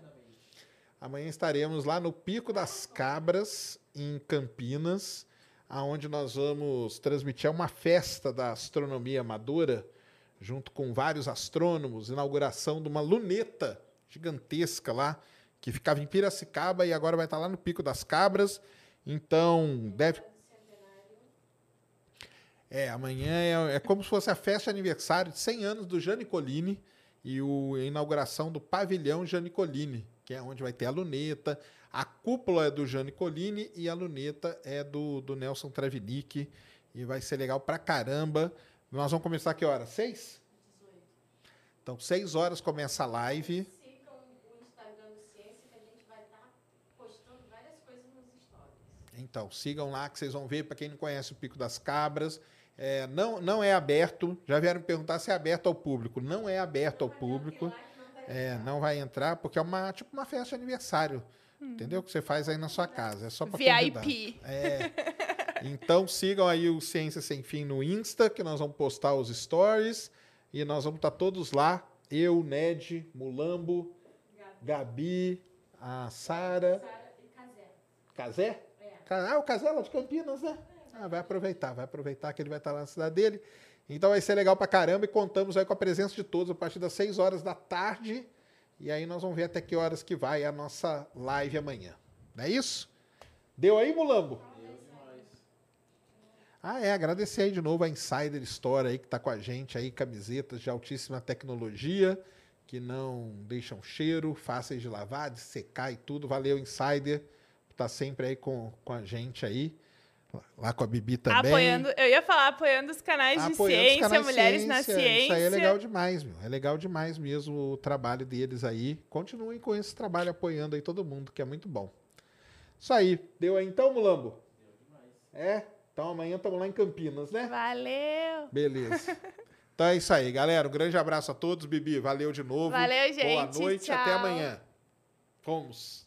Amanhã estaremos lá no Pico das Cabras, em Campinas, aonde nós vamos transmitir uma festa da astronomia amadora, junto com vários astrônomos, inauguração de uma luneta gigantesca lá, que ficava em Piracicaba e agora vai estar lá no Pico das Cabras. Então, deve. É, amanhã é, é como se fosse a festa de aniversário de 100 anos do Gianni Collini e o, a inauguração do pavilhão Gianni Collini, que é onde vai ter a luneta. A cúpula é do Gianni Collini e a luneta é do, do Nelson Travinick. E vai ser legal pra caramba. Nós vamos começar que hora? Seis? Então, seis horas começa a live. Sigam o Instagram do Ciência, que a gente vai estar postando várias coisas nos stories. Então, sigam lá que vocês vão ver. Para quem não conhece o Pico das Cabras, é, não, não é aberto. Já vieram me perguntar se é aberto ao público. Não é aberto ao público. É, não vai entrar, porque é uma, tipo uma festa de aniversário. Entendeu? Que você faz aí na sua casa. É só para VIP. É. Então sigam aí o Ciência Sem Fim no Insta, que nós vamos postar os stories. E nós vamos estar todos lá. Eu, Ned, Mulambo, Gabi, a Sara. Casé? Ah, o Casé lá de Campinas, né? Ah, vai aproveitar, vai aproveitar que ele vai estar lá na cidade dele. Então vai ser legal pra caramba e contamos aí com a presença de todos a partir das 6 horas da tarde. E aí nós vamos ver até que horas que vai a nossa live amanhã. Não é isso? Deu aí, Mulambo? Ah, é, agradecer aí de novo a Insider Store aí que tá com a gente aí, camisetas de altíssima tecnologia, que não deixam cheiro, fáceis de lavar, de secar e tudo. Valeu, Insider, tá sempre aí com, com a gente aí. Lá com a Bibi também. Apoiando, eu ia falar apoiando os canais de Apoiando ciência, canais mulheres na ciência. Isso aí é legal demais, meu. É legal demais mesmo o trabalho deles aí. Continuem com esse trabalho apoiando aí todo mundo, que é muito bom. Isso aí. Deu aí então, Mulambo? Deu demais. É? Então amanhã estamos lá em Campinas, né? Valeu. Beleza. Então é isso aí, galera. Um grande abraço a todos. Bibi, valeu de novo. Valeu, Boa gente. noite. Até Tchau. amanhã. Fomos.